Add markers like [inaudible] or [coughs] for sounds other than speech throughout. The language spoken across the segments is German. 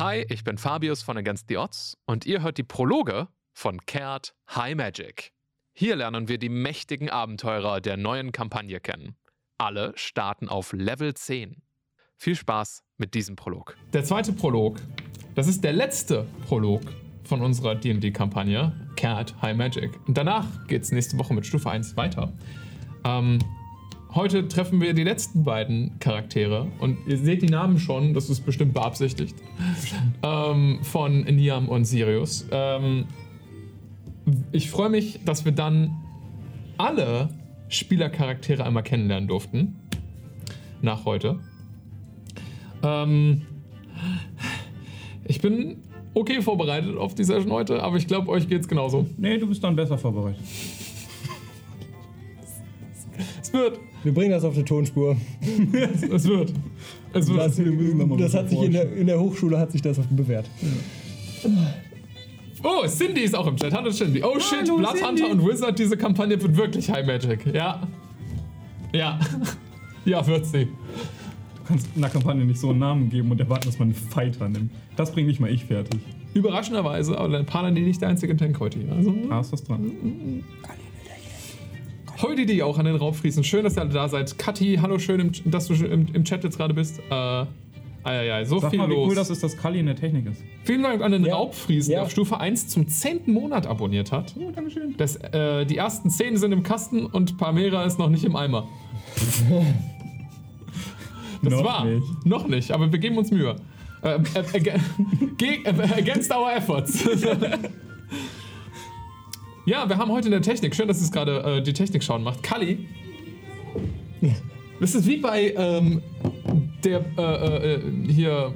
Hi, ich bin Fabius von Against the Odds und ihr hört die Prologe von Kert High Magic. Hier lernen wir die mächtigen Abenteurer der neuen Kampagne kennen. Alle starten auf Level 10. Viel Spaß mit diesem Prolog. Der zweite Prolog, das ist der letzte Prolog von unserer D&D-Kampagne, Cat High Magic. Und danach geht es nächste Woche mit Stufe 1 weiter. Ähm, heute treffen wir die letzten beiden Charaktere und ihr seht die Namen schon, das ist bestimmt beabsichtigt, [laughs] ähm, von Niam und Sirius. Ähm, ich freue mich, dass wir dann alle Spielercharaktere einmal kennenlernen durften. Nach heute. Ähm, ich bin okay vorbereitet auf die Session heute, aber ich glaube, euch geht's genauso. Nee, du bist dann besser vorbereitet. Es wird. Wir bringen das auf die Tonspur. [laughs] Es wird. Es wird. Das, das hat sich in der, in der Hochschule hat sich das bewährt. Oh, Cindy ist auch im Chat. Hallo Cindy. Oh shit, Hallo, Blood Cindy. Hunter und Wizard, diese Kampagne wird wirklich High Magic. Ja. Ja. Ja, wird sie. Du kannst einer Kampagne nicht so einen Namen geben und erwarten, dass man einen Fighter nimmt. Das bringt nicht mal ich fertig. Überraschenderweise, aber Paladin nicht der einzige Tank heute hier. Also, Ah, ist was dran. Heute die auch an den Raubfriesen. Schön, dass ihr alle da seid. Kathi, hallo, schön, im, dass du im, im Chat jetzt gerade bist. Äh, Eieiei, so Sag viel mal, wie los. cool das ist, dass Kali in der Technik ist. Vielen Dank an den Ja. Raubfriesen, der Ja. auf Stufe 1 zum 10. Monat abonniert hat. Oh, Dankeschön. Das, äh, die ersten 10 sind im Kasten und Pamera ist noch nicht im Eimer. [laughs] Das Noch war. nicht. Noch nicht, aber wir geben uns Mühe. Äh, äh, [laughs] äh, against our efforts. [laughs] ja, wir haben heute in der Technik, schön, dass es gerade äh, die Technik schauen macht. Kali. Das ist wie bei ähm, der äh, äh, äh, hier.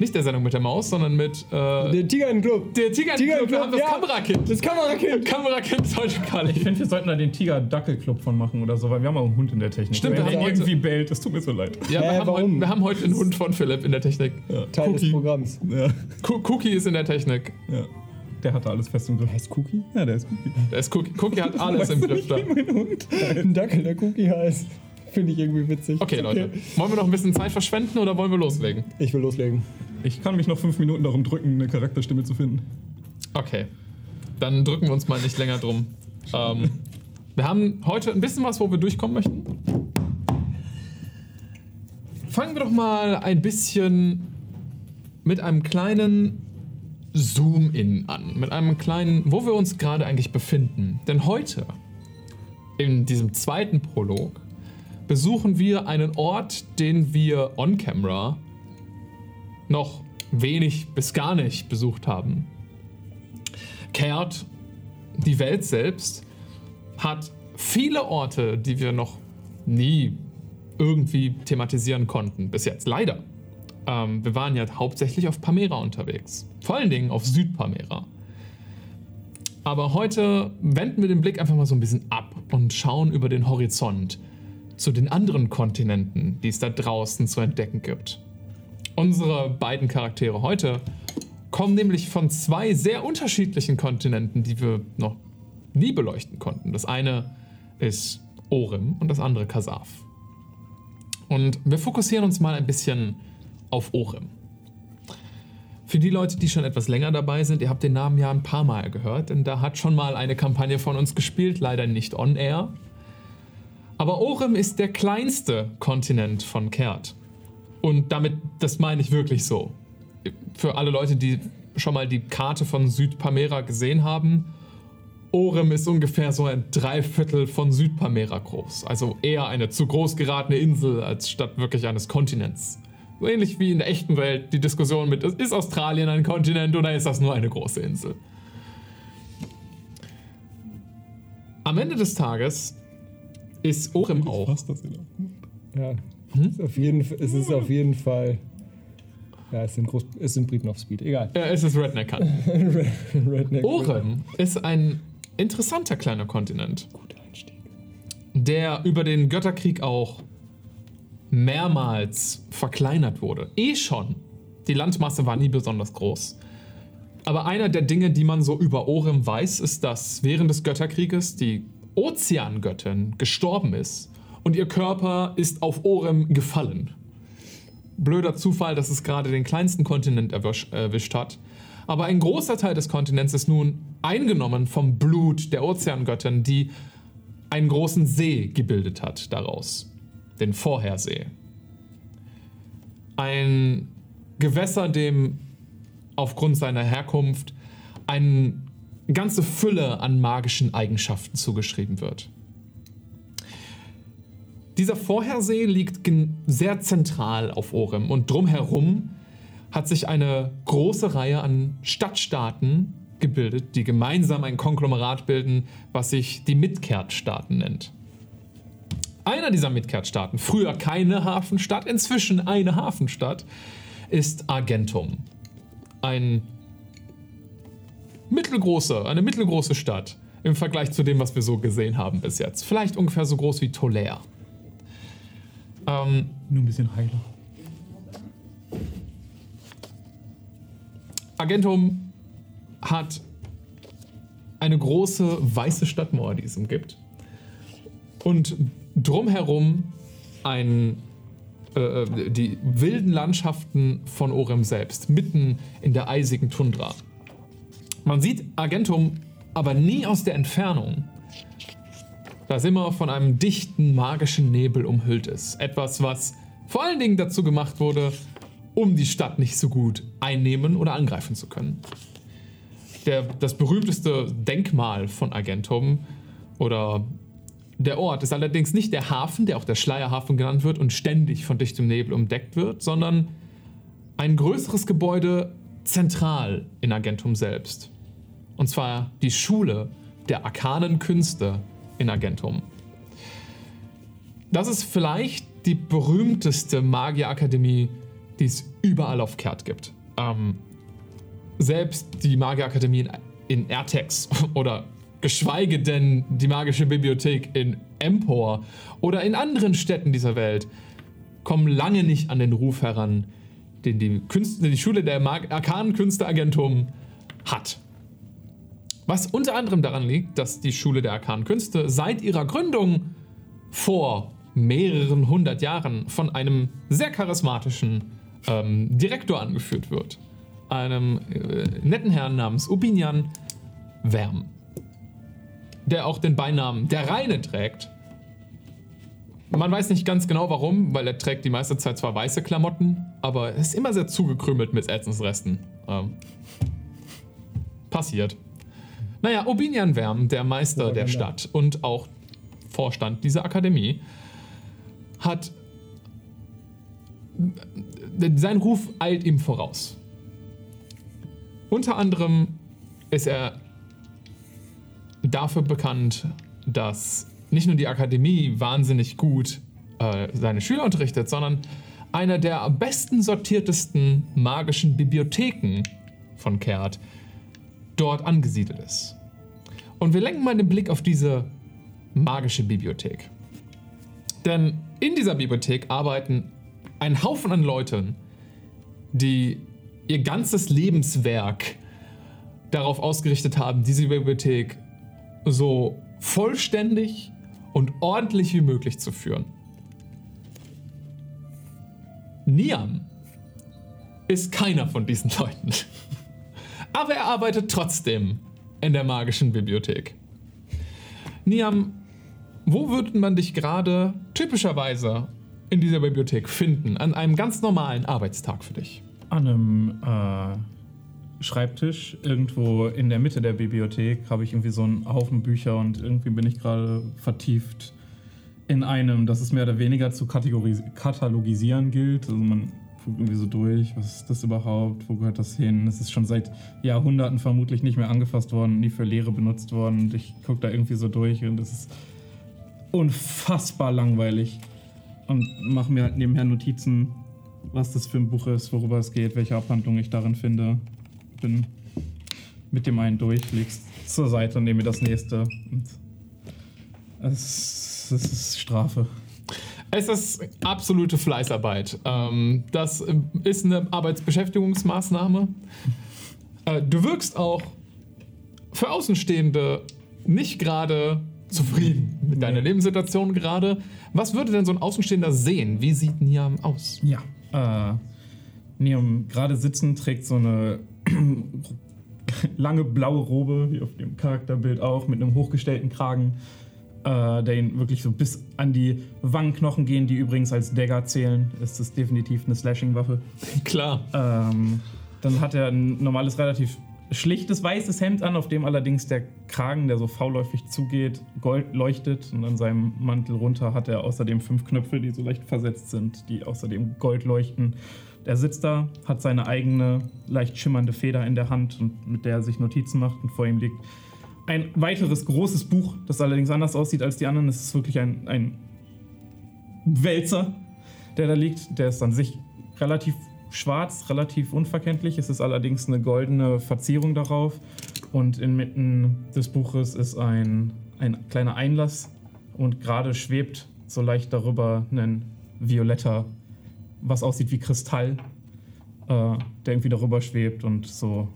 Nicht der Sendung mit der Maus, sondern mit äh, Der Tiger im Club. der Tiger. Tiger wir haben das ja. Kamerakind. Das Kamerakind. Kamerakind ist heute Kali. Ich finde, wir sollten da den Tiger-Dackel-Club von machen oder so, weil wir haben auch einen Hund in der Technik. Stimmt, wir der haben heute- irgendwie bellt, es tut mir so leid. Ja, wir, Hä, haben warum? heute, wir haben heute einen Hund von Philipp in der Technik. Teil Cookie. des Programms. Ja, Cookie ist in der Technik. ja. Der hatte alles fest im Griff. Heißt Cookie? Ja, der ist gut. Der ist Cookie, Cookie hat [laughs] alles im Griff da. Ein Dackel, der Cookie heißt. Finde ich irgendwie witzig. Okay, Leute. Wollen wir noch ein bisschen Zeit verschwenden oder wollen wir loslegen? Ich will loslegen. Ich kann mich noch fünf Minuten darum drücken, eine Charakterstimme zu finden. Okay. Dann drücken wir uns mal nicht länger drum. [laughs] Ähm, wir haben heute ein bisschen was, wo wir durchkommen möchten. Fangen wir doch mal ein bisschen mit einem kleinen Zoom-In an. Mit einem kleinen, wo wir uns gerade eigentlich befinden. Denn heute, in diesem zweiten Prolog, besuchen wir einen Ort, den wir on-camera noch wenig bis gar nicht besucht haben. Kehrt, die Welt selbst, hat viele Orte, die wir noch nie irgendwie thematisieren konnten, bis jetzt. Leider. Ähm, wir waren ja hauptsächlich auf Pamera unterwegs. Vor allen Dingen auf Südpamera. Aber heute wenden wir den Blick einfach mal so ein bisschen ab und schauen über den Horizont zu den anderen Kontinenten, die es da draußen zu entdecken gibt. Unsere beiden Charaktere heute kommen nämlich von zwei sehr unterschiedlichen Kontinenten, die wir noch nie beleuchten konnten. Das eine ist Orim und das andere Kasaf. Und wir fokussieren uns mal ein bisschen auf Orim. Für die Leute, die schon etwas länger dabei sind, ihr habt den Namen ja ein paar Mal gehört, denn da hat schon mal eine Kampagne von uns gespielt, leider nicht on air. Aber Orem ist der kleinste Kontinent von Kert. Und damit, das meine ich wirklich so. Für alle Leute, die schon mal die Karte von Südpamera gesehen haben, Orem ist ungefähr so ein Dreiviertel von Südpamera groß. Also eher eine zu groß geratene Insel als statt wirklich eines Kontinents. So ähnlich wie in der echten Welt die Diskussion mit, ist Australien ein Kontinent oder ist das nur eine große Insel? Am Ende des Tages ist Orem auch das Ja. Hm? Ist auf jeden, es ist auf jeden Fall. Ja, es sind, Groß, es sind Briten auf Speed. Egal. äh, es ist Redneck. [laughs] Redneck. Orem ist ein interessanter kleiner Kontinent, Guter Einstieg. der über den Götterkrieg auch mehrmals verkleinert wurde. Eh schon. Die Landmasse war nie besonders groß. Aber einer der Dinge, die man so über Orem weiß, ist, dass während des Götterkrieges die Ozeangöttin gestorben ist und ihr Körper ist auf Orem gefallen. blöder Zufall, dass es gerade den kleinsten Kontinent erwisch, erwischt hat. Aber ein großer Teil des Kontinents ist nun eingenommen vom Blut der Ozeangöttin, die einen großen See gebildet hat daraus. Den Vorhersee. Ein Gewässer, dem aufgrund seiner Herkunft eine ganze Fülle an magischen Eigenschaften zugeschrieben wird. Dieser Vorhersee liegt sehr zentral auf Orem und drumherum hat sich eine große Reihe an Stadtstaaten gebildet, die gemeinsam ein Konglomerat bilden, was sich die Midcard-Staaten nennt. Einer dieser Midcard-Staaten, früher keine Hafenstadt, inzwischen eine Hafenstadt, ist Argentum. Ein mittelgroße, eine mittelgroße Stadt im Vergleich zu dem, was wir so gesehen haben bis jetzt. Vielleicht ungefähr so groß wie Tolère. Ähm, Nur ein bisschen heiler. Argentum hat eine große weiße Stadtmauer, die es umgibt. Und drumherum ein, äh, die wilden Landschaften von Orem selbst, mitten in der eisigen Tundra. Man sieht Argentum aber nie aus der Entfernung, da es immer von einem dichten magischen Nebel umhüllt ist. Etwas, was vor allen Dingen dazu gemacht wurde, um die Stadt nicht so gut einnehmen oder angreifen zu können. Der, das berühmteste Denkmal von Argentum oder der Ort ist allerdings nicht der Hafen, der auch der Schleierhafen genannt wird und ständig von dichtem Nebel umdeckt wird, sondern ein größeres Gebäude zentral in Argentum selbst. Und zwar die Schule der arkanen Künste in Argentum. Das ist vielleicht die berühmteste Magierakademie, die es überall auf Kert gibt. Ähm, selbst die Magierakademie in, in Ertex [laughs] oder geschweige denn die magische Bibliothek in Empor oder in anderen Städten dieser Welt kommen lange nicht an den Ruf heran, den die, Künste, die Schule der Mag arkanen Künsteagentum hat. Was unter anderem daran liegt, dass die Schule der arkanen Künste seit ihrer Gründung vor mehreren hundert Jahren von einem sehr charismatischen ähm, Direktor angeführt wird. Einem äh, netten Herrn namens Ubinian Wärm. Der auch den Beinamen der Reine trägt. Man weiß nicht ganz genau warum, weil er trägt die meiste Zeit zwar weiße Klamotten, aber er ist immer sehr zugekrümelt mit Essensresten. Ähm, passiert. Naja, Obinian Wärm, der Meister der Stadt und auch Vorstand dieser Akademie, hat. Sein Ruf eilt ihm voraus. Unter anderem ist er dafür bekannt, dass nicht nur die Akademie wahnsinnig gut äh, seine Schüler unterrichtet, sondern einer der am besten sortiertesten magischen Bibliotheken von Kert dort angesiedelt ist. Und wir lenken mal den Blick auf diese magische Bibliothek. Denn in dieser Bibliothek arbeiten ein Haufen an Leuten, die ihr ganzes Lebenswerk darauf ausgerichtet haben, diese Bibliothek so vollständig und ordentlich wie möglich zu führen. Niam ist keiner von diesen [laughs] Leuten. Aber er arbeitet trotzdem in der magischen Bibliothek. Niam, wo würde man dich gerade typischerweise in dieser Bibliothek finden, an einem ganz normalen Arbeitstag für dich? An einem äh, Schreibtisch irgendwo in der Mitte der Bibliothek habe ich irgendwie so einen Haufen Bücher und irgendwie bin ich gerade vertieft in einem, das es mehr oder weniger zu katalogisieren gilt. Also man guckt irgendwie so durch, was ist das überhaupt, wo gehört das hin? Es ist schon seit Jahrhunderten vermutlich nicht mehr angefasst worden, nie für Lehre benutzt worden und ich gucke da irgendwie so durch und es ist unfassbar langweilig und mache mir halt nebenher Notizen, was das für ein Buch ist, worüber es geht, welche Abhandlung ich darin finde. Bin mit dem einen durch, leg's zur Seite und nehme das nächste. Und es, es ist Strafe. Es ist absolute Fleißarbeit. Ähm, das äh, ist eine Arbeitsbeschäftigungsmaßnahme. Äh, du wirkst auch für Außenstehende nicht gerade zufrieden mit deiner Lebenssituation gerade. Was würde denn so ein Außenstehender sehen? Wie sieht Niam aus? Ja. Äh, Neum gerade sitzen, trägt so eine [coughs] lange blaue Robe, wie auf dem Charakterbild auch, mit einem hochgestellten Kragen, äh, der ihn wirklich so bis an die Wangenknochen gehen, die übrigens als Dagger zählen. Ist das definitiv eine Slashing-Waffe. [laughs] Klar. Ähm, dann hat er ein normales, relativ schlichtes weißes Hemd an, auf dem allerdings der Kragen, der so faulläufig zugeht, gold leuchtet. Und an seinem Mantel runter hat er außerdem fünf Knöpfe, die so leicht versetzt sind, die außerdem gold leuchten. Der sitzt da, hat seine eigene, leicht schimmernde Feder in der Hand, und mit der er sich Notizen macht. Und vor ihm liegt ein weiteres großes Buch, das allerdings anders aussieht als die anderen. Es ist wirklich ein, ein Wälzer, der da liegt. Der ist an sich relativ schwarz, relativ unverkenntlich. Es ist allerdings eine goldene Verzierung darauf. Und inmitten des Buches ist ein, ein kleiner Einlass. Und gerade schwebt so leicht darüber ein violetter, was aussieht wie Kristall, äh, der irgendwie darüber schwebt und so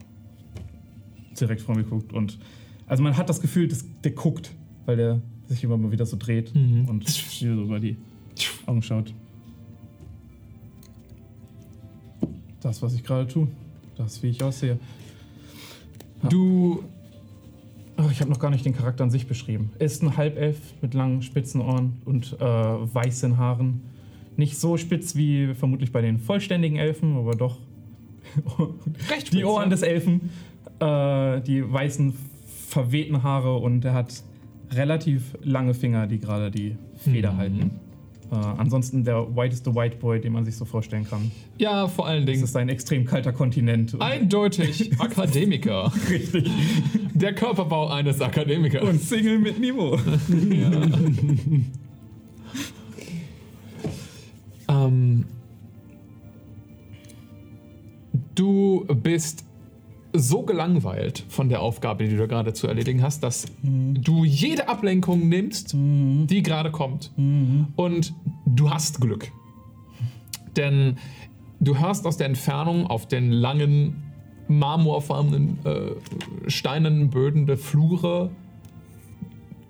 direkt vor mir guckt. Und also man hat das Gefühl, dass der guckt, weil der sich immer mal wieder so dreht Mhm. und hier so über die Augen schaut. Das, was ich gerade tue. Das, wie ich aussehe. Du. Oh, ich habe noch gar nicht den Charakter an sich beschrieben. Er ist ein Halbelf mit langen spitzen Ohren und äh, weißen Haaren. Nicht so spitz wie vermutlich bei den vollständigen Elfen, aber doch [laughs] Recht die spitz, Ohren ja. des Elfen, äh, die weißen, verwehten Haare und er hat relativ lange Finger, die gerade die Feder Mhm. halten. Äh, ansonsten der whiteste White Boy, den man sich so vorstellen kann. Ja, vor allen Es Dingen. ist ein extrem kalter Kontinent. Eindeutig [laughs] Akademiker. richtig. Der Körperbau eines Akademikers. Und Single mit Niveau. [laughs] Ähm, du bist so gelangweilt von der Aufgabe, die du gerade zu erledigen hast, dass du jede Ablenkung nimmst, die gerade kommt. Und du hast Glück. Denn du hörst aus der Entfernung auf den langen, marmorfarbenen, äh, steinernen Böden der Flure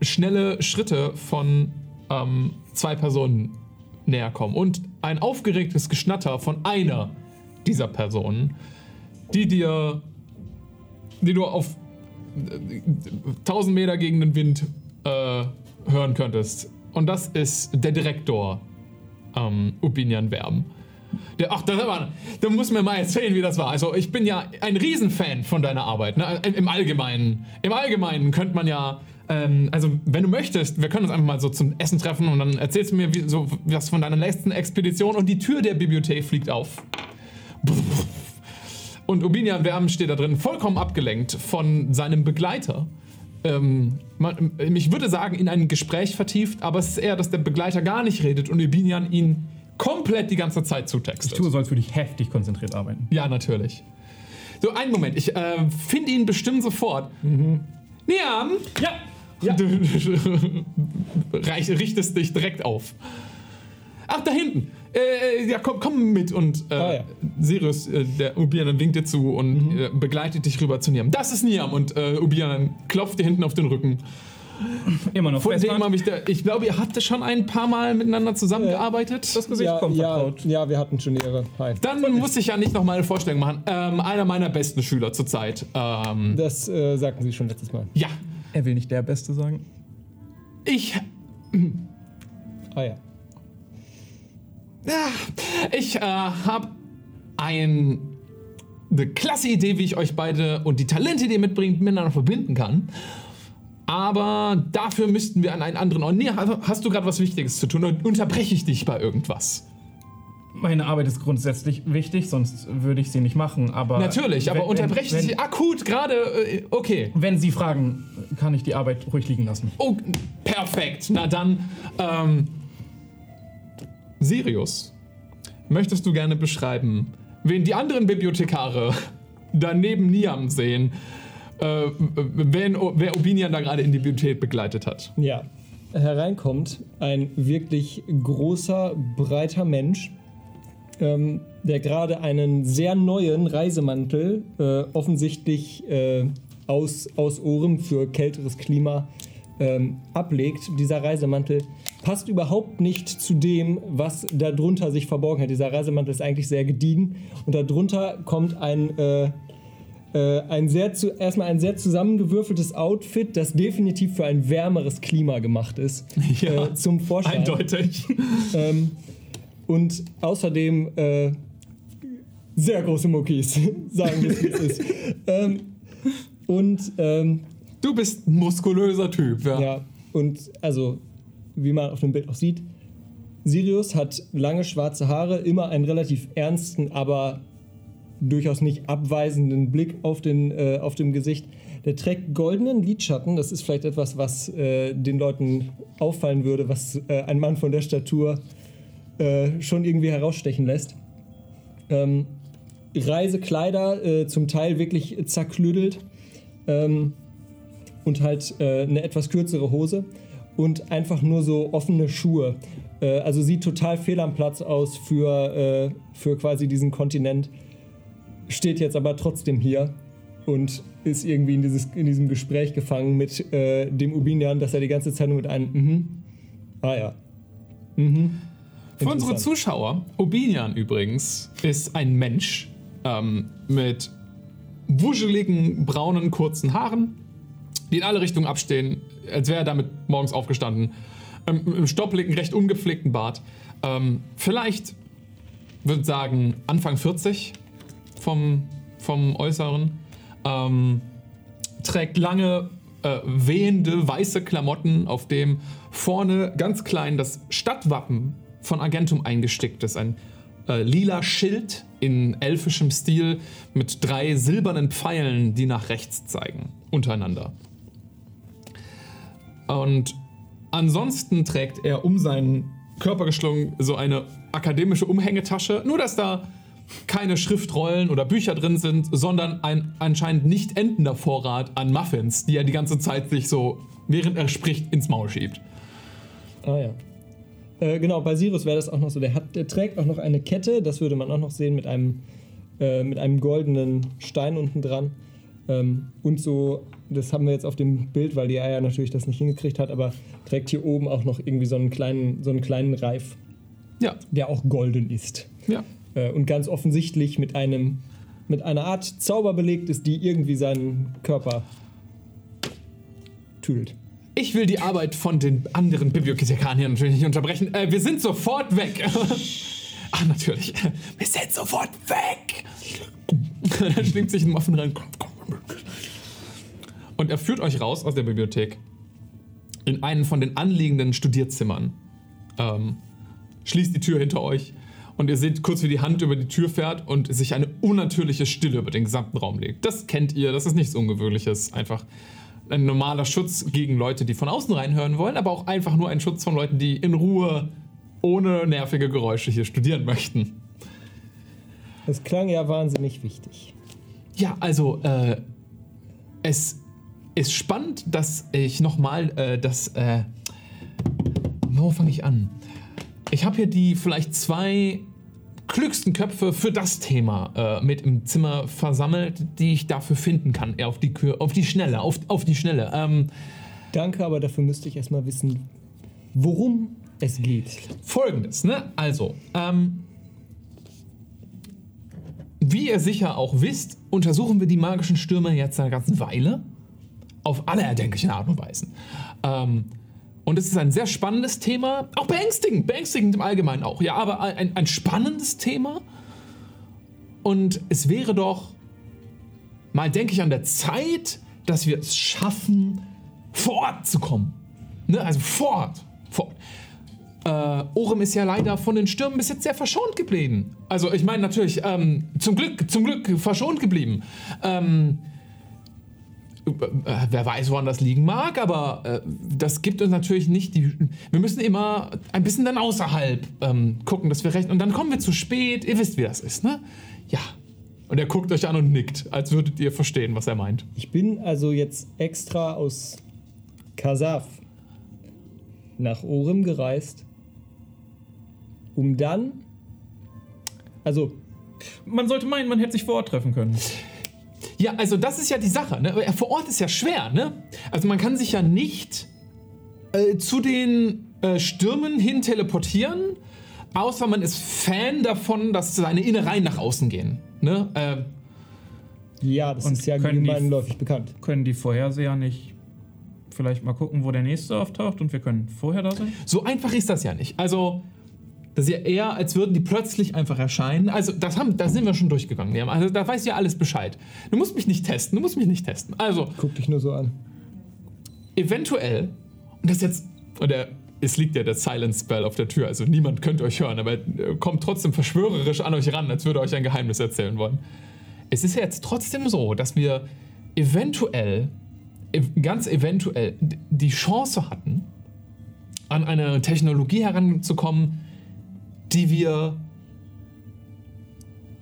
schnelle Schritte von ähm, zwei Personen näher kommen und ein aufgeregtes Geschnatter von einer dieser Personen, die dir, die du auf äh, 1000 Meter gegen den Wind äh, hören könntest. Und das ist der Direktor ähm, Ubinian Werben. Der, ach, das war, du mir mal erzählen, wie das war. Also, ich bin ja ein Riesenfan von deiner Arbeit. Ne? Im Allgemeinen. Im Allgemeinen könnte man ja, ähm, also, wenn du möchtest, wir können uns einfach mal so zum Essen treffen und dann erzählst du mir wie, so was von deiner letzten Expedition und die Tür der Bibliothek fliegt auf. Und Ubinian Werben steht da drin, vollkommen abgelenkt von seinem Begleiter. Ähm, man, ich würde sagen, in ein Gespräch vertieft, aber es ist eher, dass der Begleiter gar nicht redet und Ubinian ihn komplett die ganze Zeit zutextet. Ich tue so, als würde ich heftig konzentriert arbeiten. Ja, natürlich. So, einen Moment. Ich äh, finde ihn bestimmt sofort. Niam! Ja! Du [laughs] reich, richtest dich direkt auf. Ach, da hinten. Äh, ja, komm, komm mit. Und äh, Ah, ja. Sirius, äh, der Ubianan, winkt dir zu und äh, begleitet dich rüber zu Niam. Das ist Niam. Und äh, Ubianan klopft dir hinten auf den Rücken. Immer noch Von dem habe ich da. Ich glaube, ihr habt schon ein paar Mal miteinander zusammengearbeitet. Das Gesicht Ja, kommt ja, vertraut. ja, wir hatten schon die Ehre. Hi. Dann muss ich ja nicht nochmal eine Vorstellung machen. Ähm, einer meiner besten Schüler zurzeit. Ähm, Das äh, sagten Sie schon letztes Mal. ja, Er will nicht der Beste sagen. ich Ah ja. Ich äh, habe ein, eine klasse Idee, wie ich euch beide und die Talente, die ihr mitbringt, miteinander verbinden kann. Aber dafür müssten wir an einen anderen Ort. Nee, hast du gerade was Wichtiges zu tun unterbreche ich dich bei irgendwas? Meine Arbeit ist grundsätzlich wichtig, sonst würde ich sie nicht machen. Aber Natürlich, aber wenn- unterbreche wenn, ich dich akut gerade. Äh, okay. Wenn Sie fragen, kann ich die Arbeit ruhig liegen lassen. Oh, perfekt. Na dann, ähm, Sirius, möchtest du gerne beschreiben, wen die anderen Bibliothekare [laughs] daneben Niam sehen, äh, wen, wer Obinian da gerade in die Bibliothek begleitet hat? Ja. Hereinkommt ein wirklich großer, breiter Mensch, ähm, der gerade einen sehr neuen Reisemantel, äh, offensichtlich äh, aus, aus Ohren für kälteres Klima, ähm, ablegt. Dieser Reisemantel passt überhaupt nicht zu dem, was darunter sich verborgen hat. Dieser Reisemantel ist eigentlich sehr gediegen und darunter kommt ein, äh, äh, ein sehr zu, erstmal ein sehr zusammengewürfeltes Outfit, das definitiv für ein wärmeres Klima gemacht ist. [laughs] Ja, äh, zum Vorschein. Eindeutig. Ähm, und außerdem äh, sehr große Muckis, [laughs] sagen wir es wie es ist. Ähm, und ähm, Du bist ein muskulöser Typ, ja. ja, und also, wie man auf dem Bild auch sieht, Sirius hat lange schwarze Haare, immer einen relativ ernsten, aber durchaus nicht abweisenden Blick auf, den, äh, auf dem Gesicht. Der trägt goldenen Lidschatten. Das ist vielleicht etwas, was äh, den Leuten auffallen würde, was äh, ein Mann von der Statur äh, schon irgendwie herausstechen lässt. Ähm, Reisekleider, äh, zum Teil wirklich zerklüdelt. Ähm, und halt äh, eine etwas kürzere Hose und einfach nur so offene Schuhe. Äh, also sieht total fehl am Platz aus für, äh, für quasi diesen Kontinent. Steht jetzt aber trotzdem hier und ist irgendwie in, dieses, in diesem Gespräch gefangen mit dem Ubinian, dass er die ganze Zeit nur mit einem mhm. Ah ja. Mhm. Für unsere. Zuschauer, Obinian übrigens, ist ein Mensch ähm, mit wuscheligen, braunen, kurzen Haaren, die in alle Richtungen abstehen, als wäre er damit morgens aufgestanden. Ähm, Im stoppligen, recht ungepflegten Bart. Ähm, vielleicht, würde ich sagen, Anfang 40 vom, vom Äußeren. Ähm, trägt lange, äh, wehende, weiße Klamotten, auf dem vorne ganz klein das Stadtwappen von Argentum eingestickt ist. Ein äh, lila Schild in elfischem Stil mit drei silbernen Pfeilen, die nach rechts zeigen, untereinander. Und ansonsten trägt er um seinen Körper geschlungen so eine akademische Umhängetasche, nur dass da keine Schriftrollen oder Bücher drin sind, sondern ein anscheinend nicht endender Vorrat an Muffins, die er die ganze Zeit sich so, während er spricht, ins Maul schiebt. Ah ja. Äh, genau, bei Sirius wäre das auch noch so. Der, hat, der trägt auch noch eine Kette, das würde man auch noch sehen, mit einem, äh, mit einem goldenen Stein unten dran. Ähm, und so, das haben wir jetzt auf dem Bild, weil die Eier natürlich das nicht hingekriegt hat, aber trägt hier oben auch noch irgendwie so einen kleinen, so einen kleinen Reif, Ja, der auch golden ist. ja. Äh, und ganz offensichtlich mit einem mit einer Art Zauber belegt ist, die irgendwie seinen Körper tüdelt. Ich will die Arbeit von den anderen Bibliothekaren hier natürlich nicht unterbrechen. Äh, wir sind sofort weg. [laughs] Ach, natürlich. Wir sind sofort weg. [laughs] er schlingt sich einen Muffin rein. Und er führt euch raus aus der Bibliothek in einen von den anliegenden Studierzimmern. Ähm, schließt die Tür hinter euch und ihr seht kurz, wie die Hand über die Tür fährt und sich eine unnatürliche Stille über den gesamten Raum legt. Das kennt ihr, das ist nichts Ungewöhnliches. Einfach ein normaler Schutz gegen Leute, die von außen reinhören wollen, aber auch einfach nur ein Schutz von Leuten, die in Ruhe, ohne nervige Geräusche hier studieren möchten. Das klang ja wahnsinnig wichtig. Ja, also äh, es ist spannend, dass ich nochmal äh, das. Äh, wo fange ich an? Ich habe hier die vielleicht zwei klügsten Köpfe für das Thema äh, mit im Zimmer versammelt, die ich dafür finden kann. Auf die, Kür auf die Schnelle, auf, auf die Schnelle. Ähm, Danke, aber dafür müsste ich erstmal wissen, worum es geht. Folgendes, ne? Also, ähm, wie ihr sicher auch wisst, untersuchen wir die magischen Stürme jetzt eine ganze Weile. Auf alle erdenklichen Art und Weisen. Ähm, und es ist ein sehr spannendes Thema, auch beängstigend, beängstigend im Allgemeinen auch, ja, aber ein, ein spannendes Thema. Und es wäre doch mal, denke ich, an der Zeit, dass wir es schaffen, vor Ort zu kommen. Ne? Also vor Ort. Vor Ort. Äh, Orem ist ja leider von den Stürmen bis jetzt sehr verschont geblieben. Also ich meine natürlich, ähm, zum Glück, zum Glück verschont geblieben. Ähm, äh, wer weiß, woran das liegen mag, aber äh, das gibt uns natürlich nicht die. Wir müssen immer ein bisschen dann außerhalb ähm, gucken, dass wir recht. Und dann kommen wir zu spät. Ihr wisst, wie das ist, ne? Ja. Und er guckt euch an und nickt, als würdet ihr verstehen, was er meint. Ich bin also jetzt extra aus Kasaf nach Orem gereist, um dann. Also, Man sollte meinen, man hätte sich vor Ort treffen können. Ja, also das ist ja die Sache. Ne? Vor Ort ist ja schwer. Ne? Also man kann sich ja nicht äh, zu den äh, Stürmen hin teleportieren, außer man ist Fan davon, dass seine Innereien nach außen gehen. Ne? Äh, Ja, das ist ja gemeinläufig bekannt. Können die Vorherseher nicht vielleicht mal gucken, wo der nächste auftaucht und wir können vorher da sein? So einfach ist das ja nicht. Also, das ist ja eher, als würden die plötzlich einfach erscheinen. Also, das haben, da sind wir schon durchgegangen. Also, da weiß ja alles Bescheid. Du musst mich nicht testen, du musst mich nicht testen. Also, Guck dich nur so an. eventuell, und das jetzt, und der, es liegt ja der Silence Spell auf der Tür, also niemand könnte euch hören, aber er kommt trotzdem verschwörerisch an euch ran, als würde euch ein Geheimnis erzählen wollen. Es ist ja jetzt trotzdem so, dass wir eventuell, ev- ganz eventuell, die Chance hatten, an eine Technologie heranzukommen, die wir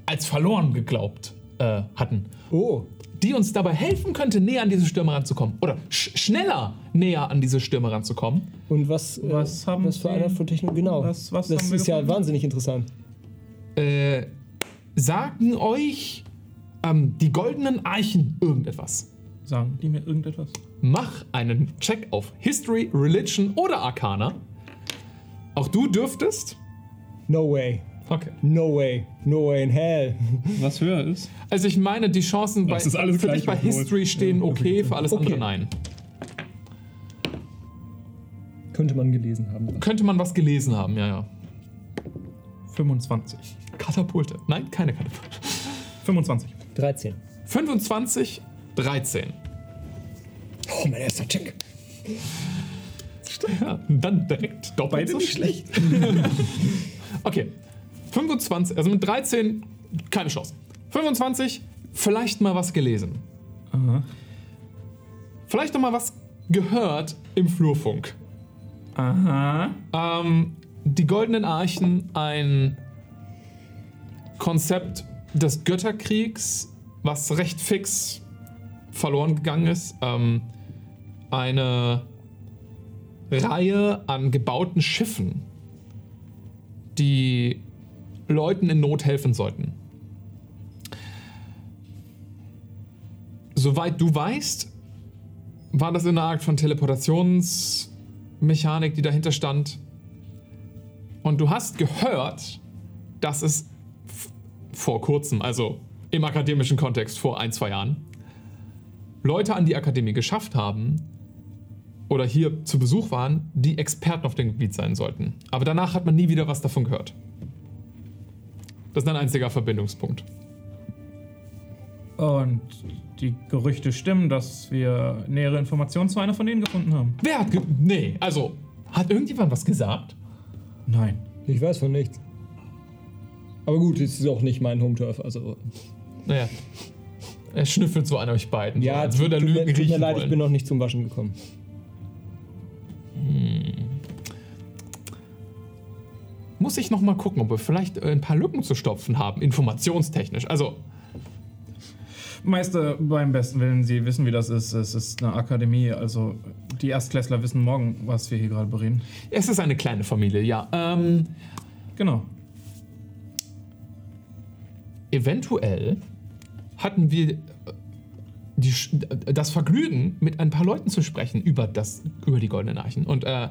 als verloren geglaubt äh, hatten Oh, die uns dabei helfen könnte, näher an diese Stürme ranzukommen. Oder sch schneller näher an diese Stürme ranzukommen. und was, äh, Was haben was für eine Art von Technologie? Genau. Was- was das haben wir ist ja wahnsinnig interessant. Äh, sagen euch ähm, die goldenen Archen irgendetwas. Sagen die mir irgendetwas? Mach einen Check auf History, Religion oder Arcana. Auch du dürftest. No way. Okay. No way. No way in hell. [laughs] Was höher ist? Also ich meine, die Chancen bei, Das ist alles für dich bei. History stehen okay, für alles Okay. andere nein. Könnte man gelesen haben. Könnte man was gelesen haben, ja, ja. 25. Katapulte. Nein, keine Katapulte. 25. 13. 25, 13. Oh, mein erster Check. Ja, dann direkt doppelt Beide so nicht schlecht. [laughs] okay, 25, also mit 13 keine Chance. 25, vielleicht mal was gelesen. Aha. Vielleicht noch mal was gehört im Flurfunk. Aha. Ähm, die Goldenen Archen, ein Konzept des Götterkriegs, was recht fix verloren gegangen ist. Ähm, eine Reihe an gebauten Schiffen, die Leuten in Not helfen sollten. Soweit du weißt, war das in einer Art von Teleportationsmechanik, die dahinter stand. Und du hast gehört, dass es vor kurzem, also im akademischen Kontext vor ein, zwei Jahren, Leute an die Akademie geschafft haben oder hier zu Besuch waren, die Experten auf dem Gebiet sein sollten. Aber danach hat man nie wieder was davon gehört. Das ist ein einziger Verbindungspunkt. Und die Gerüchte stimmen, dass wir nähere Informationen zu einer von denen gefunden haben. Wer hat. Ge nee, also. Hat irgendjemand was gesagt? Nein. Ich weiß von nichts. Aber gut, es ist auch nicht mein Home-Turf. Also, Naja. Er schnüffelt so an euch beiden. ja, so, als würde er tut, mir- Lügen tut mir riechen leid, ich wollen. bin noch nicht zum Waschen gekommen. Muss ich noch mal gucken, ob wir vielleicht äh, ein paar Lücken zu stopfen haben, informationstechnisch. Also, Meister, beim besten Willen, Sie wissen, wie das ist. Es ist eine Akademie, also die Erstklässler wissen morgen, was wir hier gerade bereden. es ist eine kleine Familie, ja. Ähm, Genau. eventuell hatten wir die, das Vergnügen, mit ein paar Leuten zu sprechen über, das, über die Goldenen Archen und äh,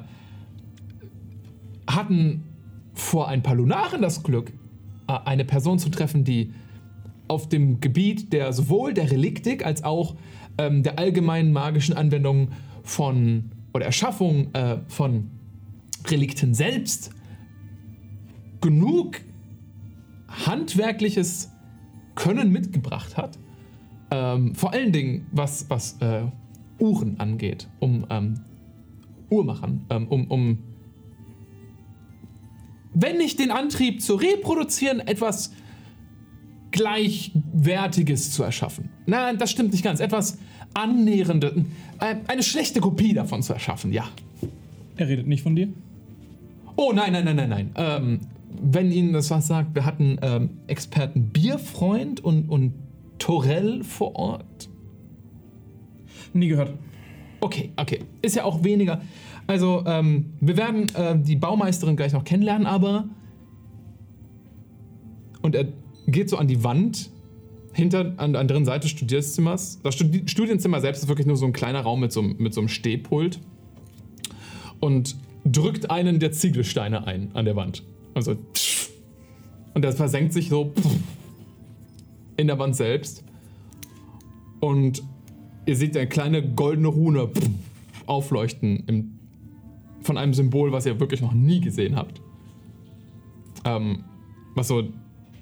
hatten vor ein paar Lunaren das Glück, äh, eine Person zu treffen, die auf dem Gebiet der sowohl der Reliktik als auch ähm, der allgemeinen magischen Anwendung von oder Erschaffung äh, von Relikten selbst genug handwerkliches Können mitgebracht hat. Ähm, vor allen Dingen, was, was äh, Uhren angeht, um ähm, Uhrmachern, ähm, um, um, wenn nicht den Antrieb zu reproduzieren, etwas Gleichwertiges zu erschaffen. Nein, das stimmt nicht ganz. Etwas annäherndes, äh, eine schlechte Kopie davon zu erschaffen, ja. Er redet nicht von dir? Oh nein, nein, nein, nein, nein. Ähm, wenn Ihnen das was sagt, wir hatten ähm, Experten Bierfreund und, und Torell vor Ort. Nie gehört. Okay, okay. Ist ja auch weniger. Also, ähm, wir werden äh, die Baumeisterin gleich noch kennenlernen, aber. Und er geht so an die Wand hinter, an der anderen Seite des Studierzimmers. Das Studi Studienzimmer selbst ist wirklich nur so ein kleiner Raum mit so, einem- mit so einem Stehpult. Und drückt einen der Ziegelsteine ein an der Wand. Also und das versenkt sich so in der Wand selbst. Und ihr seht eine kleine goldene Rune aufleuchten im, von einem Symbol, was ihr wirklich noch nie gesehen habt. Ähm, was so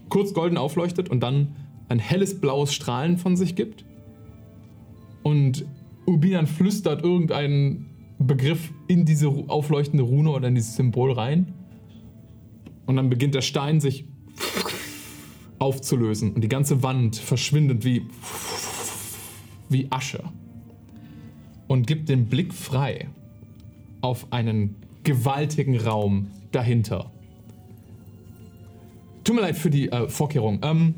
kurz golden aufleuchtet und dann ein helles blaues Strahlen von sich gibt. Und Ubinan flüstert irgendeinen Begriff in diese aufleuchtende Rune oder in dieses Symbol rein. Und dann beginnt der Stein sich aufzulösen und die ganze Wand verschwindet wie, wie Asche. Und gibt den Blick frei auf einen gewaltigen Raum dahinter. Tut mir leid für die äh, Vorkehrung. Ähm,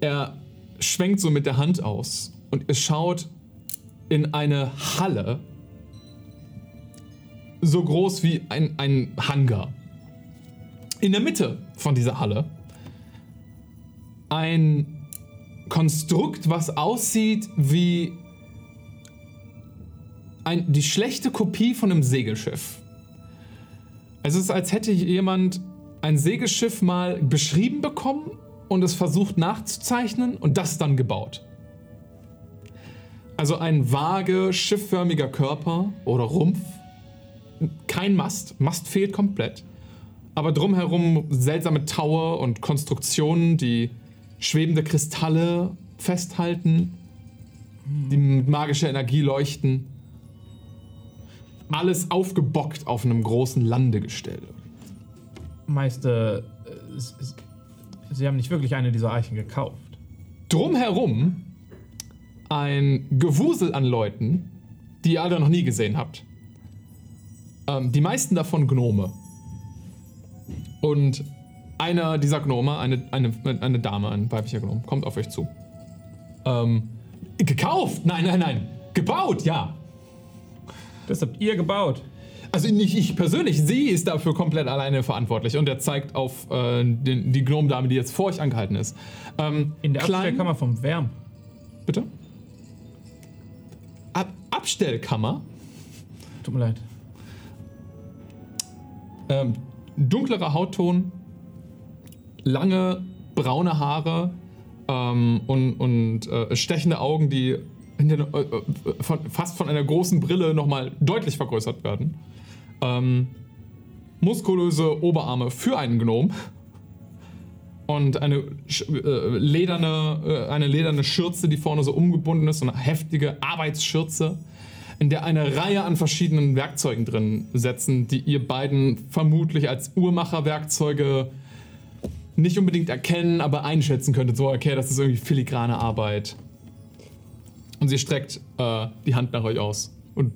er schwenkt so mit der Hand aus und ihr schaut in eine Halle, so groß wie ein, ein Hangar. In der Mitte von dieser Halle ein Konstrukt, was aussieht wie ein, die schlechte Kopie von einem Segelschiff. Es ist, als hätte jemand ein Segelschiff mal beschrieben bekommen und es versucht nachzuzeichnen und das dann gebaut. Also ein vage, schiffförmiger Körper oder Rumpf. Kein Mast. Mast fehlt komplett. Aber drumherum seltsame Taue und Konstruktionen, die schwebende Kristalle festhalten, die mit magischer Energie leuchten. Alles aufgebockt auf einem großen Landegestell. Meister, äh, Sie haben nicht wirklich eine dieser Eichen gekauft. Drumherum ein Gewusel an Leuten, die ihr alle noch nie gesehen habt. Ähm, die meisten davon Gnome. Und einer dieser Gnome, eine, eine, eine Dame, ein weiblicher Gnome, kommt auf euch zu. Ähm, gekauft? Nein, nein, nein. Gebaut, ja. Das habt ihr gebaut. Also nicht ich persönlich, sie ist dafür komplett alleine verantwortlich. Und er zeigt auf äh, den, die Gnome-Dame, die jetzt vor euch angehalten ist. Ähm, In der klein- Abstellkammer vom Wärm. Bitte? Ab Abstellkammer. Tut mir leid. Ähm, dunklerer Hautton, lange braune Haare ähm, und, und äh, stechende Augen, die hinter, äh, äh, von, fast von einer großen Brille nochmal deutlich vergrößert werden. Ähm, muskulöse Oberarme für einen Gnom. Und eine, äh, lederne, äh, eine lederne Schürze, die vorne so umgebunden ist, so eine heftige Arbeitsschürze, in der eine Reihe an verschiedenen Werkzeugen drin setzen, die ihr beiden vermutlich als Uhrmacherwerkzeuge nicht unbedingt erkennen, aber einschätzen könntet. So, okay, das ist irgendwie filigrane Arbeit. Und sie streckt äh, die Hand nach euch aus. Und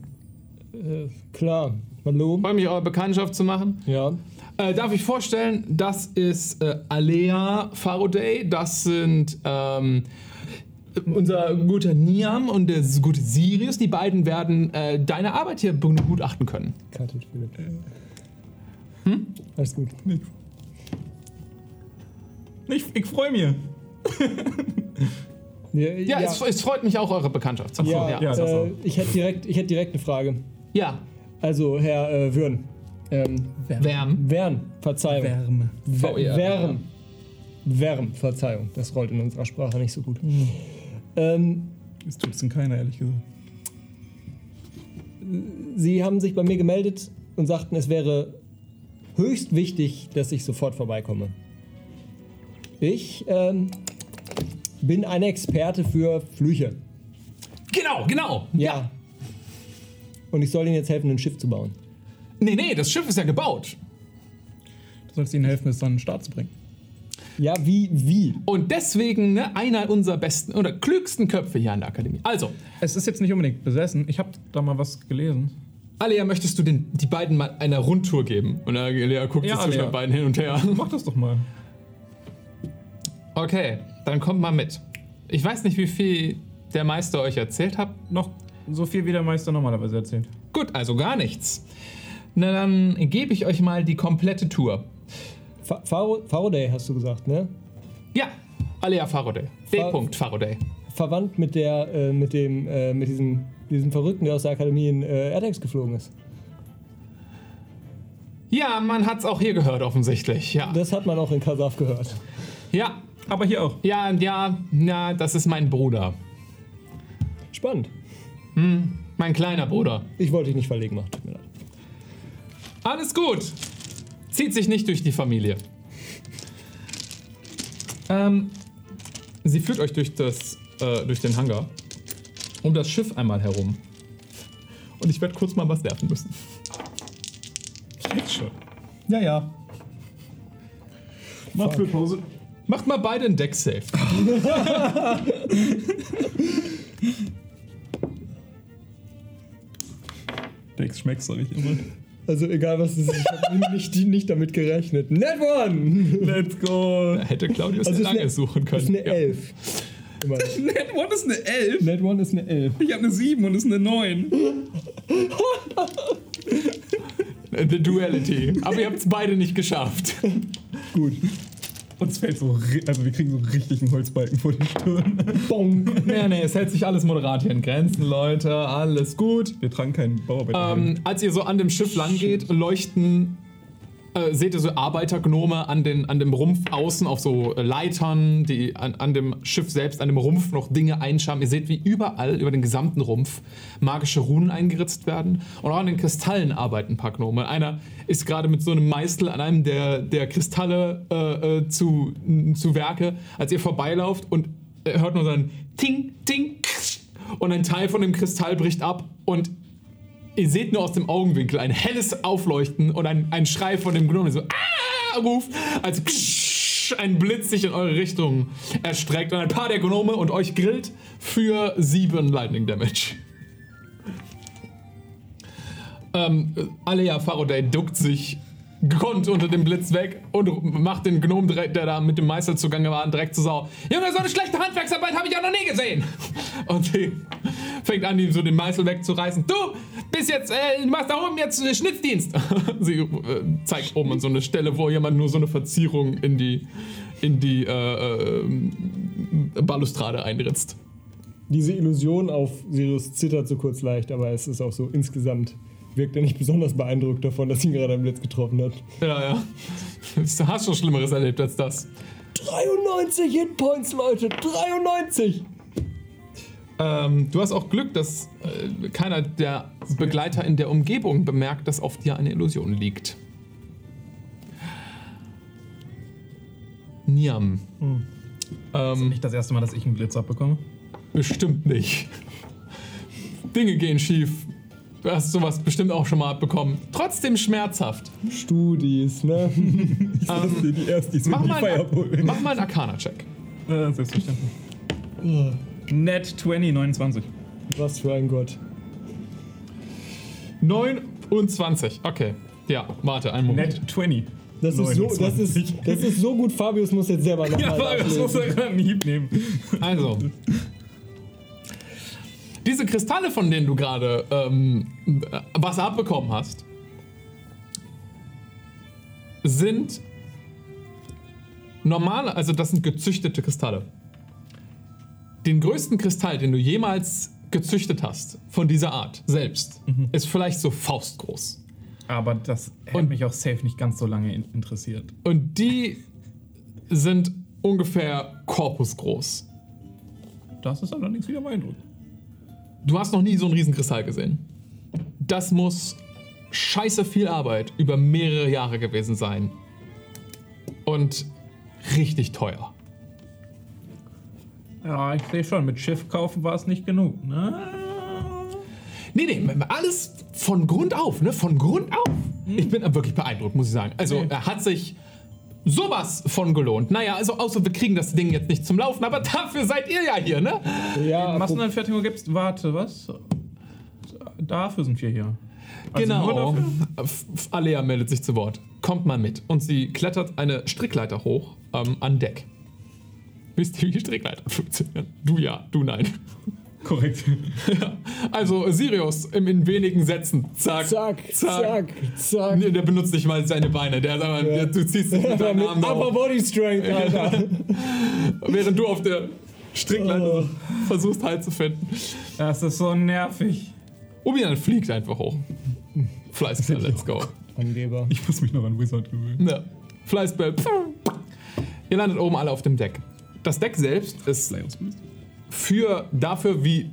Äh, klar. Hallo? freue mich, eure Bekanntschaft zu machen. Ja. Äh, darf ich vorstellen, das ist äh, Alea Faraday, das sind ähm, unser guter Niam und der gute Sirius. Die beiden werden äh, deine Arbeit hier begutachten können. Philipp. Hm? Alles gut. Ich, ich freue mich. [laughs] Ja, Ja, Es, es freut mich auch, eure Bekanntschaft zu ja, ja, äh, ich hätte direkt, ich hätte direkt eine Frage. ja. Also, Herr äh, Würn. Ähm, Wärm. Wern, Verzeihung. Wärme. Wärm. Wärm, Verzeihung. Das rollt in unserer Sprache nicht so gut. Ähm, Das tut es in keiner, ehrlich gesagt. Sie haben sich bei mir gemeldet und sagten, es wäre höchst wichtig, dass ich sofort vorbeikomme. Ich ähm, bin ein Experte für Flüche. Genau, genau. Ja. Und ich soll Ihnen jetzt helfen, ein Schiff zu bauen. Nee, nee, das Schiff ist ja gebaut. Du sollst ihnen helfen, es an den Start zu bringen. Ja, wie, wie? Und deswegen ne, einer unserer besten oder klügsten Köpfe hier an der Akademie. Also, Es ist jetzt nicht unbedingt besessen. Ich habe da mal was gelesen. Alea, möchtest du den, die beiden mal eine Rundtour geben? Und Alea guckt Ja, so zwischen den beiden hin und her. Mach das doch mal. Okay, dann kommt mal mit. Ich weiß nicht, wie viel der Meister euch erzählt hat. Noch so viel, wie der Meister normalerweise erzählt. Gut, also gar nichts. Na dann gebe ich euch mal die komplette Tour. Fa- Faro- Faraday hast du gesagt, ne? Ja, Alea Faraday. D. Fa- Faraday. verwandt mit der, äh, mit dem, äh, mit diesem, diesem Verrückten, der aus der Akademie in äh, Erdex geflogen ist. Ja, man hat's auch hier gehört, offensichtlich. Ja. Das hat man auch in Kasaf gehört. Ja, Aber hier auch. ja, ja, ja, das ist mein Bruder. Spannend. Mein kleiner Bruder. Ich wollte dich nicht verlegen machen. Tut mir leid. Alles gut. Zieht sich nicht durch die Familie. Ähm, sie führt euch durch, das, äh, durch den Hangar. Um das Schiff einmal herum. Und ich werde kurz mal was werfen müssen. Jetzt schon. Ja, ja. Mach für Pause. Macht mal beide einen [laughs] Deck-Safe. Dex schmeckt, sag ich immer. Also egal was es ist, ich habe [laughs] nicht, nicht damit gerechnet. Net One! Let's go. Da hätte Claudius Also lange eine- suchen können. ist eine Ja. 11. Immerhin. [laughs] Net One ist eine 11. Net One ist eine 11. Ich habe eine 7 und ist eine 9. The Duality. Aber ihr habt es beide nicht geschafft. Gut. Uns fällt so, also wir kriegen so richtig einen Holzbalken vor die Stirn. Bong. nee, nee, es hält sich alles moderat hier in Grenzen, Leute. Alles gut. Wir tragen keinen Bauarbeiter. Ähm, als ihr so an dem Schiff lang geht, leuchten, äh, seht ihr so Arbeitergnome an, den, an dem Rumpf außen auf so äh, Leitern, die an, an dem Schiff selbst, an dem Rumpf noch Dinge einschaben. Ihr seht, wie überall über den gesamten Rumpf magische Runen eingeritzt werden. Und auch an den Kristallen arbeiten ein paar Gnome. Einer ist gerade mit so einem Meißel an einem der, der Kristalle äh, äh, zu, zu Werke, als ihr vorbeilauft und hört nur so ein Ting, Ting, und ein Teil von dem Kristall bricht ab und Ihr seht nur aus dem Augenwinkel ein helles Aufleuchten und ein, ein Schrei von dem Gnom, der so ah, ruft, als ein Blitz sich in eure Richtung erstreckt und ein paar der Gnome und euch grillt für sieben Lightning Damage. Ähm, Alea Faraday duckt sich gekonnt unter dem Blitz weg und macht den Gnom, direkt, der da mit dem Meister zugange war, direkt zu Sau. Junge, so eine schlechte Handwerksarbeit habe ich ja noch nie gesehen. [laughs] Und sie fängt an, ihm so den Meißel wegzureißen. Du bist jetzt, äh, du machst da oben jetzt Schnitzdienst. [laughs] sie äh, zeigt oben an so eine Stelle, wo jemand nur so eine Verzierung in die, in die äh, äh, Balustrade einritzt. Diese Illusion auf Sirius zittert so kurz leicht, aber es ist auch so insgesamt wirkt er nicht besonders beeindruckt davon, dass ihn gerade ein Blitz getroffen hat. Ja, ja. Du hast schon Schlimmeres erlebt als das. 93 Hitpoints, Leute! 93! Ähm, du hast auch Glück, dass äh, keiner der Begleiter in der Umgebung bemerkt, dass auf dir eine Illusion liegt. Niam. Ähm, Nicht das erste Mal, dass ich einen Blitz abbekomme. bestimmt nicht. Dinge gehen schief. Du hast sowas bestimmt auch schon mal abbekommen. Trotzdem schmerzhaft. Studis, ne? [laughs] Sind die erste, die Mach die mal, einen, mach mal einen Arcana-Check. Äh, selbstverständlich. Net 20, 29. Was für ein Gott. 29. Okay. Ja, warte, einen Moment. Net 20. Das ist, so, das, ist, 29. das ist so gut, Fabius muss jetzt selber [laughs] Ja, nochmal das muss er gerade einen Hieb nehmen. Also. [laughs] Diese Kristalle, von denen du gerade ähm, was abbekommen hast, sind normale, also das sind gezüchtete Kristalle. Den größten Kristall, den du jemals gezüchtet hast, von dieser Art selbst, ist vielleicht so faustgroß. Aber das hätte Und- mich auch safe nicht ganz so lange in interessiert. Und die sind ungefähr korpusgroß. Das ist allerdings wieder beeindruckend. Du hast noch nie so einen Riesenkristall gesehen. Das muss scheiße viel Arbeit über mehrere Jahre gewesen sein. Und richtig teuer. Ja, ich sehe schon, mit Schiff kaufen war es nicht genug. Ne? Nee, nee, alles von Grund auf, ne? Von Grund auf. Ich bin wirklich beeindruckt, muss ich sagen. Also, Nee. er hat sich sowas von gelohnt. Naja, also außer wir kriegen das Ding jetzt nicht zum Laufen, aber [laughs] dafür seid ihr ja hier, ne? Ja, Massenanfertigung gibt's. Warte, was? Dafür sind wir hier. Also nur Genau. Alea meldet sich zu Wort. Kommt mal mit. Und sie klettert eine Strickleiter hoch ähm, an Deck. Wisst ihr, wie Strickleiter [laughs] funktionieren? Du ja, du nein. Korrekt. Ja. [laughs] Also Sirius im, in wenigen Sätzen. Zack, Zack, zack, zack. Nee, der benutzt nicht mal seine Beine. Der, sagt, der, du ziehst dich mit deinen [laughs] mit Armen Upper. Body Strength, Alter. [laughs] Während du auf der Strickleiter versuchst halt zu finden. Das ist so nervig. Ubian fliegt einfach hoch. Fleißbell, let's go. Angeber. Ich muss mich noch an Wizard gewöhnen. Ja. Fleißbell. Ihr landet oben alle auf dem Deck. Das Deck selbst ist für dafür, wie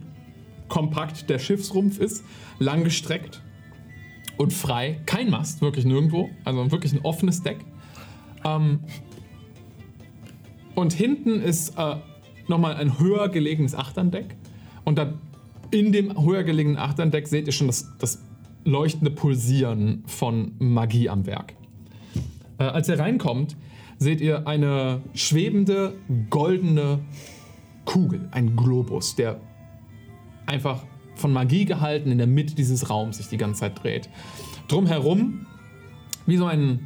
kompakt der Schiffsrumpf ist, langgestreckt und frei. Kein Mast, wirklich nirgendwo. Also wirklich ein offenes Deck. Ähm, und hinten ist äh, nochmal ein höher gelegenes Achterndeck. Und da in dem höher gelegenen Achterndeck seht ihr schon das, das leuchtende Pulsieren von Magie am Werk. Äh, als ihr reinkommt, seht ihr eine schwebende, goldene Kugel, ein Globus, der einfach von Magie gehalten in der Mitte dieses Raums sich die ganze Zeit dreht. Drumherum, wie so ein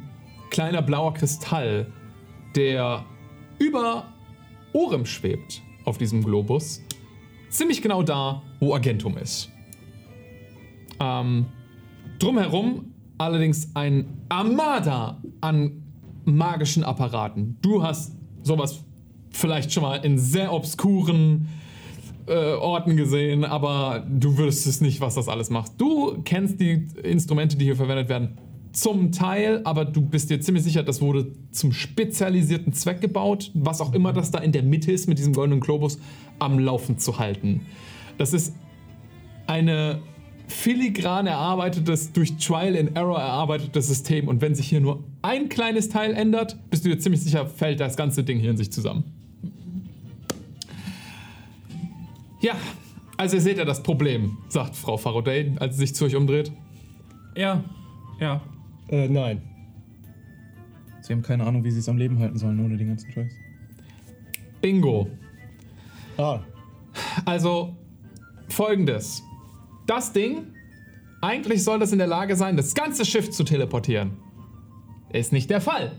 kleiner blauer Kristall, der über Orem schwebt auf diesem Globus, ziemlich genau da, wo Argentum ist. Ähm, drumherum allerdings ein Armada an magischen Apparaten. Du hast sowas vielleicht schon mal in sehr obskuren äh, Orten gesehen, aber du würdest es nicht, was das alles macht. Du kennst die Instrumente, die hier verwendet werden, zum Teil, aber du bist dir ziemlich sicher, das wurde zum spezialisierten Zweck gebaut, was auch immer das da in der Mitte ist mit diesem goldenen Globus, am Laufen zu halten. Das ist eine filigran erarbeitetes, durch Trial and Error erarbeitetes System und wenn sich hier nur ein kleines Teil ändert, bist du dir ziemlich sicher, fällt das ganze Ding hier in sich zusammen. Ja, also ihr seht ja das Problem, sagt Frau Faraday, als sie sich zu euch umdreht. Ja, ja. Äh, nein. Sie haben keine Ahnung, wie sie es am Leben halten sollen ohne den ganzen Scheiß. Bingo. Ah, Also folgendes. Das Ding, eigentlich soll das in der Lage sein, das ganze Schiff zu teleportieren. Ist nicht der Fall.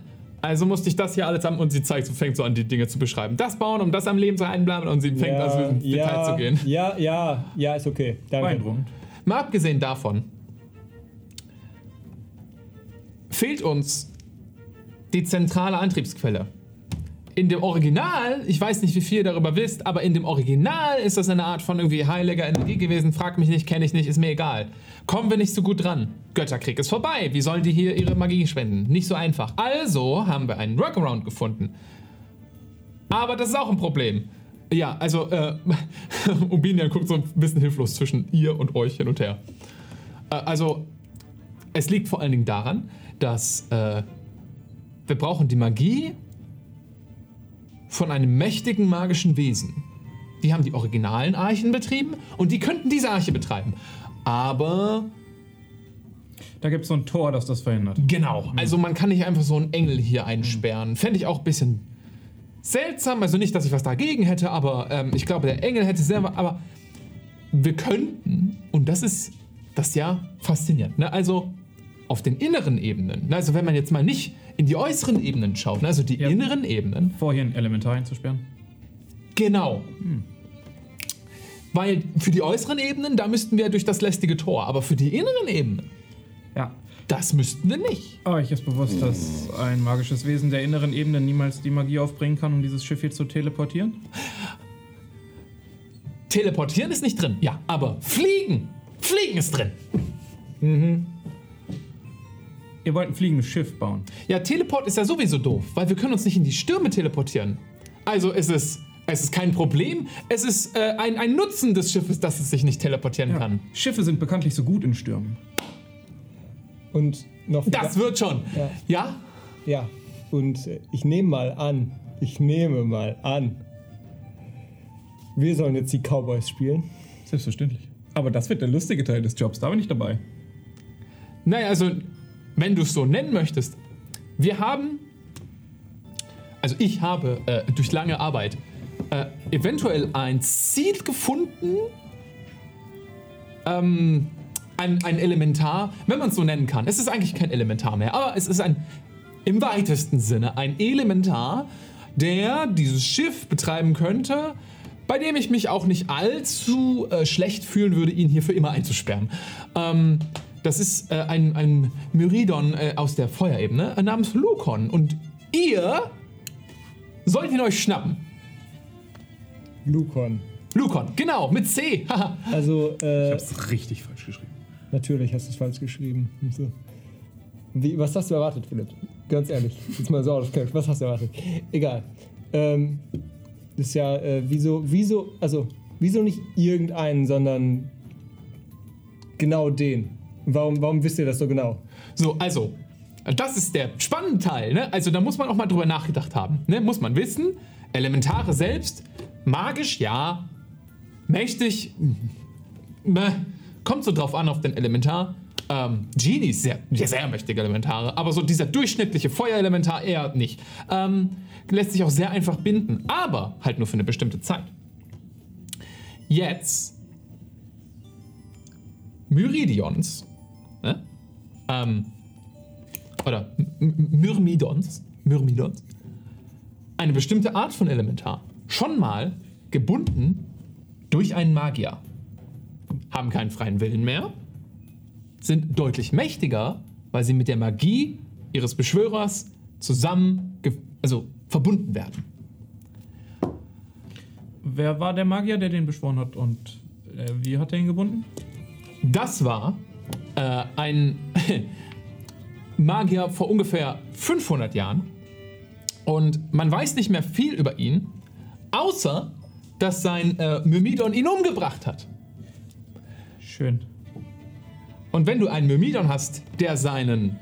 Also musste ich das hier alles haben und sie zeigt, so fängt so an, die Dinge zu beschreiben. Das bauen, um das am Leben zu einplanen und sie fängt ja, an, ins ja, Detail zu gehen. Ja, ja, ja, ist okay. Danke. Beeindruckend. Mal abgesehen davon, fehlt uns die zentrale Antriebsquelle. In dem Original, ich weiß nicht, wie viel ihr darüber wisst, aber in dem Original ist das eine Art von irgendwie heiliger Energie gewesen. Frag mich nicht, kenne ich nicht, ist mir egal. Kommen wir nicht so gut dran. Götterkrieg ist vorbei. Wie sollen die hier ihre Magie spenden? Nicht so einfach. Also haben wir einen Workaround gefunden. Aber das ist auch ein Problem. Ja, also, äh, [laughs] Ubinian guckt so ein bisschen hilflos zwischen ihr und euch hin und her. Äh, also, es liegt vor allen Dingen daran, dass äh, wir brauchen die Magie von einem mächtigen magischen Wesen. Die haben die originalen Archen betrieben und die könnten diese Arche betreiben. Aber Da gibt es so ein Tor, das das verhindert. Genau, also man kann nicht einfach so einen Engel hier einsperren. Fände ich auch ein bisschen seltsam. Also nicht, dass ich was dagegen hätte, aber ähm, ich glaube, der Engel hätte selber. Aber wir könnten, und das ist das ja faszinierend, ne? also auf den inneren Ebenen, ne? also wenn man jetzt mal nicht in die äußeren Ebenen schaut, ne? also die Ja. inneren Ebenen, Vorher ein Elementar einzusperren. Genau. Weil für die äußeren Ebenen, da müssten wir durch das lästige Tor. Aber für die inneren Ebenen, Ja. das müssten wir nicht. Aber euch ist bewusst, dass ein magisches Wesen der inneren Ebene niemals die Magie aufbringen kann, um dieses Schiff hier zu teleportieren? Teleportieren ist nicht drin. Ja, aber fliegen. Fliegen ist drin. Ihr wollt ein fliegendes Schiff bauen. Ja, Teleport ist ja sowieso doof, weil wir können uns nicht in die Stürme teleportieren. Also ist es, es ist kein Problem. Es ist äh, ein, ein Nutzen des Schiffes, dass es sich nicht teleportieren kann. Schiffe sind bekanntlich so gut in Stürmen. Und noch. Das wird schon. Ja. Ja? Ja. Und äh, ich nehme mal an. Ich nehme mal an. Wir sollen jetzt die Cowboys spielen. Selbstverständlich. Aber das wird der lustige Teil des Jobs, da bin ich dabei. Naja, also, wenn du es so nennen möchtest. Wir haben, also ich habe äh, durch lange Arbeit äh, eventuell ein Seed gefunden, ähm, ein, ein Elementar, wenn man es so nennen kann. Es ist eigentlich kein Elementar mehr, aber es ist ein, im weitesten Sinne, ein Elementar, der dieses Schiff betreiben könnte, bei dem ich mich auch nicht allzu äh, schlecht fühlen würde, ihn hier für immer einzusperren. Ähm, das ist äh, ein, ein Myridon äh, aus der Feuerebene äh, namens Lukon. Und ihr sollt ihn euch schnappen. Lukon. Lukon, genau, mit C. Also, Ich äh, hab's richtig falsch geschrieben. natürlich hast du es falsch geschrieben. Wie, was hast du erwartet, Philipp? Ganz ehrlich, jetzt mal so Knopf. Was hast du erwartet? Egal. Ähm, das ist ja, äh, wieso, wieso, also, wieso nicht irgendeinen, sondern genau den? Warum, warum wisst ihr das so genau? So, also, das ist der spannende Teil. Ne? Also, da muss man auch mal drüber nachgedacht haben. Ne? Muss man wissen, Elementare selbst, magisch, ja. Mächtig, meh. kommt so drauf an auf den Elementar. Ähm, Genies, sehr, sehr, mächtige Elementare, aber so dieser durchschnittliche Feuerelementar eher nicht. Ähm, lässt sich auch sehr einfach binden, aber halt nur für eine bestimmte Zeit. Jetzt Myridions, ne? ähm, oder Myrmidons, Myrmidons, eine bestimmte Art von Elementar, schon mal gebunden durch einen Magier, haben keinen freien Willen mehr, sind deutlich mächtiger, weil sie mit der Magie ihres Beschwörers zusammen, also verbunden werden. Wer war der Magier, der den beschworen hat und äh, wie hat er ihn gebunden? Das war äh, ein [laughs] Magier vor ungefähr 500 Jahren. Und man weiß nicht mehr viel über ihn, außer dass sein äh, Myrmidon ihn umgebracht hat. Schön. Und wenn du einen Myrmidon hast, der seinen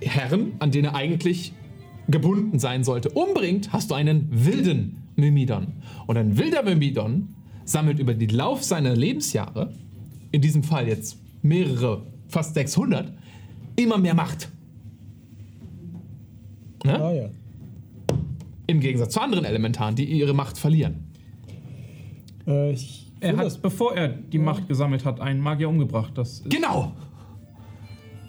Herren, an den er eigentlich gebunden sein sollte, umbringt, hast du einen wilden Myrmidon. Und ein wilder Myrmidon sammelt über den Lauf seiner Lebensjahre, in diesem Fall jetzt mehrere, fast 600, immer mehr Macht. Ne? Ah ja. Im Gegensatz zu anderen Elementaren, die ihre Macht verlieren. Äh, ich Er hat, das- bevor er die Macht gesammelt hat, einen Magier umgebracht. Das ist, Genau!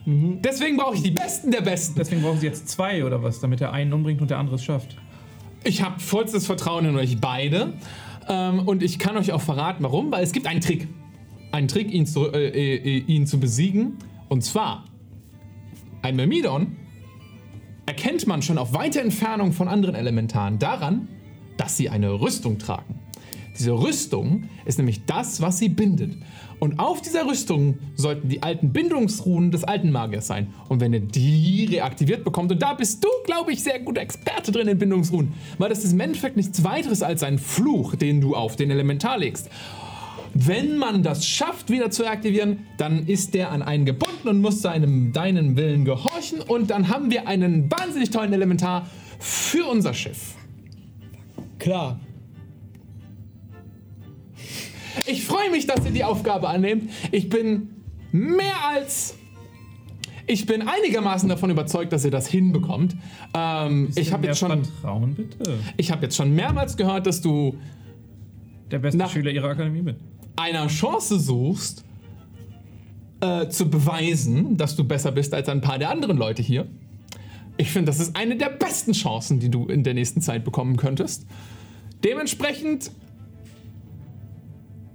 Deswegen brauche ich die Besten der Besten. deswegen brauchen sie jetzt zwei oder was, damit er einen umbringt und der andere es schafft. Ich habe vollstes Vertrauen in euch beide. Ähm, und ich kann euch auch verraten, warum. Weil es gibt einen Trick. Einen Trick, ihn zu, äh, äh, ihn zu besiegen. Und zwar, ein Myrmidon erkennt man schon auf weite Entfernung von anderen Elementaren daran, dass sie eine Rüstung tragen. Diese Rüstung ist nämlich das, was sie bindet. Und auf dieser Rüstung sollten die alten Bindungsruhen des alten Magiers sein. Und wenn ihr die reaktiviert bekommt, und da bist du, glaube ich, sehr guter Experte drin in Bindungsruhen, weil das ist im Endeffekt nichts weiteres als ein Fluch, den du auf den Elementar legst. Wenn man das schafft, wieder zu reaktivieren, dann ist der an einen gebunden und muss seinem deinen Willen gehorchen. Und dann haben wir einen wahnsinnig tollen Elementar für unser Schiff. Klar. Ich freue mich, dass ihr die Aufgabe annehmt. Ich bin mehr als. Ich bin einigermaßen davon überzeugt, dass ihr das hinbekommt. Ähm, ich habe jetzt schon, Vertrauen, bitte. ich habe jetzt schon mehrmals gehört, dass du Der beste Nach- Schüler ihrer Akademie mit. Einer Chance suchst, äh, zu beweisen, dass du besser bist als ein paar der anderen Leute hier. Ich finde, das ist eine der besten Chancen, die du in der nächsten Zeit bekommen könntest. Dementsprechend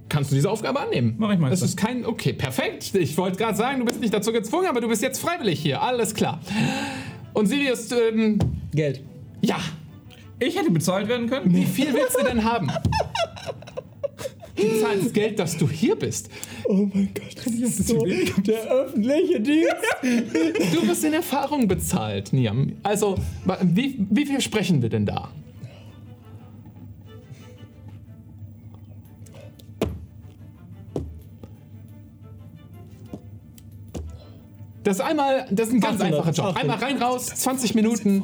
kannst du diese Aufgabe annehmen. Mach ich, Meister. Das ist kein. Okay, perfekt. Ich wollte gerade sagen, du bist nicht dazu gezwungen, aber du bist jetzt freiwillig hier. Alles klar. Und Sirius, ähm, Geld. ja. Ich hätte bezahlt werden können. Wie viel willst du denn haben? [laughs] Du zahlst Geld, dass du hier bist. Oh mein Gott, das ist so der öffentliche Dienst. [laughs] Du wirst in Erfahrung bezahlt, Niam. Also, wie, wie viel sprechen wir denn da? Das ist einmal, das ist ein ganz 800, einfacher Job. 800. Einmal rein, raus, 20 Minuten.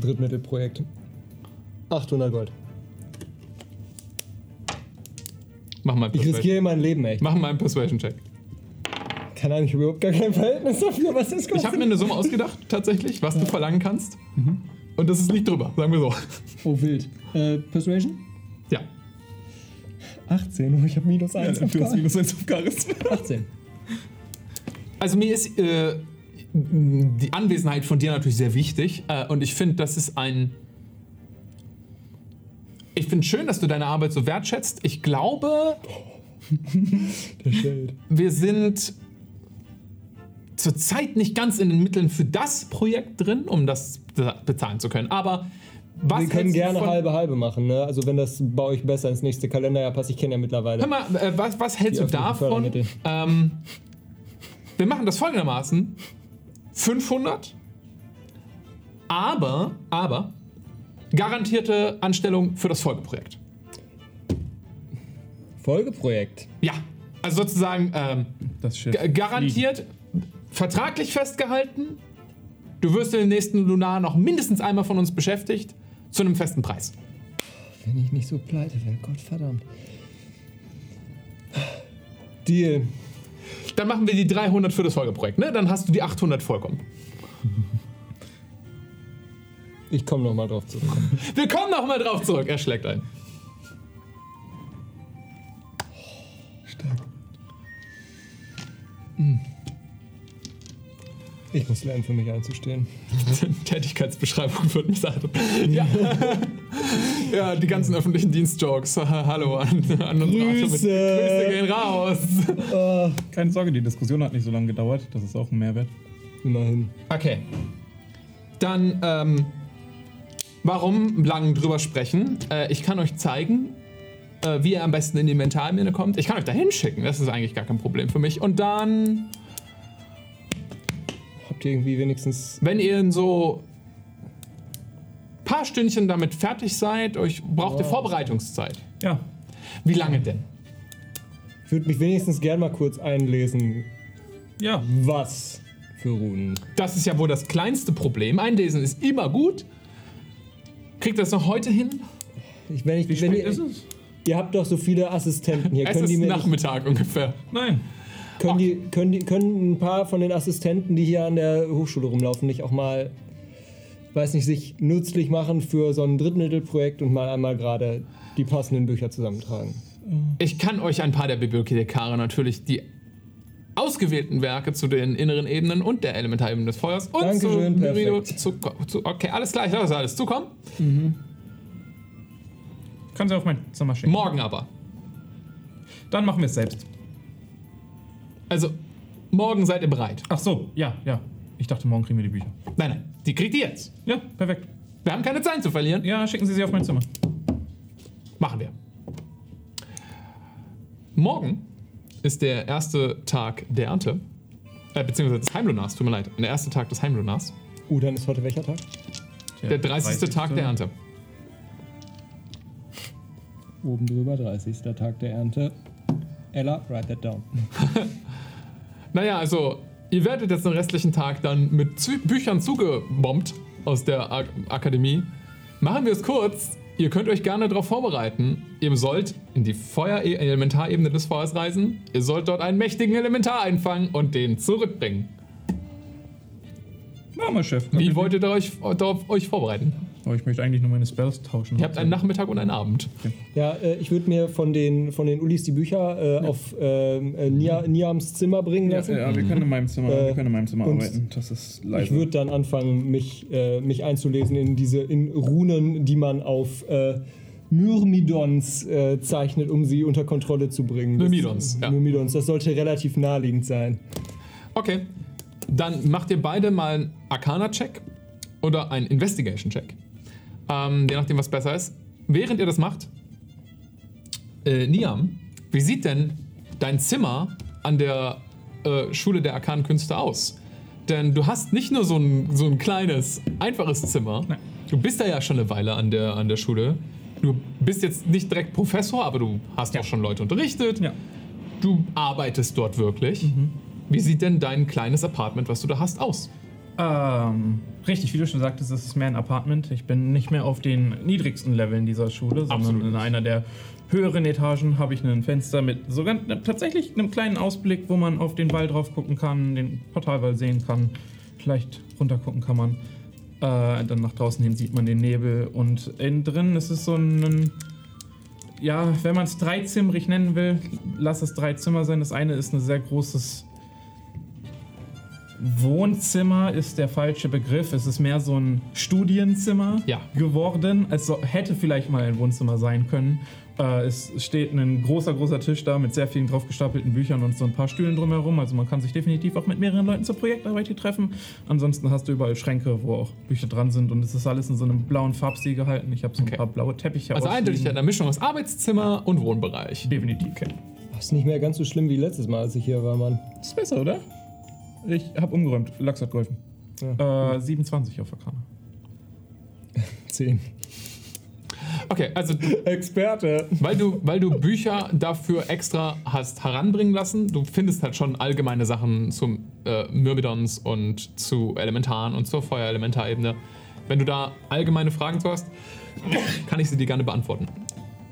Drittmittelprojekt. 800 Gold. Mach mal einen Ich riskiere mein Leben, echt. Mach mal einen Persuasion-Check. Kann eigentlich überhaupt gar kein Verhältnis dafür, was das Ich kostet. habe mir eine Summe ausgedacht, tatsächlich, was du verlangen kannst. Und das ist nicht drüber, sagen wir so. oh, wild. Äh, Persuasion? Ja. 18. Oh, ich habe minus 1 auf Charisma. minus 1 auf Charisma. 18. Also mir ist äh, die Anwesenheit von dir natürlich sehr wichtig äh, und ich finde, das ist ein. Ich finde schön, dass du deine Arbeit so wertschätzt. Ich glaube, [laughs] wir sind zurzeit nicht ganz in den Mitteln für das Projekt drin, um das be- bezahlen zu können. Aber Was Wir können gerne halbe halbe machen, ne? Also wenn das bei euch besser ins nächste Kalenderjahr passt, ich kenne ja mittlerweile. Hör mal, äh, was, was hältst du davon? Ähm, wir machen das folgendermaßen: 500, aber, aber garantierte Anstellung für das Folgeprojekt. Folgeprojekt. Ja, also sozusagen ähm, Das Garantiert, vertraglich festgehalten. Du wirst in den nächsten Lunar noch mindestens einmal von uns beschäftigt, zu einem festen Preis. Wenn ich nicht so pleite wäre, Gott verdammt. Deal. Dann machen wir die 300 für das Folgeprojekt, ne? Dann hast du die 800 vollkommen. Ich komme nochmal drauf zurück. [laughs] Wir kommen noch mal drauf zurück. Er schlägt ein. Ich muss lernen, für mich einzustehen. [laughs] Tätigkeitsbeschreibung wird mich sagen. [laughs] Ja. ja, die ganzen öffentlichen Dienstjokes. Hallo an, an unsere Grüße. Grüße gehen raus. Keine Sorge, die Diskussion hat nicht so lange gedauert. Das ist auch ein Mehrwert. Immerhin. Okay. Dann, ähm, warum lang drüber sprechen? Äh, ich kann euch zeigen, äh, wie ihr am besten in die Mentalmine kommt. Ich kann euch da hinschicken, das ist eigentlich gar kein Problem für mich. Und dann, Habt ihr irgendwie wenigstens. wenn ihr in so paar Stündchen damit fertig seid, euch braucht ihr Vorbereitungszeit. Ja, Wie lange denn? Ich würde mich wenigstens gern mal kurz einlesen. ja. Was für Runen? Das ist ja wohl das kleinste Problem. Einlesen ist immer gut. Kriegt das noch heute hin? Ich, wenn ich, Wie wenn spät ihr, ist es? ihr habt doch so viele Assistenten hier. Es Können ist die, mir nicht, Nachmittag ungefähr. Nein. können, die, können, die, können ein paar von den Assistenten, die hier an der Hochschule rumlaufen, nicht auch mal, weiß nicht, sich nützlich machen für so ein Drittmittelprojekt und mal einmal gerade die passenden Bücher zusammentragen? Ich kann euch ein paar der Bibliothekare natürlich die ausgewählten Werke zu den inneren Ebenen und der Elementarebene des Feuers und Dankeschön, zu Merido perfekt. zu, zu, Okay, alles klar, ich lasse alles zukommen. Kann sie auf mein Zimmer schicken. Morgen aber. Dann machen wir es selbst. Also, morgen seid ihr bereit. Ach so, ja, ja. Ich dachte, morgen kriegen wir die Bücher. Nein, nein, die kriegt ihr jetzt. Ja, perfekt. Wir haben keine Zeit zu verlieren. Ja, schicken Sie sie auf mein Zimmer. Machen wir. Morgen ist der erste Tag der Ernte. Äh, beziehungsweise des Heimlunars, tut mir leid. Der erste Tag des Heimlunars. Uh, dann ist heute welcher Tag? Der 30. Tag der Ernte. Oben drüber, 30. Tag der Ernte. Ella, write that down. [laughs] Naja, also, ihr werdet jetzt den restlichen Tag dann mit Zü Büchern zugebombt aus der Ak Akademie. Machen wir es kurz. Ihr könnt euch gerne darauf vorbereiten. Ihr sollt in die Feuer Elementarebene des Feuers reisen. Ihr sollt dort einen mächtigen Elementar einfangen und den zurückbringen. Ja, mal Chef. Wie wollt ihr euch, darauf euch vorbereiten? Oh, ich möchte eigentlich nur meine Spells tauschen. Ihr habt einen Nachmittag und einen Abend. Ja, äh, ich würde mir von den, von den Ulis die Bücher äh, auf ähm, äh, Nia, Niams Zimmer bringen Ja, lassen. ja, wir können in meinem Zimmer, Äh, wir können in meinem Zimmer arbeiten. Das ist leise. Ich würde dann anfangen, mich, äh, mich einzulesen in diese in Runen, die man auf äh, Myrmidons äh, zeichnet, um sie unter Kontrolle zu bringen. Das- Myrmidons, ja. Myrmidons, das sollte relativ naheliegend sein. Okay. Dann macht ihr beide mal einen Arcana-Check oder einen Investigation-Check. Ähm, je nachdem, was besser ist. Während ihr das macht, äh, Niam, wie sieht denn dein Zimmer an der äh, Schule der arkanen Künste aus? Denn du hast nicht nur so ein, so ein kleines, einfaches Zimmer. Nein. Du bist da ja schon eine Weile an der, an der Schule. Du bist jetzt nicht direkt Professor, aber du hast auch schon Leute unterrichtet. Ja. Du arbeitest dort wirklich. Wie sieht denn dein kleines Apartment, was du da hast, aus? Ähm, richtig, wie du schon sagtest, es ist mehr ein Apartment. Ich bin nicht mehr auf den niedrigsten Leveln dieser Schule, sondern Absolut. in einer der höheren Etagen habe ich ein Fenster mit sogar tatsächlich einem kleinen Ausblick, wo man auf den Wall drauf gucken kann, den Portalwall sehen kann. Vielleicht runter gucken kann man. Äh, dann nach draußen hin sieht man den Nebel und innen drin ist es so ein. Ja, wenn man es dreizimmerig nennen will, lass es drei Zimmer sein. Das eine ist ein sehr großes Wohnzimmer ist der falsche Begriff. Es ist mehr so ein Studienzimmer Ja. geworden. Es so, hätte vielleicht mal ein Wohnzimmer sein können. Äh, es steht ein großer, großer Tisch da mit sehr vielen draufgestapelten Büchern und so ein paar Stühlen drumherum. Also man kann sich definitiv auch mit mehreren Leuten zur Projektarbeit hier treffen. Ansonsten hast du überall Schränke, wo auch Bücher dran sind und es ist alles in so einem blauen Farbstil gehalten. Ich habe so ein Okay. paar blaue Teppiche Also eindeutig eine Mischung aus Arbeitszimmer und Wohnbereich. Definitiv. Das ist nicht mehr ganz so schlimm wie letztes Mal, als ich hier war, Mann. Das ist besser, oder? Ich habe umgeräumt. Lachs hat geholfen. Äh, 27 auf Arcana. [laughs] 10. Okay, also Experte. weil du, weil du Bücher dafür extra hast heranbringen lassen, du findest halt schon allgemeine Sachen zum äh, Myrmidons und zu Elementaren und zur Feuerelementarebene. Wenn du da allgemeine Fragen zu hast, kann ich sie dir gerne beantworten.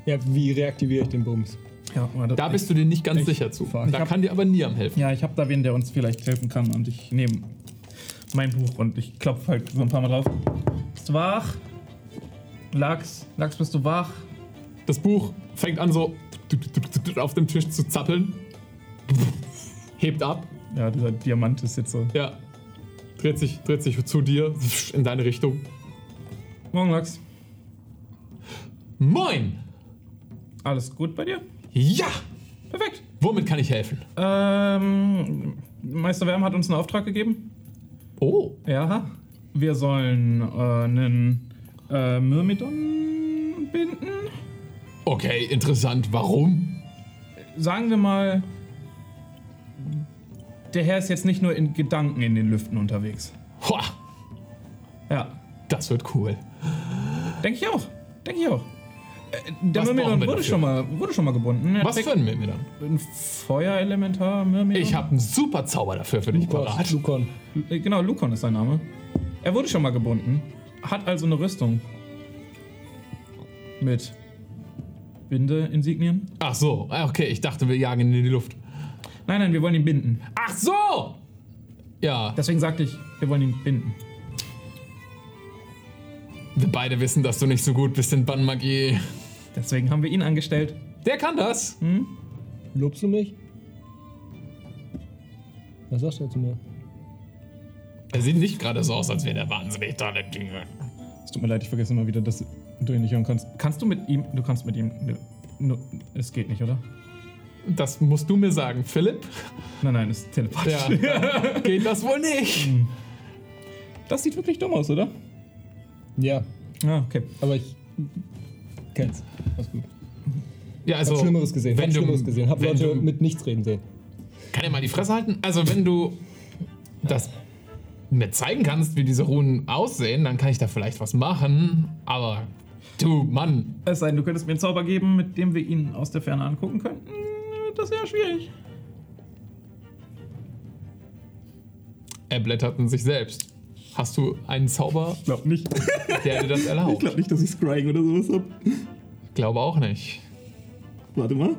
Ja, wie reaktiviere ich den Bums? Ja, Da bist du dir nicht ganz Ich- sicher zu. fuck. Da hab- kann dir aber Niam helfen. Ja, ich habe da wen, der uns vielleicht helfen kann und ich nehme mein Buch und ich klopfe halt so ein paar Mal drauf. Bist du wach? Lachs, Lachs, bist du wach? Das Buch fängt an so auf dem Tisch zu zappeln. Hebt ab. Ja, dieser Diamant ist jetzt so. Ja. Dreht sich, dreht sich zu dir in deine Richtung. Morgen, Lachs. Moin! Alles gut bei dir? Ja! Perfekt. Womit kann ich helfen? Ähm, Meister Wärm hat uns einen Auftrag gegeben. Oh. Ja. Wir sollen äh, einen äh, Myrmidon binden. Okay, interessant. Warum? Sagen wir mal, der Herr ist jetzt nicht nur in Gedanken in den Lüften unterwegs. Hoa, Ja, das wird cool. denke ich auch. Denke ich auch. Der Was brauchen Myrmidon wir wurde dafür? schon, mal, wurde schon mal gebunden. Er Was trägt für ein dann? ein Feuerelementar Myrmidon? Ich habe einen super Zauber dafür für dich parat. Lukon. Äh, Genau, Lukon ist sein Name. Er wurde schon mal gebunden. Hat also eine Rüstung. Mit Binde-Insignien. Ach so, ah, okay, ich dachte, wir jagen ihn in die Luft. Nein, nein, wir wollen ihn binden. Ach so! Ja, Deswegen sagte ich, wir wollen ihn binden. wir beide wissen, dass du nicht so gut bist in Bannmagie. Deswegen haben wir ihn angestellt. Der kann das. Lobst du mich? Was sagst du zu mir? Er sieht nicht gerade so aus, als wäre der wahnsinnig tolle Dinge. Es tut mir leid, ich vergesse immer wieder, dass du ihn nicht hören kannst. Kannst du mit ihm, du kannst mit ihm, ne, no, es geht nicht, oder? Das musst du mir sagen, Philipp. Nein, nein, es ist telepathisch. Ja, geht das wohl nicht. Das sieht wirklich dumm aus, oder? Ja, Ja, okay. aber ich kenn's. Alles gut. Ja, Hab also, Schlimmeres gesehen. wenn Hab du- Schlimmeres gesehen. Hab wenn Leute du- mit nichts reden sehen. Kann er mal die Fresse halten? Also, wenn du das mir zeigen kannst, wie diese Runen aussehen, dann kann ich da vielleicht was machen. Aber du, Mann, Es sei denn, du könntest mir einen Zauber geben, mit dem wir ihn aus der Ferne angucken könnten. Das wäre schwierig. er blättert in sich selbst. Hast du einen Zauber, Ich glaube nicht. der dir das [laughs] erlaubt? nicht, dass ich Scrying oder sowas habe. Ich glaube auch nicht. Warte mal.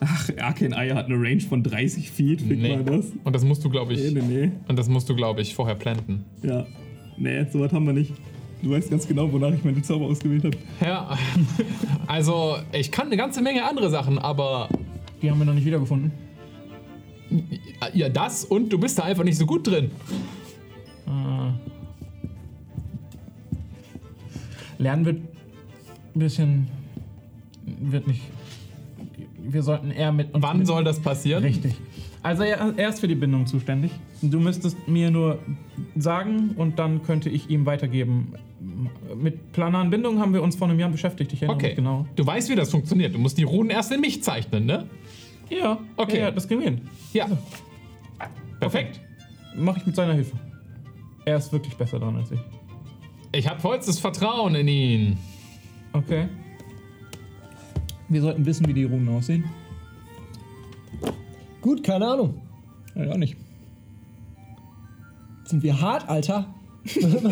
Ach, Arcane Eye hat eine Range von 30 Feet. Fick Nee. mal das. Und das musst du, glaube ich, Nee, nee, und das musst du, glaube ich, vorher planten. nee. Ja. Nee, sowas haben wir nicht. Du weißt ganz genau, wonach ich meine Zauber ausgewählt habe. Ja, [laughs] also ich kann eine ganze Menge andere Sachen, aber Die haben wir noch nicht wiedergefunden. Ja, das und du bist da einfach nicht so gut drin. Lernen wird ein bisschen. wird nicht. Wir sollten eher mit. uns Wann mit, soll das passieren? Richtig. Also er, er ist für die Bindung zuständig. Du müsstest mir nur sagen und dann könnte ich ihm weitergeben. Mit planaren Bindungen haben wir uns vor einem Jahr beschäftigt. Ich erinnere Okay, mich genau. du weißt, wie das funktioniert. Du musst die Runen erst in mich zeichnen, ne? Ja, Okay. Ja, ja, das kriegen wir hin. Ja. Perfekt. Mache ich mit seiner Hilfe. Er ist wirklich besser dran als ich. Ich habe vollstes Vertrauen in ihn. Okay. Wir sollten wissen, wie die Runen aussehen. Gut, keine Ahnung. Ja, auch nicht. Sind wir hart, Alter? [laughs]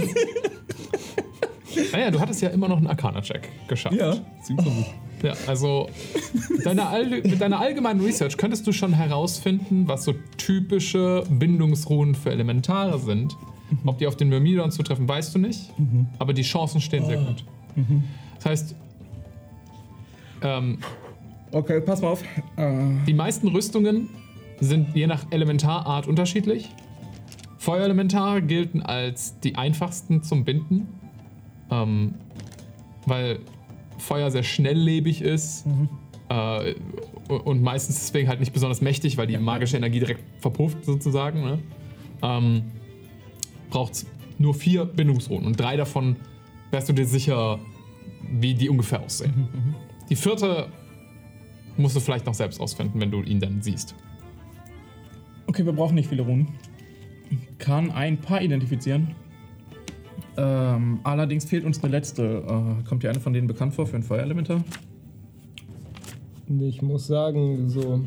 Naja, du hattest ja immer noch einen Arcana-Check geschafft. super gut. Ja, also mit deiner, all, mit deiner allgemeinen Research könntest du schon herausfinden, was so typische Bindungsruhen für Elementare sind. Ob die auf den Myrmidon zutreffen, weißt du nicht. Aber die Chancen stehen sehr gut. Das heißt, ähm, Okay, pass mal auf. Äh, Die meisten Rüstungen sind je nach Elementarart unterschiedlich. Feuerelementare gelten als die einfachsten zum Binden, ähm, weil Feuer sehr schnelllebig ist äh, und meistens deswegen halt nicht besonders mächtig, weil die magische Energie direkt verpufft sozusagen. Ne? Ähm, Braucht nur vier Bindungsrunden und drei davon wärst du dir sicher, wie die ungefähr aussehen. Die vierte musst du vielleicht noch selbst ausfinden, wenn du ihn dann siehst. okay, wir brauchen nicht viele Runen. Kann ein paar identifizieren. Ähm, allerdings fehlt uns eine letzte. Äh, kommt dir eine von denen bekannt vor für ein Feuerelementar? Ich muss sagen, so.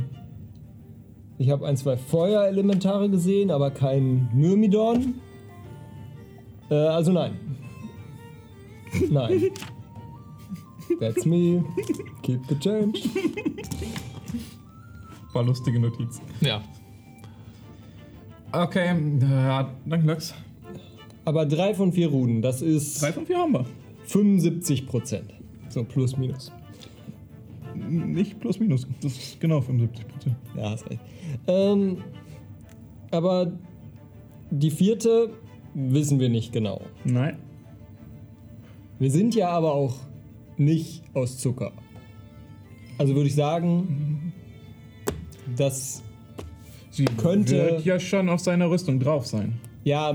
Ich habe ein, zwei Feuerelementare gesehen, aber kein Myrmidon. Äh, also nein. Nein. That's me. Keep the change. War lustige Notiz. Ja, Okay, äh, ja, danke, Lux. Aber drei von vier Runen, das ist Drei von vier haben wir. 75 Prozent. So, plus, minus. Nicht plus minus. Das ist genau 75 Prozent. Ja, hast recht. Ähm, aber die vierte wissen wir nicht genau. Nein. Wir sind ja aber auch nicht aus Zucker. Also würde ich sagen, dass Sie Könnte- wird ja schon auf seiner Rüstung drauf sein. ja,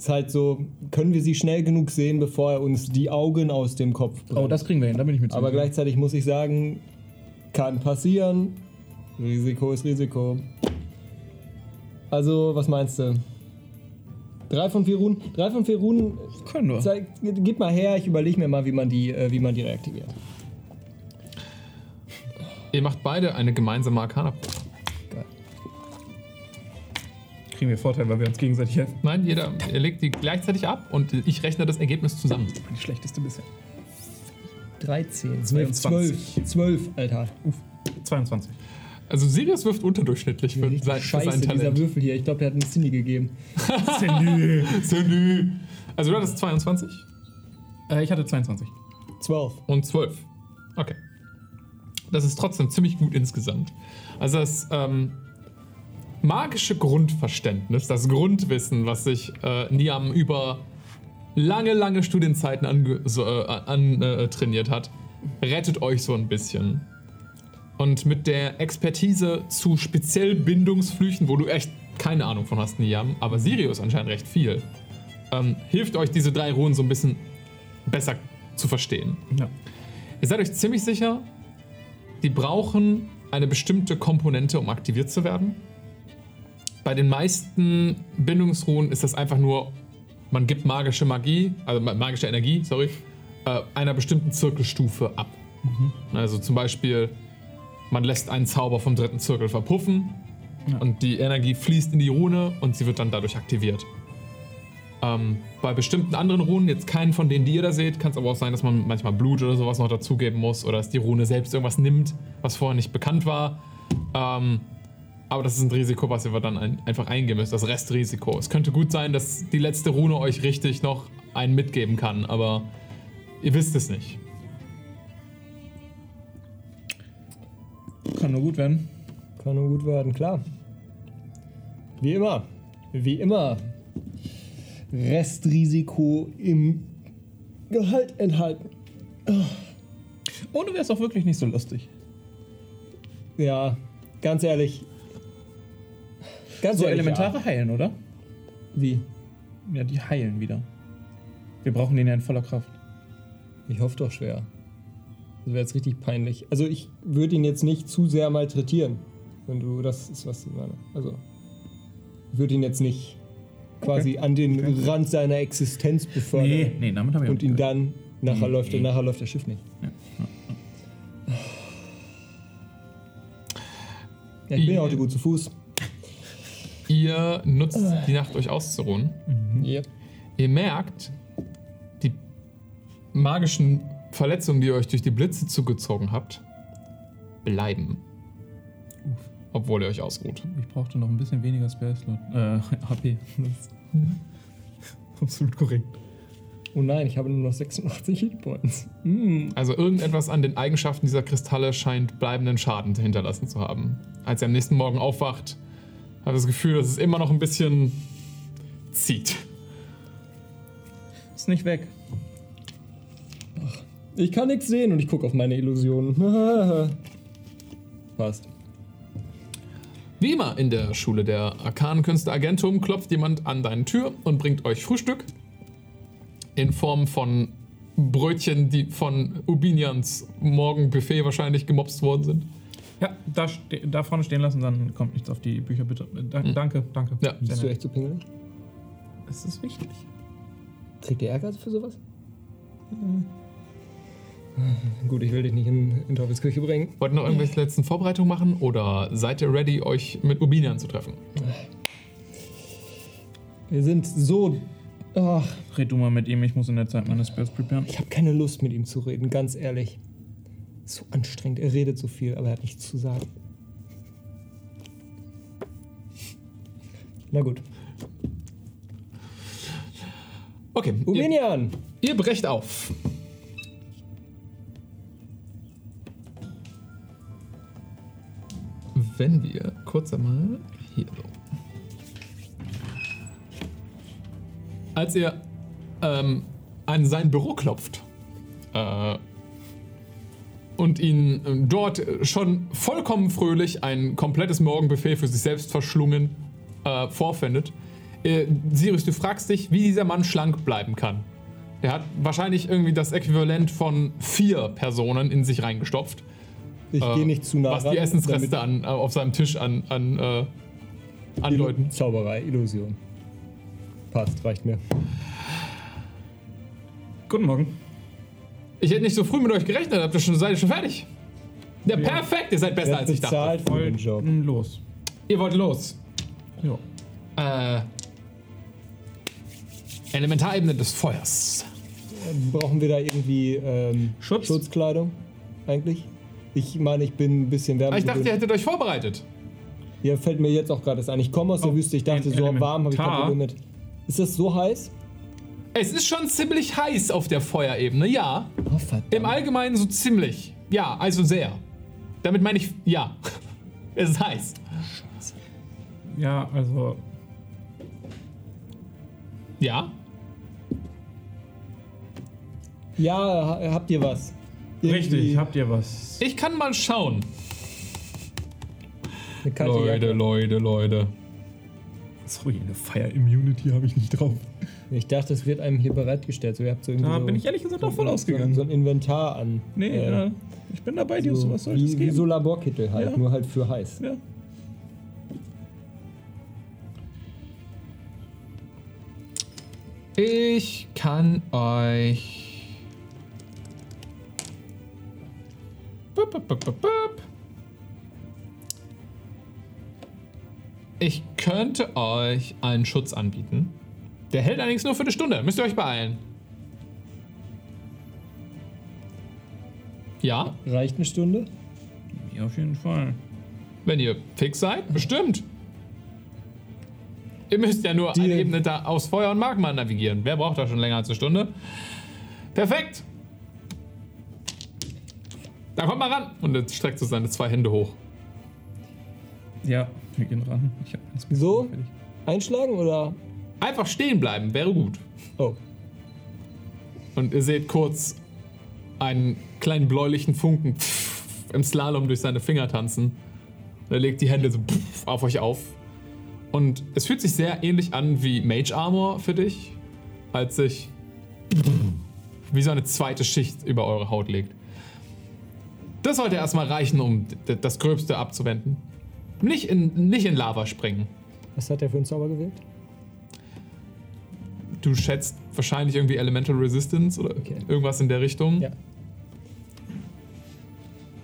ist halt so, können wir sie schnell genug sehen, bevor er uns die Augen aus dem Kopf brennt. Oh, das kriegen wir hin, da bin ich mit aber sicher. gleichzeitig muss ich sagen, kann passieren. Risiko ist Risiko. Also, was meinst du? Drei von vier Runen? Drei von vier Runen. Können wir. Zeig, gib mal her, ich überlege mir mal, wie man die, äh, wie man die reaktiviert. ihr macht beide eine gemeinsame arcana Kriegen wir Vorteil, weil wir uns gegenseitig helfen. Nein, jeder, legt die gleichzeitig ab und ich rechne das Ergebnis zusammen. Die schlechteste bisher. 13, 22. 12, 12, Alter. 22. Also Sirius wirft unterdurchschnittlich für, Richtig sein, für scheiße, sein dieser Talent. Würfel hier. Ich glaube, der hat einen Cindy gegeben. [laughs] Salü. Also du hattest 22 Äh, ich hatte 22. 12. und 12. Okay. Das ist trotzdem ziemlich gut insgesamt. Also das ähm, magische Grundverständnis, das Grundwissen, was sich äh, Niam über lange, lange Studienzeiten ange so, äh, an, äh, hat, rettet euch so ein bisschen. Und mit der Expertise zu speziell Bindungsflüchen, wo du echt keine Ahnung von hast, Niam, aber Sirius anscheinend recht viel, ähm, hilft euch diese drei Runen so ein bisschen besser zu verstehen. Ja. Ihr seid euch ziemlich sicher, die brauchen eine bestimmte Komponente, um aktiviert zu werden. Bei den meisten Bindungsruhen ist das einfach nur, man gibt magische Magie, also ma- magische Energie, sorry, äh, einer bestimmten Zirkelstufe ab. Also zum Beispiel, man lässt einen Zauber vom dritten Zirkel verpuffen und die Energie fließt in die Rune und sie wird dann dadurch aktiviert. Ähm, bei bestimmten anderen Runen, jetzt keinen von denen, die ihr da seht, kann es aber auch sein, dass man manchmal Blut oder sowas noch dazugeben muss oder dass die Rune selbst irgendwas nimmt, was vorher nicht bekannt war. Ähm, aber das ist ein Risiko, was ihr dann ein, einfach eingehen müsst, das Restrisiko. Es könnte gut sein, dass die letzte Rune euch richtig noch einen mitgeben kann, aber ihr wisst es nicht. Kann nur gut werden. Kann nur gut werden, klar. Wie immer. Wie immer. Restrisiko im Gehalt enthalten. Ohne wäre es auch wirklich nicht so lustig. Ja, ganz ehrlich. Ganz So ehrlich, Elementare heilen, oder? Ja. Wie? Ja, die heilen wieder. Wir brauchen den ja in voller Kraft. Ich hoffe doch schwer. Das wäre jetzt richtig peinlich. Also ich würde ihn jetzt nicht zu sehr malträtieren. Wenn du, das ist was ich meine. Also ich würde ihn jetzt nicht quasi an den Rand seiner Existenz befördern. nee, damit haben wir Und ihn dann, nachher, Nee, läuft, nee. nachher läuft das Schiff nicht. Ja, ich bin ja heute gut zu Fuß. Ihr nutzt die Nacht, euch auszuruhen. Ja. Ihr merkt, die magischen Verletzungen, die ihr euch durch die Blitze zugezogen habt, bleiben. Obwohl ihr euch ausruht. Ich brauchte noch ein bisschen weniger Spare Slot. Äh, [laughs] HP. Ist [laughs] Absolut korrekt. Oh nein, ich habe nur noch 86 Hitpoints. Mm. Also irgendetwas an den Eigenschaften dieser Kristalle scheint bleibenden Schaden hinterlassen zu haben. Als er am nächsten Morgen aufwacht, hat er das Gefühl, dass es immer noch ein bisschen zieht. Ist nicht weg. Ich kann nichts sehen und ich gucke auf meine Illusionen. [laughs] Passt. Wie immer in der Schule der Arkanenkünste Agentum klopft jemand an deine Tür und bringt euch Frühstück in Form von Brötchen, die von Ubinians Morgenbuffet wahrscheinlich gemobst worden sind. Ja, da, ste da vorne stehen lassen, dann kommt nichts auf die Bücher, bitte. Da, Danke, danke. Ja. Sehr Bist du nett. echt so pingelig? Das ist wichtig. Kriegt ihr Ärger für sowas? Gut, ich will dich nicht in, in Teufels Küche bringen. Wollt ihr noch irgendwelche letzten Vorbereitungen machen oder seid ihr ready, euch mit Ubinian zu treffen? Wir sind so. Ach, Red du mal mit ihm, ich muss in der Zeit meine Spells preparen. ich habe keine Lust mit ihm zu reden, ganz ehrlich. So anstrengend. Er redet so viel, aber er hat nichts zu sagen. Na gut. Okay, ihr, Ubinian! ihr brecht auf. Wenn wir kurz einmal hier so. Als ihr ähm, an sein Büro klopft äh, und ihn äh, dort schon vollkommen fröhlich ein komplettes Morgenbuffet für sich selbst verschlungen äh, vorfindet, äh, Sirius, du fragst dich, wie dieser Mann schlank bleiben kann. Er hat wahrscheinlich irgendwie das Äquivalent von vier Personen in sich reingestopft, Ich äh, gehe nicht zu nah was die Essensreste an, äh, auf seinem Tisch an, an, äh, andeuten. Illu- Zauberei, Illusion. Passt, reicht mir. Guten Morgen. Ich hätte nicht so früh mit euch gerechnet, habt ihr schon, seid ihr schon fertig? Ja, perfekt, ihr seid besser als ich dachte. bezahlt für den Job. Los. Ihr wollt los. Ja. Äh, Elementarebene des Feuers. Brauchen wir da irgendwie ähm, Schutz? Schutzkleidung eigentlich? Ich meine, ich bin ein bisschen wärmer. Ah, ich dachte, ihr hättet euch vorbereitet. Ja, fällt mir jetzt auch gerade erst ein. Ich komme aus der Oh, Wüste, ich dachte, so warm habe ich kein. Problem mit. Ist das so heiß? Es ist schon ziemlich heiß auf der Feuerebene, ja. Oh, verdammt. Im Allgemeinen so ziemlich. Ja, also sehr. Damit meine ich, ja. [laughs] Es ist heiß. Ja, also. Ja. Ja, ha- habt ihr was? Irgendwie Richtig, habt ihr was? Ich kann mal schauen. Leute? Leute, Leute. Sorry, eine Fire Immunity habe ich nicht drauf. Ich dachte, es wird einem hier bereitgestellt. So, ihr habt so irgendwie Da so, bin ich ehrlich gesagt auch voll so, ausgegangen. so ein Inventar an. Nee, äh, ja, ich bin dabei, dir so, sowas sollte es wie, wie geben. so Laborkittel halt, Ja. nur halt für heiß. ja. Ich kann euch. Bup, bup, bup, bup, bup. Ich könnte euch einen Schutz anbieten. Der hält allerdings nur für eine Stunde. Müsst ihr euch beeilen. Ja, Reicht eine Stunde? Ja, auf jeden Fall. wenn ihr fix seid, bestimmt. Ihr müsst ja nur Die- eine Ebene da aus Feuer und Magma navigieren. Wer braucht da schon länger als eine Stunde? Perfekt. Da kommt mal ran. Und er streckt so seine zwei Hände hoch. Ja, wir gehen ran. Ich hab So? Einschlagen oder? Einfach stehen bleiben, wäre gut. Oh. Und ihr seht kurz einen kleinen bläulichen Funken im Slalom durch seine Finger tanzen. Und er legt die Hände so auf euch auf. Und es fühlt sich sehr ähnlich an wie Mage Armor für dich, als sich wie so eine zweite Schicht über eure Haut legt. Das sollte erstmal reichen, um das Gröbste abzuwenden. Nicht in, nicht in Lava springen. Was hat der für einen Zauber gewirkt? Du schätzt wahrscheinlich irgendwie Elemental Resistance oder Okay. irgendwas in der Richtung. Ja.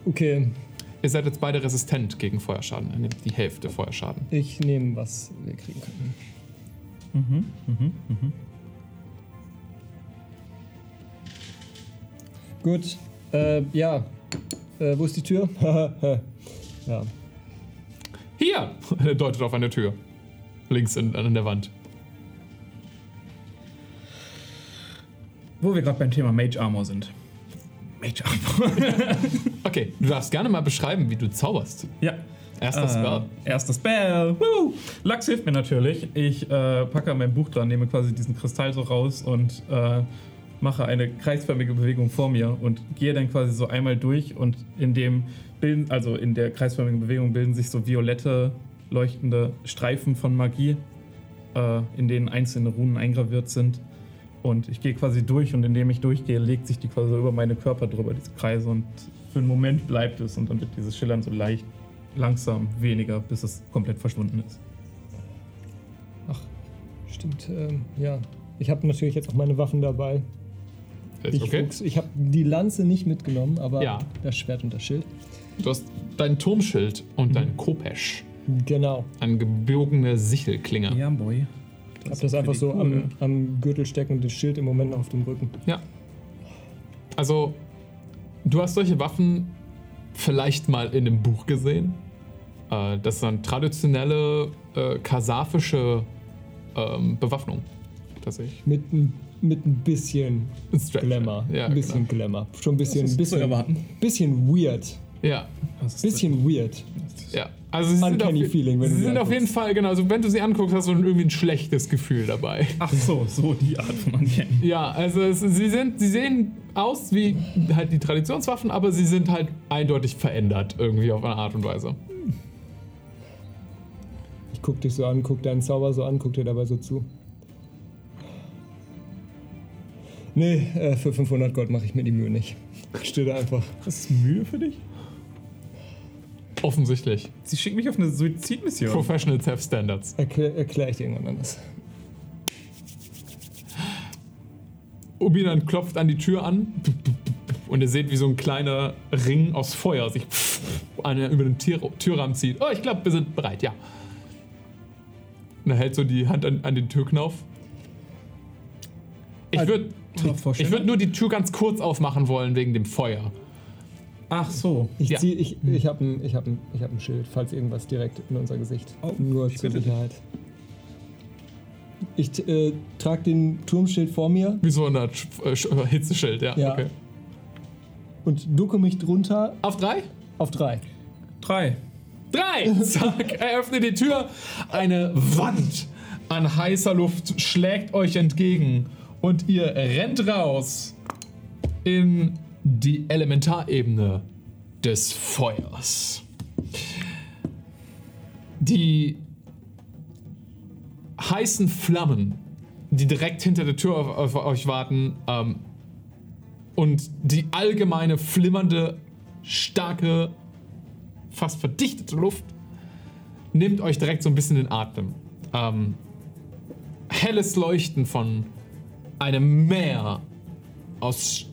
Okay, Ihr seid jetzt beide resistent gegen Feuerschaden. Ihr nehmt die Hälfte Feuerschaden. ich nehme, was wir kriegen können. Gut, äh, ja. Äh, wo ist die Tür? [laughs] ja. Hier! [laughs] Er deutet auf eine Tür. Links in, an der Wand. Wo wir gerade beim Thema Mage Armor sind. Mage Armor. [laughs] Okay, du darfst gerne mal beschreiben, wie du zauberst. ja. Erster Spell. Äh, erster Spell. Woo! Lachs hilft mir natürlich. Ich äh, packe mein Buch dran, nehme quasi diesen Kristall so raus und äh, mache eine kreisförmige Bewegung vor mir und gehe dann quasi so einmal durch und in dem bilden, also in der kreisförmigen Bewegung bilden sich so violette leuchtende Streifen von Magie, äh, in denen einzelne Runen eingraviert sind. Und ich gehe quasi durch und indem ich durchgehe, legt sich die quasi so über meine Körper drüber, diese Kreise. Und für einen Moment bleibt es und dann wird dieses Schillern so leicht, langsam weniger, bis es komplett verschwunden ist. Stimmt, ähm, ja. Ich habe natürlich jetzt auch meine Waffen dabei. Ist Ich, okay. Fuchs, ich habe die Lanze nicht mitgenommen, aber Ja. das Schwert und das Schild. Du hast dein Turmschild und dein Kopesch. Genau. Eine gebogene Sichelklinge. Ja, Boy. Ich habe das einfach so am, am Gürtel stecken und das Schild im Moment noch auf dem Rücken. Ja. Also, du hast solche Waffen vielleicht mal in einem Buch gesehen. Äh, das ist eine traditionelle äh, kasafische ähm, Bewaffnung. Tatsächlich. Mit, ein- mit ein bisschen Ein Stretch. Glamour. Ja, ein bisschen genau. Glamour. Schon ein bisschen, Das ist zu bisschen, bisschen weird. Ja, Bisschen weird. ja. Also sie sind, auf, feeling, wenn sie du sie sind auf jeden anguckst. Fall, genau, also wenn du sie anguckst, hast du irgendwie ein schlechtes Gefühl dabei. Ach so, so die Art von Uncanny. [laughs] Ja, also es, sie, sind, sie sehen aus wie halt die Traditionswaffen, aber sie sind halt eindeutig verändert irgendwie auf eine Art und Weise. Ich guck dich so an, guck deinen Zauber so an, guck dir dabei so zu. Nee, äh, für 500 Gold mache ich mir die Mühe nicht. Ich stehe da einfach. Das ist Mühe für dich? Offensichtlich. Sie schickt mich auf eine Suizidmission. Professionals have standards. Erklär, erklär ich dir irgendwann anders. Obinan klopft an die Tür an und ihr seht, wie so ein kleiner Ring aus Feuer sich eine über den Tier Türrahmen zieht. Oh, ich glaube, wir sind bereit, ja. Und er hält so die Hand an, an den Türknauf. Ich Also, würde vorstellen? ich würd nur die Tür ganz kurz aufmachen wollen wegen dem Feuer. Ach so. Ich, Ja. zieh, ich, ich habe ein, ich hab ein, ich hab ein Schild, falls irgendwas direkt in unser Gesicht. Oh, Nur zur. Sicherheit. Ich äh, trage den Turmschild vor mir Wie so Sch- äh, Sch- Hitzeschild, ja. Ja. Okay. und ducke mich drunter Auf drei? auf drei. Drei. Drei! [laughs] Zack, er öffnet die Tür. Eine Wand an heißer Luft schlägt euch entgegen und ihr rennt raus in die Elementarebene des Feuers. Die heißen Flammen, die direkt hinter der Tür auf, auf euch warten, ähm, und die allgemeine flimmernde, starke fast verdichtete Luft nimmt euch direkt so ein bisschen den Atem. Ähm, helles Leuchten von einem Meer aus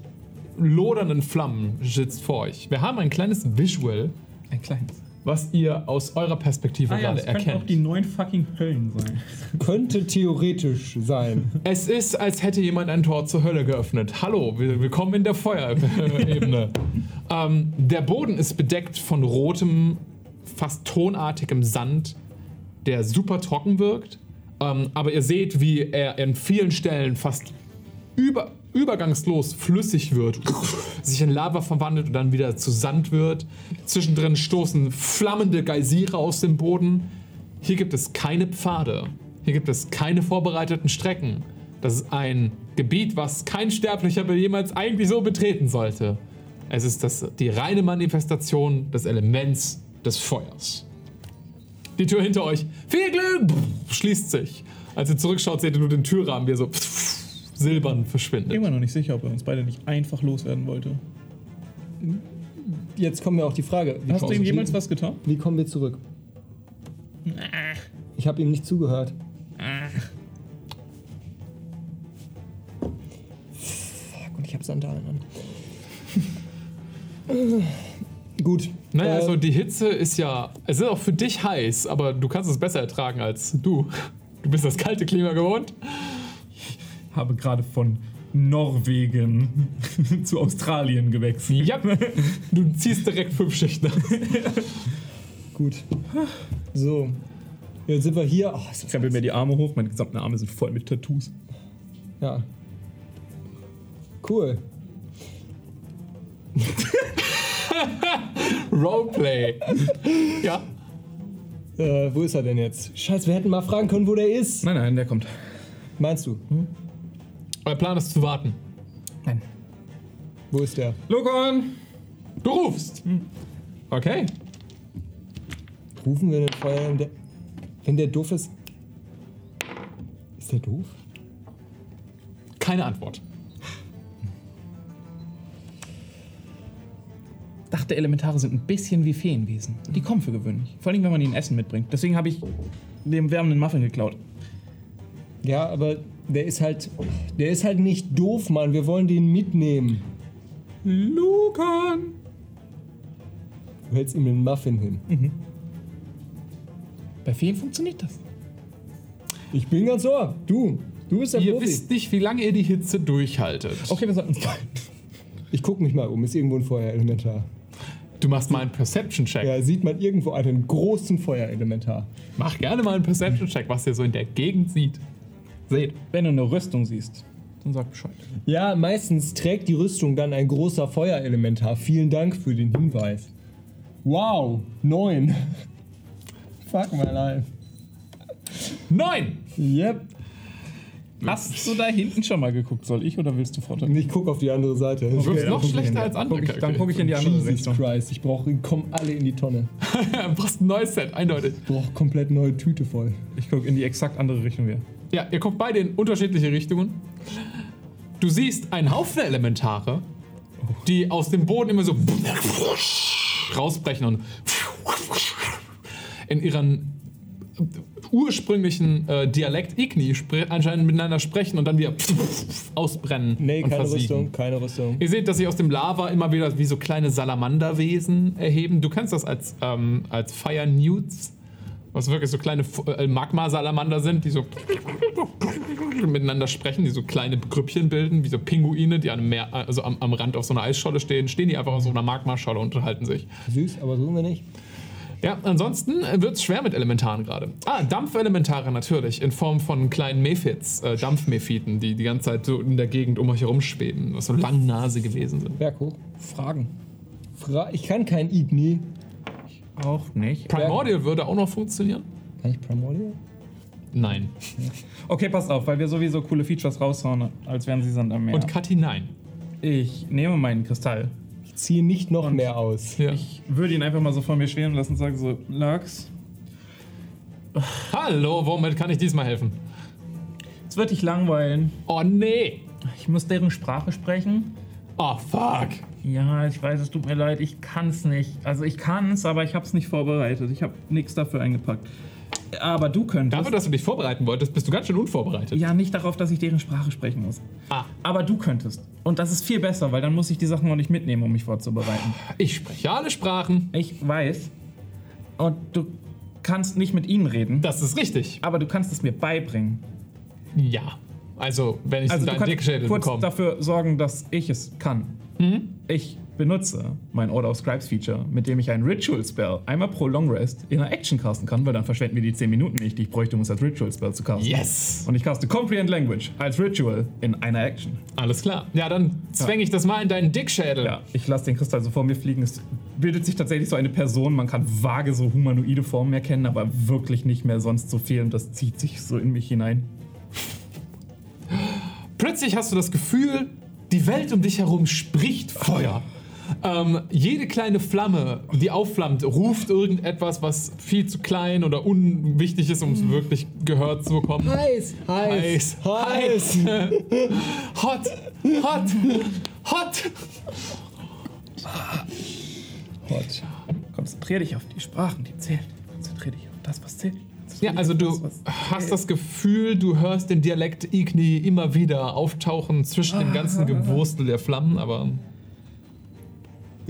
lodernden Flammen sitzt vor euch. Wir haben ein kleines Visual, Ein kleines. was ihr aus eurer Perspektive Ah ja, gerade das könnten auch erkennt. die neun fucking Höllen sein. Könnte theoretisch sein. Es ist, als hätte jemand ein Tor zur Hölle geöffnet. Hallo, wir- willkommen in der Feuerebene. [laughs] ähm, der Boden ist bedeckt von rotem, fast tonartigem Sand, der super trocken wirkt. Ähm, aber ihr seht, wie er in vielen Stellen fast über, übergangslos flüssig wird, sich in Lava verwandelt und dann wieder zu Sand wird. Zwischendrin stoßen flammende Geysire aus dem Boden. Hier gibt es keine Pfade. Hier gibt es keine vorbereiteten Strecken. Das ist ein Gebiet, was kein Sterblicher jemals eigentlich so betreten sollte. Es ist das, die reine Manifestation des Elements des Feuers. Die Tür hinter euch. Viel Glück! Schließt sich. Als ihr zurückschaut, seht ihr nur den Türrahmen, wie er so silbern verschwindet. Immer noch nicht sicher, ob er uns beide nicht einfach loswerden wollte. Jetzt kommt mir auch die Frage. Wie Hast du kommen- ihm jemals was getan? Wie kommen wir zurück? Ich habe ihm nicht zugehört. Fuck, und ich habe Sandalen an. [laughs] Gut. Naja, äh, also die Hitze ist ja. Es ist auch für dich heiß, aber du kannst es besser ertragen als du. Du bist das kalte Klima gewohnt. Habe gerade von Norwegen [laughs] zu Australien gewechselt. Ja, du ziehst direkt fünf Schichten an. Gut. So. Jetzt sind wir hier. Oh, das Krempel mir die Arme hoch, meine gesamten Arme sind voll mit Tattoos. Ja. Cool. Roleplay. ja. Äh, wo ist er denn jetzt? Scheiße, wir hätten mal fragen können, wo der ist. Nein, nein, der kommt. Meinst du? Euer Plan ist zu warten. Nein. Wo ist der? Lokon! Du rufst. Okay. Rufen wir den Feuer, wenn der, wenn der doof ist. Ist der doof? Keine Antwort. Dachte, Elementare sind ein bisschen wie Feenwesen. Die kommen für gewöhnlich. Vor allem, wenn man ihnen Essen mitbringt. Deswegen habe ich dem wärmenden Muffin geklaut. Ja, aber der ist halt. Der ist halt nicht doof, Mann. Wir wollen den mitnehmen. Lukan! Du hältst ihm den Muffin hin. Bei Feen funktioniert das. Ich bin ganz ohr. Du. Du bist der Ihr Profi. wisst nicht, wie lange ihr die Hitze durchhaltet. Okay, wir sollten. Ich guck mich mal um. Ist irgendwo ein Feuerelementar? Du machst mal einen Perception-Check. Ja, sieht man irgendwo einen großen Feuerelementar? Mach gerne mal einen Perception-Check, was ihr so in der Gegend sieht. Seht. Wenn du eine Rüstung siehst, dann sag Bescheid. Ja, meistens trägt die Rüstung dann ein großer Feuerelementar. Vielen Dank für den Hinweis. Wow, neun. [laughs] Fuck my life. Neun! Yep. Hast du da hinten schon mal geguckt? Soll ich oder willst du? Und ich guck auf die andere Seite. Du wirst dann noch schlechter als andere. guck ich, Dann gucke ich in die andere Jesus Richtung. Christ, ich brauche, kommen alle in die Tonne. Du [laughs] brauchst ein neues Set, eindeutig. Ich brauche komplett neue Tüte voll. Ich gucke in die exakt andere Richtung wieder. Ja, ihr guckt beide in unterschiedliche Richtungen. Du siehst einen Haufen Elementare, die aus dem Boden immer so rausbrechen und in ihren ursprünglichen äh, Dialekt Igni anscheinend miteinander sprechen und dann wieder ausbrennen Nee, keine versiegen. Rüstung, keine Rüstung. Ihr seht, dass sich aus dem Lava immer wieder wie so kleine Salamanderwesen erheben. Du kennst das als, ähm, als Fire Newts, was wirklich so kleine äh, Magma-Salamander sind, die so miteinander sprechen, die so kleine Grüppchen bilden, wie so Pinguine, die am, Meer, also am, am Rand auf so einer Eisscholle stehen. Stehen die einfach auf so einer Magmascholle und unterhalten sich. Süß, aber suchen wir nicht. Ja, ansonsten wird es schwer mit Elementaren gerade. Ah, Dampfelementare natürlich, in Form von kleinen Mephits, äh, Dampfmephiten, die die ganze Zeit so in der Gegend um euch herum schweben, was so langnase gewesen sind. Berg hoch. Fragen. Fra ich kann kein Igni. Auch nicht. Primordial würde auch noch funktionieren? Kann ich Primordial? Nein. Okay, passt auf, weil wir sowieso coole Features raushauen, als wären sie Sand am Meer. Und Kathi, nein. ich nehme meinen Kristall. Ich ziehe nicht noch mehr aus. Ja. Ich würde ihn einfach mal so vor mir schweben lassen und sagen so, Lux, Hallo, womit kann ich diesmal helfen? es wird dich langweilen. Oh nee. Ich muss deren Sprache sprechen. Oh fuck. Ja, ich weiß, es tut mir leid, ich kann es nicht. Also ich kann es, aber ich habe es nicht vorbereitet. Ich habe nichts dafür eingepackt. Aber du könntest. Dafür, dass du dich vorbereiten wolltest, bist du ganz schön unvorbereitet. ja, nicht darauf, dass ich deren Sprache sprechen muss. Ah, Aber du könntest. Und das ist viel besser, weil dann muss ich die Sachen noch nicht mitnehmen, um mich vorzubereiten. ich spreche alle Sprachen. Ich weiß. Und du kannst nicht mit ihnen reden, Das ist richtig. aber du kannst es mir beibringen. Ja. Also, wenn ich Also du deinen kannst Dickschädel kurz bekomme. dafür sorgen, dass ich es kann. Ich benutze mein Order of Scribes Feature, mit dem ich einen Ritual Spell einmal pro Long Rest in einer Action casten kann, weil dann verschwenden wir die 10 Minuten nicht, die ich bräuchte, um es als Ritual Spell zu casten. Yes. Und ich caste Comprehend Language als Ritual in einer Action. Alles klar. Ja, dann zwänge ich das mal in deinen Dickschädel. Ja, ich lasse den Kristall so vor mir fliegen. Es bildet sich tatsächlich so eine Person. Man kann vage so humanoide Formen erkennen, aber wirklich nicht mehr sonst so viel. Und das zieht sich so in mich hinein. Plötzlich hast du das Gefühl, die Welt um dich herum spricht Feuer. Ähm, jede kleine Flamme, die aufflammt, ruft irgendetwas, was viel zu klein oder unwichtig ist, um es wirklich gehört zu bekommen. Heiß, heiß, Heiß, heiß. Hot, hot, hot. Hot. Konzentrier dich auf die Sprachen, die zählen. Konzentrier dich auf das, was zählt. Ja, also du was hast das Gefühl, du hörst den Dialekt Igni immer wieder auftauchen zwischen dem ganzen Gewurstel der Flammen, aber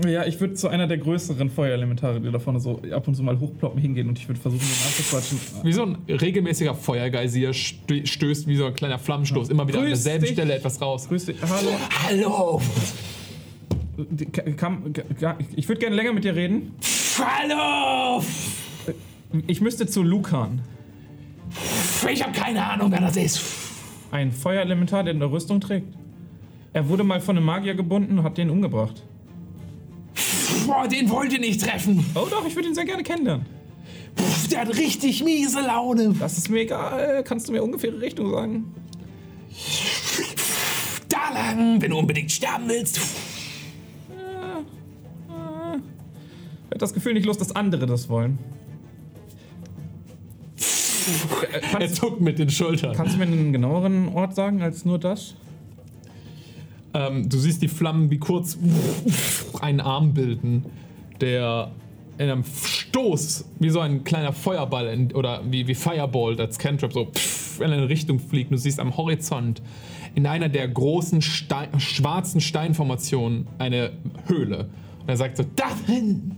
Ja, ich würde zu einer der größeren Feuerelementare, die da vorne so ab und zu mal hochploppen, hingehen und ich würde versuchen, den anzuquatschen. wie so ein regelmäßiger Feuergeysir stö- stößt wie so ein kleiner Flammenstoß immer wieder an Grüß derselben dich. Stelle etwas raus. Grüß dich. Hallo. Hallo! Ich würde gerne länger mit dir reden. Hallo! Ich müsste zu Lukan. Ich habe keine Ahnung, wer das ist. Ein Feuerelementar, der eine Rüstung trägt. Er wurde mal von einem Magier gebunden und hat den umgebracht. Boah, den wollt ihr nicht treffen. Oh doch, ich würde ihn sehr gerne kennenlernen. Pff, der hat richtig miese Laune. Das ist mir egal. Kannst du mir ungefähre Richtung sagen? Da lang, wenn du unbedingt sterben willst. Ich habe das Gefühl nicht los, dass andere das wollen. [laughs] Er zuckt mit den Schultern. kannst du mir einen genaueren Ort sagen als nur das? Ähm, du siehst die Flammen wie kurz einen Arm bilden, der in einem Stoß wie so ein kleiner Feuerball in, oder wie, wie Fireball, das Cantrip, so in eine Richtung fliegt. Du siehst am Horizont in einer der großen Stein, schwarzen Steinformationen eine Höhle. Und er sagt so, dahin!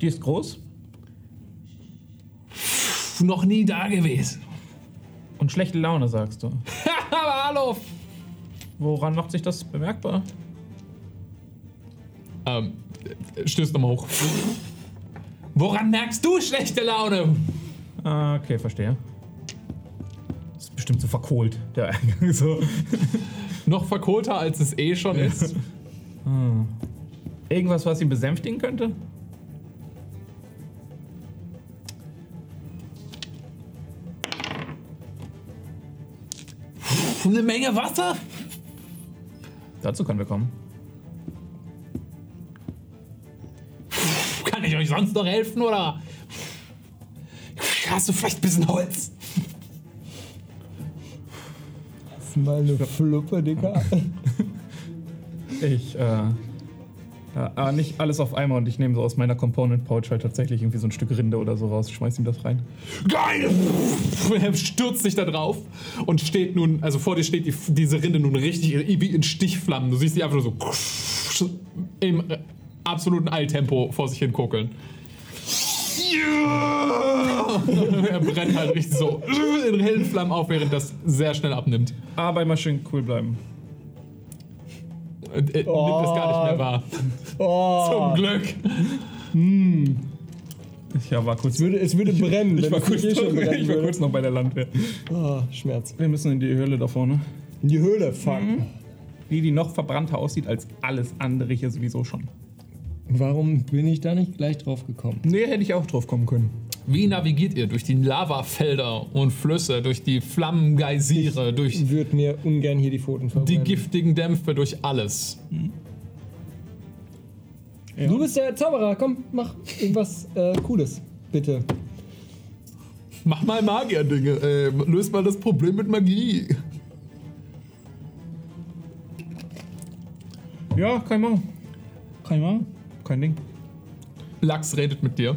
Die ist groß Noch nie da gewesen. und schlechte Laune, sagst du. [laughs] Aber hallo! Woran macht sich das bemerkbar? Ähm, stößt nochmal hoch. Woran merkst du schlechte Laune? Ah, okay, verstehe. Ist bestimmt so verkohlt, der Eingang. So. [laughs] Noch verkohlter, als es eh schon ist. Irgendwas, was ihn besänftigen könnte? Eine Menge Wasser? Dazu können wir kommen. Kann ich euch sonst noch helfen oder? Hast du vielleicht ein bisschen Holz? Das ist mal eine Fluppe, Digga. Ich, äh. Ja, aber nicht alles auf einmal und ich nehme so aus meiner Component Pouch halt tatsächlich irgendwie so ein Stück Rinde oder so raus, schmeiß ihm das rein. Geil! [laughs] Er stürzt sich da drauf und steht nun, also vor dir steht die, diese Rinde nun richtig wie in Stichflammen. Du siehst die einfach nur so [laughs] im äh, absoluten Eiltempo vor sich hin kokeln. [laughs] er brennt halt richtig so in hellen Flammen auf, während das sehr schnell abnimmt. Aber immer schön cool bleiben. Und, äh, Nimmt das gar nicht mehr wahr. Oh, [laughs] Zum Glück. Ich ja, war kurz. es, würde, es würde brennen, Ich wenn war, es kurz, eh schon brennen [laughs] ich war kurz noch bei der Landwehr. Oh, Schmerz. Wir müssen in die Höhle da vorne. In die Höhle, fuck. Wie die noch verbrannter aussieht als alles andere hier sowieso schon. Warum bin ich da nicht gleich drauf gekommen? Nee, hätte ich auch drauf kommen können. Wie navigiert ihr durch die Lavafelder und Flüsse, durch die Flammengeysire, durch Ich würde mir ungern hier die Pfoten die verbrennen. giftigen Dämpfe, durch alles? Du bist der Zauberer, komm, mach irgendwas äh, Cooles, bitte. Mach mal Magier-Dinge, äh, löst mal das Problem mit Magie. Ja, kann ich machen. Kann ich machen. Kein Ding. Lachs redet mit dir.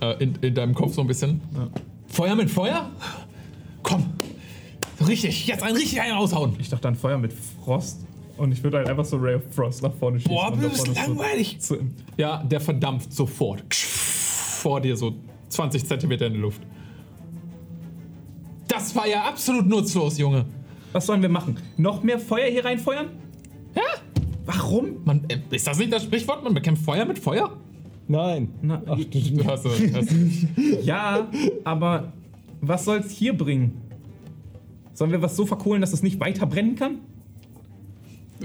Äh, in, in deinem Kopf so ein bisschen. Feuer mit Feuer? Komm. Richtig, jetzt ein richtig einen raushauen. Ich dachte an Feuer mit Frost. Und ich würde halt einfach so Ray of Frost nach vorne schießen. Boah, du bist langweilig. So, Ja, der verdampft sofort. Vor dir so 20 Zentimeter in die Luft. Das war ja absolut nutzlos, Junge. was sollen wir machen? Noch mehr Feuer hier reinfeuern? Ja? Warum? Man, äh, ist das nicht das Sprichwort? Man bekämpft Feuer mit Feuer? Nein. Na, Ach, du, Du hast, hast, [laughs] ja, aber was soll's hier bringen? Sollen wir was so verkohlen, dass es nicht weiter brennen kann?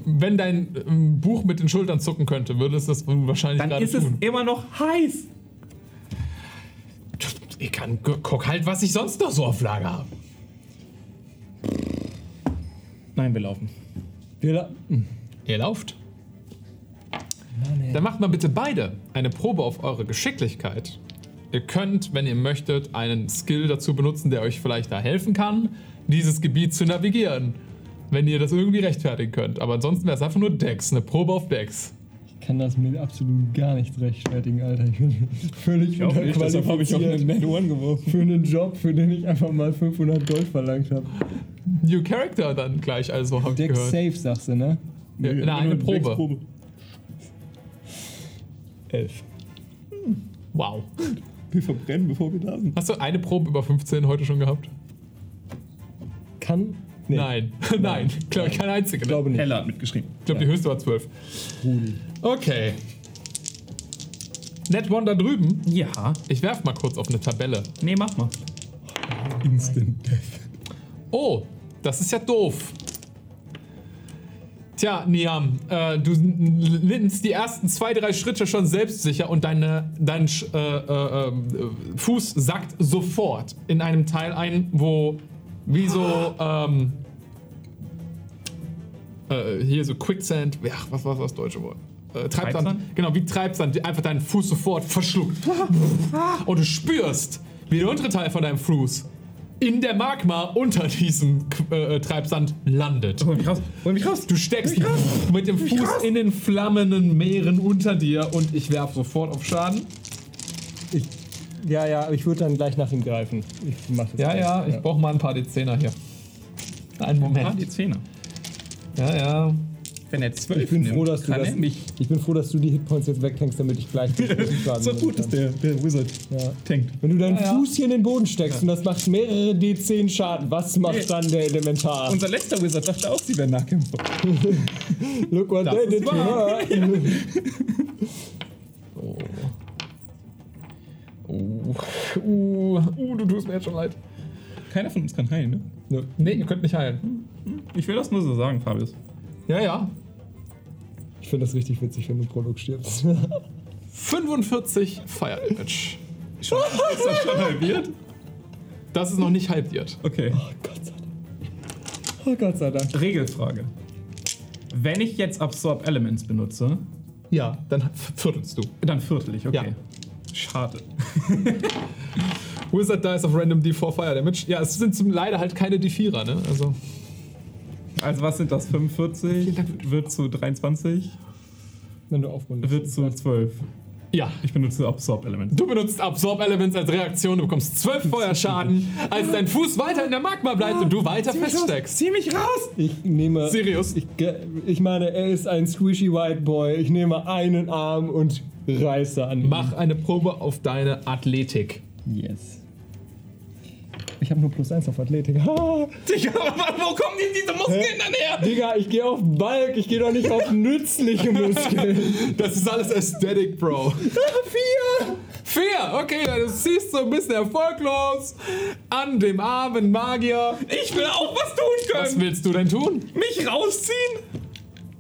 wenn dein ähm, Buch mit den Schultern zucken könnte, würde es das wahrscheinlich Dann gerade ist es tun. immer noch heiß. Ich kann, gu- guck halt, was ich sonst noch so auf Lager habe. Nein, wir laufen. wir la- Ihr lauft. Dann macht mal bitte beide eine Probe auf eure Geschicklichkeit. Ihr könnt, wenn ihr möchtet, einen Skill dazu benutzen, der euch vielleicht da helfen kann, dieses Gebiet zu navigieren. Wenn ihr das irgendwie rechtfertigen könnt. Aber ansonsten wäre es einfach nur Dex, eine Probe auf Dex. Ich kann das mit absolut gar nicht rechtfertigen, Alter. Ich bin [laughs] völlig Ich nicht, deshalb habe ich auch eine unterqualifiziert Net One geworfen. für einen Job, für den ich einfach mal 500 Gold verlangt habe. New Character dann gleich, also habe ich Deck gehört. safe, sagst du, ne? Ja, na, eine Probe. Elf. Wow. Wir verbrennen, bevor wir da sind. Hast du eine Probe über 15 heute schon gehabt? Kann? Nee. Nein. [laughs] Nein. Glaube ich, keine einzige. Ich ne? glaube nicht. Ella hat mitgeschrieben. Ich glaube, die höchste war 12. Rudi. Okay. Net One da drüben. Ja. Ich werf mal kurz auf eine Tabelle. Nee, mach mal. Instant Death. Oh, Das ist ja doof. Tja, Niam, äh, du nimmst die ersten zwei, drei Schritte schon selbstsicher und deine, dein Sch- äh, äh, äh, Fuß sackt sofort in einem Teil ein, wo wie so, ähm, äh, hier so Quicksand, ja, was war das deutsche Wort? Äh, Treibsand, Treibsand? genau, wie Treibsand, einfach deinen Fuß sofort verschluckt. [laughs] Und du spürst, wie der untere Teil von deinem Fuß in der Magma unter diesem äh, Treibsand landet. Hol mich raus. Hol mich raus. Du steckst mit dem Fuß in den flammenden Meeren unter dir und ich werfe sofort auf Schaden. Ich, ja, ja, aber ich würde dann gleich nach ihm greifen. Ich mach das Ja, gleich. ja, ich brauche mal ein paar D10er hier. Einen Moment. die Zähne. Ja, ja. Wenn er zwölf Ich bin froh, nimmt, dass du das er mich. Ich bin froh, dass du die Hitpoints jetzt wegtankst, damit ich gleich [laughs] So gut ist der, der Wizard. Ja. Tankt. Wenn du deinen Ja, ja. Fuß hier in den Boden steckst und das macht mehrere D10 Schaden, was macht Nee. dann der Elementar? Unser letzter Wizard dachte auch, sie wären Nahkämpfer. [laughs] Look what Das they did her. [laughs] Oh. Uh, uh, du tust mir jetzt schon leid. Keiner von uns kann heilen, ne? Nee, ihr könnt nicht heilen. Ich will das nur so sagen, Fabius. Ja, ja. Ich finde das richtig witzig, wenn du Prolog stirbst. [laughs] 45 Fire Damage. Ist das schon halbiert? Das ist noch nicht halbiert. Okay. Oh Gott sei Dank. Oh Gott sei Dank. Regelfrage. Wenn ich jetzt Absorb Elements benutze, Ja, dann viertelst du. dann viertel ich, okay. Ja. Schade. [laughs] Wizard Dice of Random D4 Fire Damage. Ja, es sind zum leider halt keine D4er, ne? Also. Also was sind das? 45? Wird zu 23? Wenn du aufrundest. Wird zu 12. Ja. Ich benutze Absorb Elements. Du benutzt Absorb Elements als Reaktion, du bekommst 12 Feuerschaden, als dein Fuß weiter in der Magma bleibt und du weiter feststeckst. Zieh mich raus! Ich nehme. Sirius. Ich, ich meine, er ist ein squishy White Boy. Ich nehme einen Arm und reiße an ihn. Mach eine Probe auf deine Athletik. Yes. Ich habe nur plus eins auf Athletik. [laughs] Ha! Digga, wo kommen denn diese Muskeln dann her? Digga, ich gehe auf Bulk, ich gehe doch nicht auf nützliche [laughs] Muskeln. Das ist alles Aesthetic, Bro. [laughs] Vier! Vier, okay, du siehst so ein bisschen erfolglos an dem armen Magier. Ich will auch was tun Was können! willst du denn tun? Mich rausziehen?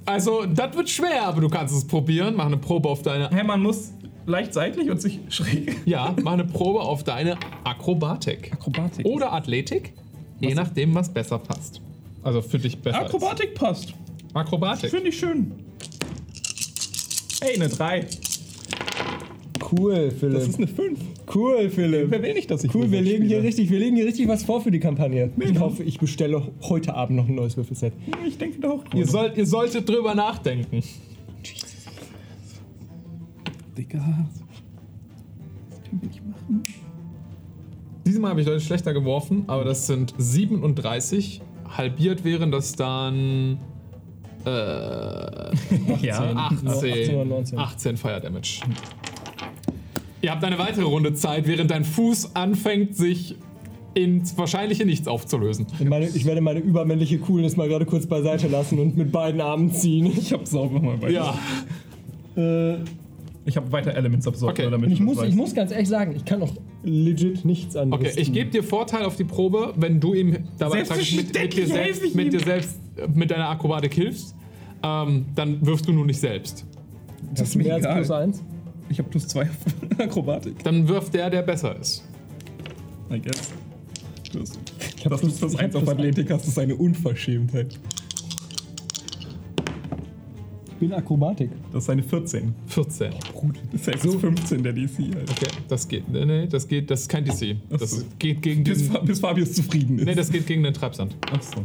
Also, das wird schwer, aber du kannst es probieren. Mach eine Probe auf deine. Hä, man muss leicht seitlich und sich schräg. [laughs] Ja, mach eine Probe auf deine Akrobatik. Akrobatik. Oder Athletik, je nachdem, was besser passt. Also für dich besser. Akrobatik passt. Ist. Akrobatik. Finde ich schön. Ey, eine 3. Cool, Philipp. Das ist eine 5. cool, Philipp. Wer will nicht, dass ich Cool, wir legen hier richtig, wir legen hier richtig was vor für die Kampagne. Ich hoffe, ich bestelle heute Abend noch ein neues Würfelset. Ich denke doch. Ihr, sollt, ihr solltet drüber nachdenken. Digga. Was können wir nicht machen? Diesmal habe ich Leute schlechter geworfen, aber das sind 37. Halbiert wären das dann äh, [laughs] Ja. 18, 18 oder 19. 18 Fire Damage. Ihr habt eine weitere Runde Zeit, während dein Fuß anfängt, sich ins wahrscheinliche Nichts aufzulösen. Meine, ich werde meine übermännliche Coolness mal gerade kurz beiseite lassen und mit beiden Armen ziehen. Ich hab sauber mal bei. Ja, Äh, Ich habe weiter Elements absorbt, Okay. damit ich, muss, das ich muss ganz ehrlich sagen, ich kann auch legit nichts anderes okay, ich gebe dir Vorteil auf die Probe, wenn du ihm dabei praktisch mit, mit, dir selbst, mit dir selbst äh, mit deiner Akrobatik hilfst. Ähm, dann wirfst du nur nicht selbst. Das ist mehr mir als egal. plus eins. Ich habe plus 2 auf [laughs] Akrobatik. Dann wirft der, der besser ist. I guess. Das, Ich hab du plus- plus ich hab 1 auf Athletik hast, ist eine Unverschämtheit. Bin Akrobatik. Das ist eine 14. 14. Das heißt, so 15 der DC. Halt. Okay, das geht. Nee, nee, das geht, das ist kein DC. Das so. geht gegen Bis, den. Bis Fabius zufrieden ist. Nee, das geht gegen den Treibsand. Ach so.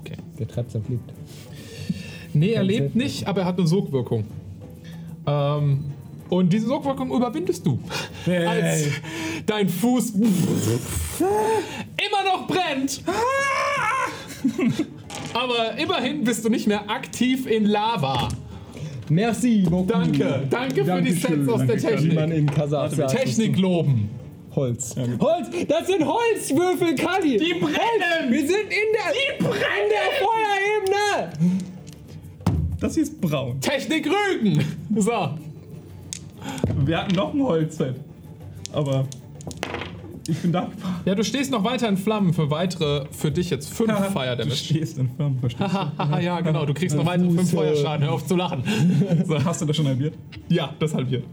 Okay. Der Treibsand lebt. Nee, er lebt nicht, aber er hat eine Sogwirkung. Ähm, und diese Sogwirkung überwindest du. Hey. Als dein Fuß [laughs] immer noch brennt. [laughs] aber immerhin bist du nicht mehr aktiv in Lava. Merci, beaucoup. Danke, danke für die. Sets aus der Wie man Technik. in Kasachstan Technik loben. Holz. Holz! Das sind Holzwürfel, Kali! Die brennen! Wir sind in der, in der Feuerebene! Das hier ist braun. Technik Rügen. So. Wir hatten noch ein Holzset. Aber Ich bin dankbar. Ja, du stehst noch weiter in Flammen für weitere, für dich jetzt fünf Fire Du Damage. stehst in Flammen, verstehst du? Ja, genau, du kriegst noch weitere fünf. Feuerschaden. Hör auf zu lachen. [laughs] So, Hast du das schon halbiert? ja, das halbiert.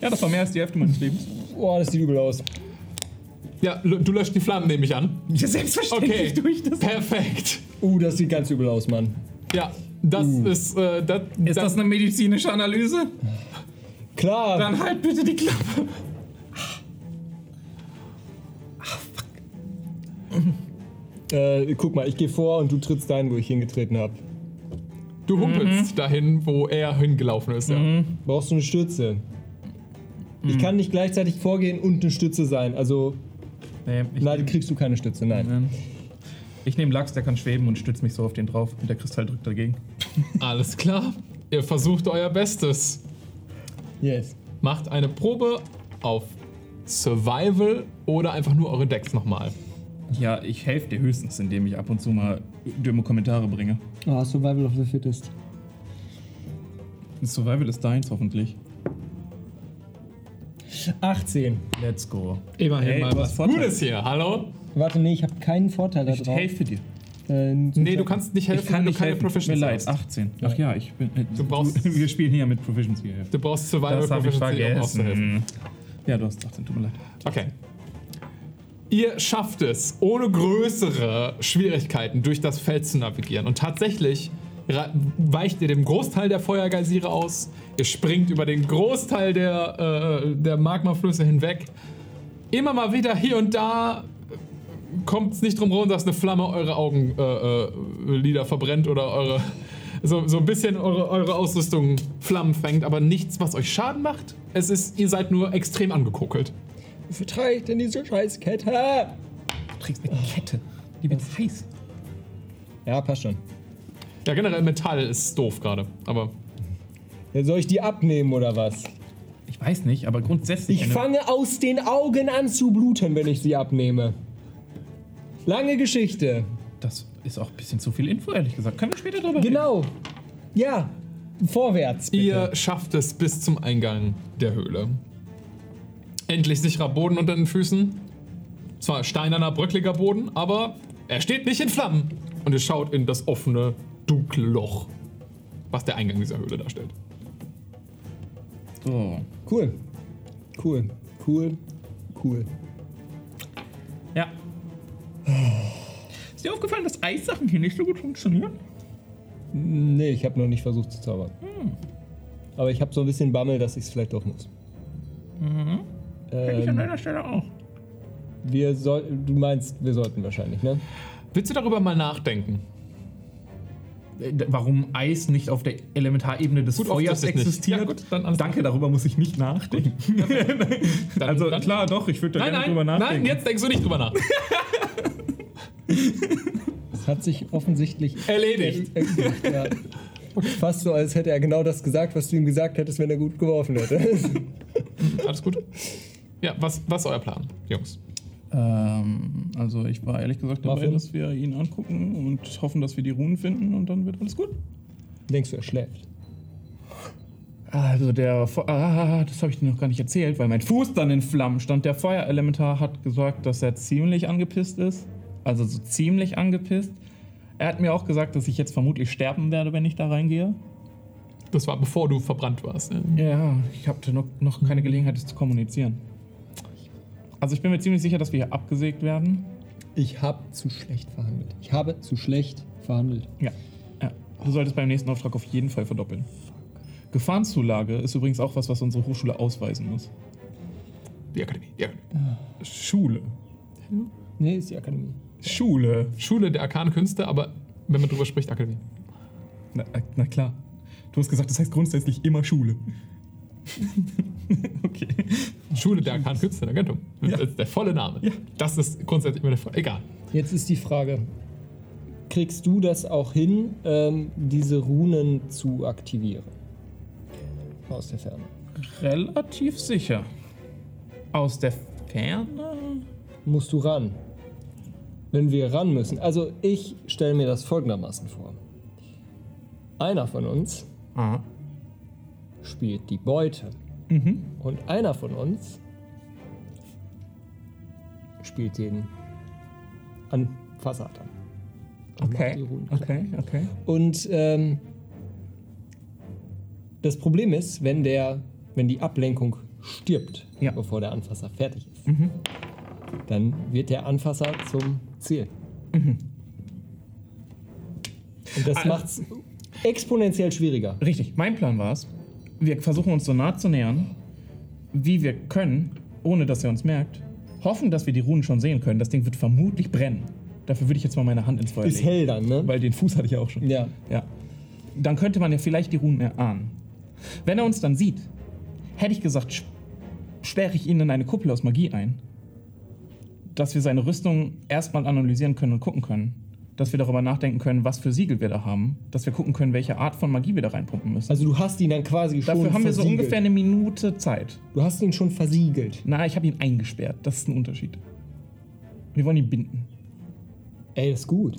Ja, das war mehr als die Hälfte meines Lebens. Boah, das sieht übel aus. Ja, du löscht die Flammen, nehme ich an. Ja, selbstverständlich Okay, durch das. perfekt. Uh, das sieht ganz übel aus, Mann. Ja, das ist, äh, das, Ist das eine medizinische Analyse? Klar. Dann halt bitte die Klappe. Äh, guck mal, ich gehe vor und du trittst dahin, wo ich hingetreten habe. Du humpelst dahin, wo er hingelaufen ist. Ja. Brauchst du eine Stütze? Ich kann nicht gleichzeitig vorgehen und eine Stütze sein. Also, Nee, ich, nein, kriegst du keine Stütze, nein. Nein. ich nehme Lachs, der kann schweben und stütze mich so auf den drauf und der Kristall drückt dagegen. [laughs] Alles klar. Ihr versucht euer Bestes. Yes. Macht eine Probe auf Survival oder einfach nur eure Decks nochmal. Ja, ich helfe dir höchstens, indem ich ab und zu mal dumme Kommentare bringe. Ah, Survival of the Fittest. Survival ist deins hoffentlich. 18. Let's go. Immerhin Hey, mal du was Vorteil. Gutes hier. Hallo? Warte, nee, ich habe keinen Vorteil da Ich drauf. helfe dir. Äh, Nee, du kannst nicht helfen, Ich kann wenn du nicht keine helfen. Tut mir leid. hast. 18. Ach ja, ich bin. Äh, Du brauchst- du, [laughs] wir spielen hier mit Proficiency. Du brauchst Survival Das habe ich Proficiency, um auszuhelfen. Ja, du hast 18. Tut mir leid. Okay. Ihr schafft es, ohne größere Schwierigkeiten durch das Feld zu navigieren. Und tatsächlich weicht ihr dem Großteil der Feuergeysire aus. Ihr springt über den Großteil der, äh, der Magmaflüsse hinweg. Immer mal wieder hier und da kommt es nicht drum herum, dass eine Flamme eure Augenlider äh, Lider verbrennt oder eure so, so ein bisschen eure, eure Ausrüstung Flammen fängt, aber nichts, was euch Schaden macht. Es ist, ihr seid nur extrem angekokelt. Wofür trage ich denn diese Scheißkette? Du trägst eine Kette. Die wird heiß. Ja, passt schon. Ja, generell Metall ist doof gerade, aber Ja, soll ich die abnehmen oder was? Ich weiß nicht, aber grundsätzlich. Ich eine- fange aus den Augen an zu bluten, wenn ich sie abnehme. Lange Geschichte. Das ist auch ein bisschen zu viel Info, ehrlich gesagt. Können wir später drüber reden? Genau. Ja. Vorwärts, bitte. ihr schafft es bis zum Eingang der Höhle. Endlich sicherer Boden unter den Füßen. Zwar steinerner, bröckliger Boden, aber er steht nicht in Flammen. Und ihr schaut in das offene, dunkle Loch, was der Eingang dieser Höhle darstellt. So. Cool. Cool. Cool. Cool. Ja. Ist dir aufgefallen, dass Eissachen hier nicht so gut funktionieren? Nee, ich habe noch nicht versucht zu zaubern. Aber ich habe so ein bisschen Bammel, dass ich es vielleicht doch muss. Hätte ich an Ähm, deiner Stelle auch. wir soll, du meinst, wir sollten wahrscheinlich, ne? Willst du darüber mal nachdenken? Äh, Warum Eis nicht auf der Elementarebene des Gut, Feuers existiert? Ja, gut, Danke, darüber muss ich nicht nachdenken. [laughs] Dann- also dann- klar, doch, ich würde da Nein, gerne nein, drüber nachdenken. nein, jetzt denkst du nicht drüber nach. [laughs] Es hat sich offensichtlich Erledigt. erledigt. ja. Fast so, als hätte er genau das gesagt, was du ihm gesagt hättest, wenn er gut geworfen hätte. Alles gut? [laughs] Ja, was, was ist euer Plan, Jungs? Ähm, also ich war ehrlich gesagt dabei, Muffin? dass wir ihn angucken und hoffen, dass wir die Runen finden und dann wird alles gut. Denkst du, er schläft? Also der, Fe- ah, das habe ich dir noch gar nicht erzählt, weil mein Fuß dann in Flammen stand. Der Feuerelementar hat gesagt, dass er ziemlich angepisst ist. Also so ziemlich angepisst. Er hat mir auch gesagt, dass ich jetzt vermutlich sterben werde, wenn ich da reingehe. Das war bevor du verbrannt warst. ne? Ja, ich hatte noch, noch keine Gelegenheit, das zu kommunizieren. Also ich bin mir ziemlich sicher, dass wir hier abgesägt werden. Ich habe zu schlecht verhandelt. Ich habe zu schlecht verhandelt. Ja. ja. Du solltest beim nächsten Auftrag auf jeden Fall verdoppeln. Gefahrenzulage ist übrigens auch was, was unsere Hochschule ausweisen muss. Die Akademie. Die Akademie. Schule. Nee, ist die Akademie. Schule. Schule der arkanen Künste, aber wenn man drüber spricht, Akademie. Na, na klar. Du hast gesagt, das heißt grundsätzlich immer Schule. [laughs] okay. Schule der arkanen Künste in Agentum. Ja. Das ist der volle Name. Ja. Das ist grundsätzlich immer der Fall. Egal. Jetzt ist die Frage: Kriegst du das auch hin, ähm, diese Runen zu aktivieren? Aus der Ferne. Relativ sicher. Aus der Ferne? Musst du ran. Wenn wir ran müssen. Also, ich stelle mir das folgendermaßen vor: Einer von uns Ah. spielt die Beute. Mhm. Und einer von uns spielt den macht die Runen klar. okay, okay. Und ähm, das Problem ist, wenn der, wenn die Ablenkung stirbt, Ja. bevor der Anfasser fertig ist, dann wird der Anfasser zum Ziel. Und das Also- macht es exponentiell schwieriger. Richtig, mein Plan war es, wir versuchen uns so nah zu nähern, wie wir können, ohne dass er uns merkt, hoffen, dass wir die Runen schon sehen können. Das Ding wird vermutlich brennen. Dafür würde ich jetzt mal meine Hand ins Feuer Ist legen. hell dann, ne? Weil den Fuß hatte ich ja auch schon. Ja. Ja. Dann könnte man ja vielleicht die Runen erahnen. Wenn er uns dann sieht, hätte ich gesagt, sperre ich ihn in eine Kuppel aus Magie ein, dass wir seine Rüstung erstmal analysieren können und gucken können. Dass wir darüber nachdenken können, was für Siegel wir da haben. Dass wir gucken können, welche Art von Magie wir da reinpumpen müssen. Also du hast ihn dann quasi schon Dafür haben wir so versiegelt. ungefähr eine Minute Zeit. Du hast ihn schon versiegelt. Na, ich habe ihn eingesperrt. Das ist ein Unterschied. Wir wollen ihn binden. Ey, das ist gut.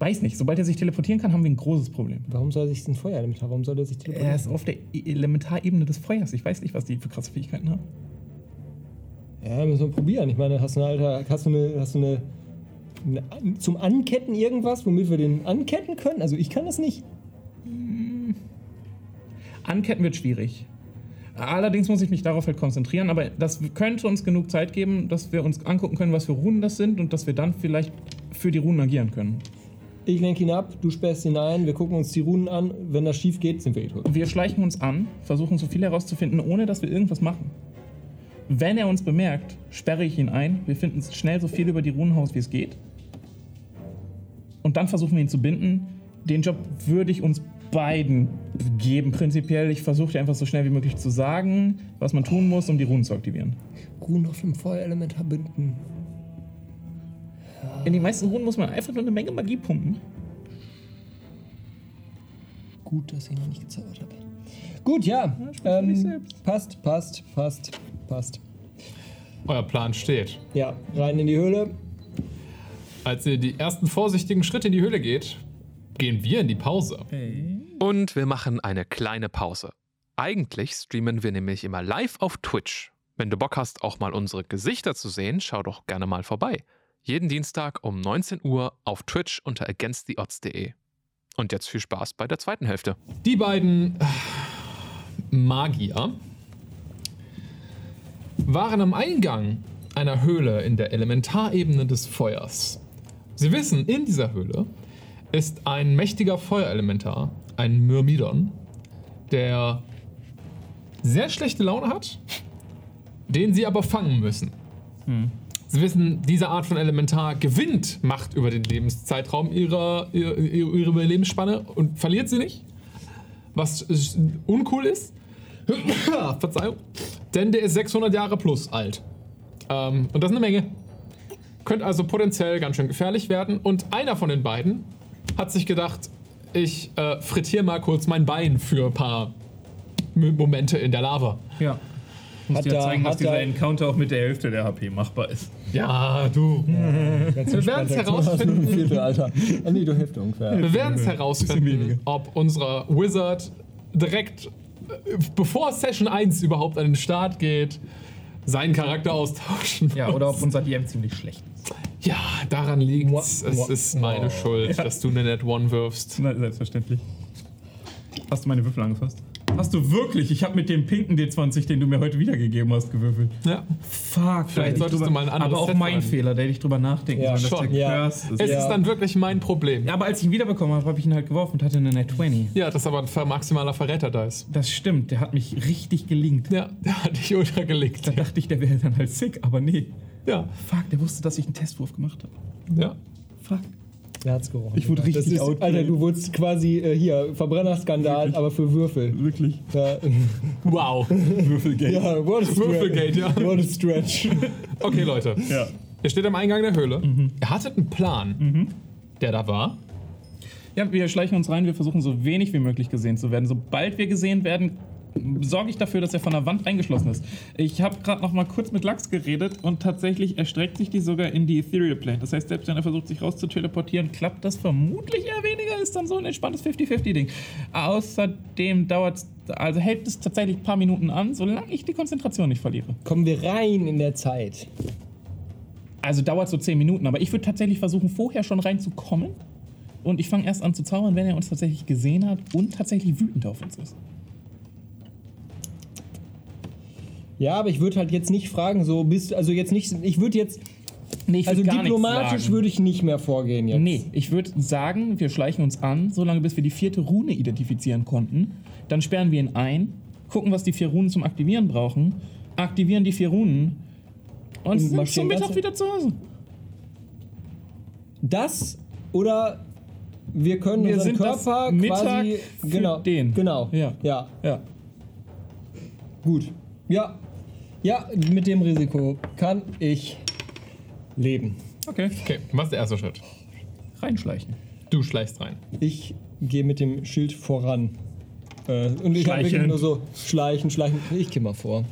Weiß nicht, sobald er sich teleportieren kann, haben wir ein großes Problem. Warum soll er sich ein Feuerelement haben? Warum soll er sich Er teleportieren? ist auf der E- Elementarebene des Feuers. Ich weiß nicht, was die für krasse Fähigkeiten haben. Ja, müssen wir probieren. Ich meine, hast du eine, Alter, hast du eine, hast du eine zum Anketten irgendwas, womit wir den anketten können? Also ich kann das nicht. Anketten wird schwierig. Allerdings muss ich mich darauf halt konzentrieren, aber das könnte uns genug Zeit geben, dass wir uns angucken können, was für Runen das sind und dass wir dann vielleicht für die Runen agieren können. Ich lenke ihn ab, du sperrst ihn ein, wir gucken uns die Runen an. Wenn das schief geht, sind wir eh tot. Wir schleichen uns an, versuchen so viel herauszufinden, ohne dass wir irgendwas machen. Wenn er uns bemerkt, sperre ich ihn ein. Wir finden schnell so viel über die Runen heraus, wie es geht. Und dann versuchen wir ihn zu binden. Den Job würde ich uns beiden geben, prinzipiell. Ich versuche dir einfach so schnell wie möglich zu sagen, was man tun muss, um die Runen zu aktivieren. Runen auf dem Feuerelement verbinden. In die meisten Runen muss man einfach nur eine Menge Magie pumpen. Gut, dass ich noch nicht gezaubert habe. Gut, ja. dich ähm, selbst. passt, passt, passt, passt. Euer Plan steht. Ja, rein in die Höhle. Als ihr die ersten vorsichtigen Schritte in die Höhle geht, gehen wir in die Pause. Und wir machen eine kleine Pause. Eigentlich streamen wir nämlich immer live auf Twitch. Wenn du Bock hast, auch mal unsere Gesichter zu sehen, schau doch gerne mal vorbei. Jeden Dienstag um 19 Uhr auf Twitch unter againsttheodds.de. Und jetzt viel Spaß bei der zweiten Hälfte. Die beiden äh, Magier waren am Eingang einer Höhle in der Elementarebene des Feuers. Sie wissen, in dieser Höhle ist ein mächtiger Feuerelementar, ein Myrmidon, der sehr schlechte Laune hat, den sie aber fangen müssen. Sie wissen, diese Art von Elementar gewinnt Macht über den Lebenszeitraum ihrer, ihrer, ihrer Lebensspanne und verliert sie nicht. Was uncool ist. [coughs] Verzeihung. Denn der ist 600 Jahre plus alt. Ähm, und das ist eine Menge. Könnte also potenziell ganz schön gefährlich werden. Und einer von den beiden hat sich gedacht, ich äh, frittiere mal kurz mein Bein für ein paar M Momente in der Lava. Ja. Muss dir da- zeigen, dass dieser da- Encounter auch mit der Hälfte der HP machbar ist. Ja, du. [laughs] Ganz Wir werden's entspannt. herausfinden. Viertel, Alter. Ah, nee, du Hälfte ungefähr. Wir werden es herausfinden, ob unser Wizard direkt, äh, bevor Session 1 überhaupt an den Start geht, seinen Charakter austauschen Ja, oder ob unser DM ziemlich schlecht ist. Ja, daran liegt's. Mua, Es mua, ist meine mua. Schuld, dass du eine Net One wirfst. Na, selbstverständlich. Hast du meine Würfel angefasst? Hast du wirklich? Ich habe mit dem pinken D20, den du mir heute wiedergegeben hast, gewürfelt. Ja. Fuck. Vielleicht solltest du mal ein anderes Aber auch Set mein rein. Fehler, da hätte ich drüber nachdenken Ja, sollen, dass der Ja. Curse ist. Es Ja. ist dann wirklich mein Problem. Ja, aber als ich ihn wiederbekommen habe, habe ich ihn halt geworfen und hatte eine Net 20. Ja, das ist aber ein maximaler Verräter-Dice. Das stimmt, der hat mich richtig gelingt. Ja, der hat dich untergelegt. Da dachte ich, der wäre dann halt sick, aber nee. Ja, Fuck, der wusste, dass ich einen Testwurf gemacht habe. ja. Fuck. Er hat's gerochen. Ich wurde richtig ist. Alter, du wurdest quasi äh, hier Verbrennerskandal, aber für Würfel. Wirklich. Ja, Wow. Würfelgate. ja what a. Würfelgate, ja. What a stretch. Okay, Leute. Ja. Ihr steht am Eingang der Höhle. Ihr hattet einen Plan, der da war. Ja, wir schleichen uns rein, wir versuchen so wenig wie möglich gesehen zu werden. Sobald wir gesehen werden, sorge ich dafür, dass er von der Wand eingeschlossen ist. Ich habe gerade noch mal kurz mit Lachs geredet und tatsächlich erstreckt sich die sogar in die Ethereal Plane. Das heißt, selbst wenn er versucht, sich rauszuteleportieren, klappt das vermutlich eher weniger, ist dann so ein entspanntes 50-50-Ding. Außerdem dauert es, also hält es tatsächlich ein paar Minuten an, solange ich die Konzentration nicht verliere. Kommen wir rein in der Zeit. Also dauert so 10 Minuten, aber ich würde tatsächlich versuchen, vorher schon reinzukommen. Und ich fange erst an zu zaubern, wenn er uns tatsächlich gesehen hat und tatsächlich wütend auf uns ist. Ja, aber ich würde halt jetzt nicht fragen, so bist also jetzt nicht, ich würde jetzt, Nee, ich also würd diplomatisch würde ich nicht mehr vorgehen jetzt. Nee, ich würde sagen, wir schleichen uns an, solange bis wir die vierte Rune identifizieren konnten. Dann sperren wir ihn ein, gucken, was die vier Runen zum Aktivieren brauchen, aktivieren die vier Runen und, Und sind zum Mittag wieder zu Hause. Das oder wir können Wir unseren Körper Mittag quasi genau den. genau Ja. ja Ja. gut ja ja mit dem Risiko kann ich leben. Okay. Okay, was ist der erste Schritt? Reinschleichen. Du schleichst rein. Ich gehe mit dem Schild voran. Äh, und ich habe wirklich nur so schleichen, schleichen. Ich gehe mal vor.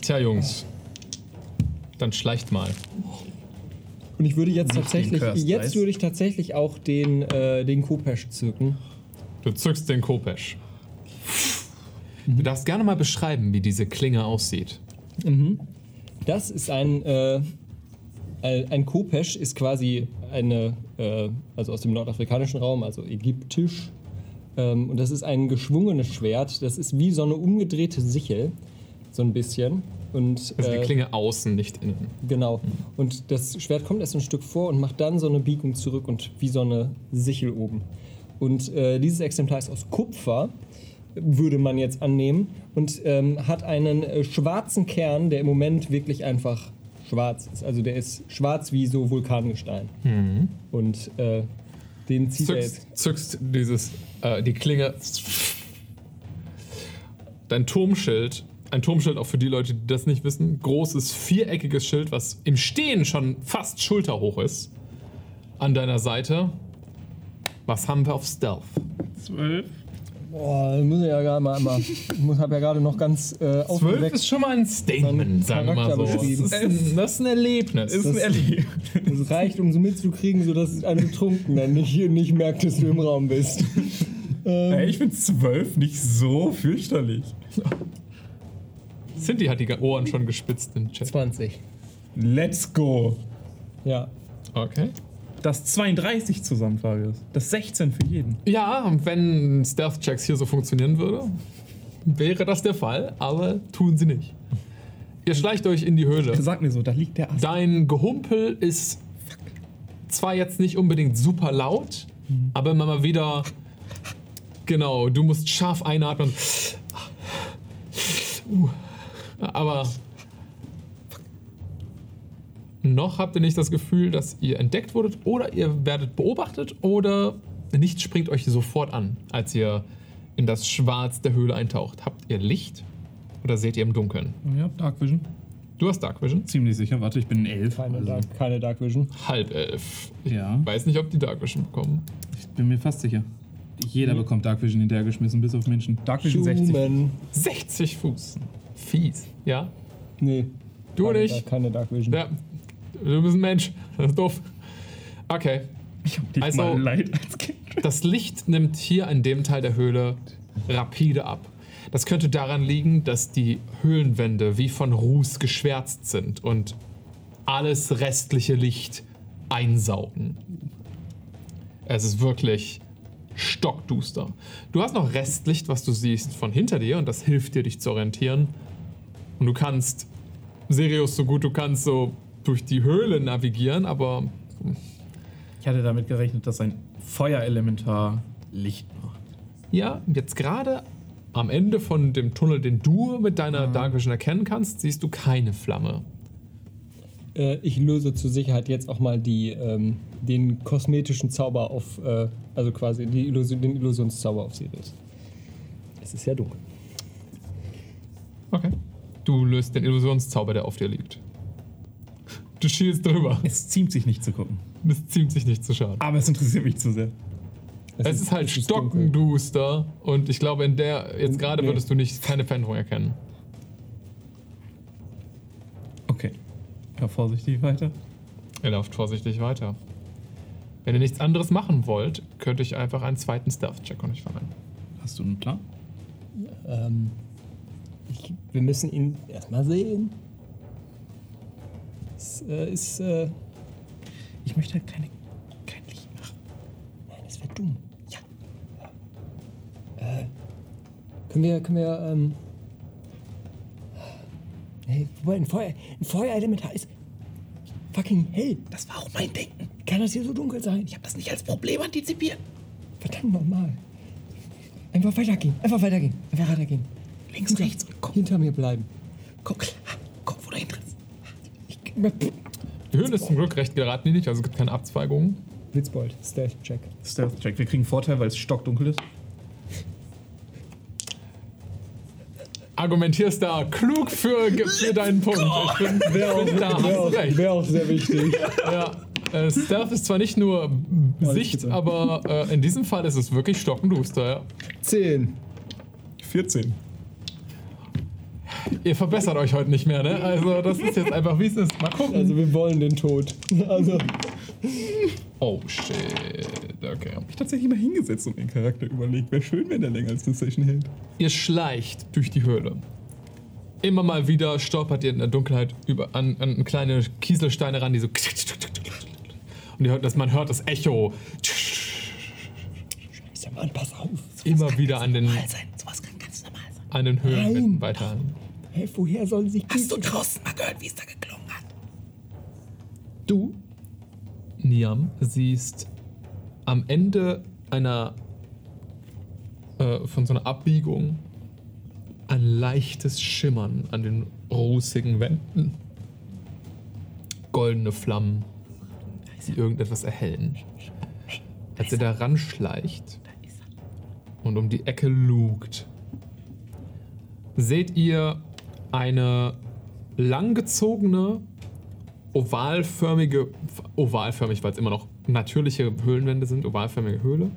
Tja, Jungs. Dann schleicht mal. Und ich würde jetzt Nicht tatsächlich, jetzt Dice. würde ich tatsächlich auch den, äh, den Kopesh zücken. Du zückst den Kopesh. Du darfst gerne mal beschreiben, wie diese Klinge aussieht. Das ist ein, äh, ein ein Kopesh ist quasi eine, äh, also aus dem nordafrikanischen Raum, also ägyptisch. Ähm, und das ist ein geschwungenes Schwert. Das ist wie so eine umgedrehte Sichel, so ein bisschen. Und, Also die äh, Klinge außen, nicht innen. Genau. Und das Schwert kommt erst ein Stück vor und macht dann so eine Biegung zurück und wie so eine Sichel oben. Und äh, dieses Exemplar ist aus Kupfer, würde man jetzt annehmen, und ähm, hat einen äh, schwarzen Kern, der im Moment wirklich einfach schwarz ist. Also der ist schwarz wie so Vulkangestein. Und äh, den zieht er jetzt. Zückst, zückst dieses, äh, die Klinge. Dein Turmschild, ein Turmschild auch für die Leute, die das nicht wissen, großes viereckiges Schild, was im Stehen schon fast schulterhoch ist, an deiner Seite. Was haben wir auf Stealth? Zwölf. Boah, das muss ich ja gerade mal. mal ich muss- hab ja gerade noch ganz äh, Zwölf ist schon mal ein Statement, sagen wir mal so. Das ist, ein, das ist ein Erlebnis. Ist ein Das- Erlebnis. Das reicht, um so mitzukriegen, sodass ein Betrunkener nicht, nicht merkt, dass du im Raum bist. Ey, ich finde zwölf nicht so fürchterlich. Cindy hat die Ohren schon gespitzt im Chat. 20. Let's go. Ja. Okay. Das 32 Zusammenfrage ist. Das 16 für jeden. Ja, und wenn Stealth-Checks hier so funktionieren würde, wäre das der Fall, aber tun sie nicht. Ihr schleicht euch in die Höhle. Sag mir so, da liegt der Ast. Dein Gehumpel ist zwar jetzt nicht unbedingt super laut, aber immer mal wieder. Genau, du musst scharf einatmen. Uh, aber. Noch habt ihr nicht das Gefühl, dass ihr entdeckt wurdet oder ihr werdet beobachtet oder nichts springt euch sofort an, als ihr in das Schwarz der Höhle eintaucht. Habt ihr Licht oder seht ihr im Dunkeln? Ja, Dark Vision. Du hast Dark Vision. Ziemlich sicher. Warte, ich bin elf. Keine, also, Dark, keine Dark Vision. Halb elf. Ich Ja. weiß nicht, ob die Dark Vision bekommen. Ich bin mir fast sicher. Jeder bekommt Dark Vision hinterhergeschmissen, bis auf Menschen. Dark Vision 60. Human. 60 Fuß. Fies. Ja? Nee. Du keine, nicht? Keine Dark Vision. Ja. Du bist ein Mensch. Das ist doof. Okay. Ich hab dich Also- mal leid als Kind. Das Licht nimmt hier in dem Teil der Höhle rapide ab. Das könnte daran liegen, dass die Höhlenwände wie von Ruß geschwärzt sind und alles restliche Licht einsaugen. Es ist wirklich stockduster. Du hast noch Restlicht, was du siehst von hinter dir und das hilft dir, dich zu orientieren. Und du kannst, Sirius, so gut du kannst, so durch die Höhle navigieren, aber Ich hatte damit gerechnet, dass ein Feuerelementar Licht macht. Ja, jetzt gerade am Ende von dem Tunnel, den du mit deiner Dark Vision erkennen kannst, siehst du keine Flamme. Äh, ich löse zur Sicherheit jetzt auch mal die, ähm, den kosmetischen Zauber auf, äh, also quasi die Illusion, den Illusionszauber auf Sirius. Es ist ja dunkel. Okay. Du löst den Illusionszauber, der auf dir liegt. Du schielst drüber. Es ziemt sich nicht zu gucken. Das ziemt sich nicht zu schaden. Aber es interessiert mich zu sehr. Es ist halt es ist dunkel. stockenduster und ich glaube, in der jetzt gerade Nee. würdest du nicht keine Veränderung erkennen. Okay. Ja, vorsichtig weiter. Ihr lauft vorsichtig weiter. Wenn ihr nichts anderes machen wollt, könnte ich einfach einen zweiten Stealth-Check on euch verlangen. Hast du einen Plan? Ähm, ich, wir müssen ihn erstmal sehen. Es Das äh, ist. Äh, Ich möchte halt keine, kein Licht machen. nein, das wäre dumm. Ja. Äh, können wir. Können wir. Ähm, hey, wobei, ein, Feuer, ein Feuerelementar ist fucking hell. Das war auch mein Denken. Kann das hier so dunkel sein? Ich habe das nicht als Problem antizipiert. Verdammt nochmal. Einfach weitergehen. Einfach weitergehen. Einfach weitergehen. Links, Hinter, rechts und guck. hinter mir bleiben. Guck, ah, guck, wo du hintrittst. Ich, Die Höhle ist zum Glück recht geradlinig, also es gibt keine Abzweigungen. Blitzbolt, Stealth-Check. Stealth-Check. Wir kriegen Vorteil, weil es stockdunkel ist. Argumentierst da klug für, für deinen Punkt. Ich finde, find, da hast du recht. Wäre auch sehr wichtig. [laughs] Ja. Äh, Stealth ist zwar nicht nur Sicht, bitte. aber äh, in diesem Fall ist es wirklich stockenduster. Ja. 10. 14. Ihr verbessert euch heute nicht mehr, ne? Also, das ist jetzt einfach, wie es ist. Mal gucken. Also wir wollen den Tod. Also, oh, shit. Okay. Ich tatsächlich mal hingesetzt und den Charakter überlegt. Wäre schön, wenn der länger als eine Session hält. Ihr schleicht durch die Höhle. Immer mal wieder stolpert ihr in der Dunkelheit über, an, an kleine Kieselsteine ran, die so. Und ihr hört, dass man hört das Echo Mann, pass auf. immer wieder an den, sein. Sowas kann ganz normal sein. an den Höhlenwänden weiter. Hey, woher sollen sich Hast du draußen mal gehört, wie es da geklungen hat? Du, Niam, siehst am Ende einer äh, von so einer Abbiegung ein leichtes Schimmern an den rußigen Wänden. Goldene Flammen, die irgendetwas erhellen. Als ihr da ranschleicht und um die Ecke lugt, seht ihr eine langgezogene, ovalförmige, ovalförmig, weil es immer noch natürliche Höhlenwände sind, ovalförmige Höhle.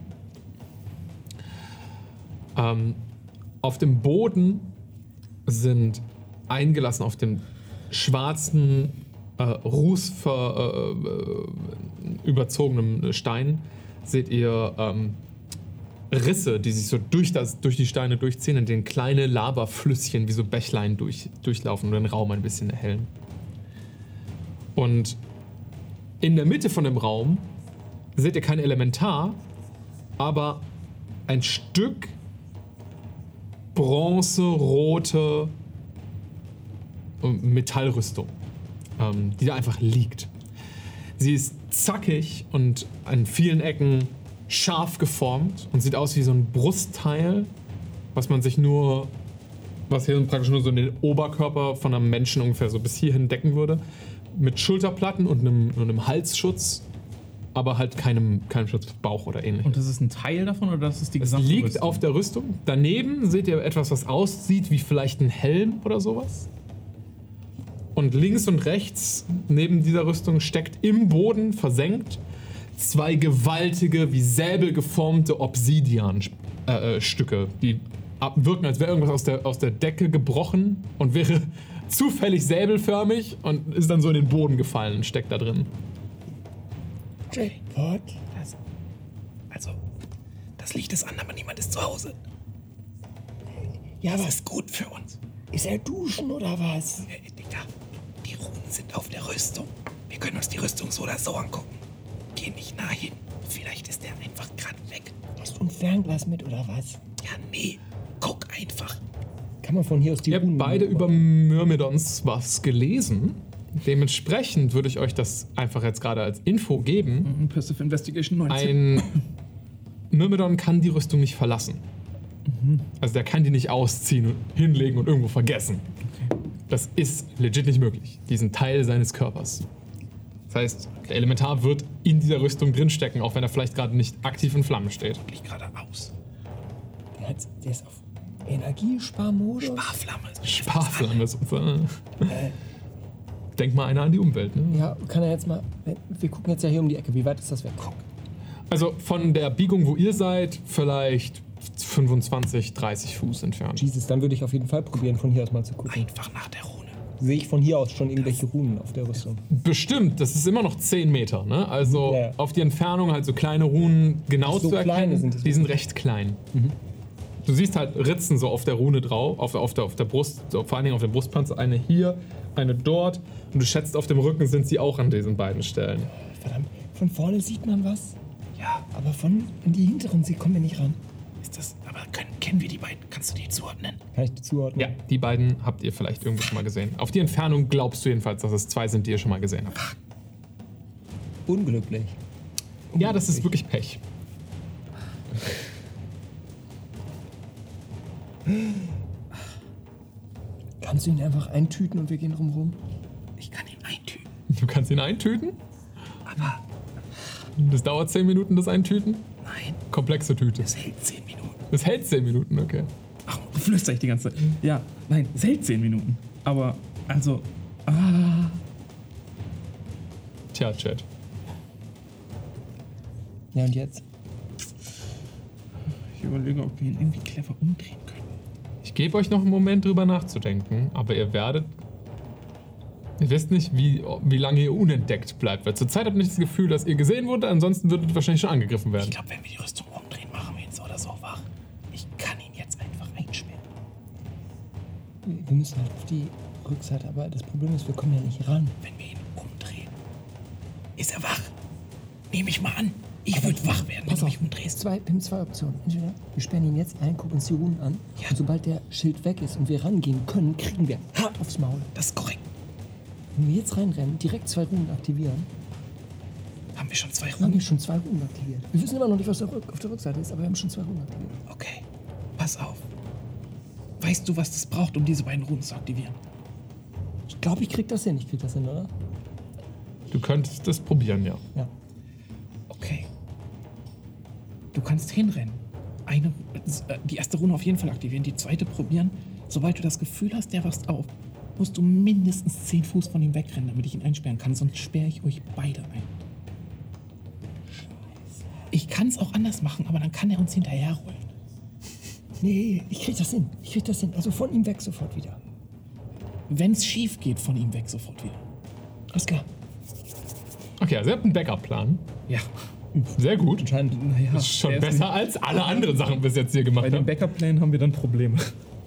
Ähm, auf dem Boden sind eingelassen auf dem schwarzen, äh, rußver, äh, äh, Stein, seht ihr ähm, Risse, die sich so durch, das, durch die Steine durchziehen, in denen kleine Lavaflüsschen wie so Bächlein durch, durchlaufen und den Raum ein bisschen erhellen. Und in der Mitte von dem Raum seht ihr kein Elementar, aber ein Stück bronzerote äh, Metallrüstung, ähm, die da einfach liegt. Sie ist zackig und an vielen Ecken scharf geformt und sieht aus wie so ein Brustteil, was man sich nur, was hier praktisch nur so den Oberkörper von einem Menschen ungefähr so bis hierhin decken würde. Mit Schulterplatten und einem, und einem Halsschutz, aber halt keinem, keinem Schutz Bauch oder ähnliches. Und das ist ein Teil davon oder das ist die Es gesamte liegt Rüstung? auf der Rüstung. Daneben seht ihr etwas, was aussieht wie vielleicht ein Helm oder sowas. Und links und rechts neben dieser Rüstung steckt im Boden versenkt zwei gewaltige, wie Säbel geformte Obsidian-Stücke, die ab- wirken, als wäre irgendwas aus der, aus der Decke gebrochen und wäre [laughs] zufällig säbelförmig und ist dann so in den Boden gefallen und steckt da drin. What? Das, also, das Licht ist an, aber niemand ist zu Hause. Ja, Das aber ist gut für uns. ist er duschen oder was? Äh, Digga, die Runen sind auf der Rüstung. Wir können uns die Rüstung so oder so angucken. Geh nicht nah hin. Vielleicht ist der einfach gerade weg. Hast du ein Fernglas mit oder was? Ja, nee. Guck einfach. Kann man von hier aus die Ihr habt Runen beide über Myrmidons was gelesen. Dementsprechend würde ich euch das einfach jetzt gerade als Info geben. Mhm, Passive Investigation 19. Ein Myrmidon kann die Rüstung nicht verlassen. Also der kann die nicht ausziehen und hinlegen und irgendwo vergessen. Das ist legit nicht möglich. Die sind Teil seines Körpers. Das heißt, der Elementar wird in dieser Rüstung drinstecken, auch wenn er vielleicht gerade nicht aktiv in Flammen steht. Wirklich geradeaus. Der, hat, der ist auf Energiesparmodus. Barflamme. Sparflamme. sozusagen. Denk mal einer an die Umwelt. Ne? Ja, kann er jetzt mal. Wir gucken jetzt ja hier um die Ecke. Wie weit ist das weg? Also von der Biegung, wo ihr seid, vielleicht 25, 30 Fuß entfernt. Jesus, dann würde ich auf jeden Fall probieren, von hier aus mal zu gucken. Einfach nach der Rune. Sehe ich von hier aus schon irgendwelche Runen auf der Rüstung? Bestimmt, das ist immer noch 10 Meter, ne? Also Ja, auf die Entfernung halt so kleine Runen genau so zu erkennen, sind die sind recht klein. du siehst halt Ritzen so auf der Rune drauf, auf, auf, der, auf der Brust, vor allen Dingen auf dem Brustpanzer. Eine hier, eine dort. Und du schätzt, auf dem Rücken sind sie auch an diesen beiden Stellen. Verdammt, von vorne sieht man was, Ja, aber von in die hinteren, sie kommen wir nicht ran. ist das. Aber können, kennen wir die beiden? Kannst du die zuordnen? Kann ich die zuordnen? Ja, die beiden habt ihr vielleicht irgendwo schon mal gesehen. Auf die Entfernung glaubst du jedenfalls, dass es zwei sind, die ihr schon mal gesehen habt. Unglücklich. Ja, das ist wirklich Pech. Kannst du ihn einfach eintüten und wir gehen rum? Ich kann ihn eintüten. Du kannst ihn eintüten. Aber Das dauert 10 Minuten, das Eintüten. nein, Komplexe Tüte. es hält 10 Minuten. Das hält 10 Minuten, okay. Ach, flüster ich die ganze Zeit. Ja, nein, es hält 10 Minuten. Aber, also, ah. Tja, Chat. Ja, und jetzt? Ich überlege, ob wir ihn irgendwie clever umdrehen können. Ich gebe euch noch einen Moment drüber nachzudenken, aber ihr werdet. Ihr wisst nicht, wie, wie lange ihr unentdeckt bleibt. Weil zurzeit habt ihr nicht das Gefühl, dass ihr gesehen wurdet, ansonsten würdet ihr wahrscheinlich schon angegriffen Ich werden. glaube, wenn wir die Rüstung umdrehen, Wir müssen halt auf die Rückseite, aber das Problem ist, wir kommen ja nicht ran. Wenn wir ihn umdrehen, ist er wach. Nehme ich mal an. Ich würde wach werden, wenn Pass du auf, mich umdrehst. zwei, wir haben zwei Optionen. Entweder wir sperren ihn jetzt ein, gucken uns die Runen an. Und sobald der Schild weg ist und wir rangehen können, kriegen wir hart aufs Maul. Das ist korrekt. Wenn wir jetzt reinrennen, direkt zwei Runen aktivieren, Haben wir schon zwei haben wir schon zwei Runen aktiviert. Wir wissen immer noch nicht, was auf der Rückseite ist, aber wir haben schon zwei Runen aktiviert. Okay. Pass auf. Weißt du, was das braucht, um diese beiden Runden zu aktivieren? Ich glaube, ich krieg das hin. Ich krieg das hin, oder? Du könntest das probieren, ja. Ja. Okay. Du kannst hinrennen. Eine, äh, die erste Runde auf jeden Fall aktivieren, die zweite probieren. Sobald du das Gefühl hast, der wacht auf, musst du mindestens 10 Fuß von ihm wegrennen, damit ich ihn einsperren kann, sonst sperre ich euch beide ein. Ich kann es auch anders machen, aber dann kann er uns hinterherholen. Nee, ich krieg das hin. Ich krieg das hin. Also von ihm weg sofort wieder. Wenn es schief geht, von ihm weg sofort wieder. Alles klar. Okay, also ihr habt einen Backup-Plan. Ja. Sehr gut. Anscheinend. Naja, Das ist schon besser als alle anderen Sachen bis jetzt hier gemacht Bei den habt. Backup-Plänen haben wir dann Probleme.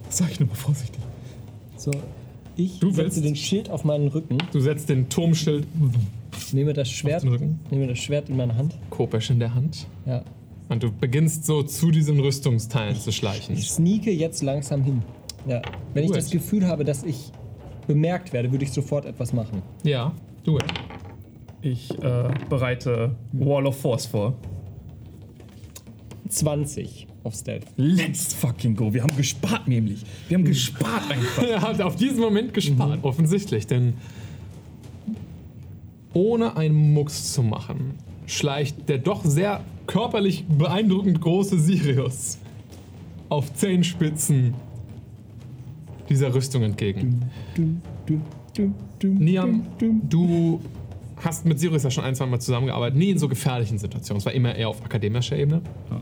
Das [laughs] sag ich nur mal vorsichtig. So, ich Du setze willst- den Schild auf meinen Rücken, Du setzt den Turmschild nehme das Schwert, den Rücken. nehme das Schwert in meine Hand. Kopesch in der Hand. Ja. Und du beginnst so zu diesen Rüstungsteilen zu schleichen. Ich sneake jetzt langsam hin. Ja. Wenn ich Gut. das Gefühl habe, dass ich bemerkt werde, würde ich sofort etwas machen. Ja, do it. Ich äh, bereite Wall of Force vor. 20 auf Stealth. Let's fucking go. Wir haben gespart nämlich. Wir haben gespart einfach. [laughs] Er hat auf diesen Moment gespart, offensichtlich, denn ohne einen Mucks zu machen, schleicht der doch sehr körperlich beeindruckend große Sirius auf Zehenspitzen dieser Rüstung entgegen. Niam, du hast mit Sirius ja schon ein, zwei Mal zusammengearbeitet, nie in so gefährlichen Situationen. Es war immer eher auf akademischer Ebene. Ja.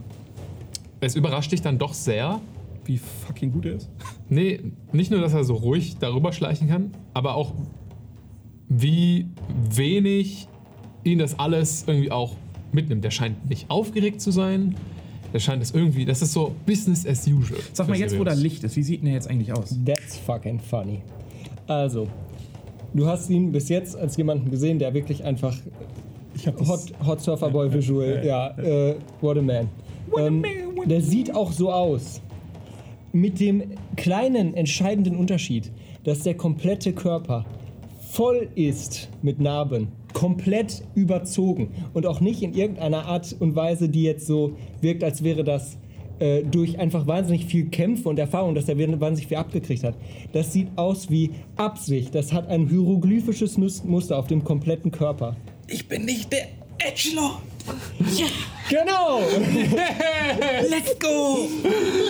Es überrascht dich dann doch sehr, Wie fucking gut er ist. Nee, nicht nur, dass er so ruhig darüber schleichen kann, aber auch wie wenig ihn das alles irgendwie auch mitnimmt. Der scheint nicht aufgeregt zu sein. Der scheint es irgendwie, das ist so Business as usual. Sag mal jetzt, wo da. Licht ist. Wie sieht denn er jetzt eigentlich aus? That's fucking funny. Also, du hast ihn bis jetzt als jemanden gesehen, der wirklich einfach Hot, Hot Surfer Boy Visual, ja, äh, what a man. Ähm, der sieht auch so aus. Mit dem kleinen entscheidenden Unterschied, dass der komplette Körper voll ist mit Narben, komplett überzogen und auch nicht in irgendeiner Art und Weise, die jetzt so wirkt, als wäre das äh, durch einfach wahnsinnig viel Kämpfe und Erfahrung, dass er wahnsinnig viel abgekriegt hat. Das sieht aus wie Absicht. Das hat ein hieroglyphisches Mus- Muster auf dem kompletten Körper. Ich bin nicht der Edgelord. Genau! [laughs] Let's go.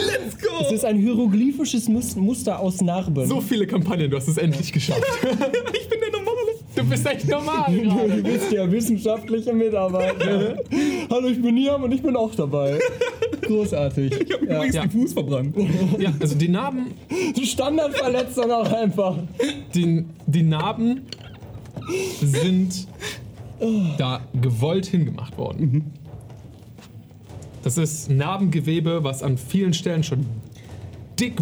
Let's go. Es ist ein hieroglyphisches Mus Muster aus Narben. So viele Kampagnen, du hast es endlich geschafft. [laughs] ich bin der Normale. Du bist echt normal. [laughs] Du bist der wissenschaftliche Mitarbeiter. Hallo, ich bin Niam und ich bin auch dabei. Großartig. Ich habe Ja. übrigens Ja. den Fuß verbrannt. Ja, also die Narben, Standardverletzung auch einfach. die, die Narben sind da gewollt hingemacht worden. Das ist Narbengewebe, was an vielen Stellen schon dick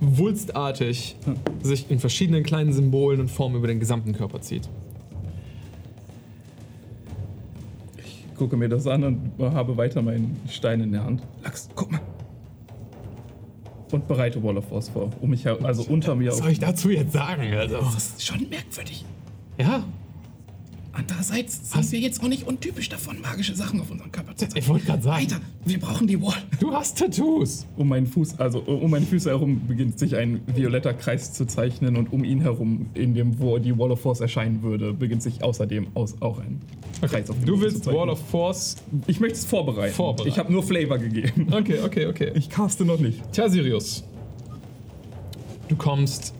wulstartig sich in verschiedenen kleinen Symbolen und Formen über den gesamten Körper zieht. Ich gucke mir das an und habe weiter meinen Stein in der Hand. Lachs, guck mal. Und bereite Wall of Force vor. Um mich her also unter mir. Was soll ich dazu jetzt sagen? Also, Das ist schon merkwürdig. ja, Andererseits sind wir jetzt auch nicht untypisch davon, magische Sachen auf unserem Körper zu ich zeigen. wollte gerade sagen, Weiter, wir brauchen die Wall. du hast Tattoos. Um meinen Fuß, also um meine Füße herum beginnt sich ein violetter Kreis zu zeichnen und um ihn herum, in dem wo die Wall of Force erscheinen würde, beginnt sich außerdem aus, auch ein Kreis auf dem Du willst. Wall of Force. Ich möchte es vorbereiten. Vorbereiten. Ich habe nur Flavor gegeben. Okay, okay, okay. Ich caste noch nicht. Tja, Sirius. Du kommst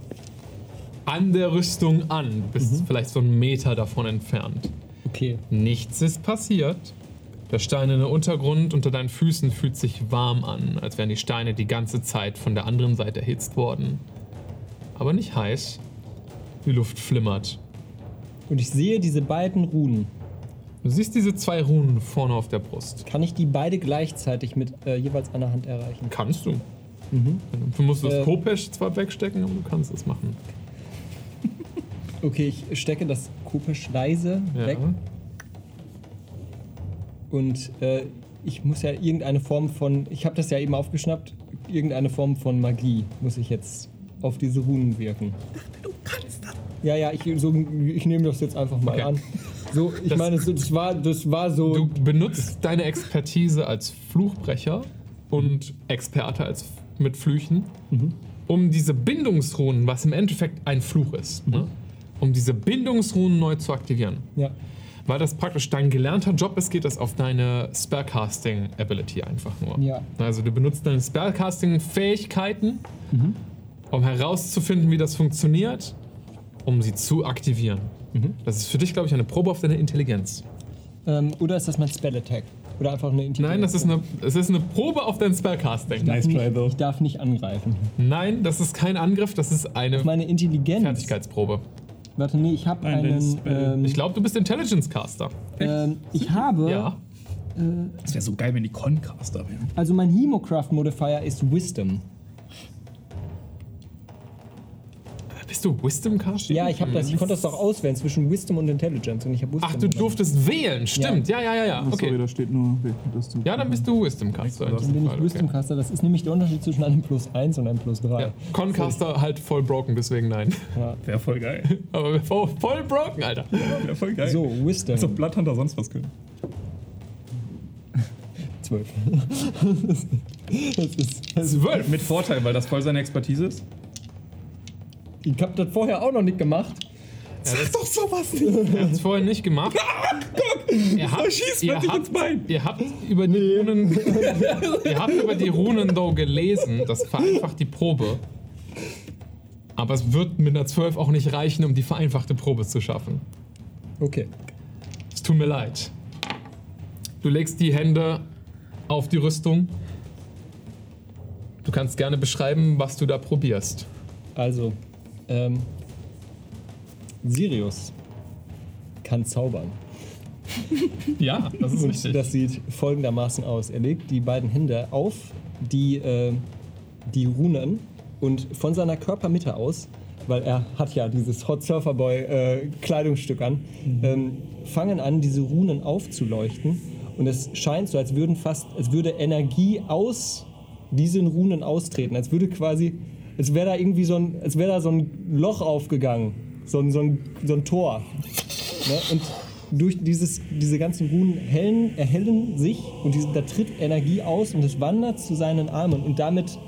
an der Rüstung an, du bist vielleicht so einen Meter davon entfernt. Okay. Nichts ist passiert. Der steinerne Untergrund unter deinen Füßen fühlt sich warm an, als wären die Steine die ganze Zeit von der anderen Seite erhitzt worden. Aber nicht heiß. Die Luft flimmert. Und ich sehe diese beiden Runen. Du siehst diese zwei Runen vorne auf der Brust. Kann ich die beide gleichzeitig mit äh, jeweils einer Hand erreichen? Kannst du. Du musst das Äh. Kopesch zwar wegstecken, aber du kannst es machen. Okay, ich stecke das Kopisch leise Ja. weg. Und äh, ich muss ja irgendeine Form von, ich habe das ja eben aufgeschnappt, irgendeine Form von Magie muss ich jetzt auf diese Runen wirken. Du kannst das. Ja, ja, ich, so, ich nehme das jetzt einfach mal Okay. an. So, ich Das- meine, das war, das war so. Du benutzt deine Expertise als Fluchbrecher und Experte als mit Flüchen, um diese Bindungsrunen, was im Endeffekt ein Fluch ist, ne? Um diese Bindungsrunen neu zu aktivieren. ja. Weil das praktisch dein gelernter Job ist, geht das auf deine Spellcasting-Ability einfach nur. Ja. Also du benutzt deine Spellcasting-Fähigkeiten, um herauszufinden, wie das funktioniert, um sie zu aktivieren. Das ist für dich, glaube ich, eine Probe auf deine Intelligenz. Ähm, oder ist das mein Spell Attack? Oder einfach eine Intelligenz? Nein, das ist eine, es ist eine Probe auf dein Spellcasting. Ich darf Nice try, nicht, though. Ich darf nicht angreifen. Nein, das ist kein Angriff, das ist eine Meine Intelligenz. Fertigkeitsprobe. Warte, nee, ich habe einen. Ähm, Ich glaube, du bist Intelligence Caster. ähm, ich habe. Ja. Das wäre so geil, wenn die Concaster wären. Also mein Hemocraft Modifier ist Wisdom. Bist du Wisdom Caster? Ja, ich habe das. Ich konnte das doch auswählen zwischen Wisdom und Intelligence und ich habe Wisdom. Ach, du genommen. durftest wählen, stimmt. Ja, ja, ja, ja. Sorry, Okay. da steht nur. Ja, dann bist du Wisdom Caster. Dann bin ich Wisdom Caster. Das ist nämlich der Unterschied zwischen einem plus 1 und einem plus 3. Ja. Concaster halt voll broken, deswegen nein. Wäre voll geil. [laughs] Aber voll, voll broken, Alter. Wäre voll geil. So, Wisdom. Als ob Bloodhunter sonst was können. 12. [laughs] das ist, das ist, Zwölf. Mit Vorteil, weil das voll seine Expertise ist. Ich habe das vorher auch noch nicht gemacht. Sag doch sowas nicht! Er hat es vorher nicht gemacht. [laughs] Ihr habt, schießt ihr habt, ins Bein. ihr habt über die Runen, ihr habt über die Runen though gelesen. Das vereinfacht die Probe. Aber es wird mit einer 12 auch nicht reichen, um die vereinfachte Probe zu schaffen. Okay. Es tut mir leid. Du legst die Hände auf die Rüstung. Du kannst gerne beschreiben, was du da probierst. Also, ähm, Sirius kann zaubern. Ja, das ist richtig. Das sieht folgendermaßen aus. Er legt die beiden Hände auf die, äh, die Runen und von seiner Körpermitte aus, weil er hat ja dieses Hot Surfer Boy äh, Kleidungsstück an, ähm, fangen an, diese Runen aufzuleuchten. Und es scheint so, als würden fast, als würde Energie aus diesen Runen austreten. Als würde quasi, als wäre da irgendwie so ein, als wäre da so ein Loch aufgegangen. So ein, so ein, so ein Tor. Ne? Und durch dieses, diese ganzen Runen hellen, erhellen sich und diese, da tritt Energie aus und es wandert zu seinen Armen und damit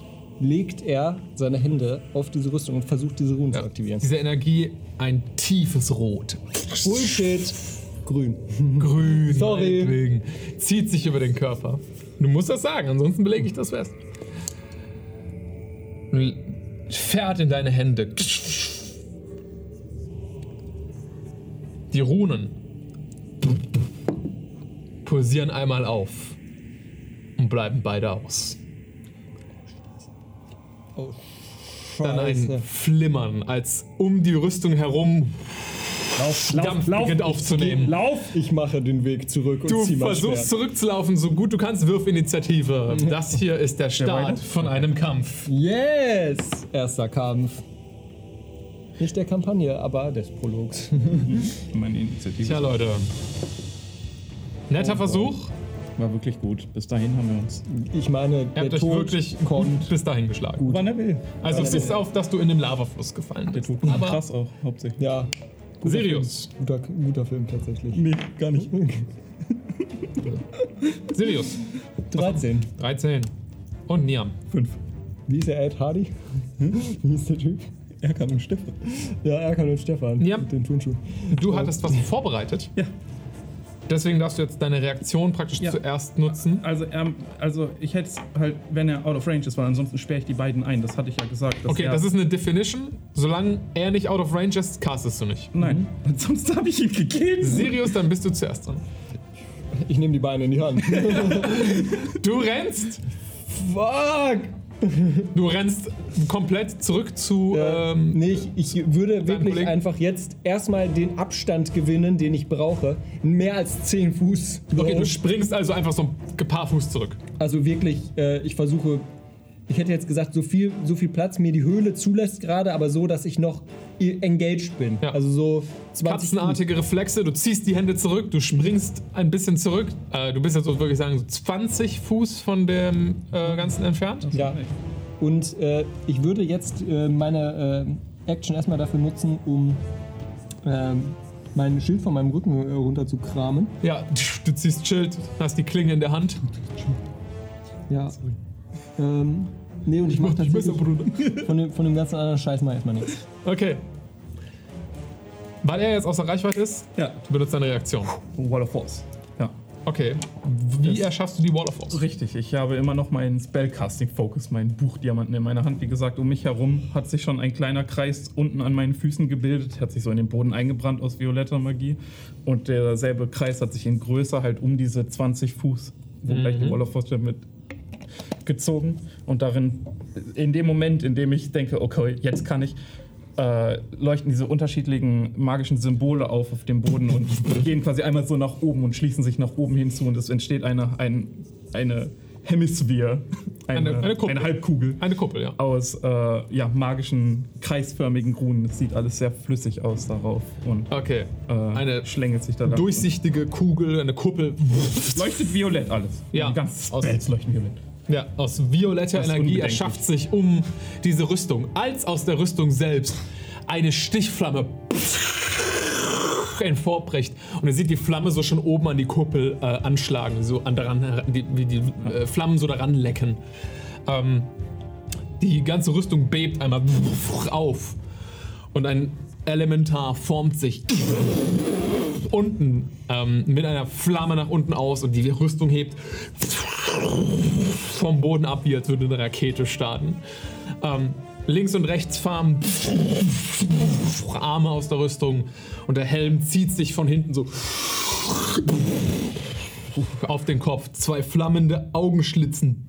legt er seine Hände auf diese Rüstung und versucht diese Runen zu aktivieren. Diese Energie, ein tiefes Rot. Bullshit. Grün. [laughs] Grün. Sorry. meinetwegen. Zieht sich über den Körper. Du musst das sagen, ansonsten belege ich das fest. L- Fährt in deine Hände. Die Runen pulsieren einmal auf und bleiben beide aus. Oh, Dann ein. Flimmern, als um die Rüstung herum Lauf, Dampf beginnt aufzunehmen. Lauf! Ich mache den Weg zurück und Du zieh mein versuchst Schwert. zurückzulaufen, so gut du kannst, wirf Initiative. Das hier ist der Start von einem Kampf. Yes! Erster Kampf. Nicht der Kampagne, aber des Prologs. [laughs] Meine Initiative Tja, Leute. Netter Versuch. war wirklich gut. Bis dahin haben wir uns. Ich meine, Ihr der habt euch Tod wirklich kommt. gut bis dahin geschlagen. Wann er will. Also es ist auf, dass du in den Lavafluss gefallen Der bist. tut Aber krass auch, hauptsächlich. Ja. Guter Sirius. Film. Guter, guter Film tatsächlich. Nee, gar nicht. [laughs] Sirius. 13. 13. Und Niam. Fünf. Wie ist der Ed Hardy? [laughs] Wie ist der Typ? Erkan und Stefan. Ja, Erkan und Stefan. Ja. Mit den Turnschuhen. Du hattest was vorbereitet. Ja. Deswegen darfst du jetzt deine Reaktion praktisch Ja. zuerst nutzen. Also, ähm, also ich hätte es halt, wenn er out of range ist, weil ansonsten sperre ich die beiden ein. Das hatte ich ja gesagt. dass Okay, das ist eine Definition. Solange er nicht out of range ist, castest du nicht. Nein, [laughs] ansonsten habe ich ihn gegeben. Sirius, dann bist du zuerst dran. Ich nehme die Beine in die Hand. [laughs] Du rennst, Fuck! Du rennst komplett zurück zu. Äh, Ähm, nee, ich, ich würde wirklich Kollegen? einfach jetzt erstmal den Abstand gewinnen, den ich brauche. Mehr als 10 Fuß. okay, du springst also einfach so ein paar Fuß zurück. Also wirklich, äh, ich versuche, ich hätte jetzt gesagt, so viel, so viel Platz mir die Höhle zulässt gerade, aber so, dass ich noch i- engaged bin. Ja. Also so 20 Fuß. Katzenartige Reflexe, du ziehst die Hände zurück, du springst ein bisschen zurück. Äh, du bist jetzt so wirklich sagen, so 20 Fuß von dem äh, Ganzen entfernt. Ja. Und äh, ich würde jetzt äh, meine äh, Action erstmal dafür nutzen, um ähm, mein Schild von meinem Rücken äh, runter zu kramen. Ja, du ziehst Schild, hast die Klinge in der Hand. Ja. Ähm, nee, und ich, mach mach dich besser, tatsächlich [laughs] von dem, von dem ganzen anderen Scheiß mal erstmal nichts. Okay. Weil er jetzt außer Reichweite ist, Ja, du benutzt deine Reaktion. Wall of Force. Ja. Okay. Wie erschaffst du die Wall of Force? Richtig, ich habe immer noch meinen Spellcasting-Focus, meinen Buchdiamanten in meiner Hand. Wie gesagt, um mich herum hat sich schon ein kleiner Kreis unten an meinen Füßen gebildet, hat sich so in den Boden eingebrannt aus violetter Magie. Und derselbe Kreis hat sich in Größe halt um diese 20 Fuß, wo gleich die Wall of Force mit gezogen. Und darin, in dem Moment, in dem ich denke, okay, jetzt kann ich, äh, leuchten diese unterschiedlichen magischen Symbole auf auf dem Boden und [laughs] gehen quasi einmal so nach oben und schließen sich nach oben hinzu und es entsteht eine, ein, eine Hemisphäre, eine, Eine- eine Kuppel. eine Halbkugel Eine Kuppel, ja. aus äh, ja, magischen, kreisförmigen Runen. Es sieht alles sehr flüssig aus darauf und Okay. äh, Eine schlängelt sich da durchsichtige Kugel, eine Kuppel. Leuchtet violett alles. Ja. Die ganzen Aus- Spells leuchten violett. Ja, aus violetter Das Energie erschafft sich um diese Rüstung, als aus der Rüstung selbst eine Stichflamme emporbricht. Und ihr seht die Flamme so schon oben an die Kuppel äh, anschlagen, so an daran, die, wie die äh, Flammen so daran lecken. Ähm, die ganze Rüstung bebt einmal auf. Und ein Elementar formt sich unten ähm, mit einer Flamme nach unten aus und die Rüstung hebt vom Boden ab, wie als würde eine Rakete starten. Ähm, links und rechts fahren Arme aus der Rüstung und der Helm zieht sich von hinten so auf den Kopf. Zwei flammende Augenschlitzen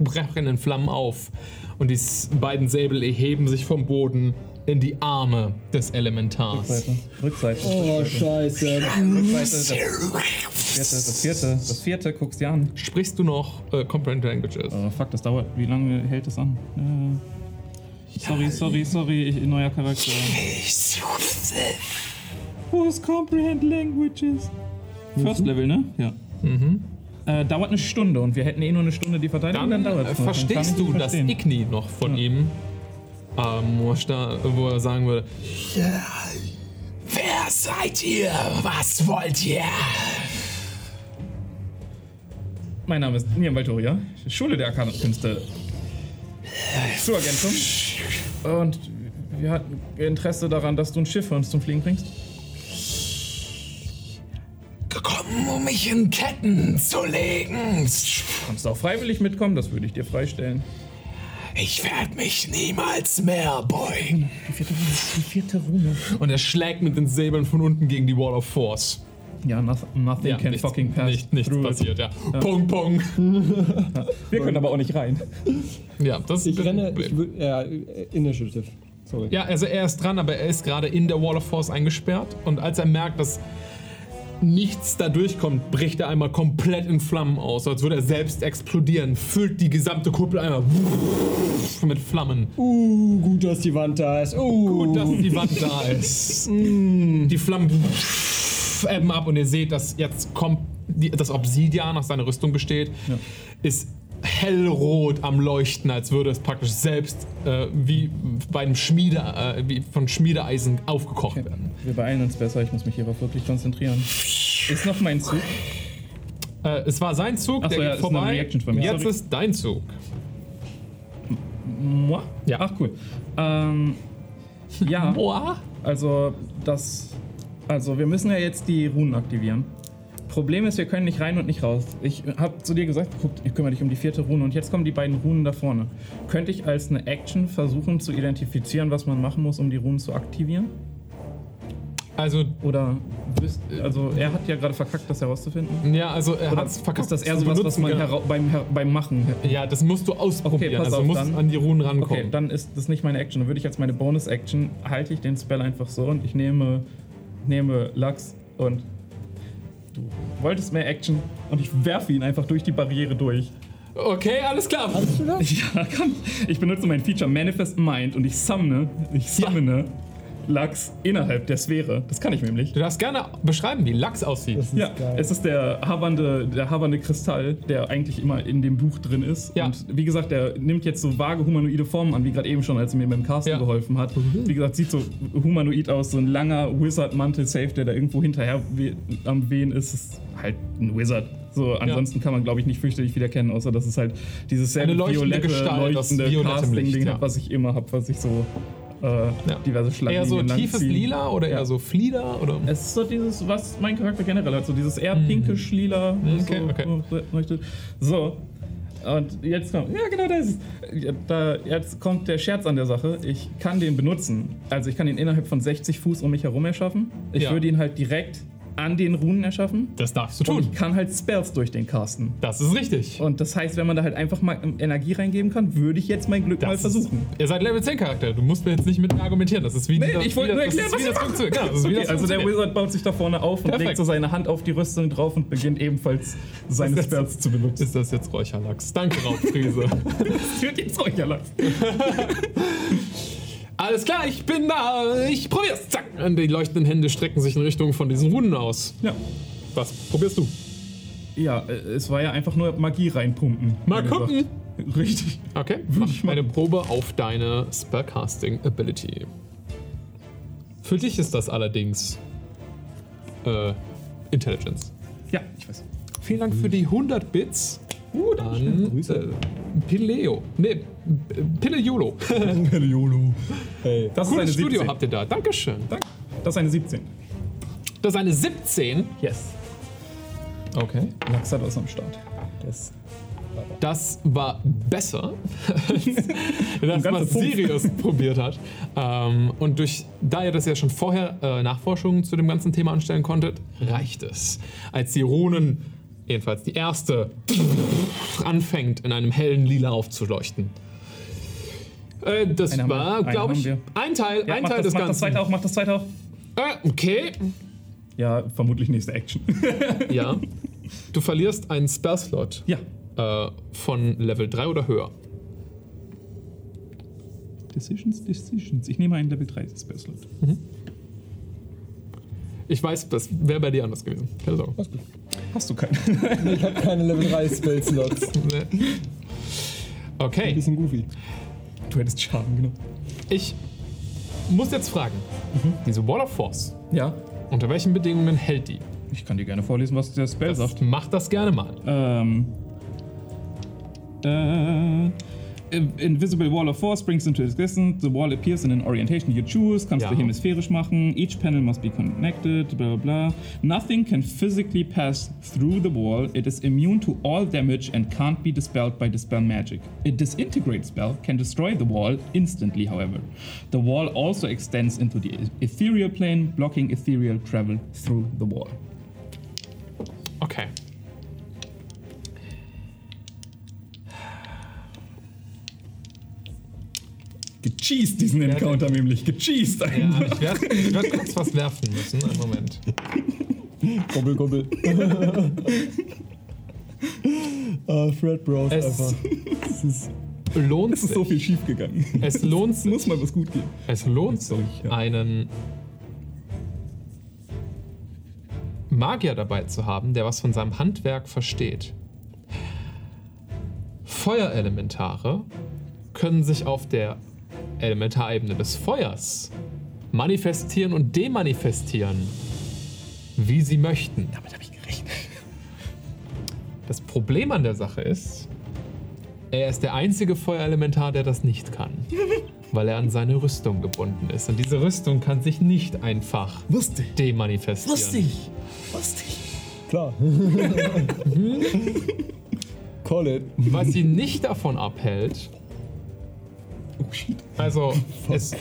brechen in Flammen auf und die beiden Säbel erheben sich vom Boden in die Arme des Elementars. Rückseite. Oh, scheiße. Rückseite. Das vierte, das vierte, das vierte, guck's dir an. Sprichst du noch äh, Comprehend Languages? Oh, fuck, das dauert. Wie lange hält es an? Äh, sorry, sorry, sorry, ich, neuer Charakter. Who's Comprehend Languages? First Level, ne? Ja. Äh, dauert eine Stunde und wir hätten eh nur eine Stunde die Verteidigung, Dann, dann, dauert äh, es. verstehst du das Igni noch von ihm, ähm, wo, er wo er sagen würde: Wer seid ihr? Was wollt ihr? Mein Name ist Niam Valtoria, Schule der Arkanenkünste. Zur Ergänzung. Und wir hatten Interesse daran, dass du ein Schiff für uns zum Fliegen bringst. Gekommen, um mich in Ketten zu legen. Kannst du auch freiwillig mitkommen, das würde ich dir freistellen. Ich werde mich niemals mehr beugen. Die vierte Rune. Die vierte Rune. Und er schlägt mit den Säbeln von unten gegen die Wall of Force. Ja, noth nothing can nichts, fucking pass. nicht, nichts through it. passiert, ja. Pong, pong. Wir können aber auch nicht rein. Ja, das Ich ist renne, ich, wür- ja, Initiative. Sorry. Ja, also er ist dran, aber er ist gerade in der Wall of Force eingesperrt. Und als er merkt, dass nichts da durchkommt, bricht er einmal komplett in Flammen aus, als würde er selbst explodieren. Füllt die gesamte Kuppel einmal mit Flammen. Uh, gut, dass die Wand da ist. Uh. Gut, dass die Wand da ist. [laughs] Die Flammen ebben ab und ihr seht, dass jetzt kommt die, das Obsidian aus seiner Rüstung besteht, ist hellrot am Leuchten, als würde es praktisch selbst äh, wie bei einem Schmiede, äh, wie von Schmiedeeisen aufgekocht werden. Wir beeilen uns besser, ich muss mich hierauf wirklich konzentrieren. Ist noch mein Zug? Äh, es war sein Zug, Ach so, der ja, geht vorbei. Jetzt Sorry. ist dein Zug. Moi? Ja. Ach cool. Ähm, ja, [laughs] Boah. also das. Also wir müssen ja jetzt die Runen aktivieren. Problem ist, wir können nicht rein und nicht raus. Ich habe zu dir gesagt, guck, ich kümmere dich um die vierte Rune und jetzt kommen die beiden Runen da vorne. Könnte ich als eine Action versuchen zu identifizieren, was man machen muss, um die Runen zu aktivieren? Also, Oder wisst- also er hat ja gerade verkackt, das herauszufinden. ja, also er hat verkackt. ist das eher sowas, was man genau. beim, beim Machen Ja, das musst du ausprobieren. Okay, pass also auf, du musst dann- an die Runen rankommen. Okay, dann ist das nicht meine Action. Dann würde ich als meine Bonus-Action halte ich den Spell einfach so und ich nehme, nehme Lux und du wolltest mehr Action und ich werfe ihn einfach durch die Barriere durch. Okay, alles klar. [laughs] Ja, komm. Ich benutze mein Feature Manifest Mind und ich summne, ich summone Lux innerhalb der Sphäre. Das kann ich nämlich. Du darfst gerne beschreiben, wie Lachs aussieht. Das ist Ja, geil. es ist der havernde, der havernde Kristall, der eigentlich immer in dem Buch drin ist. Ja. Und wie gesagt, der nimmt jetzt so vage humanoide Formen an, wie gerade eben schon, als er mir beim Casten Ja. geholfen hat. Wie gesagt, sieht so humanoid aus, so ein langer Wizard-Mantel-Safe, der da irgendwo hinterher we am Wehen ist. Ist halt ein Wizard. So, ansonsten kann man, glaube ich, nicht fürchterlich wieder kennen, außer dass es halt dieses selbe leuchtende violette, leuchtende violettem Casting-Ding ja. hat, was ich immer habe, was ich so äh, diverse Schlangen Eher so tiefes ziehen. Lila oder Ja. eher so Flieder? Oder? Es ist so dieses, was mein Charakter generell hat, so dieses eher pinkisch lila. Okay, so, okay. So. Und jetzt kommt, ja genau das ist, ja, da, jetzt kommt der Scherz an der Sache. Ich kann den benutzen. Also ich kann ihn innerhalb von 60 Fuß um mich herum erschaffen. Ich Ja. würde ihn halt direkt an den Runen erschaffen. Das darfst du Und tun. ich kann halt Spells durch den casten. Das ist richtig. Und das heißt, wenn man da halt einfach mal Energie reingeben kann, würde ich jetzt mein Glück mal Das versuchen. Ist, ihr seid Level 10 Charakter. Du musst mir jetzt nicht mit mir argumentieren. Das ist wie Nee, dieser- ich wollte nur erklären, was das funktioniert. Genau, das Okay, das also der. Wizard baut sich da vorne auf und Perfekt. legt so seine Hand auf die Rüstung drauf und beginnt ebenfalls seine Das Spells zu benutzen. Ist das jetzt Räucherlachs? Danke, Raubfriese. [laughs] Das wird jetzt Räucherlachs. [laughs] Alles klar, ich bin da. Ich probier's. Zack. Und die leuchtenden Hände strecken sich in Richtung von diesen Runen aus. Ja. Was probierst du? Ja, äh, es war ja einfach nur Magie reinpumpen. Mal gucken. gesagt. Richtig. Okay, mach eine Probe auf deine Spellcasting Ability. Für dich ist das allerdings äh, Intelligence. Ja, ich weiß. Vielen Dank für die 100 Bits. Uh, dann Grüße. äh, Pileo. Nee, P- Pilejolo. YOLO. Hey. Das ist eine Cooles 17. Studio habt ihr da. Dankeschön. Danke. Das ist eine 17. Das ist eine 17. Yes. Okay. Lachs hat was am Start. Das Das war besser, [laughs] als [laughs] das, was. Sirius [laughs] probiert hat. Ähm, und durch, da ihr das ja schon vorher äh, Nachforschungen zu dem ganzen Thema anstellen konntet, reicht es. Als die Runen, jedenfalls die erste, [laughs] anfängt in einem hellen Lila aufzuleuchten. Äh, das Einen war, glaube ich, ein Teil, Ja, ein mach Teil das, des mach das Ganzen. zweite auch, mach das zweite auch. Äh, okay, Ja, vermutlich nächste Action. [laughs] ja. Du verlierst einen Spellslot ja. äh, von Level 3 oder höher. Decisions, Decisions. Ich nehme einen Level 3 Spellslot. Ich weiß, das wäre bei dir anders gewesen. Keine Sorge. Hast du keinen? [laughs] ich habe keine Level 3 Spell-Slots. [laughs] Nee. Okay, Bisschen goofy. Du hättest Schaden, genau. ich muss jetzt fragen: Diese Wall of Force, Ja. unter welchen Bedingungen hält die? Ich kann dir gerne vorlesen, was der Spell sagt. Mach das gerne mal. Ähm. Äh. Invisible Wall of Force springs into existence. The wall appears in an orientation you choose. Kannst Ja. du hemisphärisch machen. Each panel must be connected. Bla bla bla. Nothing can physically pass through the wall. It is immune to all damage and can't be dispelled by dispel magic. A disintegrate spell can destroy the wall instantly, however. The wall also extends into the ethereal plane, blocking ethereal travel through the wall. Okay. Gecheased, diesen Encounter nämlich. Gecheased Ja, einfach. ich werde ich werd kurz was werfen müssen. Einen Moment. Gobbel, gobbel. [laughs] ah, Fred Bros Es- einfach. Das ist Lohnt Es ist so sich. viel schief gegangen. Es lohnt Es [laughs] muss sich. mal was gut gehen. Es lohnt sich, ja. einen Magier dabei zu haben, der was von seinem Handwerk versteht. Feuerelementare können sich auf der Elementarebene des Feuers manifestieren und demanifestieren, wie sie möchten. Damit habe ich gerechnet. Das Problem an der Sache ist, er ist der einzige Feuerelementar, der das nicht kann. [laughs] Weil er an seine Rüstung gebunden ist. Und diese Rüstung kann sich nicht einfach Wusste demanifestieren. Wusste ich. Wusste ich. klar. [laughs] Call it. Was ihn nicht davon abhält. Also es,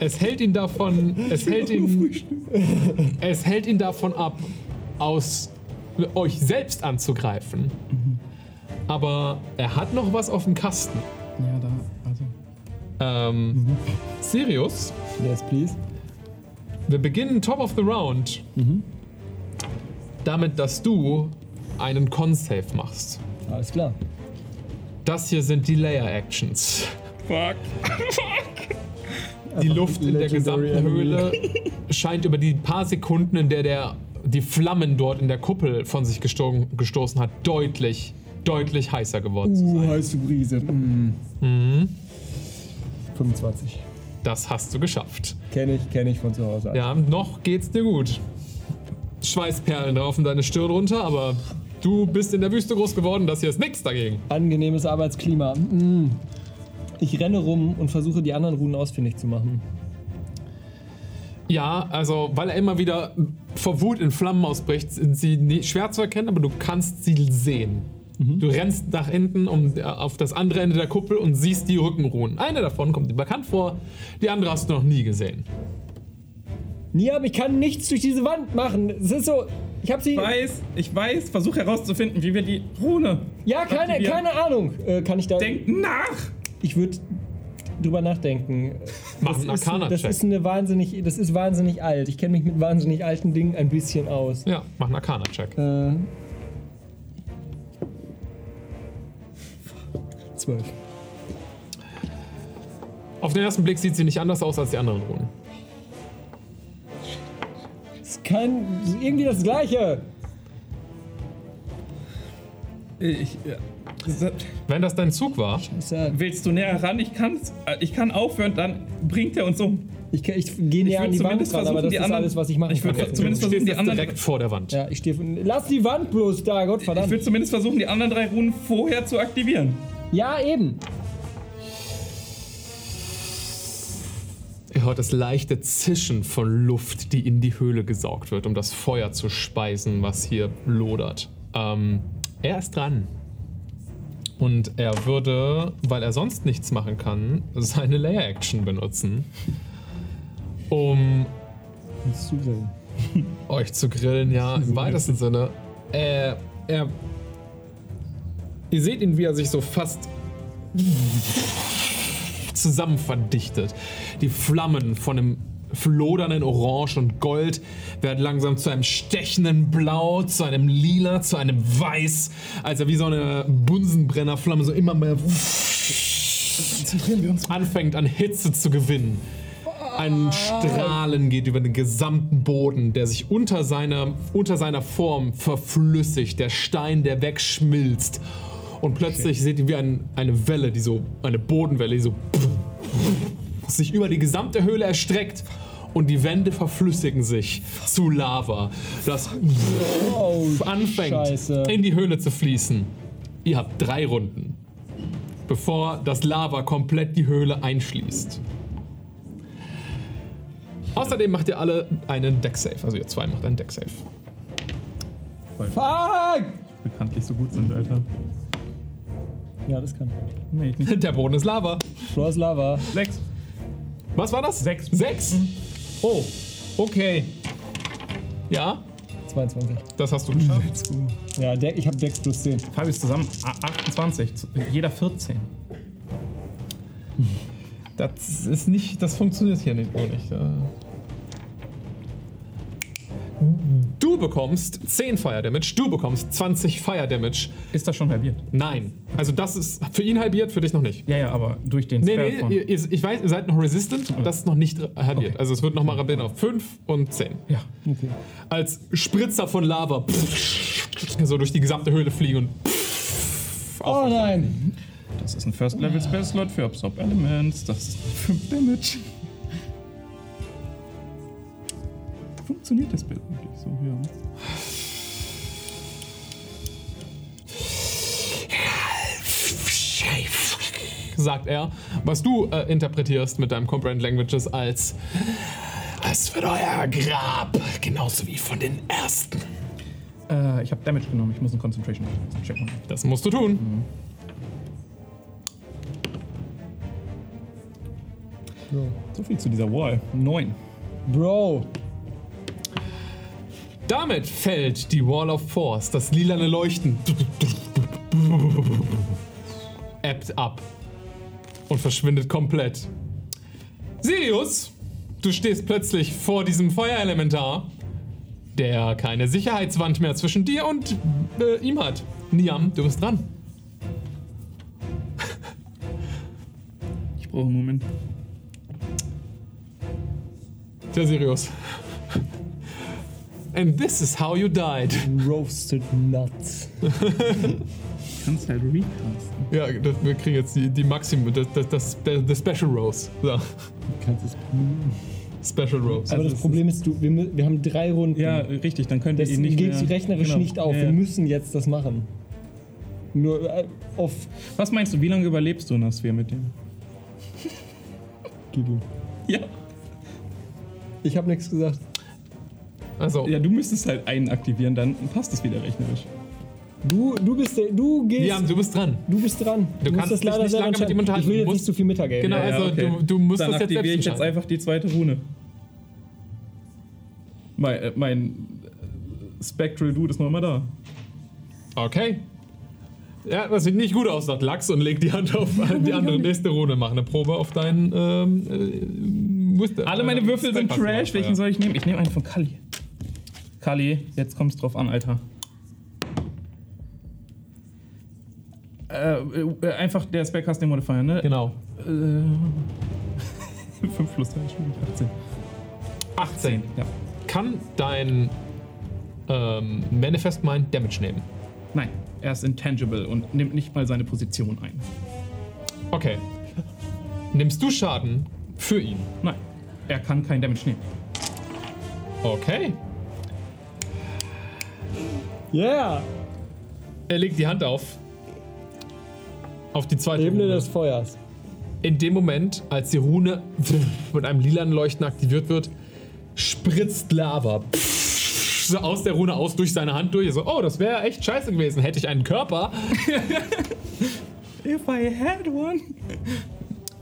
es hält ihn davon, es hält ihn, es hält ihn davon ab, aus euch selbst anzugreifen. Aber er hat noch was auf dem Kasten. Ja, da, also. Ähm, Sirius, Yes, please. wir beginnen Top of the Round damit, dass du einen Con-Save machst. Alles klar. Das hier sind die Layer-Actions. Fuck. Die Luft in der gesamten. Höhle scheint über die paar Sekunden, in der der die Flammen dort in der Kuppel von sich gesto gestoßen hat, deutlich, deutlich heißer geworden zu Uh, sein. heiße Brise. Mm. Mhm. 25. Das hast du geschafft. Kenne ich, kenne ich von zu Hause. Ja, noch geht's dir gut. Schweißperlen raufen deine Stirn runter, aber du bist in der Wüste groß geworden, das hier ist nichts dagegen. Angenehmes Arbeitsklima. Mm. Ich renne rum und versuche die anderen Runen ausfindig zu machen. Ja, also, weil er immer wieder vor Wut in Flammen ausbricht, sind sie nie- schwer zu erkennen, aber du kannst sie sehen. Du rennst nach hinten um, äh, auf das andere Ende der Kuppel und siehst die Rückenruhen. Eine davon kommt dir bekannt vor, die andere hast du noch nie gesehen. Niam, ich kann nichts durch diese Wand machen. Es ist so. Ich habe sie. Ich weiß, ich weiß, versuch herauszufinden, wie wir die Rune. Ja, keine, aktivieren. keine Ahnung. Äh, kann ich da. Denk nach! Ich würde drüber nachdenken. Mach Das einen ist, das Arcana-Check. ist eine wahnsinnig. Das ist wahnsinnig alt. Ich kenne mich mit wahnsinnig alten Dingen ein bisschen aus. Ja, mach einen Arcana-Check. Äh. Zwölf. Auf den ersten Blick sieht sie nicht anders aus als die anderen Runen. Ist kein. Irgendwie das Gleiche. Ich, Wenn das dein Zug war, ja, Willst du näher ran? Ich, kann's, äh, ich kann aufhören, dann bringt er uns um. ich, ich, ich gehe näher an die Wand ran, aber versuchen, das die ist anderen- alles, was ich machen ich würd kann. zumindest versuchen, die anderen- direkt vor der Wand. Ja, ich stehe. Lass die Wand bloß da, Gott Ich verdammt. will zumindest versuchen, die anderen drei Runen vorher zu aktivieren. Ja, eben. Ihr hört das leichte Zischen von Luft, die in die Höhle gesaugt wird, um das Feuer zu speisen, was hier lodert. Ähm, er ist dran. Und er würde, weil er sonst nichts machen kann, seine Layer-Action benutzen, um Zu euch zu grillen, ja, im weitesten Sinne. Äh, er. Ihr seht ihn, wie er sich so fast zusammen verdichtet. Die Flammen von dem flodernden Orange und Gold werden langsam zu einem stechenden Blau, zu einem Lila, zu einem Weiß, als er wie so eine Bunsenbrennerflamme so immer mehr Konzentrieren wir uns. anfängt an Hitze zu gewinnen. Ein Strahlen geht über den gesamten Boden, der sich unter seiner, unter seiner Form verflüssigt. Der Stein, der wegschmilzt. Und plötzlich seht ihr wie ein, eine Welle, die so, eine Bodenwelle, die so sich über die gesamte Höhle erstreckt. Und die Wände verflüssigen sich zu Lava, das Oh, anfängt Scheiße. in die Höhle zu fließen. Ihr habt drei Runden, bevor das Lava komplett die Höhle einschließt. Außerdem macht ihr alle einen Deck-Save. Also ihr zwei macht einen Deck-Save. Fuck! Bekanntlich so gut sind, Alter. Ja, das kann. Nee, ich nicht. Der Boden ist Lava. Floor ist Lava. Sechs. Was war das? Sechs. Sechs? Oh, okay. Ja, 22. das hast du geschafft. Ja, De ich habe Dex plus 10. Fabius zusammen. A- 28. Jeder 14. Das ist nicht, das funktioniert hier nicht, wohl nicht. ja. Du bekommst 10 Fire Damage, du bekommst 20 Fire Damage. Ist das schon halbiert? Nein. Also das ist für ihn halbiert, für dich noch nicht. Ja, ja, aber durch den Nee, Spell nee, von- ihr, ihr, ich weiß, ihr seid noch resistant, das ist noch nicht halbiert. Also es wird nochmal rabieren auf 5 und 10. Ja. Als Spritzer von Lava so durch die gesamte Höhle fliegen und Oh nein! Das ist ein First Level Spell Slot für Absorb Elements. Das ist 5 Damage. Funktioniert das Spell wirklich so? Ja. sagt er, was du äh, interpretierst mit deinem Comprehend Languages als es wird euer Grab, genauso wie von den ersten. Äh, ich habe Damage genommen. Ich muss einen Concentration Check machen. Das musst du tun. So viel zu dieser Wall. 9. Bro! Damit fällt die Wall of Force, das lilane Leuchten, ebbt ab und verschwindet komplett. Sirius, du stehst plötzlich vor diesem Feuerelementar, der keine Sicherheitswand mehr zwischen dir und äh, ihm hat. Niam, du bist dran. Ich brauche einen Moment. Der Sirius. And this is how you died. Roasted Nuts. [laughs] Kannst halt recasten. Ja, das, wir kriegen jetzt die, die Maximum, das, das, das, der, der Special Rose. So, Du kannst es. Special Rose. Aber Also das Problem ist, du, wir, wir haben drei Runden. Ja, richtig. Dann könnt ihr das ihn nicht geht mehr... rechnerisch Genau. nicht auf. Ja, Wir müssen jetzt das machen. Nur äh, auf. Was meinst du, wie lange überlebst du, Nasir, mit dem? Ja. Ich habe nichts gesagt. Also, Ja, du müsstest halt einen aktivieren, dann passt es wieder rechnerisch. Du, du bist der, du gehst. Niam, du bist dran. Du bist dran. Du kannst dich nicht selber lange mit ihm unterhalten. Ich will Du jetzt musst- nicht zu viel Metagame. Genau. also du- du musst dann das jetzt aktiviere ich jetzt einfach die zweite Rune. Mein, äh, mein äh, Spectral Dude ist noch immer da. Okay. Ja, das sieht nicht gut aus, sagt Lachs und legt die Hand auf [laughs] die andere nächste Rune. Mach eine Probe auf deinen. Ähm, äh, Alle meine äh, Würfel sind Trash. Welchen soll ich nehmen? Ich nehme einen von Kali. Kali, jetzt kommt's drauf an, Alter. Äh, äh, einfach der Spellcasting Modifier, ne? Genau. Äh, [laughs] 5 plus 3 ist schon 18. 18. Ja. Kann dein ähm, Manifest Mind Damage nehmen? Nein, er ist intangible und nimmt nicht mal seine Position ein. Okay. Nimmst du Schaden für ihn? Nein, er kann kein Damage nehmen. Okay. Yeah! Er legt die Hand auf. Auf die zweite Ebene Rune. des Feuers. In dem Moment, als die Rune mit einem lilanen Leuchten aktiviert wird, spritzt Lava so aus der Rune aus durch seine Hand durch. So, oh, das wäre echt scheiße gewesen. Hätte ich einen Körper. If I had one.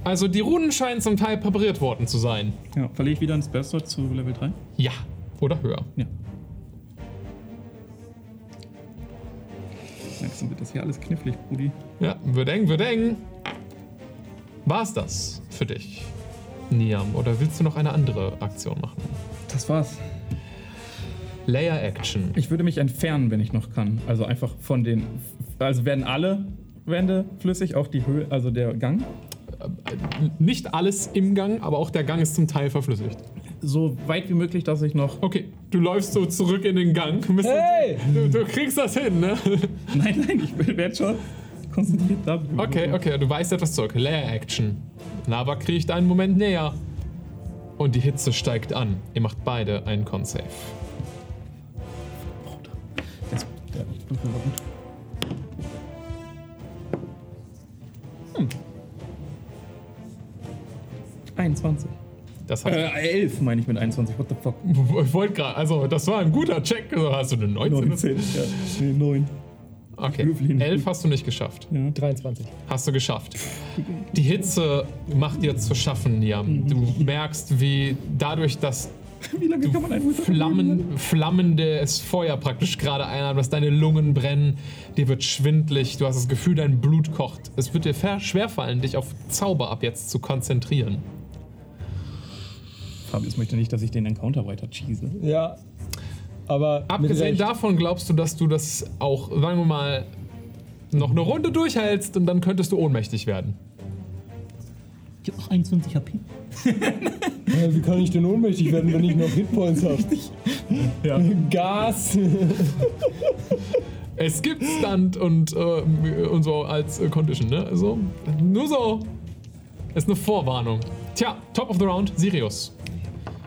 Also die Runen scheinen zum Teil präpariert worden zu sein. Ja, verliere ich wieder einen Spellslot zu Level 3? Ja. Oder höher. Ja. Langsam wird das hier alles knifflig, Brudi. Ja, wird eng, wird eng. War's das für dich, Niam? Oder willst du noch eine andere Aktion machen? Das war's. Layer Action. Ich würde mich entfernen, wenn ich noch kann. Also einfach von den. Also werden alle Wände flüssig, auch die Höhe, also der Gang. Nicht alles im Gang, aber auch der Gang ist zum Teil verflüssigt. So weit wie möglich, dass ich noch. Okay, du läufst so zurück in den Gang. Hey! Du, du kriegst das hin, ne? [laughs] Nein, nein, ich werde schon konzentriert da. Okay, okay, du weißt etwas zurück. Layer Action. Lava kriecht einen Moment näher. Und die Hitze steigt an. Ihr macht beide einen Con-Save. Hm. 21. Das hat, Äh, 11 meine ich mit 21. What the fuck? [laughs] Ich wollte gerade, also das war ein guter Check. Also, Hast du eine 19? 19. Ja. Nee, 9. Okay. Würfel hin. 11 hast du nicht geschafft. 23. Hast du geschafft. Die Hitze macht dir zu schaffen, Niam. Du merkst, wie dadurch, dass [laughs] Wie lange kann man ein Flammen, flammendes Feuer praktisch gerade einatmest, deine Lungen brennen, dir wird schwindlig, du hast das Gefühl, dein Blut kocht. Es wird dir schwerfallen, dich auf Zauber ab jetzt zu konzentrieren. Fabius möchte nicht, dass ich den Encounter weiter cheese. Ja. Aber. Abgesehen davon glaubst du, dass du das auch, sagen wir mal, noch eine Runde durchhältst und dann könntest du ohnmächtig werden. Ich habe noch 21 HP. Ja, wie kann ich denn ohnmächtig werden, wenn ich noch Hitpoints habe? Ja. [laughs] Gas! [laughs] Es gibt Stunt und, äh, und so als äh, Condition, ne? Also, nur so. Ist eine Vorwarnung. Tja, Top of the Round, Sirius.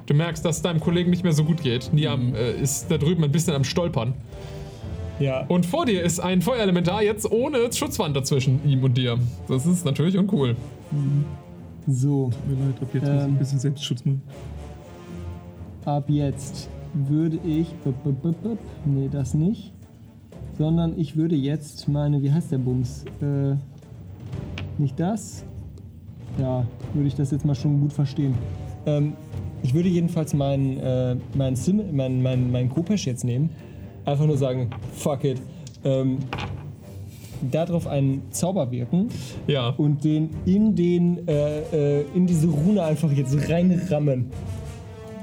Du merkst, dass es deinem Kollegen nicht mehr so gut geht. Niam äh, ist da drüben ein bisschen am Stolpern. ja. Und vor dir ist ein Feuerelementar jetzt ohne Schutzwand dazwischen ihm und dir. Das ist natürlich uncool. So, Tut mir leid, ab jetzt muss ich Ähm. ein bisschen Selbstschutz machen. ab jetzt würde ich. Nee, das nicht. Sondern ich würde jetzt meine. Wie heißt der Bums? Äh, nicht das? Ja, würde ich das jetzt mal schon gut verstehen. Ähm, ich würde jedenfalls meinen äh, mein Sim, mein, mein, mein Kopesh jetzt nehmen. Einfach nur sagen, fuck it. Ähm, darauf einen Zauber wirken Ja. und den in den äh, äh, in diese Rune einfach jetzt reinrammen.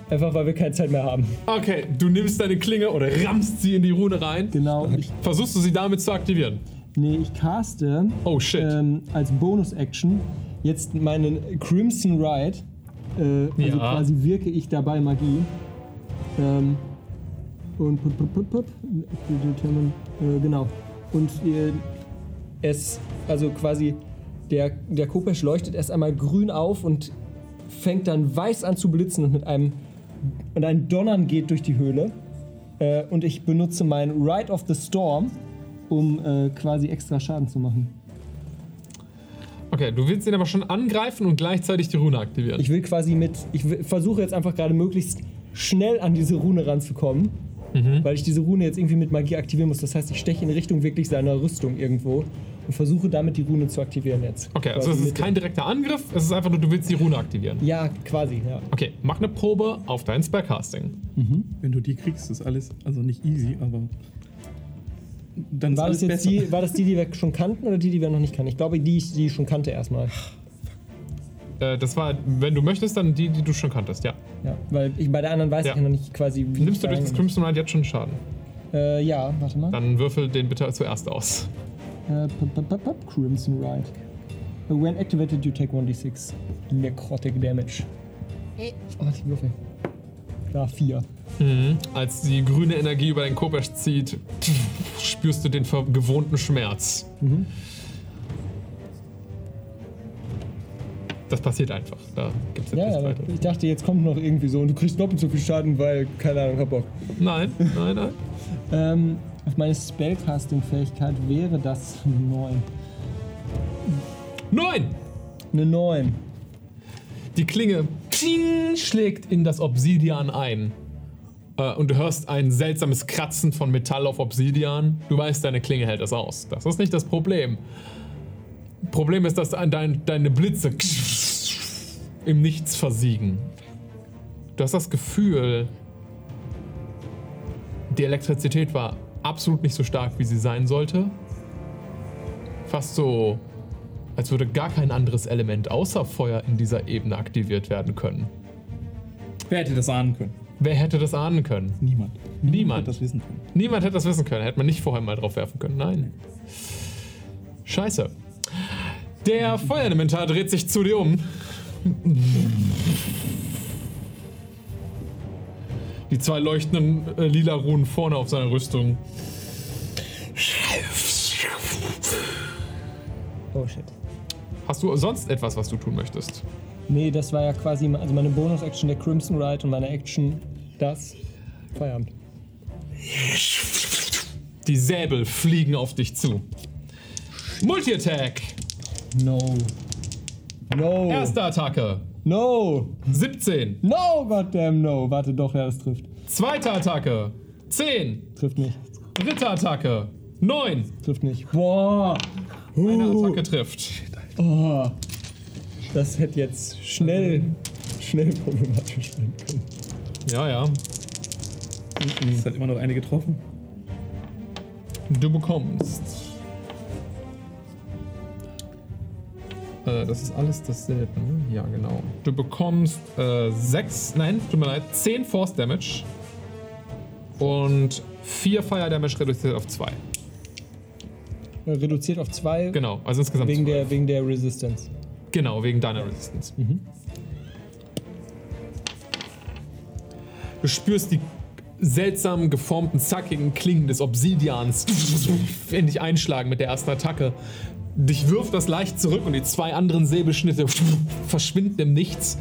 Einfach weil wir keine Zeit mehr haben. Okay, du nimmst deine Klinge oder rammst sie in die Rune rein. Genau. Ich, Versuchst du sie damit zu aktivieren? nee, ich caste Oh shit. ähm, als Bonus-Action jetzt meinen Crimson Ride. Äh, also Ja. quasi wirke ich dabei Magie. Ähm, und pup, pup, pup, pup, determine, äh, genau. Und äh, es, also quasi der, der Kopesh leuchtet erst einmal grün auf und fängt dann weiß an zu blitzen und mit einem und ein Donnern geht durch die Höhle. Äh, und ich benutze mein Ride of the Storm, um äh, quasi extra Schaden zu machen. Okay, du willst ihn aber schon angreifen und gleichzeitig die Rune aktivieren. Ich will quasi mit, ich will- versuche jetzt einfach gerade möglichst schnell an diese Rune ranzukommen, weil ich diese Rune jetzt irgendwie mit Magie aktivieren muss. Das heißt, ich steche in Richtung wirklich seiner Rüstung irgendwo und versuche damit die Rune zu aktivieren jetzt. okay, also es ist kein direkter Angriff, es ist einfach nur, du willst die Rune aktivieren. Ja, quasi, ja. Okay, mach eine Probe auf dein Spellcasting. Wenn du die kriegst, ist alles, also nicht easy, aber dann War das jetzt besser. die, war das die, die wir schon kannten oder die, die wir noch nicht kannten? Ich glaube, die, die ich schon kannte erstmal. Äh, das war, wenn du möchtest, dann die, die du schon kanntest, ja. Ja, weil ich bei der anderen weiß Ja. ich ja noch nicht quasi, wie Nimmst du durch das da Crimson Ride jetzt schon Schaden? Äh, ja, warte mal. Dann würfel den bitte zuerst aus. Äh, Crimson Ride. When activated, you take 1d6 Necrotic Damage. Oh, die Würfel. Da, 4. Mhm. Als die grüne Energie über deinen Kopesh zieht, spürst du den gewohnten Schmerz. Das passiert einfach. Da gibt es jetzt Ja, nichts ja, weiter. ich dachte, jetzt kommt noch irgendwie so und du kriegst doppelt so viel Schaden, weil, keine Ahnung, hab Bock. Nein, nein, nein. [laughs] Ähm, auf meine Spellcasting-Fähigkeit wäre das 9. Neun! Eine 9. Die Klinge ping, schlägt in das Obsidian ein. Äh, und du hörst ein seltsames Kratzen von Metall auf Obsidian. Du weißt, deine Klinge hält es aus. Das ist nicht das Problem. Problem ist, dass dein, deine Blitze im Nichts versiegen. Du hast das Gefühl, die Elektrizität war absolut nicht so stark, wie sie sein sollte. Fast so, als würde gar kein anderes Element außer Feuer in dieser Ebene aktiviert werden können. Wer hätte das ahnen können? Wer hätte das ahnen können? Niemand. Niemand. Hätte das wissen können. Niemand hätte das wissen können. Hätte man nicht vorher mal drauf werfen können. Nein. Scheiße. Der Feuerelementar dreht sich zu dir um. Die zwei leuchtenden äh, lila Runen vorne auf seiner Rüstung. Oh shit. Hast du sonst etwas, was du tun möchtest? Nee, das war ja quasi also meine Bonus-Action der Crimson Ride und meine Action das. Feierabend. Die Säbel fliegen auf dich zu. Multi-Attack. No. No. Erste Attacke. No. 17. No, goddamn no. Warte doch, ja, das trifft. Zweite Attacke. 10. Trifft nicht. Dritte Attacke. 9. Trifft nicht. Boah. Eine. Attacke trifft. Oh. Das hätte jetzt schnell, schnell problematisch werden können. Ja, ja. Es hat immer noch eine getroffen. Du bekommst. Äh, das ist alles dasselbe, ne? Ja, genau. Du bekommst äh, sechs, nein, tut mir leid, 10 Force Damage und 4 Fire Damage reduziert auf 2. Äh, Reduziert auf zwei. Genau, also insgesamt Wegen 12. der, wegen der Resistance. Genau, wegen deiner Resistance. Du spürst die seltsam geformten, zackigen Klingen des Obsidians in dich einschlagen mit der ersten Attacke. Dich wirft das leicht zurück und die zwei anderen Säbelschnitte verschwinden im Nichts.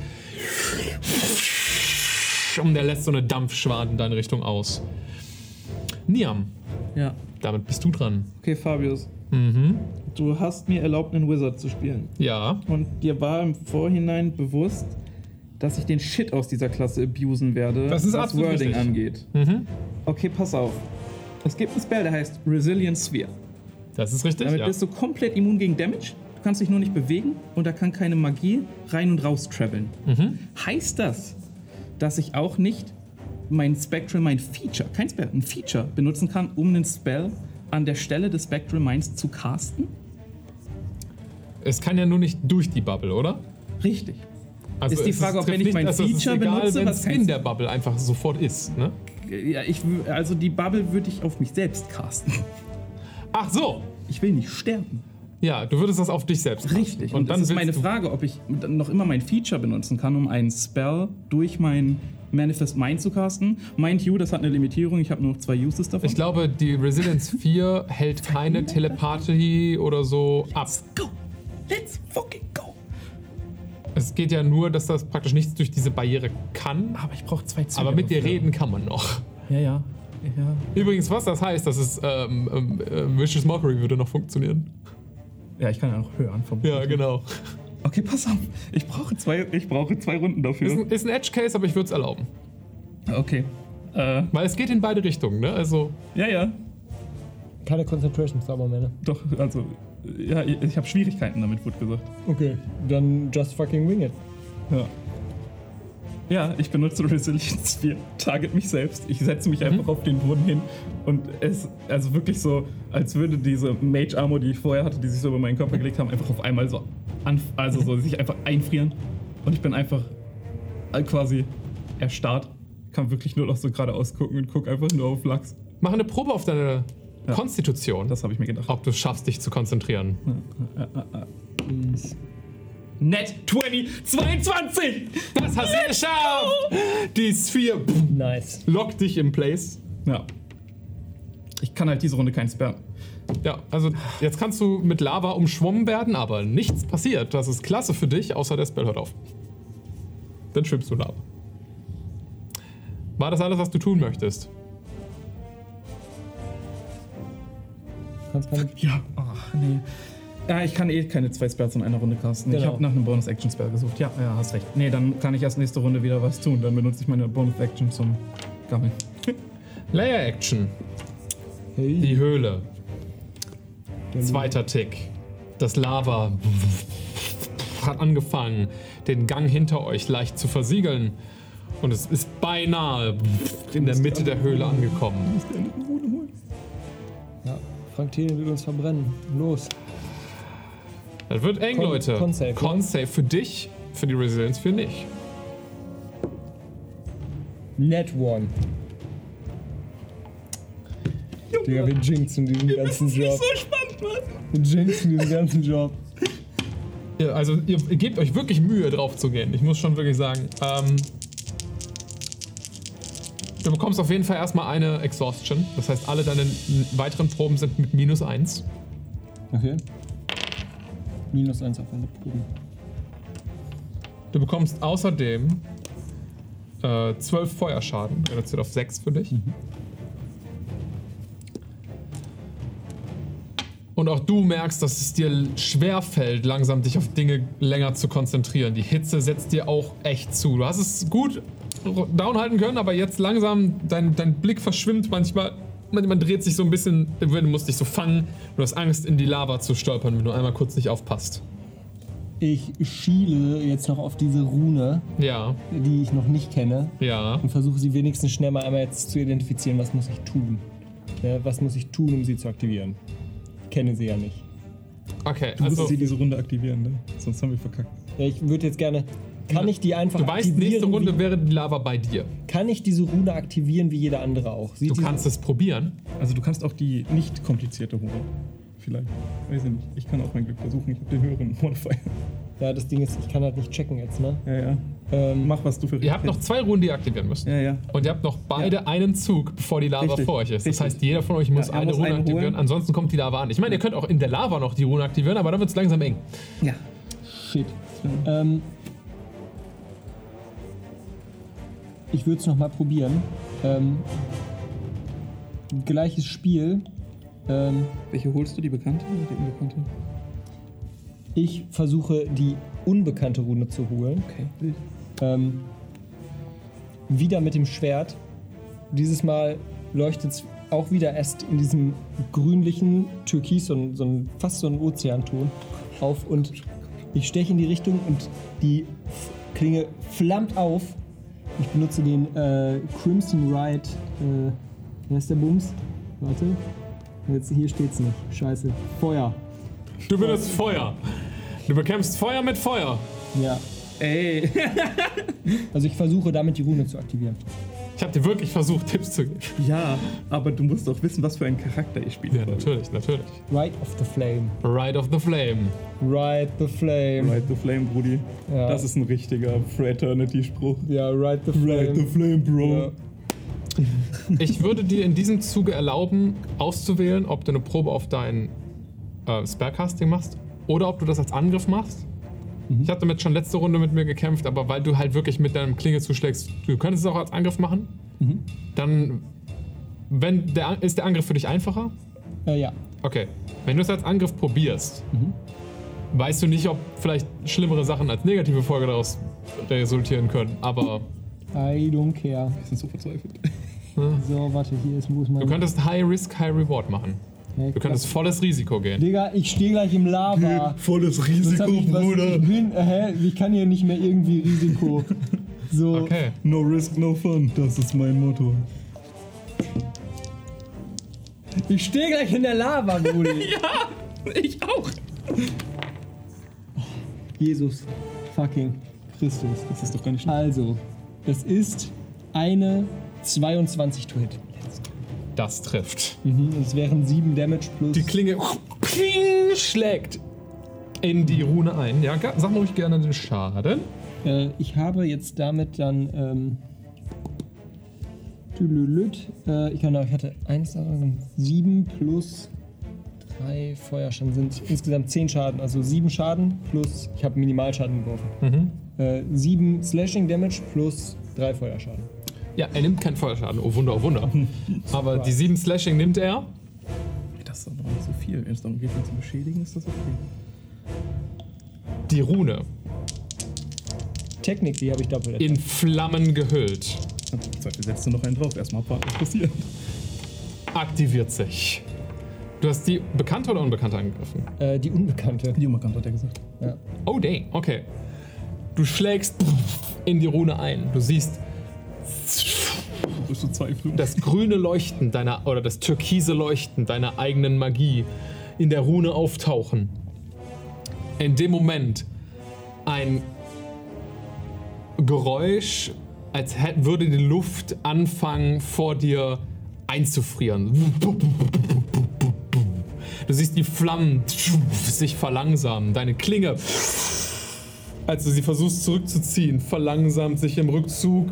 Und der lässt so eine Dampfschwade in deine Richtung aus. Niam, Ja. Damit bist du dran. Okay, Fabius. Mhm. Du hast mir erlaubt, einen Wizard zu spielen. Ja. Und dir war im Vorhinein bewusst, dass ich den Shit aus dieser Klasse abusen werde, Das ist was Wording richtig. angeht. Mhm. Okay, pass auf. Es gibt einen Spell, der heißt Resilience Sphere. Das ist richtig. Damit ja. bist du komplett immun gegen Damage. Du kannst dich nur nicht bewegen und da kann keine Magie rein und raus traveln. Mhm. Heißt das, dass ich auch nicht mein Spectral Mind Feature, kein Spell, ein Feature benutzen kann, um einen Spell an der Stelle des Spectral Minds zu casten? Es kann ja nur nicht durch die Bubble, oder? Richtig. Also Ist die Frage, ob wenn ich mein also es Feature egal, benutze, wenn was in der Bubble einfach sofort ist. Ne? Ja, ich, also die Bubble würde ich auf mich selbst casten. Ach so. Ich will nicht sterben. Ja, du würdest das auf dich selbst machen. Richtig. Und, Und, dann das ist meine Frage, ob ich noch immer mein Feature benutzen kann, um einen Spell durch mein Manifest Mind zu casten. Mind you, das hat eine Limitierung. Ich habe nur noch zwei Uses davon. Ich glaube, die Resilience 4 hält keine Telepathie oder so ab. Go! Let's fucking go! Es geht ja nur, dass das praktisch nichts durch diese Barriere kann. Aber ich brauche zwei Züge. Aber mit dir reden kann man noch. Ja, ja. ja. Übrigens, was das heißt, das ist ähm, ähm, äh, Vicious Mockery würde noch funktionieren. Ja, ich kann ja noch hören. Vom Ja, genau. Okay, pass auf. Ich brauche zwei, ich brauche zwei Runden Ist dafür. ein, ist ein Edge-Case, aber ich würde es erlauben. Okay. Äh, Weil es geht in beide Richtungen, ne? Also, ja, ja. Keine Concentration-Zauber mehr, ne? Doch, also. Ja, ich, ich habe Schwierigkeiten damit, wurde gesagt. Okay, dann just fucking wing it. Ja. Ja, ich benutze Resilience 4, target mich selbst. Ich setze mich einfach auf den Boden hin und es, also wirklich so, als würde diese Mage Armor, die ich vorher hatte, die sich so über meinen Körper gelegt haben, einfach auf einmal so, also so sich einfach einfrieren. Und ich bin einfach äh, quasi erstarrt. Kann wirklich nur noch so geradeaus gucken und guck einfach nur auf Lachs. mach eine Probe auf deine Ja. Konstitution, Das habe ich mir gedacht. ob du es schaffst, dich zu konzentrieren. Net 20, 22! Das hast du geschafft! Die Sphere Nice. lockt dich im Place. Ja. Ich kann halt diese Runde keinen Spam. Ja, also jetzt kannst du mit Lava umschwommen werden, aber nichts passiert. Das ist klasse für dich, außer der Spell hört auf. Dann schwimmst du Lava. War das alles, was du tun möchtest? Kannst keine. Ja, ach nee. Ja, ich kann eh keine zwei Spells in einer Runde casten. Ich Genau. habe nach einem Bonus-Action-Spell gesucht. Ja, ja, hast recht. Nee, dann kann ich erst nächste Runde wieder was tun. Dann benutze ich meine Bonus-Action zum Gammeln. [laughs] Layer Action. Hey. Die Höhle. Zweiter Tick. Das Lava hat angefangen, den Gang hinter euch leicht zu versiegeln. Und es ist beinahe in der Mitte der Höhle angekommen. Ja, Frank Thielen will uns verbrennen. Los. Das wird eng, Con- Leute. Con-Save, ne? Con-Save für dich, für die Resilience für nicht. Net one. Digga, wir jinxen diesen ganzen Job. spannend, was? Wir jinxen diesen ganzen Job. Ja, also ihr, ihr gebt euch wirklich Mühe drauf zu gehen. Ich muss schon wirklich sagen. Ähm, du bekommst auf jeden Fall erstmal eine Exhaustion. Das heißt, alle deine weiteren Proben sind mit minus 1. Okay. Minus eins auf alle Proben. Du bekommst außerdem äh, 12 Feuerschaden, reduziert auf 6 für dich. Und auch du merkst, dass es dir schwer fällt, langsam dich auf Dinge länger zu konzentrieren. Die Hitze setzt dir auch echt zu. Du hast es gut downhalten können, aber jetzt langsam, dein, dein Blick verschwimmt manchmal. Manchmal dreht sich so ein bisschen, du musst dich so fangen. Du hast Angst, in die Lava zu stolpern, wenn du einmal kurz nicht aufpasst. Ich schiele jetzt noch auf diese Rune, Ja, die ich noch nicht kenne, ja. und versuche sie wenigstens schnell mal einmal jetzt zu identifizieren, was muss ich tun. Ja, was muss ich tun, um sie zu aktivieren? Ich kenne sie ja nicht. Okay, Du musst also sie diese Runde aktivieren, ne? Sonst haben wir verkackt. Ja, ich würde jetzt gerne. Kann ich die einfach du weißt, nächste Runde wie, wäre die Lava bei dir. kann ich diese Rune aktivieren wie jeder andere auch? Sieht Du kannst es probieren. Also du kannst auch die nicht komplizierte Rune. Vielleicht. Weiß ich nicht. Ich kann auch mein Glück versuchen. Ich habe den höheren Modifier. Ja, das Ding ist, ich kann halt nicht checken jetzt, ne? Ja, ja. Ähm, Mach, was du für Ihr habt noch zwei Runden, die ihr aktivieren müsst. Ja, ja. Und ihr habt noch beide einen Zug, bevor die Lava Richtig, vor euch ist. Das richtig. heißt, jeder von euch muss Ja, eine muss Rune aktivieren, holen. ansonsten kommt die Lava an. Ich meine, ihr könnt auch in der Lava noch die Rune aktivieren, aber dann wird es langsam eng. Ja. Shit. Ähm, ich würde es nochmal probieren. Ähm, gleiches Spiel. Ähm, Welche holst du? Die bekannte oder die unbekannte? ich versuche die unbekannte Rune zu holen. Okay. Ähm, wieder mit dem Schwert. Dieses Mal leuchtet es auch wieder erst in diesem grünlichen Türkis, so ein, so ein, fast so ein Ozeanton auf und ich steche in die Richtung und die Klinge flammt auf. Ich benutze den äh, Crimson Ride. Äh, wer ist der Bums? Warte. Jetzt, hier steht's nicht. Scheiße. Feuer. Du benutzt Feuer. Du bekämpfst Feuer mit Feuer. Ja. Ey. [laughs] Also ich versuche damit die Rune zu aktivieren. Ich habe dir wirklich versucht, Tipps zu geben. Ja, aber du musst auch wissen, was für einen Charakter ich spiele. Ja, natürlich, natürlich. Ride of the Flame. Ride of the Flame. Ride the Flame. Ride the Flame, Brudi. Ja. Das ist ein richtiger Fraternity-Spruch. Ja, Ride the Flame. Ride the Flame, Bro. Ja. [laughs] Ich würde dir in diesem Zuge erlauben, auszuwählen, ob du eine Probe auf dein äh, Spellcasting machst oder ob du das als Angriff machst. Ich habe damit schon letzte Runde mit mir gekämpft, aber weil du halt wirklich mit deinem Klinge zuschlägst, du könntest es auch als Angriff machen. Dann wenn der, ist der Angriff für dich einfacher? Äh, ja. Okay. Wenn du es als Angriff probierst, weißt du nicht, ob vielleicht schlimmere Sachen als negative Folge daraus resultieren können. Aber I don't care. Wir sind so verzweifelt. So, warte, hier ist, wo ist mein... du könntest High Risk, High Reward machen. Hey, Du könntest volles Risiko gehen. Digga, ich stehe gleich im Lava. Volles Was Risiko, ich, was, Bruder. ich, bin, äh, hä? ich kann hier nicht mehr irgendwie Risiko. [laughs] So, Okay. No risk, no fun. Das ist mein Motto. ich stehe gleich in der Lava, Brudi. [laughs] Ich auch. Jesus fucking Christus. Das ist doch gar nicht schlimm. Also, es ist eine 22 to hit. Das trifft. Mhm, es wären 7 Damage plus. Die Klinge ping, schlägt in die Rune ein. Ja, sag mal ruhig gerne den Schaden. Äh, ich habe jetzt damit dann. Ähm, äh, ich, genau, ich hatte 1, 7 plus 3 Feuerschaden sind insgesamt 10 Schaden, also 7 Schaden plus. Ich habe Minimalschaden geworfen. Mhm. Äh, 7 Slashing Damage plus 3 Feuerschaden. Ja, er nimmt keinen Feuerschaden. Oh Wunder, oh Wunder. [laughs] Aber die 7 Slashing nimmt er. Das ist aber nicht so viel. Wenn es darum geht, ihn zu beschädigen, ist das okay. Die Rune Technik, die habe ich doppelt. in Flammen gehüllt Zweifel setzt du noch einen drauf. Erstmal abwarten, was passiert. aktiviert sich. Du hast die bekannte oder unbekannte angegriffen? Äh, die Unbekannte. Die Unbekannte hat er gesagt. Ja. Oh, dang. Okay. Du schlägst in die Rune ein. Du siehst? Das grüne Leuchten deiner oder das türkise Leuchten deiner eigenen Magie in der Rune auftauchen. In dem Moment ein Geräusch, als würde die Luft anfangen vor dir einzufrieren. Du siehst die Flammen sich verlangsamen. Deine Klinge, als du sie versuchst zurückzuziehen, verlangsamt sich im Rückzug.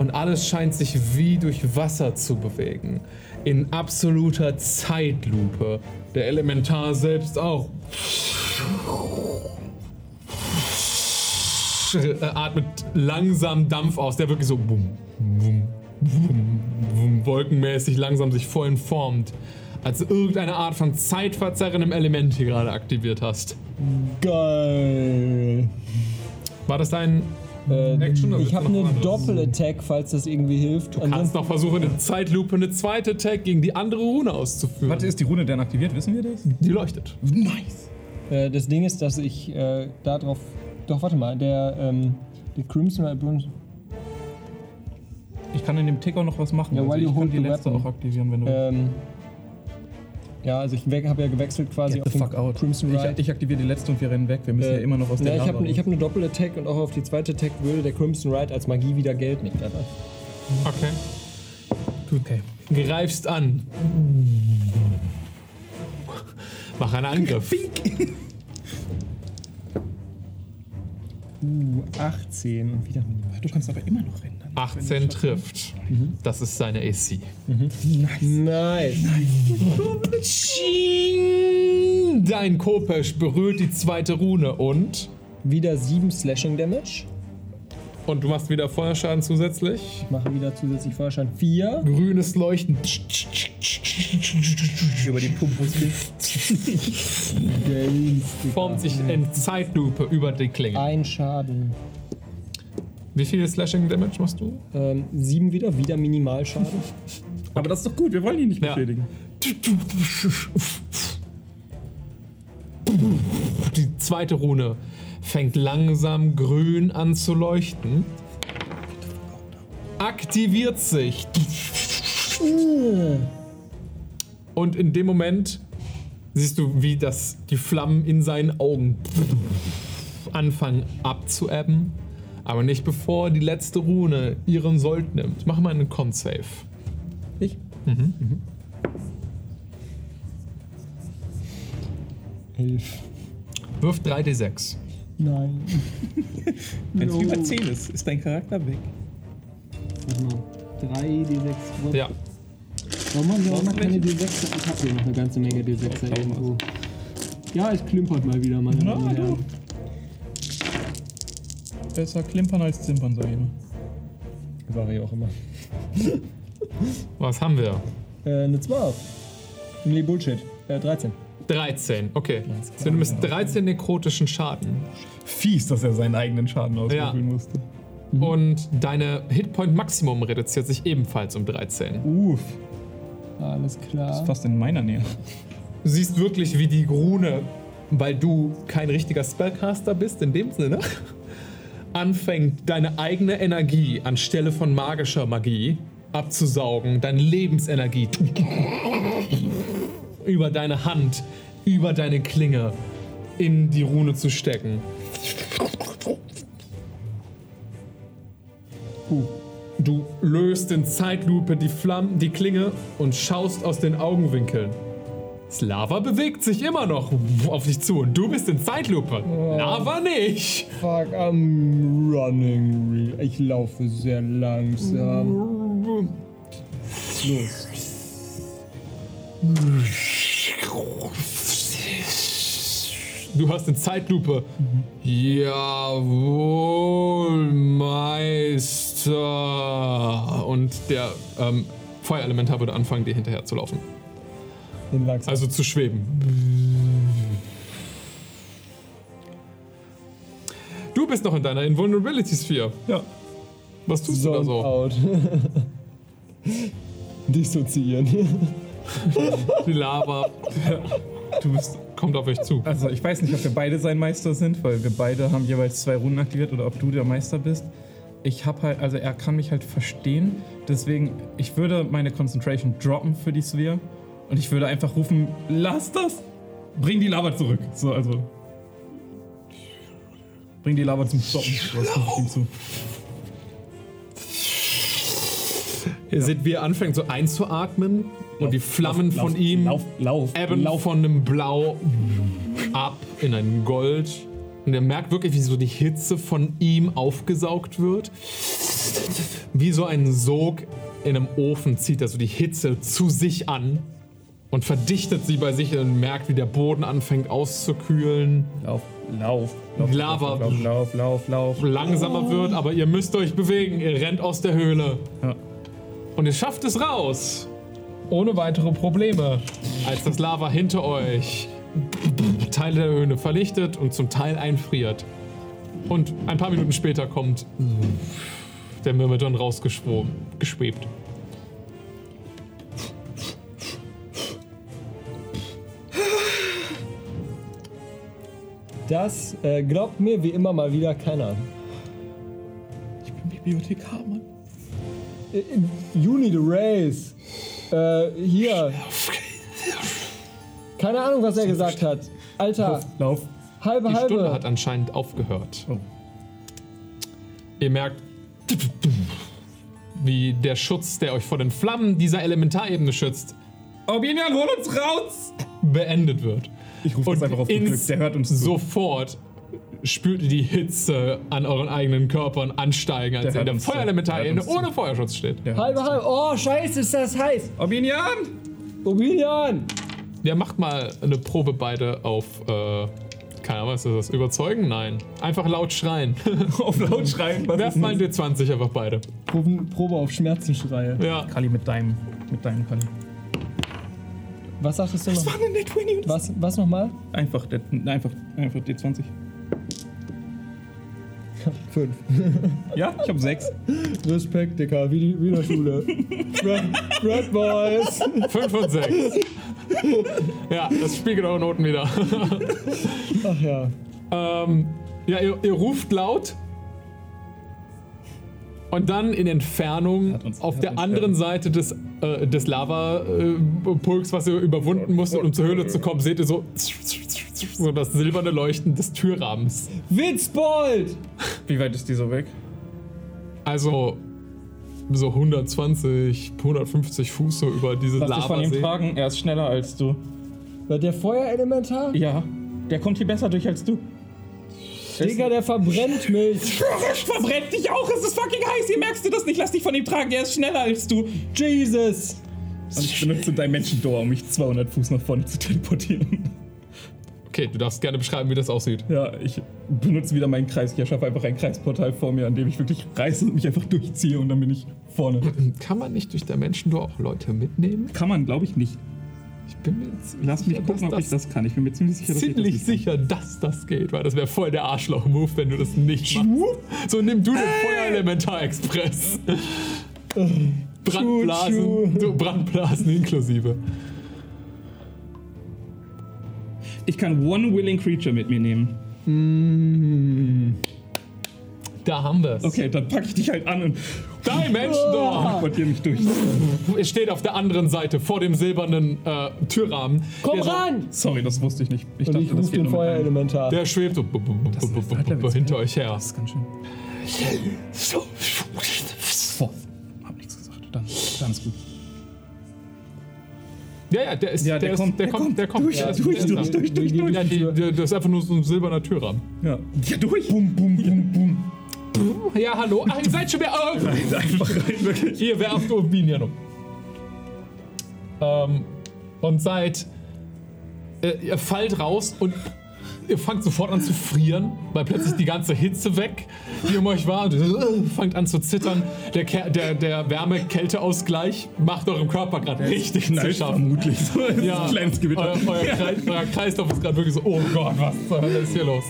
Und alles scheint sich wie durch Wasser zu bewegen. In absoluter Zeitlupe. Der Elementar selbst auch. Atmet langsam Dampf aus, der wirklich so bum, bum, bum, bum, wolkenmäßig langsam sich vollen formt. Als irgendeine Art von zeitverzerrendem Element hier gerade aktiviert hast. Geil. War das dein Äh, ich habe willst eine? Doppel-Attack, falls das irgendwie hilft. Du kannst noch versuchen, in Zeitlupe eine zweite Attack gegen die andere Rune auszuführen. Warte, ist die Rune denn aktiviert? Wissen wir das? Die leuchtet. Nice. Äh, das Ding ist, dass ich äh, darauf. Doch, warte mal, der, ähm, der Crimson Burn. Ich kann in dem Tick auch noch was machen. Ja, also ich you kann hold die letzte weapon. auch aktivieren, wenn du. Ähm, ja, also ich habe ja gewechselt quasi Get the auf fuck out. Crimson Ich, Ride. ich aktiviere die letzte und wir rennen weg. Wir müssen Äh, ja immer noch aus der Ja, ich habe ich hab eine Doppel-Attack und auch auf die zweite Attack würde der Crimson Ride als Magie wieder gelten. Ich einfach. Okay. Okay. Greifst an. Mach einen Angriff. Uh, 18 und wieder minimal. Du kannst aber immer noch rennen. Dann. 18 trifft. Das ist seine AC. Nice. Ching! Dein Kopesch berührt die zweite Rune und. Wieder 7 Slashing Damage. Und du machst wieder Feuerschaden zusätzlich. Ich mache wieder zusätzlich Feuerschaden. 4. Grünes Leuchten. Über die Pumpmuskeln. Formt sich in Zeitlupe über die Klinge. Ein Schaden. Wie viel Slashing Damage machst du? Ähm, 7 wieder, wieder Minimalschaden. [laughs] Aber das ist doch gut, wir wollen ihn nicht Ja. beschädigen. Die zweite Rune fängt langsam grün an zu leuchten. Aktiviert sich. Und in dem Moment siehst du, wie das, die Flammen in seinen Augen anfangen abzuebben. Aber nicht bevor die letzte Rune ihren Sold nimmt. Mach mal einen Con-Save. Ich? Mhm. 11. Wirf 3d6. Nein. [laughs] Wenn es No. über 10 ist, ist dein Charakter weg. Warte mal. 3 D6. Ja. Warum haben wir auch noch keine D6? Ich habe hier noch eine ganze Menge D6 irgendwo. Ja, es klimpert mal wieder, meine Damen und Herren. Besser klimpern als zimpern, sag ich nur. Sag ich auch immer. Was haben wir? Äh, eine 12. Nee, Bullshit. Äh, 13. 13, okay. So, du bist 13 nekrotischen Schaden. Fies, dass er seinen eigenen Schaden auswürfeln Ja. musste. Und deine Hitpoint-Maximum reduziert sich ebenfalls um 13. Uff, Alles klar. fast in meiner Nähe. Du siehst wirklich, wie die Rune, weil du kein richtiger Spellcaster bist, in dem Sinne, anfängt, deine eigene Energie anstelle von magischer Magie abzusaugen, deine Lebensenergie über deine Hand, über deine Klinge in die Rune zu stecken. Du löst in Zeitlupe die Flammen, die Klinge und schaust aus den Augenwinkeln. Das Lava bewegt sich immer noch auf dich zu und du bist in Zeitlupe. Lava nicht. Fuck, I'm running. re- Ich laufe sehr langsam. Los. Du hörst in Zeitlupe. Jawohl, Meister. Und der ähm, Feuerelementar würde anfangen, dir hinterher zu laufen. Bin langsam. Also zu schweben. Du bist noch in deiner Invulnerability Sphere. Ja. Was tust du da Zone so? out. [laughs] Dissoziieren. [laughs] Die Lava Du bist. kommt auf euch zu. Also, ich weiß nicht, ob wir beide sein Meister sind, weil wir beide haben jeweils zwei Runden aktiviert oder ob du der Meister bist. Ich habe halt, also er kann mich halt verstehen, deswegen, ich würde meine Concentration droppen für die Sphere und ich würde einfach rufen, lass das! Bring die Lava zurück. So, also. Bring die Lava zum Stoppen. Das rufe ich ihm zu. Ihr seht, wie er anfängt so einzuatmen und die Flammen von ihm Lauf, lauf, ebben lauf. von einem Blau ab in ein Gold. Und er merkt wirklich, wie so die Hitze von ihm aufgesaugt wird. Wie so ein Sog in einem Ofen zieht er so die Hitze zu sich an und verdichtet sie bei sich und merkt, wie der Boden anfängt auszukühlen, Lauf, lauf, lauf. Lava. Lauf, lauf, lauf, lauf. langsamer wird, aber ihr müsst euch bewegen. Ihr rennt aus der Höhle. Ja. Und ihr schafft es raus. Ohne weitere Probleme. Als das Lava hinter euch Teile der Höhle verlichtet und zum Teil einfriert. Und ein paar Minuten später kommt der Myrmidon rausgeschwebt. Das äh, glaubt mir wie immer mal wieder keiner. Ich bin Bibliothekar, Mann. Äh, You need a raise. Äh, hier. Keine Ahnung, was er gesagt hat. Alter, Lauf. halbe, Die Stunde halbe. hat anscheinend aufgehört. Oh. Ihr merkt, wie der Schutz, der euch vor den Flammen dieser Elementarebene schützt, Obinian, hol uns raus! beendet wird. Ich rufe das Und einfach auf gut Glück. Der hört uns. Sofort spürt ihr die Hitze an euren eigenen Körpern ansteigen, als ihr in der zu. ohne Feuerschutz steht. Halbe, halbe. Oh, scheiße, ist das heiß. Obinian! Obinian! Ja, macht mal eine Probe beide auf, äh, keine Ahnung, was ist das? Überzeugen? Nein. Einfach laut schreien. [laughs] auf laut schreien. Was Werft ist mal ein das? D20 einfach beide. Proben, Probe auf Schmerzenschreie. Ja. Kali mit deinem, mit deinem Kali. Was sagtest du noch? war eine Net 20 und das Was, was nochmal? Einfach, der, einfach, einfach D20. Fünf. Ja, ich habe sechs. Respekt, Dicker, wie, die, wie in der Schule. Red, Red Boys. 5 und 6. ja, das spiegelt eure Noten wieder. Ach ja. ähm, ja, ihr, ihr ruft laut. Und dann in Entfernung uns- auf der anderen. Seite des, äh, des Lava-Pulks, was ihr überwunden musstet, um zur Höhle zu kommen, seht ihr so, so das silberne Leuchten des Türrahmens. Witzbold! Wie weit ist die so weg? Also so 120, 150 Fuß so über dieses Lass dich von ihm Lavasee. tragen, er ist schneller als du. Der Feuerelementar? Ja, der kommt hier besser durch als du. Digga, der verbrennt mich. [laughs] verbrennt dich auch, es ist fucking heiß, hier merkst du das nicht, lass dich von ihm tragen, er ist schneller als du. Jesus. Und ich benutze Dimension Door, um mich 200 Fuß nach vorne zu teleportieren. Okay, du darfst gerne beschreiben, wie das aussieht. Ja, ich benutze wieder meinen Kreis. Ich erschaffe einfach ein Kreisportal vor mir, an dem ich wirklich reiße und mich einfach durchziehe und dann bin ich vorne. Kann man nicht durch Dimension Door auch Leute mitnehmen? Kann man, glaube ich, nicht. Ich bin mir ziemlich Lass mich sicher, gucken, dass ob ich das kann. Ich bin mir ziemlich sicher, dass ich das ziemlich nicht kann. sicher, dass das geht, weil das wäre voll der Arschloch-Move, wenn du das nicht machst. So nimm du den Feuerelementar-Express. [laughs] Brandblasen, du, Brandblasen inklusive. Ich kann One Willing Creature mit mir nehmen. Da haben wir es. Okay, dann packe ich dich halt an und Dimension Door. teleportiere mich durch. Es steht auf der anderen Seite vor dem silbernen äh, Türrahmen. Komm der so- ran! Sorry, das wusste ich nicht. Ich Und ich rufe geht den nur mit einem. Feuerelementar. Der schwebt so bu- bu- bu- Das bu- ist bu- Third Level bu- hinter euch her. Das ist ganz schön. Boah, hab nichts gesagt. Dann, dann ist gut. Ja, ja, der ist, Ja, der, der ist, kommt, der der kommt, kommt. der kommt. Ist- durch, der ist durch, da. durch, durch, durch. Ja, die, die, das ist einfach nur so ein silberner Türrahmen. Ja. Ja, durch. Bum, bum, bum, bum. Ja, hallo. Ach, ihr seid schon wieder. Oh. Einfach rein, wirklich. Ihr werft um. Ähm, und seid. Äh, ihr fallt raus und ihr fangt sofort an zu frieren, weil plötzlich die ganze Hitze weg, die um euch war, und äh, fangt an zu zittern. Der, Ker der, der Wärme-Kälte-Ausgleich macht eurem Körper gerade richtig zu schaffen. vermutlich. So ein Ja, kleines Gewitter. Euer, euer, Kreis, euer Kreislauf ist gerade wirklich so, oh Gott, was ist hier los?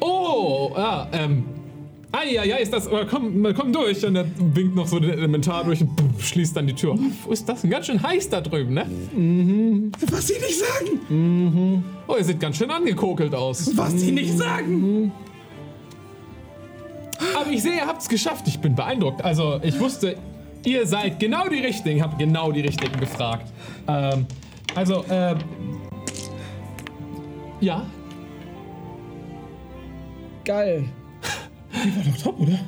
Oh, ja, ähm. Ah, ja, ja, ist das. äh, Komm, komm durch. Und er winkt noch so den Elementar durch und pff, schließt dann die Tür. Wo ist das denn? Ganz schön heiß da drüben, ne? Was sie nicht sagen! Oh, ihr seht ganz schön angekokelt aus. Was sie nicht sagen! Aber ich sehe, ihr habt's geschafft. Ich bin beeindruckt. Also, ich wusste, ihr seid genau die Richtigen. Hab genau die Richtigen gefragt. Ähm, also, äh. Ja, Geil. Die war doch top, oder?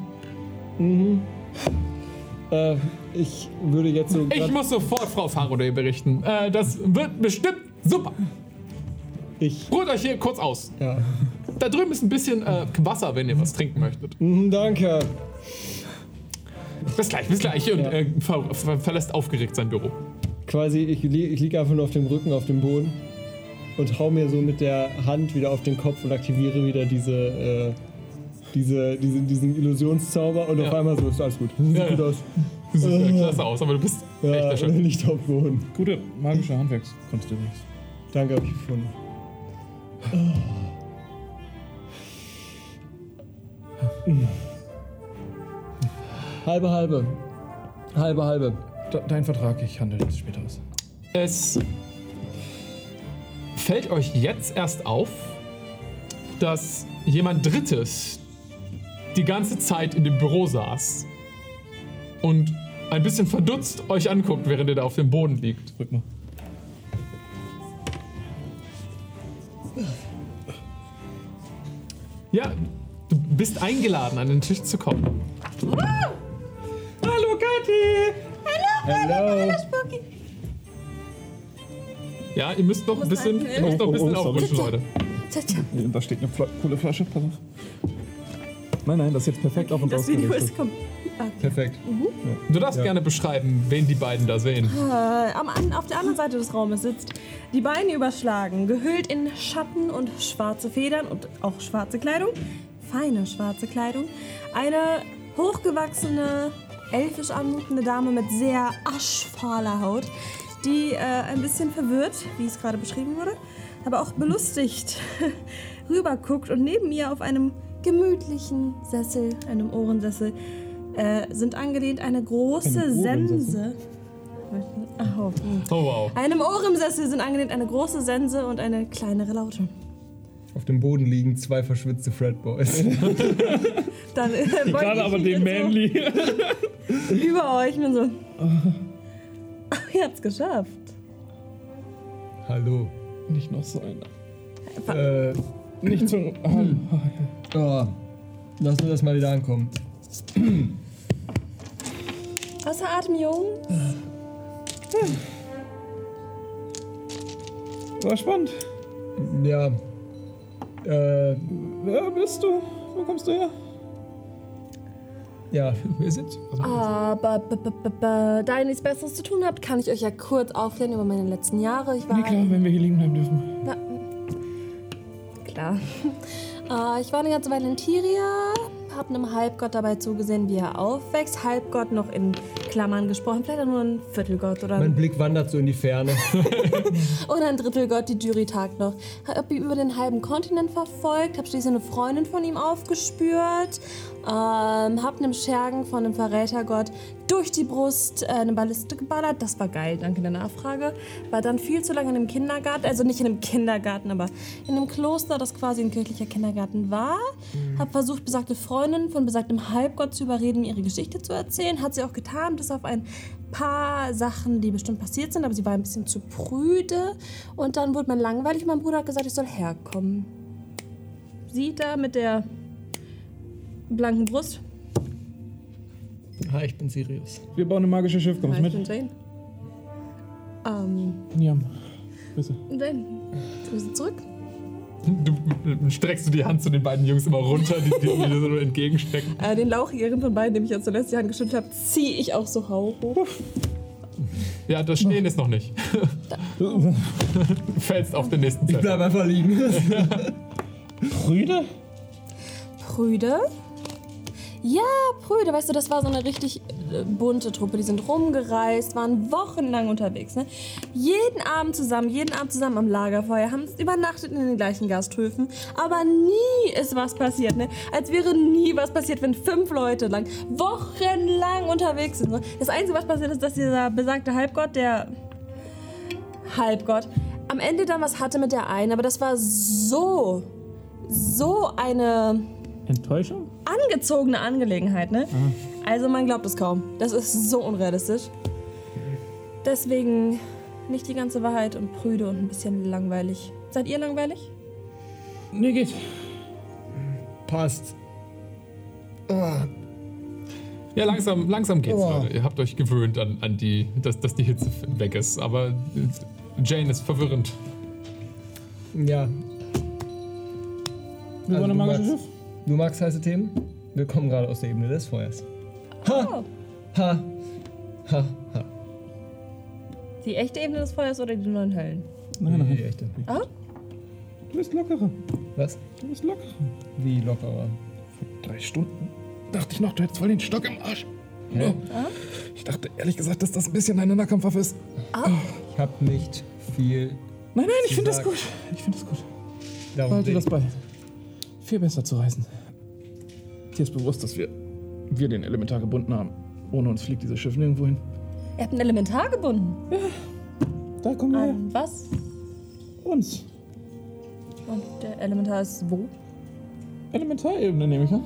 Äh, ich würde jetzt so. Ich muss sofort Frau Faraday berichten. Äh, das wird bestimmt super. ich Ruht euch hier kurz aus. ja. Da drüben ist ein bisschen äh, Wasser, wenn ihr was trinken möchtet. Mhm, danke. Bis gleich, bis gleich. Und Ja. äh, ver ver verlässt aufgeregt sein Büro. Quasi, ich, li ich liege einfach nur auf dem Rücken auf dem Boden und hau mir so mit der Hand wieder auf den Kopf und aktiviere wieder diese, äh, diese, diese diesen Illusionszauber und Ja. auf einmal so ist alles gut. Sieht Ja, gut ja. aus. [laughs] Du siehst ja klasse aus, aber du bist echt Ja, erschöpft. nicht auf Boden. Gute magische Handwerkskunst übrigens. Danke, hab ich gefunden. Halbe, halbe. Halbe, halbe. De dein Vertrag, ich handle das später aus. Es fällt euch jetzt erst auf, dass jemand Drittes die ganze Zeit in dem Büro saß und ein bisschen verdutzt euch anguckt, während ihr da auf dem Boden liegt. Drück mal. Ja, du bist eingeladen, an den Tisch zu kommen. Hallo, Kathi! Hello. Ja, ihr müsst noch ein bisschen, ihr müsst noch ein Oh, bisschen oh, aufrutschen, Leute. Tja, Da steht eine Fla coole Flasche, pass auf. Nein, nein, das ist jetzt perfekt auf und das Video ausgerichtet. ist kom Perfekt. Du darfst gerne beschreiben, wen die beiden da sehen. äh, am, an, auf der anderen Seite des Raumes sitzt, die Beine überschlagen, gehüllt in Schatten und schwarze Federn und auch schwarze Kleidung, feine schwarze Kleidung, eine hochgewachsene, elfisch anmutende Dame mit sehr aschfahler Haut, die äh, ein bisschen verwirrt, wie es gerade beschrieben wurde, aber auch belustigt [laughs] rüberguckt und neben ihr auf einem gemütlichen Sessel, einem Ohrensessel, äh, sind angelehnt eine große? Sense. Oh. Oh wow. Einem Ohrensessel sind angelehnt eine große Sense und eine kleinere Laute. Auf dem Boden liegen zwei verschwitzte Fredboys. [laughs] [laughs] Dann äh, Gerade aber den Manly. Über euch und so. Ach, ihr habt's geschafft. Hallo. Nicht noch so einer. Äh, Nicht so. [clears throat] oh. Lass mir das mal wieder ankommen. Außer Atem, Jung. War spannend. Ja. Äh, Wer bist du? Wo kommst du her? Ja. [laughs] Wer sind? Also, Aber da ihr nichts Besseres zu tun habt, kann ich euch ja kurz aufklären über meine letzten Jahre. Ich war Nee, klar, wenn wir hier liegen bleiben dürfen. Na, klar. Äh, [laughs] ich war eine ganze Weile in Tiria, hab einem Halbgott dabei zugesehen, wie er aufwächst. Halbgott noch in Klammern gesprochen, vielleicht auch nur ein Viertelgott oder Mein Blick wandert so in die Ferne. [laughs] oder ein Drittelgott, die Jury-Tag noch. Hab ihn über den halben Kontinent verfolgt, hab schließlich eine Freundin von ihm aufgespürt, ähm, hab einem Schergen von einem Verrätergott durch die Brust äh, eine Balliste geballert. Das war geil, danke der Nachfrage. War dann viel zu lange in einem Kindergarten, also nicht in einem Kindergarten, aber in einem Kloster, das quasi ein kirchlicher Kindergarten war. Hab versucht, besagte Freundin von besagtem Halbgott zu überreden, mir ihre Geschichte zu erzählen. Hat sie auch getan, bis auf ein paar Sachen, die bestimmt passiert sind, aber sie war ein bisschen zu prüde. Und dann wurde mir langweilig. Mein Bruder hat gesagt, ich soll herkommen. Sie da mit der blanken Brust. Hi, ich bin Sirius. Wir bauen ein magisches Schiff, kommst Ja, du ich bin mit? Jane. Ähm, Niam. Grüße. Jane, du bist zurück? du, streckst du die Hand zu den beiden Jungs immer runter, die, [laughs] dir so entgegenstrecken. Äh, den lauchigeren von beiden, dem ich ja zuletzt die Hand geschüttelt habe, ziehe ich auch so hau hoch. Ja, das Stehen ist noch nicht. Du [laughs] fällst auf den nächsten Ich Zettel. bleib einfach liegen. [laughs] Prüde? Prüde? Ja, Prüde, weißt du, das war so eine richtig äh, bunte Truppe. Die sind rumgereist, waren wochenlang unterwegs. Ne? Jeden Abend zusammen, jeden Abend zusammen am Lagerfeuer, haben übernachtet in den gleichen Gasthöfen. Aber nie ist was passiert. Ne? Als wäre nie was passiert, wenn fünf Leute lang, wochenlang unterwegs sind. Ne? Das Einzige, was passiert ist, dass dieser besagte Halbgott, der Halbgott, am Ende dann was hatte mit der einen. Aber das war so, so eine Enttäuschung? angezogene Angelegenheit, ne? Also man glaubt es kaum. Das ist so unrealistisch. Deswegen nicht die ganze Wahrheit und prüde und ein bisschen langweilig. Seid ihr langweilig? Nee, geht. Passt. Ah, Ja, langsam, langsam geht's, Oh. Leute. Ihr habt euch gewöhnt an, an die, dass, dass die Hitze weg ist. Aber Jane ist verwirrend. ja. Wir Also bauen ein magisches Schiff? Du magst heiße Themen? Wir kommen gerade aus der Ebene des Feuers. Ha! Ha! Ha! Ha! Die echte Ebene des Feuers oder die neuen Höllen? Nein, nein. Die echte. Ah? Du bist lockerer. Was? Du bist lockerer. Wie lockerer. Drei Stunden dachte ich noch, du hättest voll den Stock im Arsch. Hä? Ich dachte ehrlich gesagt, dass das ein bisschen deine Nahkampfwaffe ist. Ich hab nicht viel. Nein, nein, ich finde das gut. Ich finde das gut. Darum Behalte das ich. bei. Viel besser zu reisen. Dir ist bewusst, dass wir, wir den Elementar gebunden haben. Ohne uns fliegt dieses Schiff nirgendwo hin. Ihr habt ein Elementar gebunden. Da kommen wir. An was? Uns. Und der Elementar ist wo? Elementarebene nehme ich an.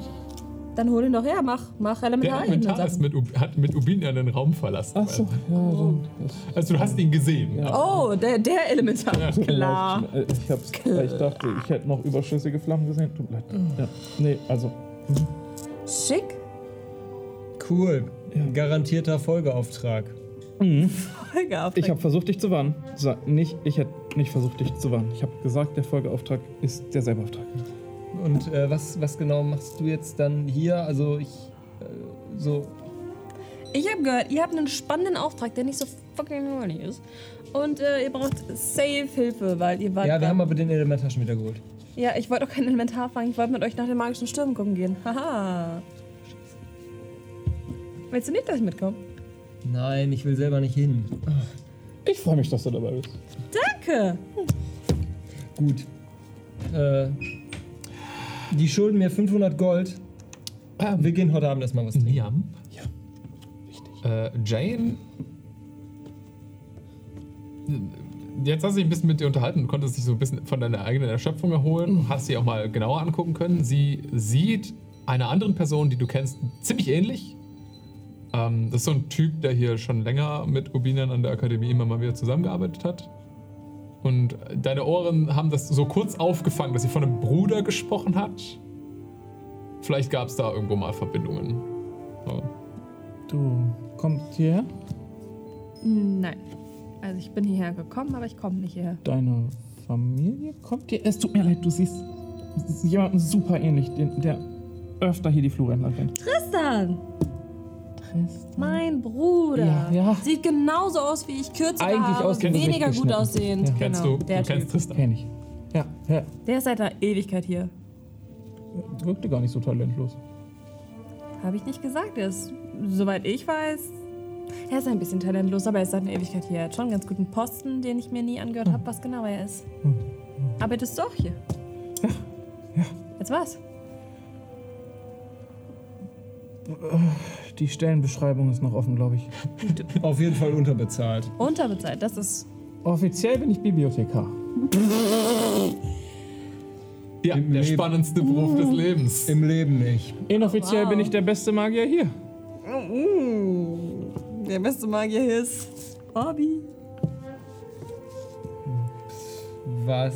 Dann hol ihn doch her, mach, mach Der Elementar. Elementar ist mit, hat mit Ubinia den Raum verlassen. Ach so, ja, dann. Also du hast ihn gesehen. Ja. Oh, der, der Elementar. Klar. Äh, Ich, hab's, ich dachte, ich hätte noch überschüssige Flammen gesehen. Tut mir leid. Ja. Nee, also. Schick. Cool. Garantierter Folgeauftrag. Folgeauftrag. Ich habe versucht, dich zu warnen. Sa nicht, ich hätte nicht versucht, dich zu warnen. Ich habe gesagt, der Folgeauftrag ist derselbe Auftrag. Und äh, was, was genau machst du jetzt dann hier? Also ich äh, so. Ich habe gehört, ihr habt einen spannenden Auftrag, der nicht so fucking horny ist. Und äh, ihr braucht safe Hilfe, weil ihr wart. Ja, wir haben aber den Elementar schon wieder geholt. Ja, ich wollte auch kein Elementar fangen. Ich wollte mit euch nach den magischen Stürmen gucken gehen. Haha. Willst du nicht, dass ich mitkomme? Nein, ich will selber nicht hin. Ich freue mich, dass du dabei bist. Danke. Gut. Äh, die schulden mir 500 Gold. Ähm, Wir gehen heute Abend erstmal was trinken. Niam. Ja, richtig. Äh, Jane. Jetzt hast du dich ein bisschen mit dir unterhalten und konntest dich so ein bisschen von deiner eigenen Erschöpfung erholen. und Hast sie auch mal genauer angucken können. Sie sieht einer anderen Person, die du kennst, ziemlich ähnlich. Ähm, das ist so ein Typ, der hier schon länger mit Ubinan an der Akademie immer mal wieder zusammengearbeitet hat. Und deine Ohren haben das so kurz aufgefangen, dass sie von einem Bruder gesprochen hat. Vielleicht gab es da irgendwo mal Verbindungen. So. Du kommst hierher? Nein. Also ich bin hierher gekommen, aber ich komme nicht hierher. Deine Familie kommt dir? Es tut mir leid, du siehst jemanden super ähnlich, den, der öfter hier die Flure entlang rennt. Tristan! Mein Bruder. Ja, ja. Sieht genauso aus wie ich, kürzer Eigentlich aussehen wie weniger gut aussehend. Ja. Kennst genau, du, der du kennst Typ. Tristan. Kenn ich. Ja, ja. Der ist seit einer Ewigkeit hier. Wirkte gar nicht so talentlos. Habe ich nicht gesagt. Er ist, soweit ich weiß, er ist ein bisschen talentlos, aber er ist seit einer Ewigkeit hier. Er hat schon einen ganz guten Posten, den ich mir nie angehört habe, was genau er ist. Arbeitest du auch hier? [laughs] Ja, ja. Jetzt was? Die Stellenbeschreibung ist noch offen, glaube ich. [laughs] Auf jeden Fall unterbezahlt. Unterbezahlt, das ist. Offiziell bin ich Bibliothekar. [laughs] Ja, Im der Leben. spannendste Beruf des Lebens. Im Leben nicht. Inoffiziell Wow. bin ich der beste Magier hier. Der beste Magier ist. Bobby. Was?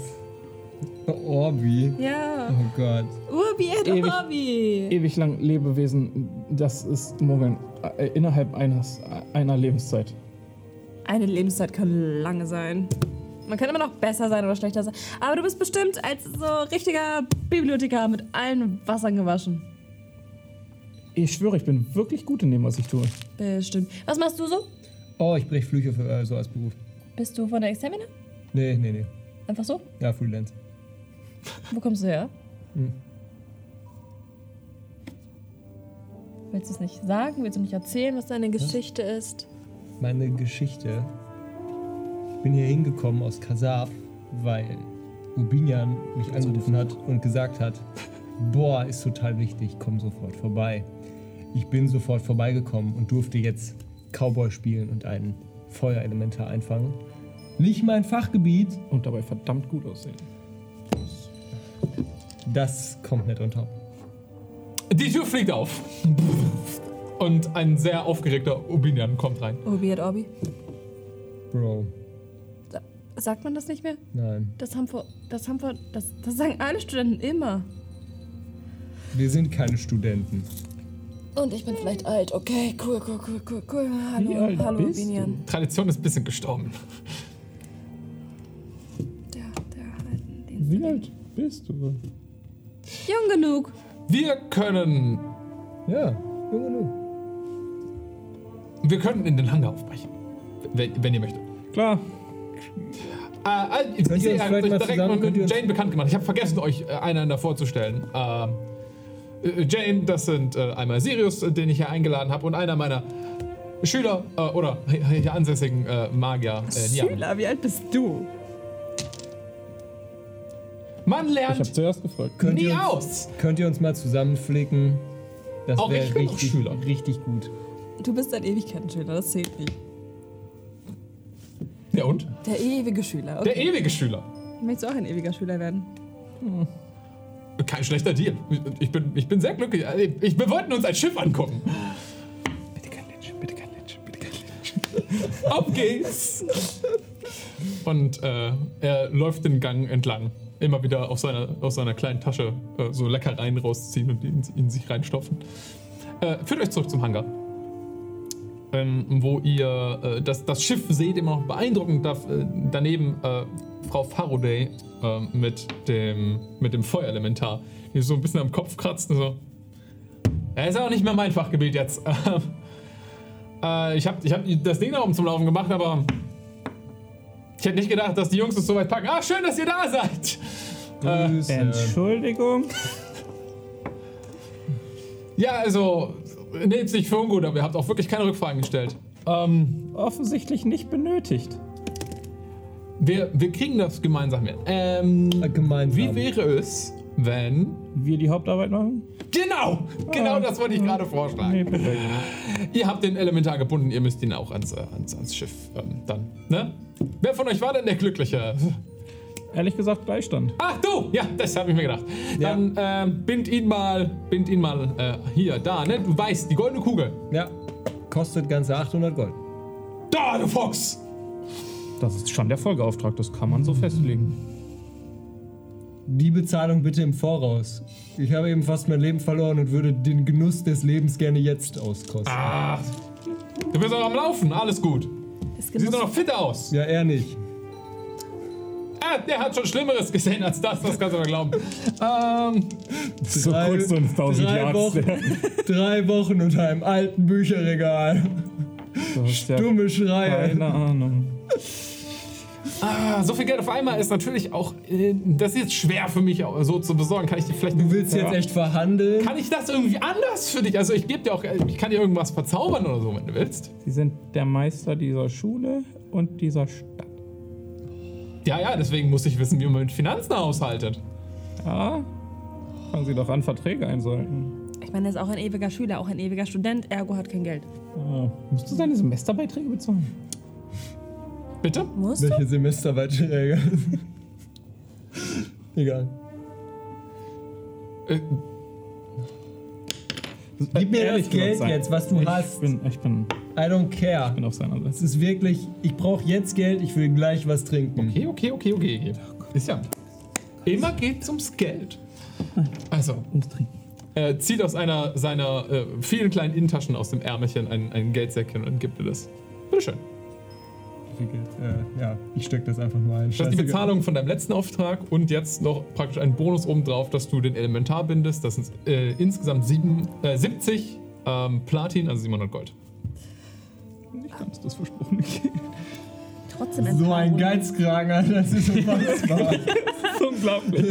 Orbi. Ja. Oh Gott. Urbi et Ewig- Orbi. Ewig lang Lebewesen, das ist Mogeln. Äh, innerhalb eines, einer Lebenszeit. Eine Lebenszeit kann lange sein. Man kann immer noch besser sein oder schlechter sein. Aber du bist bestimmt als so richtiger Bibliothekar mit allen Wassern gewaschen. Ich schwöre, ich bin wirklich gut in dem, was ich tue. Bestimmt. Was machst du so? Oh, ich brech Flüche für, äh, so als Beruf. Bist du von der Examiner? Nee, nee, nee. Einfach so? Ja, Freelance. Wo kommst du her? Hm. Willst du es nicht sagen? Willst du nicht erzählen, was deine Geschichte ist? Meine Geschichte. Ich bin hier hingekommen aus Kasaf, weil Ubinian mich angerufen hat und gesagt hat, boah, ist total wichtig, komm sofort vorbei. Ich bin sofort vorbeigekommen und durfte jetzt Cowboy spielen und einen Feuerelementar einfangen. Nicht mein Fachgebiet, Und dabei verdammt gut aussehen. das kommt nicht on top. Die Tür fliegt auf. Und ein sehr aufgeregter Ubinian kommt rein. Urbi et Orbi. Bro, Sagt man das nicht mehr? nein. Das haben wir, das haben wir, das, das sagen alle Studenten immer. Wir sind keine Studenten. Und ich bin vielleicht alt. Okay, cool, cool, cool, cool, cool. Hallo, Wie alt hallo, bist Binian. Tradition ist ein bisschen gestorben. Der, der alten Dienst. Wie alt bist du? Jung genug. Wir können. Ja, Junge, nu. Wir könnten in den Hangar aufbrechen. Wenn, wenn ihr möchtet. Klar. Äh, äh, ihr habt vielleicht euch direkt mal mit Jane bekannt gemacht. Ich habe vergessen, euch äh, einander vorzustellen. Ähm, äh, Jane, das sind äh, einmal Sirius, äh, den ich hier eingeladen habe, und einer meiner Schüler äh, oder hier ansässigen äh, Magier. Äh. Schüler, wie alt bist du? Man Ich habe lernt zuerst gefragt. Könnt nie ihr uns, aus. Könnt ihr uns mal zusammenflicken? Das wäre richtig, richtig gut. Du bist ein Ewigkeiten-Schüler, das zählt nicht. Ja und? Der ewige Schüler. Der Okay. ewige Schüler. Möchtest du auch ein ewiger Schüler werden? Kein schlechter Deal. Ich bin, ich bin sehr glücklich. Ich, wir wollten uns ein Schiff angucken. Bitte kein Litsch, bitte kein Litsch, bitte kein Litsch. [laughs] Auf geht's! Und äh, er läuft den Gang entlang. Immer wieder aus seiner, aus seiner kleinen Tasche äh, so Leckereien rausziehen und in, in sich reinstopfen. Äh, führt euch zurück zum Hangar. Ähm, wo ihr äh, das, das Schiff seht, immer noch beeindruckend. Da, äh, daneben äh, Frau Faraday äh, mit, dem, mit dem Feuerelementar, die so ein bisschen am Kopf kratzt und so. Er ist auch nicht mehr mein Fachgebiet jetzt. [laughs] Äh, ich habe ich hab das Ding da oben zum Laufen gemacht, aber ich hätte nicht gedacht, dass die Jungs es so weit packen. Ah, schön, dass ihr da seid. Äh, Grüße. Entschuldigung. ja, also, nehmt sich für ungut, aber ihr habt auch wirklich keine Rückfragen gestellt. Ähm, Offensichtlich nicht benötigt. Wir, wir kriegen das gemeinsam hin. Ähm, Äh, gemeinsam. Wie wäre es, wenn... Wir die Hauptarbeit machen? Genau, genau Ah. das wollte ich gerade vorschlagen. Nee, perfekt. Ihr habt den Elementar gebunden, ihr müsst ihn auch ans, äh, ans, ans Schiff ähm, dann, ne? Wer von euch war denn der Glückliche? Ehrlich gesagt, Beistand. Ach du! Ja, das habe ich mir gedacht. Dann ähm, bind ihn mal, bind ihn mal äh, hier, da, ne? Du weißt, die goldene Kugel. Ja, kostet ganze 800 Gold. Da, du Fuchs! Das ist schon der Folgeauftrag, das kann man so festlegen. Die Bezahlung bitte im Voraus. Ich habe eben fast mein Leben verloren und würde den Genuss des Lebens gerne jetzt auskosten. Ach, du bist auch am Laufen, alles gut. Siehst doch noch fit aus. Ja, er nicht. Ah, der hat schon Schlimmeres gesehen als das, das kannst du mir glauben. Ähm, So Drei- kurz so ein 1000 drei Yards. Wochen, drei Wochen unter einem alten Bücherregal. Dumme Schreie. Keine Ahnung. Ah, so viel Geld auf einmal ist natürlich auch, äh, das ist jetzt schwer für mich so zu besorgen. Kann ich dir vielleicht Du willst jetzt echt verhandeln? Kann ich das irgendwie anders für dich? Also ich gebe dir auch, ich kann dir irgendwas verzaubern oder so, wenn du willst. Sie sind der Meister dieser Schule und dieser Stadt. Ja, ja, deswegen muss ich wissen, wie man mit Finanzen haushaltet. Ja, fangen Sie doch an, Verträge einsollten. Ich meine, er ist auch ein ewiger Schüler, auch ein ewiger Student, ergo hat kein Geld. Ja. Musst du seine Semesterbeiträge bezahlen? Bitte? Musst du? Welche Semesterbeiträge? [laughs] Egal. Äh, Gib mir Ehrlich das Geld gesagt, jetzt, was du ich hast. Bin, ich bin, I don't care. bin auf seiner Es Seite. ist wirklich, ich brauche jetzt Geld, ich will gleich was trinken. okay, okay, okay, okay. Ist ja. Immer geht's ums Geld. Also, Ums Trinken. er zieht aus einer seiner äh, vielen kleinen Innentaschen aus dem Ärmelchen ein, ein Geldsäckchen und gibt dir das. Bitteschön. Wie Geld? Äh, ja, ich steck das einfach nur ein. Das ist die. Bezahlung von deinem letzten Auftrag und jetzt noch praktisch ein Bonus obendrauf, dass du den Elementar bindest. Das sind äh, insgesamt sieben, äh, 70 ähm, Platin, also 700 Gold. Nicht ganz das versprochene Geld. Trotzdem So ein. Geizkragen, Alter, das ist unfassbar. [laughs] Unglaublich.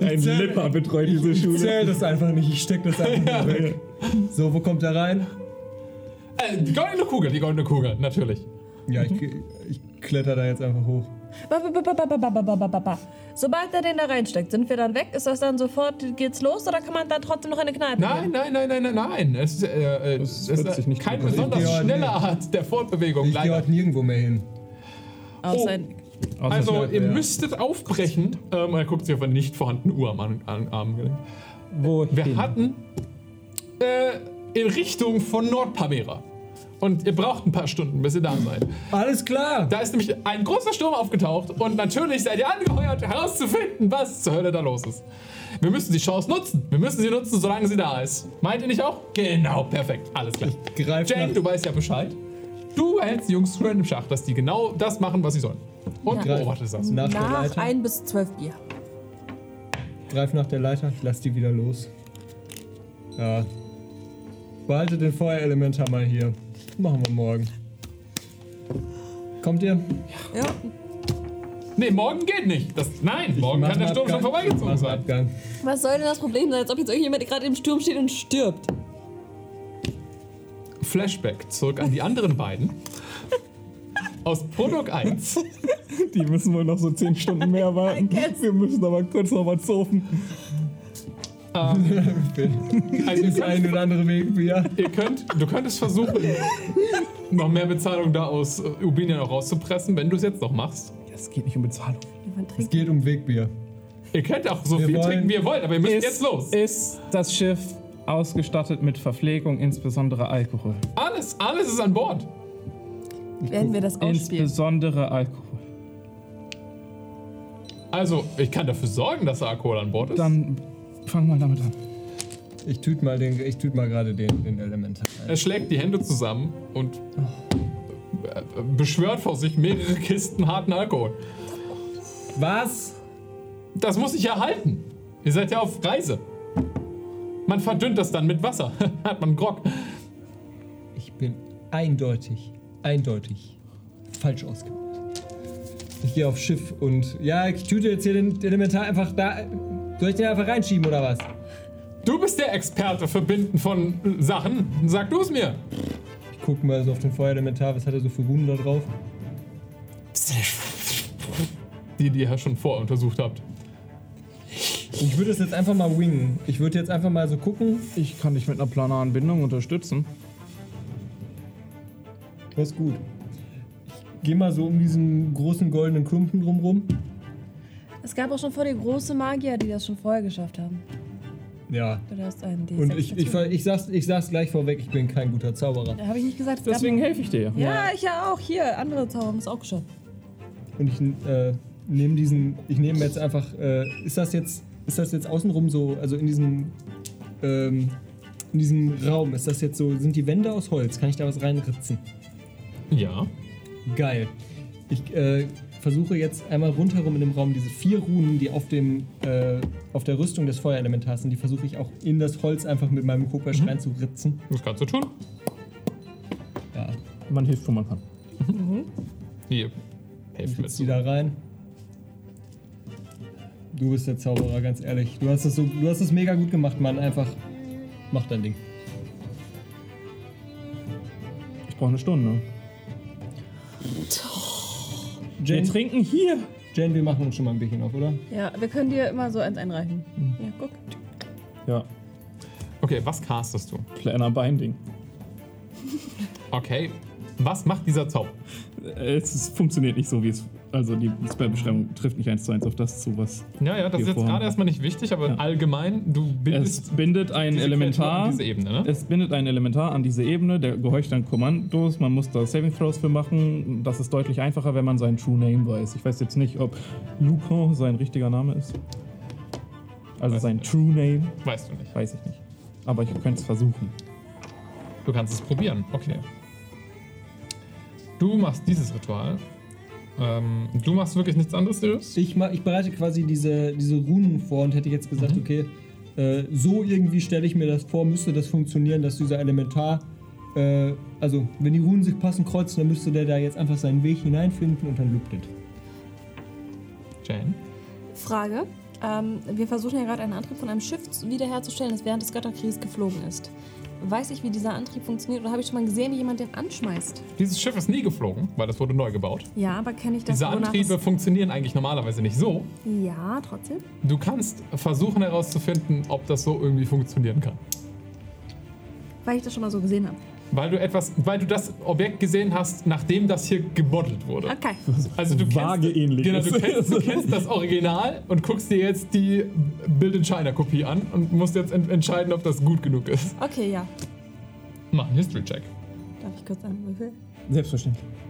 Ein zähl- Lipper betreut diese ich Schule. zähl das einfach nicht, ich steck das einfach nur [laughs] weg. So, wo kommt er rein? Äh, die goldene Kugel, die goldene Kugel, natürlich. Ja, ich, ich kletter da jetzt einfach hoch. Sobald er den da reinsteckt, sind wir dann weg? Ist das dann sofort, geht's los oder kann man da trotzdem noch in eine Kneipe? Nein, gehen? nein, nein, nein, nein, nein. Es ist, äh, äh es ist kein besonders schnelle Art der Fortbewegung. Ich gehe heute nirgendwo mehr hin. Oh. Also, ihr müsstet aufbrechen. Ähm, er guckt sich auf eine nicht vorhandene Uhr am Armgelenk. Wir hatten. Äh, in Richtung von Nordpamera. Und ihr braucht ein paar Stunden, bis ihr da seid. Alles klar. Da ist nämlich ein großer Sturm aufgetaucht und natürlich seid ihr angeheuert, herauszufinden, was zur Hölle da los ist. Wir müssen die Chance nutzen. Wir müssen sie nutzen, solange sie da ist. Meint ihr nicht auch? Genau, perfekt. Alles klar. Greif Jane, nach, du weißt ja Bescheid. Du hältst die Jungs im Schach, dass die genau das machen, was sie sollen. Und Ja. beobachtest das. nach der nach Leiter. ein bis zwölf Bier. Greif nach der Leiter, ich lass die wieder los. Ja. Behaltet den Feuerelementar mal hier. Machen wir morgen. Kommt ihr? Ja. Nee, morgen geht nicht. Das, nein, morgen kann der Sturm schon vorbeigezogen sein. Abgang. Was soll denn das Problem sein, als ob jetzt irgendjemand gerade im Sturm steht und stirbt? Flashback zurück an die anderen beiden. Aus Prolog 1. Die müssen wohl noch so 10 Stunden mehr warten. Wir müssen aber kurz noch mal zofen. Also ihr, Das ein oder andere Weg wieder. ihr könnt, du könntest versuchen, noch mehr Bezahlung da aus äh, Ubinia noch rauszupressen, wenn du es jetzt noch machst. Es geht nicht um Bezahlung. Es geht um Wegbier. Ihr könnt auch so Wir viel wollen- trinken, wie ihr wollt, aber ihr müsst jetzt los. Ist das Schiff ausgestattet mit Verpflegung, insbesondere Alkohol? Alles, alles ist an Bord. werden wir das ausspielen. Insbesondere Alkohol. Also, ich kann dafür sorgen, dass Alkohol an Bord ist. Dann fangen wir damit an. Ich tüte mal, den, ich tüt mal gerade den, den Elementar ein. Er schlägt die Hände zusammen und äh, beschwört vor sich mehrere Kisten harten Alkohol. Was? Das muss ich erhalten. Ihr seid ja auf Reise. Man verdünnt das dann mit Wasser. [laughs] Hat man Grog. Ich bin eindeutig, eindeutig falsch ausgewählt. Ich gehe aufs Schiff und ja, ich tüte jetzt hier den Elementar einfach da. Soll ich den einfach reinschieben oder was? Du bist der Experte für Binden von äh, Sachen. Sag du es mir. Ich gucke mal so auf den Feuerelementar, was hat er so für Runen da drauf? Die, die ihr schon voruntersucht habt. Ich würde es jetzt einfach mal wingen. Ich würde jetzt einfach mal so gucken. Ich kann dich mit einer planaren Bindung unterstützen. Das ist gut. Ich gehe mal so um diesen großen goldenen Klumpen drumrum. Es gab auch schon vor dir große Magier, die das schon vorher geschafft haben. Ja. Du hast einen D6 Und ich, ich, ich, sag's, ich sag's gleich vorweg, ich bin kein guter Zauberer. Da habe ich nicht gesagt. es Deswegen helfe ich dir. Ja, ich ja auch. Hier, andere Zauber haben es auch geschafft. Und ich äh, nehme diesen, ich nehme jetzt einfach, äh, ist das jetzt, ist das jetzt außenrum so, also in diesem, ähm, in diesem Raum, ist das jetzt so, sind die Wände aus Holz? Kann ich da was reinritzen? Ja. Geil. Ich äh, versuche jetzt einmal rundherum in dem Raum diese vier Runen, die auf dem, äh, auf der Rüstung des Feuerelementars sind, die versuche ich auch in das Holz einfach mit meinem Kopasch Mhm. reinzuritzen. Das kannst du tun. Ja, Man hilft, wo man kann. Hier. ich Helft mir die da rein. Du bist der Zauberer, ganz ehrlich. Du hast das so, du hast das mega gut gemacht, Mann. Einfach mach dein Ding. Ich brauche eine Stunde. Wir Jane, trinken hier. Jane, wir machen uns schon mal ein Bierchen auf, oder? Ja, wir können dir immer so eins einreichen. Hm. Ja, guck. Ja, Okay, was castest du? Planner Binding. Okay. Was macht dieser Zauber? Es ist, funktioniert nicht so, wie es. Also die Spellbeschreibung trifft nicht eins zu eins auf das zu, was. Ja, ja, das ist jetzt gerade erstmal nicht wichtig, aber Ja. allgemein, du Es bindest bindet ein Elementar. An diese Ebene, ne? Es bindet ein Elementar an diese Ebene, der gehorcht dann Kommandos, man muss da Saving Throws für machen. Das ist deutlich einfacher, wenn man seinen True Name weiß. Ich weiß jetzt nicht, ob Lucan sein richtiger Name ist. Also Weiß sein. True Name, Weißt du nicht. weiß ich nicht. Aber ich könnte es versuchen. Du kannst es probieren. Okay. Du machst dieses Ritual. Ähm, du machst wirklich nichts anderes, Sirius? Ich, ma- ich bereite quasi diese, diese Runen vor und hätte jetzt gesagt, Mhm. okay, äh, so irgendwie stelle ich mir das vor, müsste das funktionieren, dass dieser Elementar, äh, also wenn die Runen sich passend kreuzen, dann müsste der da jetzt einfach seinen Weg hineinfinden und dann lübt es. Jane? Frage. Ähm, wir versuchen ja gerade einen Antrieb von einem Schiff zu- wiederherzustellen, das während des Götterkrieges geflogen ist. Weiß ich, wie dieser Antrieb funktioniert oder habe ich schon mal gesehen, wie jemand den anschmeißt? Dieses Schiff ist nie geflogen, weil das wurde neu gebaut. Ja, aber kenne ich das Diese Antriebe funktionieren eigentlich normalerweise nicht so. Ja, trotzdem. Du kannst versuchen herauszufinden, ob das so irgendwie funktionieren kann. Weil ich das schon mal so gesehen habe. Weil du etwas, weil du das Objekt gesehen hast, nachdem das hier gemodelt wurde. Okay. Also du Vage kennst, ähnlich genau, du, kennst, du kennst das Original und guckst dir jetzt die Build-in-China-Kopie an und musst jetzt en entscheiden, ob das gut genug ist. Okay, ja. Mach einen History-Check. Darf ich kurz an wie viel? Selbstverständlich. Ja.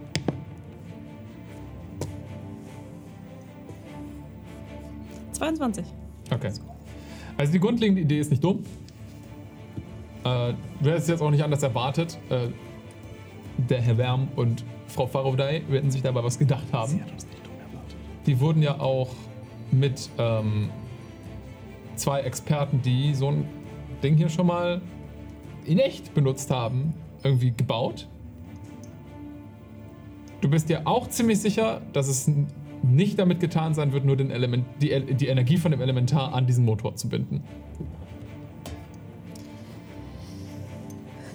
22. Okay. Also die grundlegende Idee ist nicht dumm. Äh, du hättest jetzt auch nicht anders erwartet. Äh, der Herr Wärm und Frau Faraday werden sich dabei was gedacht haben. Die wurden ja auch mit ähm, zwei Experten, die so ein Ding hier schon mal in echt benutzt haben, irgendwie gebaut. Du bist dir auch ziemlich sicher, dass es nicht damit getan sein wird, nur den Element, die, die Energie von dem Elementar an diesen Motor zu binden.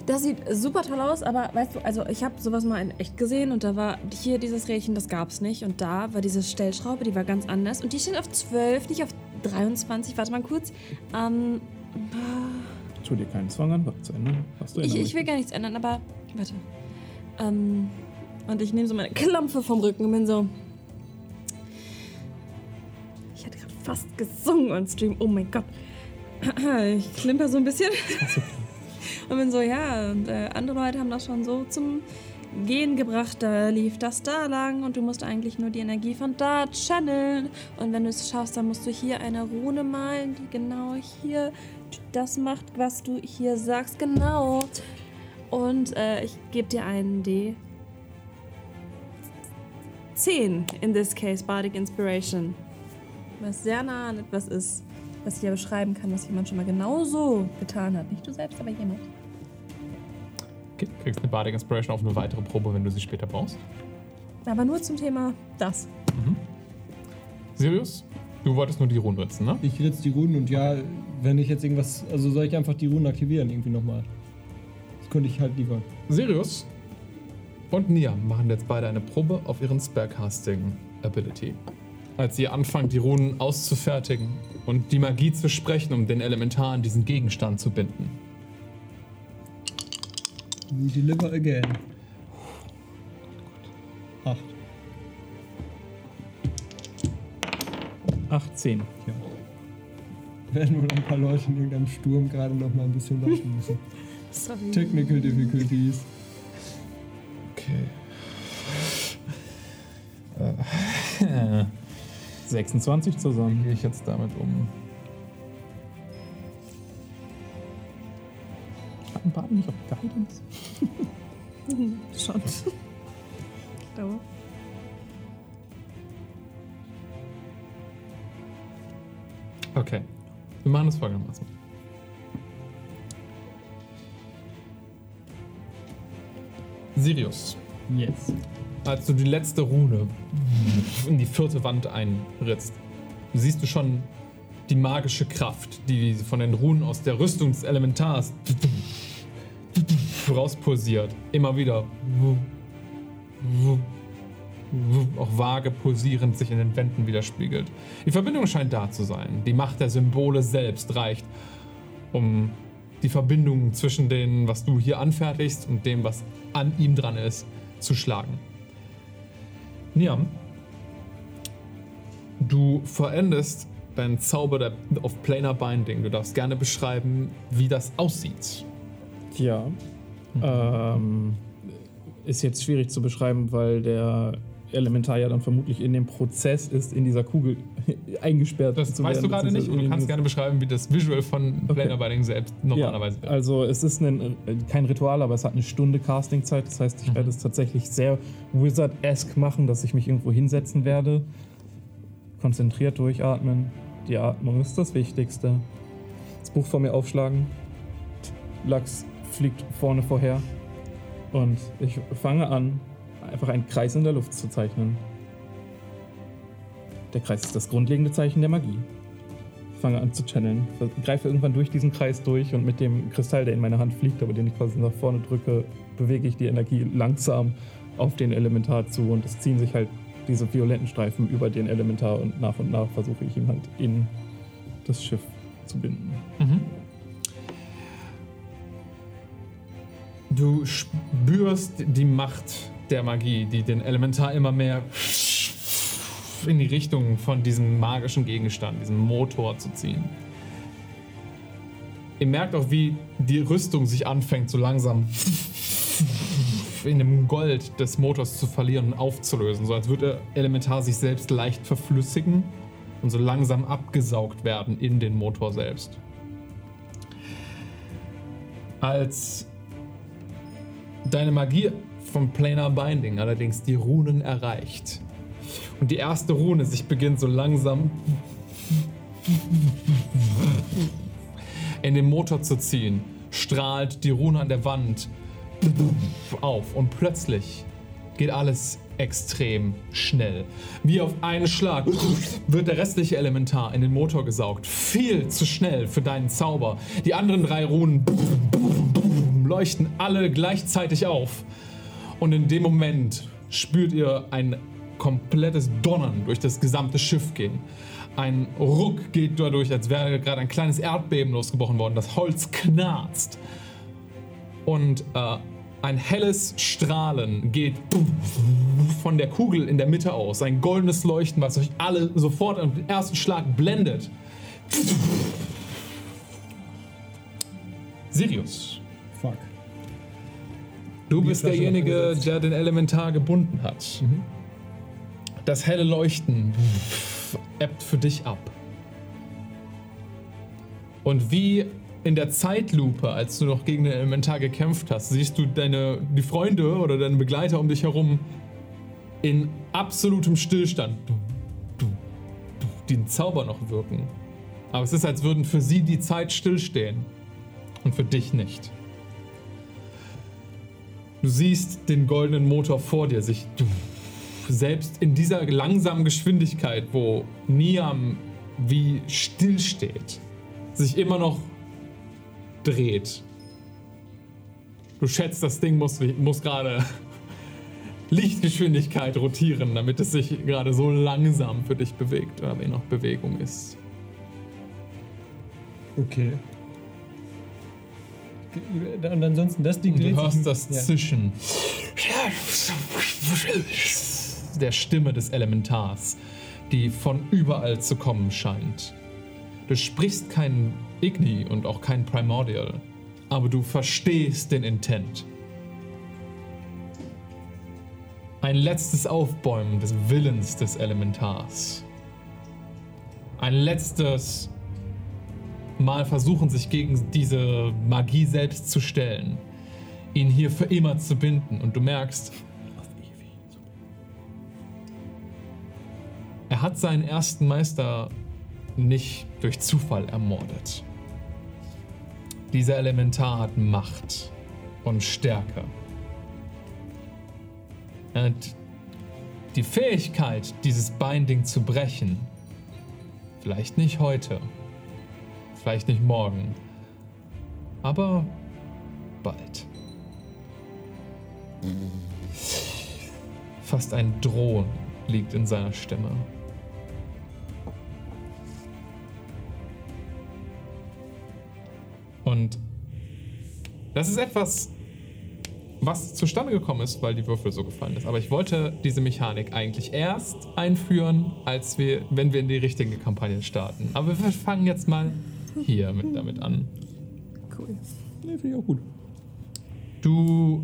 Das sieht super toll aus, aber weißt du, also ich habe sowas mal in echt gesehen und da war hier dieses Rädchen, das gab es nicht. Und da war diese Stellschraube, die war ganz anders. Und die steht auf 12, nicht auf 23. Warte mal kurz. Ähm, Tu dir keinen Zwang an, was zu ändern. Was du ich, ich will gar nichts ändern, aber warte. Ähm, und ich nehme so meine Klampfe vom Rücken und bin so. fast gesungen on Stream. Oh mein Gott. Ich klimper so ein bisschen. Und bin so, ja, und äh, andere Leute haben das schon so zum Gehen gebracht. Da lief das da lang und du musst eigentlich nur die Energie von da channeln. Und wenn du es schaffst, dann musst du hier eine Rune malen, die genau hier das macht, was du hier sagst. Genau. Und äh, ich gebe dir einen D. 10 in this case, Bardic Inspiration. Was sehr nah an etwas ist, was ich ja beschreiben kann, was jemand schon mal genauso getan hat. Nicht du selbst, aber jemand. Okay, du kriegst eine Bardic Inspiration auf eine weitere Probe, wenn du sie später brauchst. Aber nur zum Thema das. Sirius, du wolltest nur die Runde nutzen, ne? Ich ritz die Runen und ja, wenn ich jetzt irgendwas. Also soll ich einfach die Runen aktivieren, irgendwie nochmal. Das könnte ich halt liefern. Sirius und Nia machen jetzt beide eine Probe auf ihren Spellcasting Ability. Als sie anfangen, die Runen auszufertigen und die Magie zu sprechen, um den Elementar an diesen Gegenstand zu binden. We deliver again. Acht. 18. Ja. Werden wohl ein paar Leute in irgendeinem Sturm gerade noch mal ein bisschen warten müssen. [laughs] Sorry. Technical Difficulties. Okay. [laughs] [laughs] 26 zusammen. Gehe ich jetzt damit um? Hatten beide nicht auch Guidance? [laughs] Schon. Ich glaube. Okay. Wir machen es folgendermaßen. Sirius, Yes. als du die letzte Rune in die vierte Wand einritzt, siehst du schon die magische Kraft, die von den Runen aus der Rüstung des Elementars rauspulsiert. Immer wieder. Auch vage pulsierend sich in den Wänden widerspiegelt. Die Verbindung scheint da zu sein. Die Macht der Symbole selbst reicht, um die Verbindung zwischen dem, was du hier anfertigst und dem, was an ihm dran ist, zu schlagen. Niam, du verendest deinen Zauber der, auf Planar Binding. Du darfst gerne beschreiben, wie das aussieht. Ja. Ähm, ist jetzt schwierig zu beschreiben, weil der Elementar ja dann vermutlich in dem Prozess ist, in dieser Kugel [laughs] eingesperrt Das zu weißt werden. du gerade nicht und du kannst gerne beschreiben, wie das Visual von Planar Binding selbst normalerweise ja. Also es ist ein, kein Ritual, aber es hat eine Stunde Castingzeit. Das heißt, ich Mhm. werde es tatsächlich sehr Wizard-esque machen, dass ich mich irgendwo hinsetzen werde. Konzentriert durchatmen. Die Atmung ist das Wichtigste. Das Buch vor mir aufschlagen. Lachs fliegt vorne vorher. Und ich fange an, einfach einen Kreis in der Luft zu zeichnen. Der Kreis ist das grundlegende Zeichen der Magie. Ich fange an zu channeln, ver- greife irgendwann durch diesen Kreis durch und mit dem Kristall, der in meiner Hand fliegt, aber den ich quasi nach vorne drücke, bewege ich die Energie langsam auf den Elementar zu und es ziehen sich halt diese violetten Streifen über den Elementar und nach und nach versuche ich ihn halt in das Schiff zu binden. Mhm. Du spürst die Macht der Magie, die den Elementar immer mehr in die Richtung von diesem magischen Gegenstand, diesem Motor zu ziehen. Ihr merkt auch, wie die Rüstung sich anfängt, so langsam in dem Gold des Motors zu verlieren und aufzulösen, so als würde der Elementar sich selbst leicht verflüssigen und so langsam abgesaugt werden in den Motor selbst. Als deine Magie vom Planar Binding allerdings die Runen erreicht und die erste Rune sich beginnt so langsam in den Motor zu ziehen, strahlt die Rune an der Wand auf und plötzlich geht alles extrem schnell. Wie auf einen Schlag wird der restliche Elementar in den Motor gesaugt. Viel zu schnell für deinen Zauber. Die anderen drei Runen leuchten alle gleichzeitig auf. Und in dem Moment spürt ihr ein komplettes Donnern durch das gesamte Schiff gehen. Ein Ruck geht dadurch, als wäre gerade ein kleines Erdbeben losgebrochen worden. Das Holz knarzt. Und äh, Ein helles Strahlen geht von der Kugel in der Mitte aus. Ein goldenes Leuchten, was euch alle sofort am ersten Schlag blendet. Sirius, Fuck. du bist derjenige, der den Elementar gebunden hat. Das helle Leuchten ebbt für dich ab. Und wie in der Zeitlupe, als du noch gegen den Elementar gekämpft hast, siehst du deine, die Freunde oder deine Begleiter um dich herum in absolutem Stillstand. Du, du, du, den Zauber noch wirken. Aber es ist, als würden für sie die Zeit stillstehen. Und für dich nicht. Du siehst den goldenen Motor vor dir sich selbst in dieser langsamen Geschwindigkeit, wo Niam wie still steht, sich immer noch dreht. Du schätzt, das Ding muss, muss gerade [laughs] Lichtgeschwindigkeit rotieren, damit es sich gerade so langsam für dich bewegt, wenn noch Bewegung ist. Okay. Und ansonsten, das Ding Du dreht hörst sich- das ja. Zischen der Stimme des Elementars, die von überall zu kommen scheint. Du sprichst kein Igni und auch kein Primordial, aber du verstehst den Intent. Ein letztes Aufbäumen des Willens des Elementars. Ein letztes Mal versuchen, sich gegen diese Magie selbst zu stellen. Ihn hier für immer zu binden. Und du merkst, er hat seinen ersten Meister nicht durch Zufall ermordet. Dieser Elementar hat Macht und Stärke. Und die Fähigkeit, dieses Binding zu brechen, vielleicht nicht heute, vielleicht nicht morgen, aber bald. Fast ein Drohen liegt in seiner Stimme. Und das ist etwas, was zustande gekommen ist, weil die Würfel so gefallen ist. Aber ich wollte diese Mechanik eigentlich erst einführen, als wir, wenn wir in die richtige Kampagne starten. Aber wir fangen jetzt mal hier mit damit an. Cool. Nee, finde ich auch gut. Du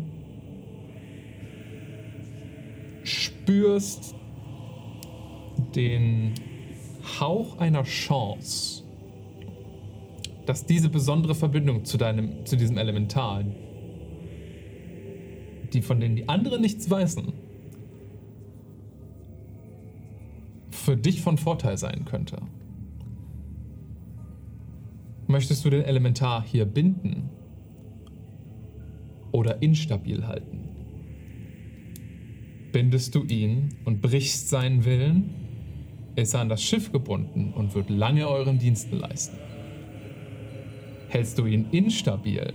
spürst den Hauch einer Chance, dass diese besondere Verbindung zu deinem, zu diesem Elementar, die von denen die anderen nichts wissen, für dich von Vorteil sein könnte. Möchtest du den Elementar hier binden? oder instabil halten. Bindest du ihn und brichst seinen Willen, ist er an das Schiff gebunden und wird lange euren Diensten leisten. Hältst du ihn instabil,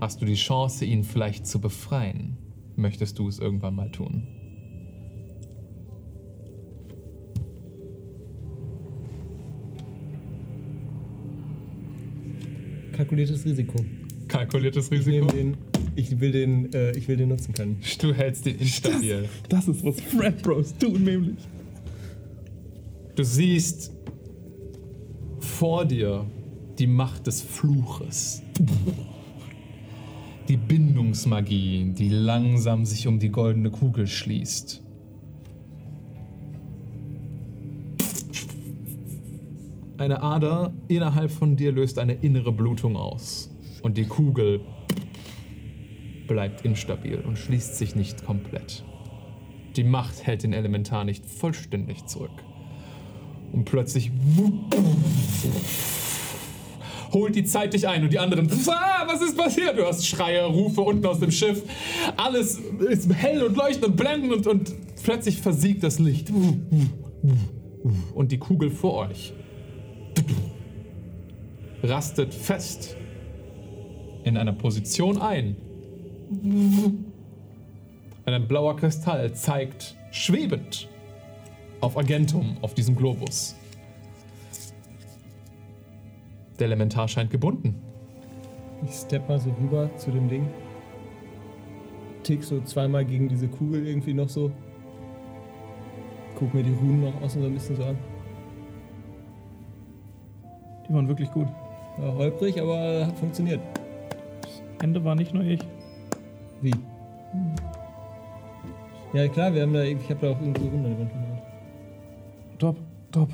hast du die Chance, ihn vielleicht zu befreien. Möchtest du es irgendwann mal tun? Kalkuliertes Risiko. Kalkuliertes Ich, Risiko. den, ich, will den, äh, ich will den nutzen können. Du hältst ihn instabil. Das ist, was Fred Bros tun, nämlich. Du siehst vor dir die Macht des Fluches. Die Bindungsmagie, die langsam sich um die goldene Kugel schließt. Eine Ader innerhalb von dir löst eine innere Blutung aus. Und die Kugel bleibt instabil und schließt sich nicht komplett. Die Macht hält den Elementar nicht vollständig zurück. Und plötzlich holt die Zeit dich ein und die anderen, ah, was ist passiert? Du hast Schreie, Rufe unten aus dem Schiff. Alles ist hell und leuchtend und blendend und, und plötzlich versiegt das Licht. Und die Kugel vor euch rastet fest in einer Position ein. Ein blauer Kristall zeigt schwebend auf Agentum, auf diesem Globus. Der Elementar scheint gebunden. Ich step mal so rüber zu dem Ding. tick so zweimal gegen diese Kugel irgendwie noch so. Guck mir die Runen noch außen so ein bisschen so an. Die waren wirklich gut. Ja, holprig, aber hat funktioniert. Ende war nicht nur ich. Wie? Ja klar, wir haben da, ich habe da auch irgendwo Runen an der Wand gemalt. Top, top.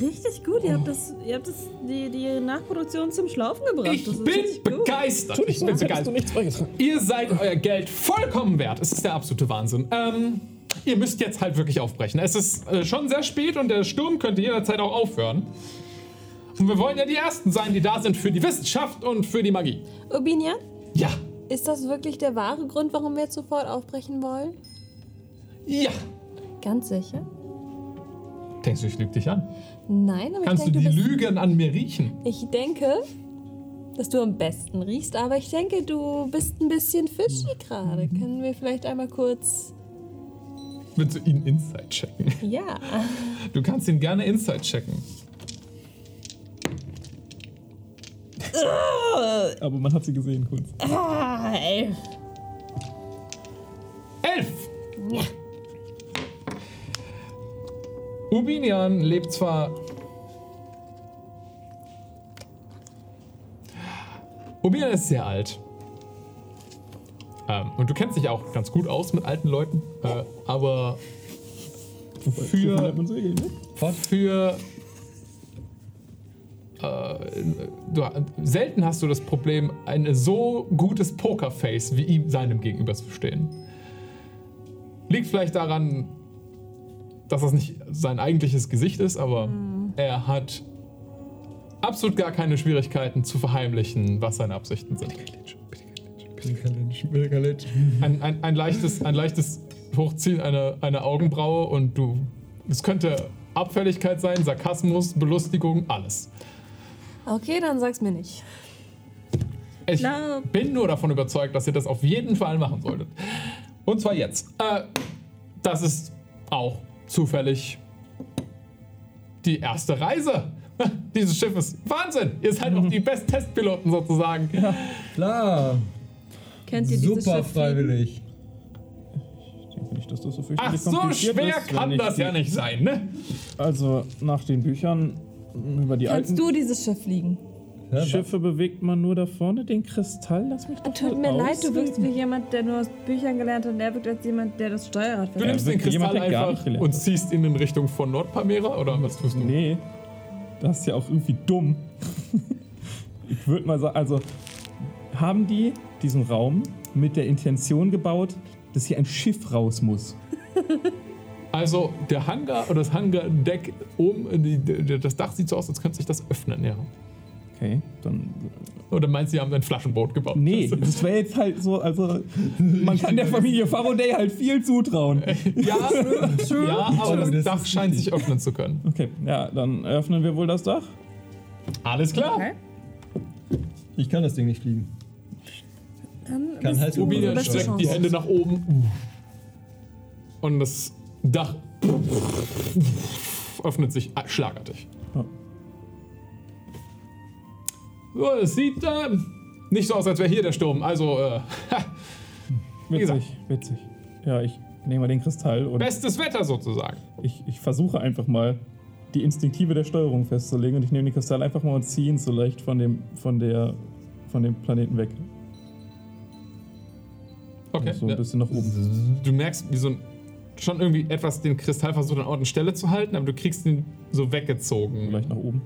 Richtig gut, ihr habt, das, ihr habt das, die, die Nachproduktion zum Schlaufen gebracht. Ich bin richtig gut. begeistert. Ich bin begeistert. Ihr seid euer Geld vollkommen wert. Es ist der absolute Wahnsinn. Ähm, ihr müsst jetzt halt wirklich aufbrechen. Es ist äh, schon sehr spät und der Sturm könnte jederzeit auch aufhören. Und wir wollen ja die Ersten sein, die da sind für die Wissenschaft und für die Magie. Urbinian, Ja, ist das wirklich der wahre Grund, warum wir jetzt sofort aufbrechen wollen? ja. Ganz sicher? Denkst du, ich lüge dich an? Nein, aber Kannst ich du denke, die dass, Lügen an mir riechen? ich denke, dass du am besten riechst, aber ich denke, du bist ein bisschen fishy gerade. Können wir vielleicht einmal kurz. Willst du ihn Inside checken? Ja. Du kannst ihn gerne Inside checken. Aber man hat sie gesehen kurz. Ah, ey. Elf! Ubinian lebt zwar. Ubinian ist sehr alt. Ähm, und du kennst dich auch ganz gut aus mit alten Leuten. Äh, aber für, für äh, du, selten hast du das Problem, ein so gutes Pokerface wie ihm seinem gegenüber zu stehen. Liegt vielleicht daran, dass das nicht sein eigentliches Gesicht ist, aber er hat absolut gar keine Schwierigkeiten zu verheimlichen, was seine Absichten sind. Ein, ein, ein, leichtes, ein leichtes Hochziehen einer, einer Augenbraue und du. Es könnte Abfälligkeit sein, Sarkasmus, Belustigung, alles. Okay, dann sag's mir nicht. Ich Klar. bin nur davon überzeugt, dass ihr das auf jeden Fall machen solltet. Und zwar jetzt. Äh, das ist auch zufällig die erste Reise [laughs] dieses Schiffes. Wahnsinn! Ihr seid auch die Best-Testpiloten sozusagen. Klar, Kennt ihr dieses super Schiff? freiwillig. Ich denke nicht, dass das so Ach, fürchterlich so schwer ist, kann das ja nicht sein, ne? Also nach den Büchern über die Kannst alten du dieses Schiff fliegen? Ja, Schiffe bewegt man nur da vorne den Kristall. Lass mich doch Tut mir leid, du wirkst wie jemand, der nur aus Büchern gelernt hat und der wirkt als jemand, der das Steuerrad Du fährt. nimmst den Kristall einfach und ziehst ihn in Richtung von Nordpamera oder was tust du? Nee, das ist ja auch irgendwie dumm. [laughs] ich würde mal sagen, also haben die diesen Raum mit der Intention gebaut, dass hier ein Schiff raus muss. [laughs] Also der Hangar oder das Hangardeck oben, die, die, das Dach sieht so aus, als könnte sich das öffnen, ja. Okay, dann. Oder meinst du, sie haben ein Flaschenboot gebaut? Nee, das wäre jetzt halt so, also man kann der Familie Faraday halt viel zutrauen. Ja, ja aber Das das Dach scheint sich öffnen zu können. Okay, ja, dann öffnen wir wohl das Dach. Alles klar. Okay. Ich kann das Ding nicht fliegen. Dann Kann halt du beste streckt die. Hände nach oben. Und das Dach öffnet sich schlagartig. Ja. So, es sieht äh, nicht so aus, als wäre hier der Sturm. Also, äh, [laughs] Wie gesagt. Witzig, witzig. Ja, ich nehme mal den Kristall und bestes Wetter sozusagen. ich, ich versuche einfach mal die Instinktive der Steuerung festzulegen und ich nehme den Kristall einfach mal und ziehe ihn so leicht von dem, von der, von dem Planeten weg. Okay. so ein bisschen nach oben. Du merkst, wie so ein, schon irgendwie etwas den Kristall versucht an Ort und Stelle zu halten, aber du kriegst ihn so weggezogen. Vielleicht nach oben.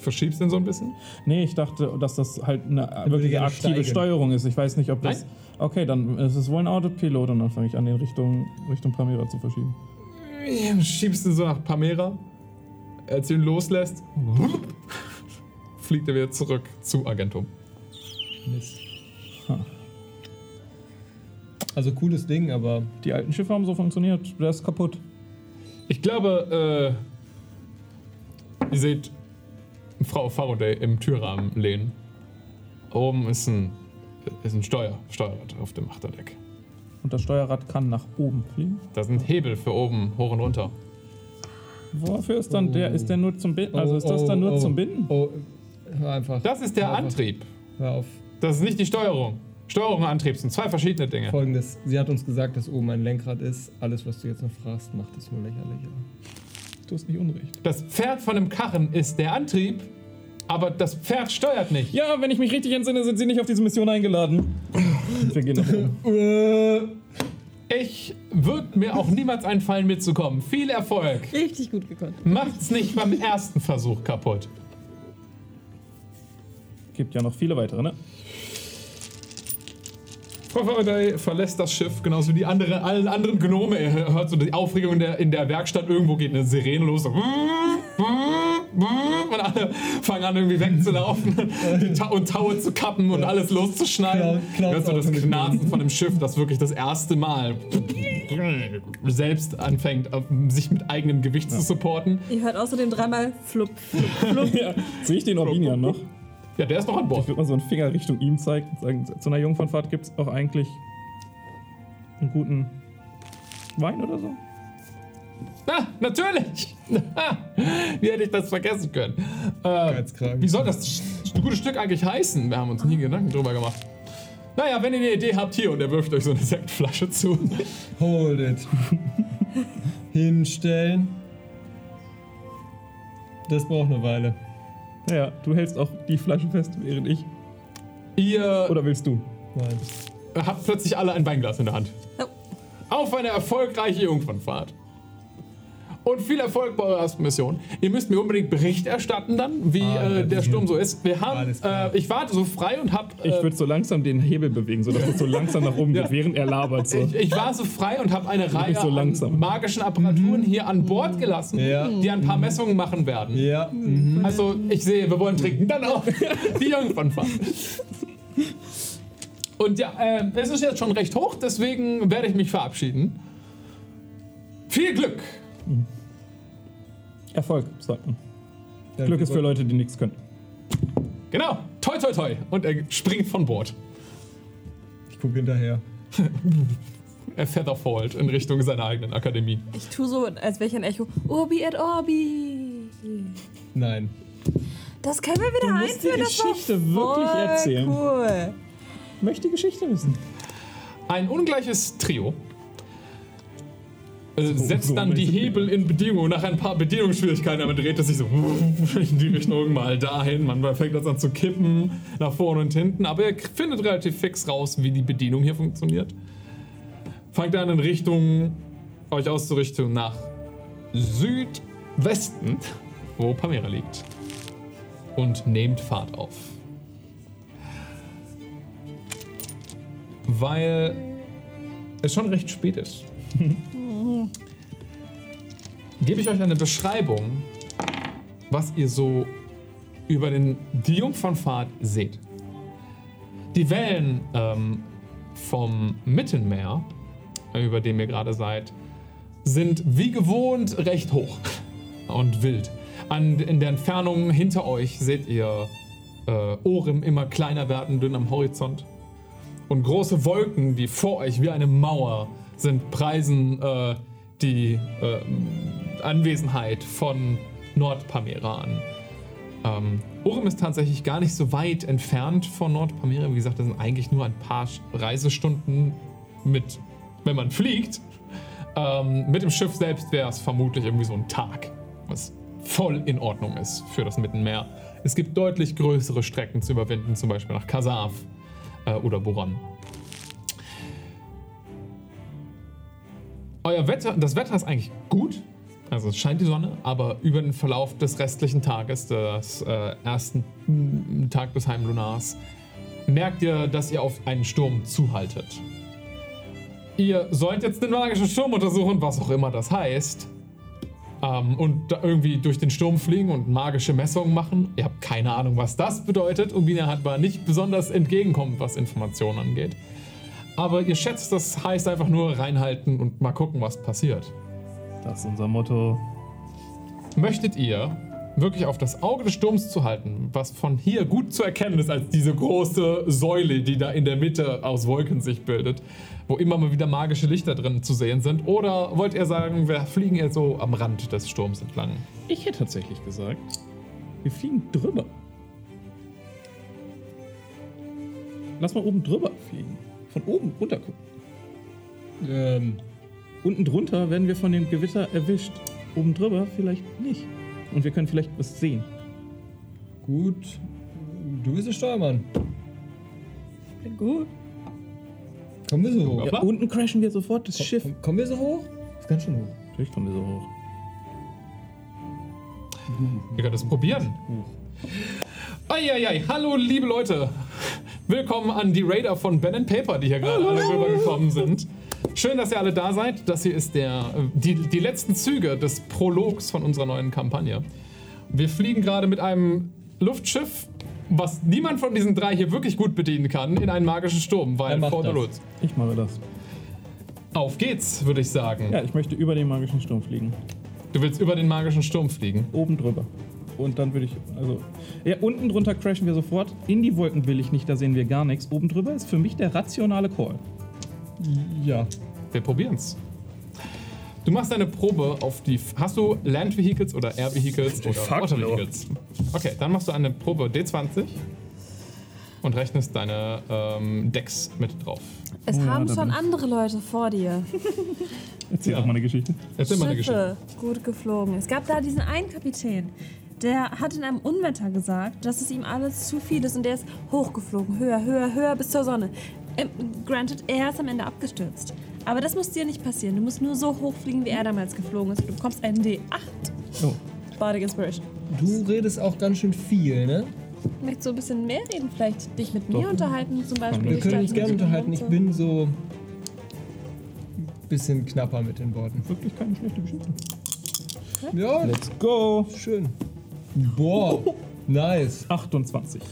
Verschiebst ihn so ein bisschen. Nee, ich dachte, dass das halt eine würde wirklich aktive steigen. Steuerung ist. Ich weiß nicht, ob das. Nein. Okay, dann ist es wohl ein Autopilot und dann fange ich an, den Richtung, Richtung Pamira zu verschieben. Du schiebst ihn so nach Pamera. Als du ihn loslässt, fliegt er wieder zurück zu Agentum. Mist. Ha. Also cooles Ding, aber Die alten Schiffe haben so funktioniert. Der ist kaputt. Ich glaube, äh, ihr seht Frau Faraday im Türrahmen lehnen. Oben ist ein, ist ein Steuer, Steuerrad auf dem Achterdeck. Und das Steuerrad kann nach oben fliegen. Da sind Hebel für oben, hoch und runter. Wofür ist dann der? Ist der nur zum Binden? Also ist das dann nur oh, zum Binden? Oh, hör einfach. Das ist der Hör. Antrieb. Hör auf. Das ist nicht die Steuerung. Steuerung und Antrieb sind zwei verschiedene Dinge. Folgendes. Sie hat uns gesagt, dass oben ein Lenkrad ist. Alles, was du jetzt noch fragst, macht es nur lächerlicher. Du hast nicht Unrecht. Das Pferd von dem Karren ist der Antrieb, aber das Pferd steuert nicht. Ja, wenn ich mich richtig entsinne, sind sie nicht auf diese Mission eingeladen. [laughs] Wir gehen nach oben. Äh, Ich würde mir auch niemals einfallen, mitzukommen. Viel Erfolg. Richtig gut gekonnt. Macht's nicht beim ersten Versuch kaputt. Gibt ja noch viele weitere, ne? Frau Faraday verlässt das Schiff, genauso wie die andere, allen anderen Gnome. Er hört so die Aufregung in der, in der Werkstatt. Irgendwo geht eine Sirene los. So. Und alle fangen an, irgendwie wegzulaufen [laughs] Ta und Taue zu kappen und alles loszuschneiden. Klaut- Hörst du das Knarzen von dem Schiff, das wirklich das erste Mal selbst anfängt, sich mit eigenem Gewicht zu supporten. Ihr hört außerdem dreimal flupp, flupp, flupp. [laughs] Ja. Sehe ich den Orbinian noch? Ja, der ist noch an Bord. Ich würde mal so einen Finger Richtung ihm zeigen und sagen, zu einer Jungfernfahrt gibt es auch eigentlich einen guten Wein oder so. Ah, natürlich! [laughs] Wie hätte ich das vergessen können? Äh, wie soll das gute Stück eigentlich heißen? Wir haben uns nie Gedanken drüber gemacht. Naja, wenn ihr eine Idee habt, hier und er wirft euch so eine Sektflasche zu. [laughs] Hold it. Hinstellen. Das braucht eine Weile. Naja, du hältst auch die Flasche fest, während ich. Ihr Oder willst du? Nein. habt plötzlich alle ein Weinglas in der Hand. Oh. Auf eine erfolgreiche Jungfernfahrt. Und viel Erfolg bei eurer ersten Mission. Ihr müsst mir unbedingt Bericht erstatten dann, wie äh, der Sturm so ist. Wir haben, äh, ich warte so frei und hab, Ich äh, würde so langsam den Hebel bewegen, sodass es so langsam nach oben [laughs] geht, Ja. während er labert. So. Ich, ich war so frei und habe eine Reihe so langsam. an magischen Apparaturen hier an Bord gelassen, Ja. die ein paar Messungen machen werden. Ja. Mhm. Also ich sehe, wir wollen trinken. Dann auch [laughs] die Jungfernfahrt. Und ja, äh, es ist jetzt schon recht hoch, deswegen werde ich mich verabschieden. Viel Glück! Erfolg, sagt man. Glück ist für Leute, die nichts können. Genau, toi toi toi. Und er springt von Bord. Ich gucke hinterher. [laughs] Er featherfallt in Richtung seiner eigenen Akademie. Ich tue so, als wäre ich ein Echo. Urbi et Orbi. Nein. Das können wir wieder Du musst die einführen. das war Geschichte wirklich erzählen. Cool. Ich möchte die Geschichte wissen. Ein ungleiches Trio äh, setzt so dann die Hebel in Bedienung. Nach ein paar Bedienungsschwierigkeiten, aber dreht es sich so [laughs] in die Richtung mal dahin. Man fängt das an zu kippen, nach vorne und hinten. Aber ihr findet relativ fix raus, wie die Bedienung hier funktioniert. Fangt an in Richtung, euch auszurichten nach Südwesten, wo Pamera liegt. Und nehmt Fahrt auf. Weil es schon recht spät ist. [laughs] Gebe ich euch eine Beschreibung, was ihr so über den, die Jungfernfahrt seht. Die Wellen ähm, vom Mittelmeer, über dem ihr gerade seid, sind wie gewohnt recht hoch und wild. An, in der Entfernung hinter euch seht ihr äh, Orem immer kleiner werden, dünn am Horizont. Und große Wolken, die vor euch wie eine Mauer sind, preisen äh, die äh, Anwesenheit von Nordpamera an. Ähm, Orem ist tatsächlich gar nicht so weit entfernt von Nordpamera. Wie gesagt, das sind eigentlich nur ein paar Reisestunden mit, wenn man fliegt. Ähm, mit dem Schiff selbst wäre es vermutlich irgendwie so ein Tag, was voll in Ordnung ist für das Mittelmeer. Es gibt deutlich größere Strecken zu überwinden, zum Beispiel nach Kasav äh, oder Boron. Euer Wetter, das Wetter ist eigentlich gut. Also es scheint die Sonne, aber über den Verlauf des restlichen Tages, des äh, ersten mm, Tag des Heimlunars, merkt ihr, dass ihr auf einen Sturm zuhaltet. Ihr sollt jetzt den magischen Sturm untersuchen, was auch immer das heißt. Ähm, und irgendwie durch den Sturm fliegen und magische Messungen machen. Ihr habt keine Ahnung, was das bedeutet. Und Bina hat war nicht besonders entgegenkommend, was Informationen angeht. Aber ihr schätzt, das heißt einfach nur reinhalten und mal gucken, was passiert. Das ist unser Motto. Möchtet ihr wirklich auf das Auge des Sturms zu halten, was von hier gut zu erkennen ist als diese große Säule, die da in der Mitte aus Wolken sich bildet, wo immer mal wieder magische Lichter drin zu sehen sind? Oder wollt ihr sagen, wir fliegen jetzt so am Rand des Sturms entlang? Ich hätte tatsächlich gesagt, wir fliegen drüber. lass mal oben drüber fliegen. Von oben runter gucken. Ähm, Unten drunter werden wir von dem Gewitter erwischt. Oben drüber vielleicht nicht. Und wir können vielleicht was sehen. gut. Du bist der Steuermann. Klingt gut. Kommen wir so hoch? Ja, unten crashen wir sofort das Schiff. Komm, kommen wir so hoch? Ist ganz schön hoch. Natürlich kommen wir so hoch. Ihr könnt es probieren. Eieiei, hallo liebe Leute. Willkommen an die Raider von Ben Paper, die hier gerade alle rübergekommen sind. Schön, dass ihr alle da seid. Das hier ist der, äh, die, die letzten Züge des Prologs von unserer neuen Kampagne. Wir fliegen gerade mit einem Luftschiff, was niemand von diesen drei hier wirklich gut bedienen kann, in einen magischen Sturm, weil macht vor der das? Lutz. Ich mache das. Auf geht's, würde ich sagen. Ja, ich möchte über den magischen Sturm fliegen. Du willst über den magischen Sturm fliegen. Oben drüber. Und dann würde ich, also, ja, unten drunter crashen wir sofort. In die Wolken will ich nicht, da sehen wir gar nichts. Oben drüber ist für mich der rationale Call. Ja. Wir probieren's. Du machst eine Probe auf die. Hast du Land Vehicles oder Air Vehicles oder fuck Water no. Vehicles? Okay, dann machst du eine Probe D20 und rechnest deine ähm, Decks mit drauf. Es Oh ja, haben da schon andere Leute vor dir. Erzähl Ja. doch mal eine Geschichte. Erzähl mal eine Geschichte. Schiffe gut geflogen. Es gab da diesen einen Kapitän, der hat in einem Unwetter gesagt, dass es ihm alles zu viel ist und der ist hochgeflogen, höher, höher, höher bis zur Sonne. Ähm, granted, er ist am Ende abgestürzt. Aber das muss dir nicht passieren. Du musst nur so hochfliegen, wie er damals geflogen ist. Du bekommst einen D8 Oh. Bardic Inspiration. Du redest auch ganz schön viel, ne? Möchtest du ein bisschen mehr reden? Vielleicht dich mit mir unterhalten zum Beispiel? Wir Ich können uns gerne unterhalten. Ich so. bin so bisschen knapper mit den Worten. Wirklich keine schlechte Geschichte. Ja, Let's go. schön. Boah, [laughs] nice. 28.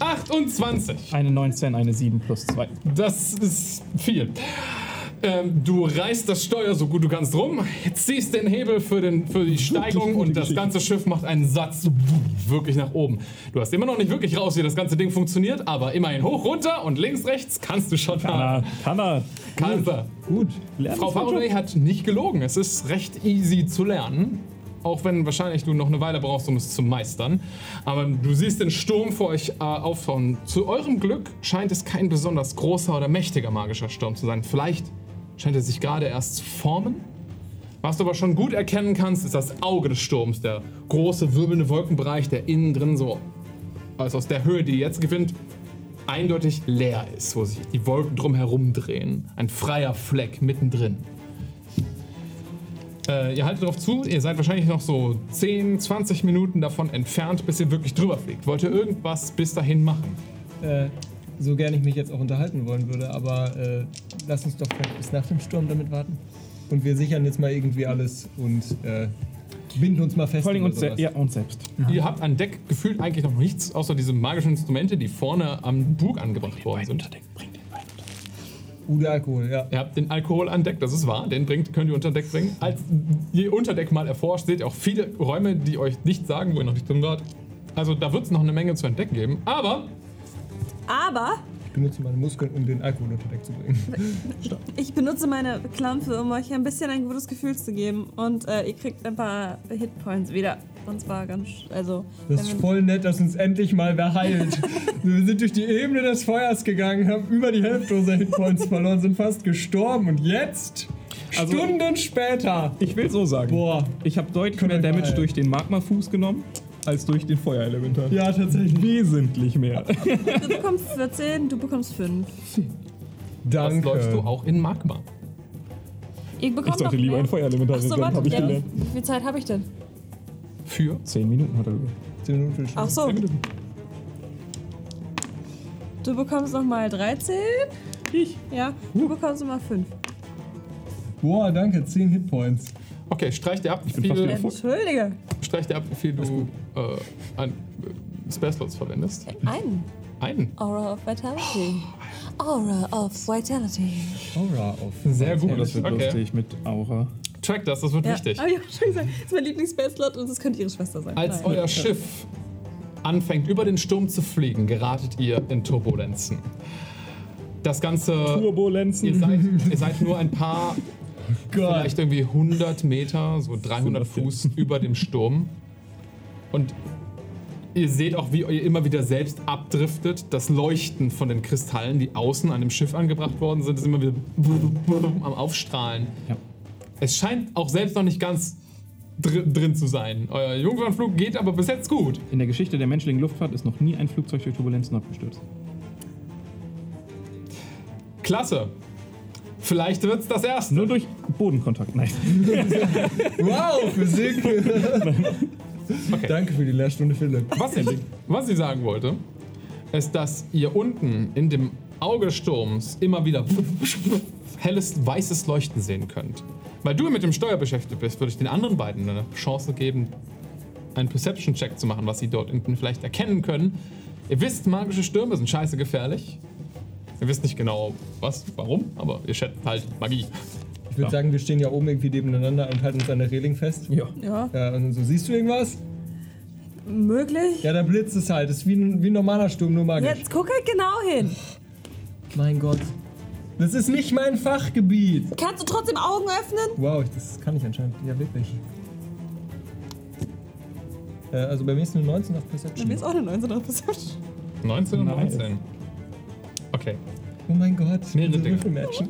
28. Eine 19, eine 7 plus 2. Das ist viel. Ähm, du reißt das Steuer so gut du kannst rum, ziehst den Hebel für, den, für die Steigung und das ganze Schiff macht einen Satz wirklich nach oben. Du hast immer noch nicht wirklich raus, wie das ganze Ding funktioniert, aber immerhin hoch, runter und links, rechts kannst du schon Kann fahren. er. Kann er. Kannst du. Gut. Lernen Frau Job. hat nicht gelogen. Es ist recht easy zu lernen. Auch wenn wahrscheinlich du noch eine Weile brauchst, um es zu meistern. Aber du siehst den Sturm vor euch äh, auffahren. Zu eurem Glück scheint es kein besonders großer oder mächtiger magischer Sturm zu sein. Vielleicht scheint er sich gerade erst zu formen. Was du aber schon gut erkennen kannst, ist das Auge des Sturms. Der große, wirbelnde Wolkenbereich, der innen drin so, also aus der Höhe, die jetzt gewinnt, eindeutig leer ist, wo sich die Wolken drum herum drehen. Ein freier Fleck mittendrin. Äh, ihr haltet darauf zu, ihr seid wahrscheinlich noch so 10, 20 Minuten davon entfernt, bis ihr wirklich drüber fliegt. Wollt ihr irgendwas bis dahin machen? Äh, so gern ich mich jetzt auch unterhalten wollen würde, aber äh, lass uns doch vielleicht bis nach dem Sturm damit warten. Und wir sichern jetzt mal irgendwie alles und äh, binden uns mal fest. Vor allem uns, se ja, uns selbst. Ihr habt an Deck gefühlt eigentlich noch nichts, außer diese magischen Instrumente, die vorne am Bug angebracht worden sind. Gute Alkohol, ja. Ihr habt den Alkohol an Deck, das ist wahr, den bringt, könnt ihr unter Deck bringen. Als ihr unter Deck mal erforscht, seht ihr auch viele Räume, die euch nicht sagen, wo ihr noch nicht drin wart. Also da wird es noch eine Menge zu entdecken geben, aber Aber Ich benutze meine Muskeln, um den Alkohol unter Deck zu bringen. [laughs] ich benutze meine Klampfe, um euch ein bisschen ein gutes Gefühl zu geben. Und äh, ihr kriegt ein paar Hitpoints wieder. Und zwar ganz. Also. Das ist voll nett, dass uns endlich mal wer heilt. [laughs] wir sind durch die Ebene des Feuers gegangen, haben über die Hälfte unserer Hitpoints verloren, sind fast gestorben und jetzt, Also- Stunden später, Ich will so sagen. boah, Ich habe deutlich mehr Damage durch den Magma-Fuß genommen, als durch den Feuerelementar. ja tatsächlich. Wesentlich mehr. Du bekommst 14, du bekommst 5. das Danke. läufst du auch in Magma. Ich bekommt sollte noch lieber mehr. ein Feuerelementar so, sein, warte, habe ich gelernt. wie viel Zeit habe ich denn? Für Zehn Minuten hat er gesagt. 10 Minuten für die Ach so. Du bekommst noch mal 13. Ich? Ja, du bekommst noch mal 5. Boah, danke, 10 Hitpoints. Okay, streich dir ab, wie viel, voll. Entschuldige. streich dir ab, wie viel du äh, an äh, Spellslots verwendest. Einen. Einen. Aura of Vitality. Aura of Vitality. Aura auf. Sehr gut. Oh, das wird okay. lustig mit Aura. Track das, das wird Ja, wichtig. ich auch [laughs] schon gesagt. Das ist mein Lieblings-Spellslot und das könnte ihre Schwester sein. Als Nein. euer Schiff anfängt, über den Sturm zu fliegen, geratet ihr in Turbulenzen. Das Ganze. Turbulenzen. Ihr seid, ihr seid nur ein paar, [laughs] Gott. vielleicht irgendwie 100 Meter, so 300 das denn? Fuß über dem Sturm. Und Ihr seht auch, wie ihr immer wieder selbst abdriftet. Das Leuchten von den Kristallen, die außen an dem Schiff angebracht worden sind, ist immer wieder [laughs] am Aufstrahlen. Ja. Es scheint auch selbst noch nicht ganz dr drin zu sein. Euer Jungfernflug geht aber bis jetzt gut. In der Geschichte der menschlichen Luftfahrt ist noch nie ein Flugzeug durch Turbulenzen abgestürzt. Klasse. Vielleicht wird's das erste. Nur durch Bodenkontakt. Nein. [laughs] Wow, Physik. Danke für die Lehrstunde, Philipp. Was ich, was ich sagen wollte, ist, dass ihr unten in dem Auge Sturms immer wieder helles, weißes Leuchten sehen könnt. Weil du mit dem Steuer beschäftigt bist, würde ich den anderen beiden eine Chance geben, einen Perception-Check zu machen, was sie dort unten vielleicht erkennen können. Ihr wisst, magische Stürme sind scheiße gefährlich. Ihr wisst nicht genau, was, warum, aber ihr schätzt halt Magie. Ich würde sagen, wir stehen ja oben irgendwie nebeneinander und halten uns an der Reling fest. Ja. Ja, Ja, und so, siehst du irgendwas? möglich. Ja, da blitzt es halt. Das ist wie ein, wie ein normaler Sturm, nur magisch. Jetzt guck halt genau hin. Mein Gott. Das ist nicht mein Fachgebiet. Kannst du trotzdem Augen öffnen? Wow, ich- das kann ich anscheinend. Ja, wirklich. Äh, also bei mir ist eine 19 auf Perception. auch eine 19 auf Perception. 19 und Nice. 19. Okay. Oh mein Gott. Mehrere Dinge. Würfelmatchen.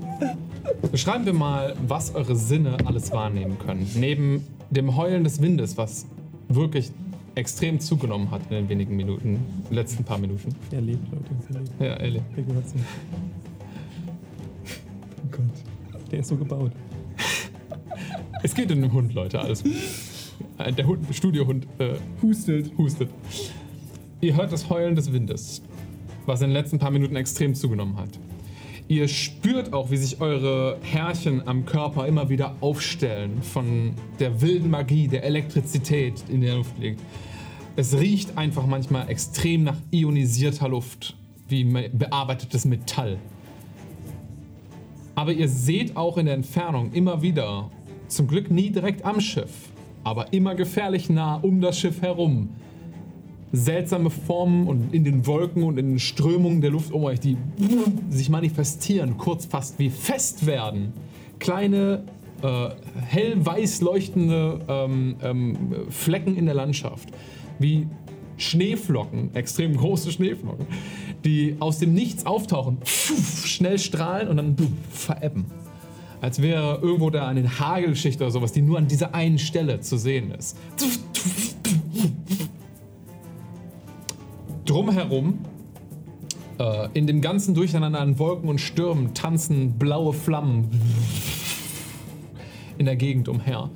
Beschreiben wir mal, was eure Sinne alles wahrnehmen können. Neben dem Heulen des Windes, was wirklich extrem zugenommen hat in den wenigen Minuten, letzten paar Minuten. Er lebt, Leute. Er lebt. Ja. Er Gott. Der ist so gebaut. Es geht um den Hund, Leute, alles gut. Äh, Der Hund, Studiohund äh, Hustet. hustet. Ihr hört das Heulen des Windes, was in den letzten paar Minuten extrem zugenommen hat. Ihr spürt auch, wie sich eure Härchen am Körper immer wieder aufstellen von der wilden Magie, der Elektrizität, die in der Luft liegt. Es riecht einfach manchmal extrem nach ionisierter Luft, wie bearbeitetes Metall. Aber ihr seht auch in der Entfernung immer wieder, zum Glück nie direkt am Schiff, aber immer gefährlich nah um das Schiff herum, seltsame Formen und in den Wolken und in den Strömungen der Luft um euch, die sich manifestieren, kurz fast wie fest werden. Kleine, äh, hellweiß leuchtende ähm, ähm, Flecken in der Landschaft, wie Schneeflocken, extrem große Schneeflocken, die aus dem Nichts auftauchen, schnell strahlen und dann verebben. Als wäre irgendwo da eine Hagelschicht oder sowas, die nur an dieser einen Stelle zu sehen ist. Drumherum, äh, in dem ganzen Durcheinander an Wolken und Stürmen, tanzen blaue Flammen in der Gegend umher.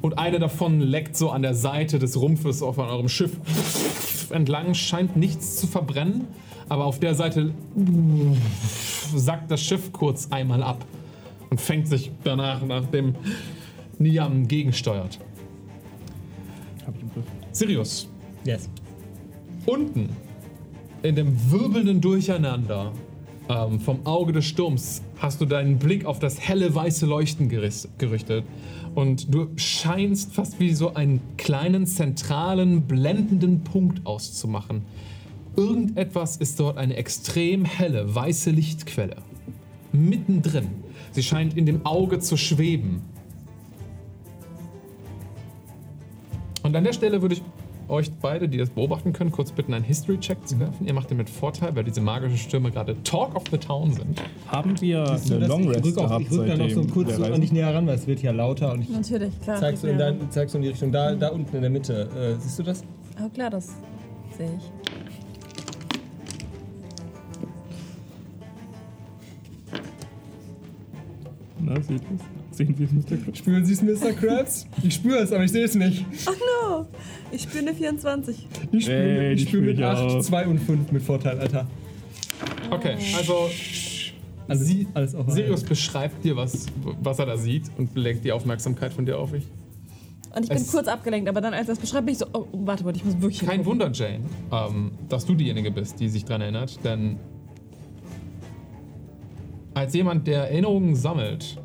Und eine davon leckt so an der Seite des Rumpfes auf eurem Schiff entlang, scheint nichts zu verbrennen, aber auf der Seite sackt das Schiff kurz einmal ab und fängt sich danach, nachdem Niam gegensteuert. Hab ich im Griff. Sirius, Yes. unten in dem wirbelnden Durcheinander ähm, vom Auge des Sturms hast du deinen Blick auf das helle weiße Leuchten gerichtet und du scheinst fast wie so einen kleinen zentralen blendenden Punkt auszumachen. Irgendetwas ist dort eine extrem helle weiße Lichtquelle. Mittendrin. Sie scheint in dem Auge zu schweben. Und an der Stelle würde ich euch beide, die das beobachten können, kurz bitten, einen History-Check zu werfen. Ihr macht den mit Vorteil, weil diese magischen Stürme gerade Talk of the Town sind. Haben wir Siehst du eine das? Long ich Rest gehabt ich rück da noch so seitdem kurz so Reise? dich näher ran, weil es wird ja lauter und ich Natürlich, klar. zeigst du in, dein, zeigst du in die Richtung, da, da unten in der Mitte. Äh, siehst du das? Oh, klar, das sehe ich. Na, seht ihr's? Sehen wir es, Mr. Crunch? Spüren Sie es, Mr. Krabs? Ich spüre es, aber ich sehe es nicht. Oh no! Ich spüre eine 24. Ich spüre Ey, ich die spür spür mit ich 8, auch. 2 und 5 mit Vorteil, Alter. Okay, also Alles, Sie, alles auf Sirius beschreibt dir, was, was er da sieht und lenkt die Aufmerksamkeit von dir auf dich. Und ich bin Es- kurz abgelenkt, aber dann, als er es beschreibt, bin ich so, oh, warte, warte, ich muss wirklich. Kein hingucken. Wunder, Jane, ähm, dass du diejenige bist, die sich daran erinnert, denn als jemand, der Erinnerungen sammelt,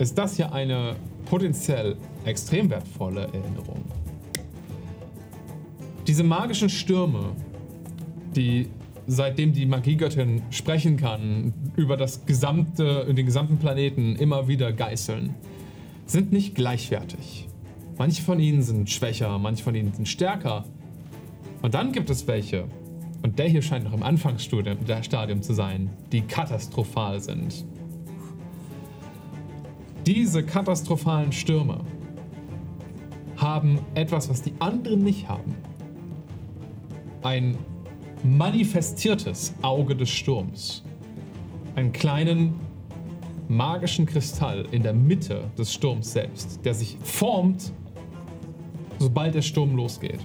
ist das hier eine potenziell extrem wertvolle Erinnerung. Diese magischen Stürme, die seitdem die Magiegöttin sprechen kann, über das gesamte, den gesamten Planeten immer wieder geißeln, sind nicht gleichwertig. Manche von ihnen sind schwächer, manche von ihnen sind stärker. Und dann gibt es welche, und der hier scheint noch im Anfangsstadium zu sein, die katastrophal sind. Diese katastrophalen Stürme haben etwas, was die anderen nicht haben. Ein manifestiertes Auge des Sturms. Einen kleinen magischen Kristall in der Mitte des Sturms selbst, der sich formt, sobald der Sturm losgeht.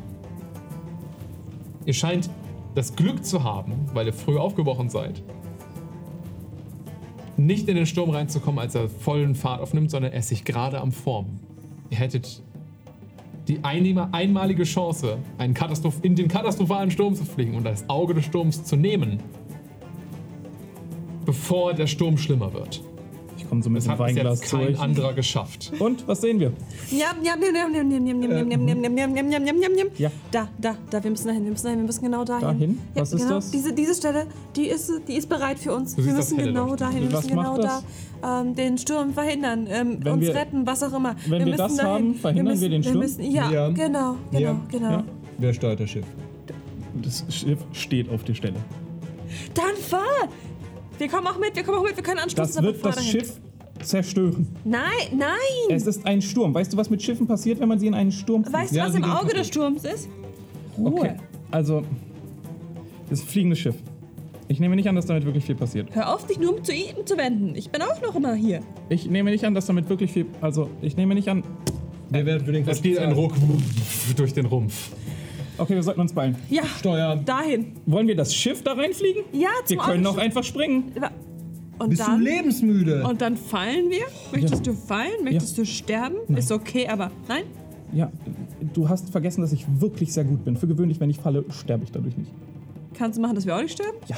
Ihr scheint das Glück zu haben, weil ihr früh aufgebrochen seid, nicht in den Sturm reinzukommen, als er vollen Fahrt aufnimmt, sondern er sich gerade am Formen. Ihr hättet die einmalige Chance, in den katastrophalen Sturm zu fliegen und das Auge des Sturms zu nehmen, bevor der Sturm schlimmer wird kommt so mit dem Weinglas jetzt kein durch. anderer geschafft. Und was sehen wir? Ja. Da, da, da, wir müssen dahin, wir müssen dahin, wir müssen genau dahin. Dahin? Ja, was ist das? Diese, diese Stelle, die ist, die ist bereit für uns. Wir müssen genau dahin, wir müssen genau da den Sturm verhindern, uns retten, was auch immer. Wenn wir, das haben, verhindern wir, den Sturm? Ja, genau, genau, genau. Wer steuert das Schiff? Das Schiff steht auf der Stelle. Dann fahr! Wir kommen auch mit, wir kommen auch mit, wir können anstoßen. Das wird das dahin. Schiff zerstören. Nein, nein! Es ist ein Sturm. Weißt du, was mit Schiffen passiert, wenn man sie in einen Sturm zieht? Weißt du, Ja, was im Auge kaputt. des Sturms ist? Okay, also, das ist ein fliegendes Schiff. Ich nehme nicht an, dass damit wirklich viel passiert. Hör auf, dich nur zu ihm zu wenden. Ich bin auch noch immer hier. Ich nehme nicht an, dass damit wirklich viel. Also, ich nehme nicht an. Wer wird für den Es geht ein Ruck durch den Rumpf. Okay, wir sollten uns beeilen. Ja, Steuern. dahin. Wollen wir das Schiff da reinfliegen? Ja, zum Wir können auch einfach springen. Und Bist du dann, lebensmüde? und dann fallen wir? Möchtest du fallen? Möchtest du sterben? Ist okay, aber nein? Ja, du hast vergessen, dass ich wirklich sehr gut bin. Für gewöhnlich, wenn ich falle, sterbe ich dadurch nicht. Kannst du machen, dass wir auch nicht sterben? Ja.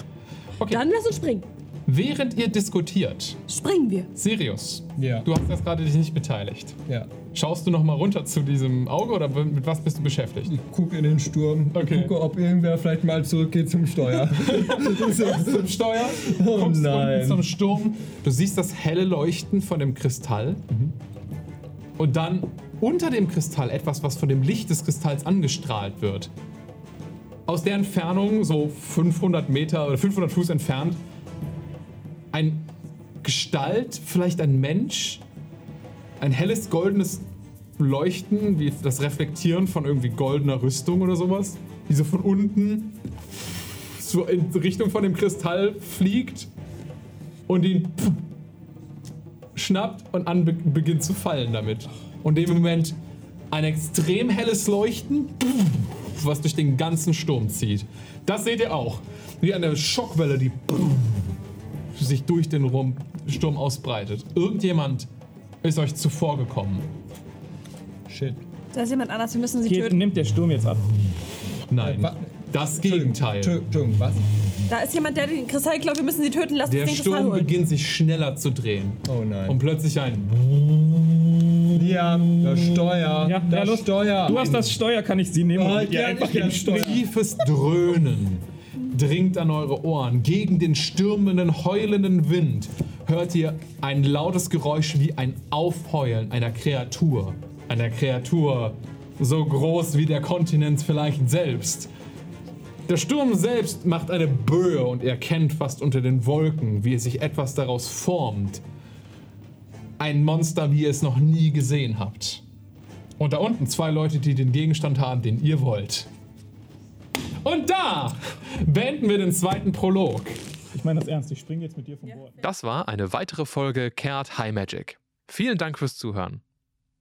Okay. Dann lass uns springen. Während ihr diskutiert, Springen wir. Sirius, Ja. du hast jetzt gerade dich nicht beteiligt. ja. Schaust du noch mal runter zu diesem Auge oder mit was bist du beschäftigt? Ich gucke in den Sturm. Okay. Gucke, ob irgendwer vielleicht mal zurückgeht zum Steuer. [laughs] zum Steuer, Oh guckst nein. unten zum Sturm. Du siehst das helle Leuchten von dem Kristall. Und dann unter dem Kristall etwas, was von dem Licht des Kristalls angestrahlt wird. Aus der Entfernung, so 500 Meter oder 500 Fuß entfernt, ein Gestalt, vielleicht ein Mensch, ein helles goldenes Leuchten, wie das Reflektieren von irgendwie goldener Rüstung oder sowas, die so von unten so in Richtung von dem Kristall fliegt und ihn schnappt und an be beginnt zu fallen damit. Und in dem Moment ein extrem helles Leuchten, was durch den ganzen Sturm zieht. Das seht ihr auch. Wie eine Schockwelle, die sich durch den Sturm ausbreitet. Irgendjemand ist euch zuvor gekommen. Shit. Da ist jemand anders, wir müssen sie Geht, töten. nimmt der Sturm jetzt ab. Nein, wa- das Gegenteil. Entschuldigung, was? Da ist jemand, der den Kristall klaut, wir müssen sie töten. Lass Der uns den Kristall Sturm holen. beginnt sich schneller zu drehen. Oh nein. Und plötzlich ein ja, das Steuer. Ja, das ja, los. Steuer. Du hast das Steuer, kann ich sie nehmen Oh, und ihr ja, einfach den Steuer. tiefes Dröhnen dringt an eure Ohren. Gegen den stürmenden, heulenden Wind hört ihr ein lautes Geräusch wie ein Aufheulen einer Kreatur. Einer Kreatur so groß wie der Kontinent vielleicht selbst. Der Sturm selbst macht eine Böe und ihr kennt fast unter den Wolken, wie sich etwas daraus formt. Ein Monster, wie ihr es noch nie gesehen habt. Und da unten zwei Leute, die den Gegenstand haben, den ihr wollt. Und da beenden wir den zweiten Prolog. Ich meine das ernst, ich springe jetzt mit dir vom Bord. Das war eine weitere Folge Kehrt High Magic. Vielen Dank fürs Zuhören.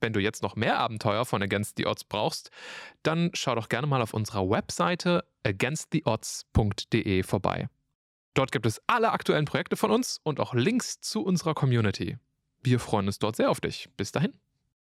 Wenn du jetzt noch mehr Abenteuer von Against the Odds brauchst, dann schau doch gerne mal auf unserer Webseite againsttheodds.de vorbei. Dort gibt es alle aktuellen Projekte von uns und auch Links zu unserer Community. Wir freuen uns dort sehr auf dich. Bis dahin.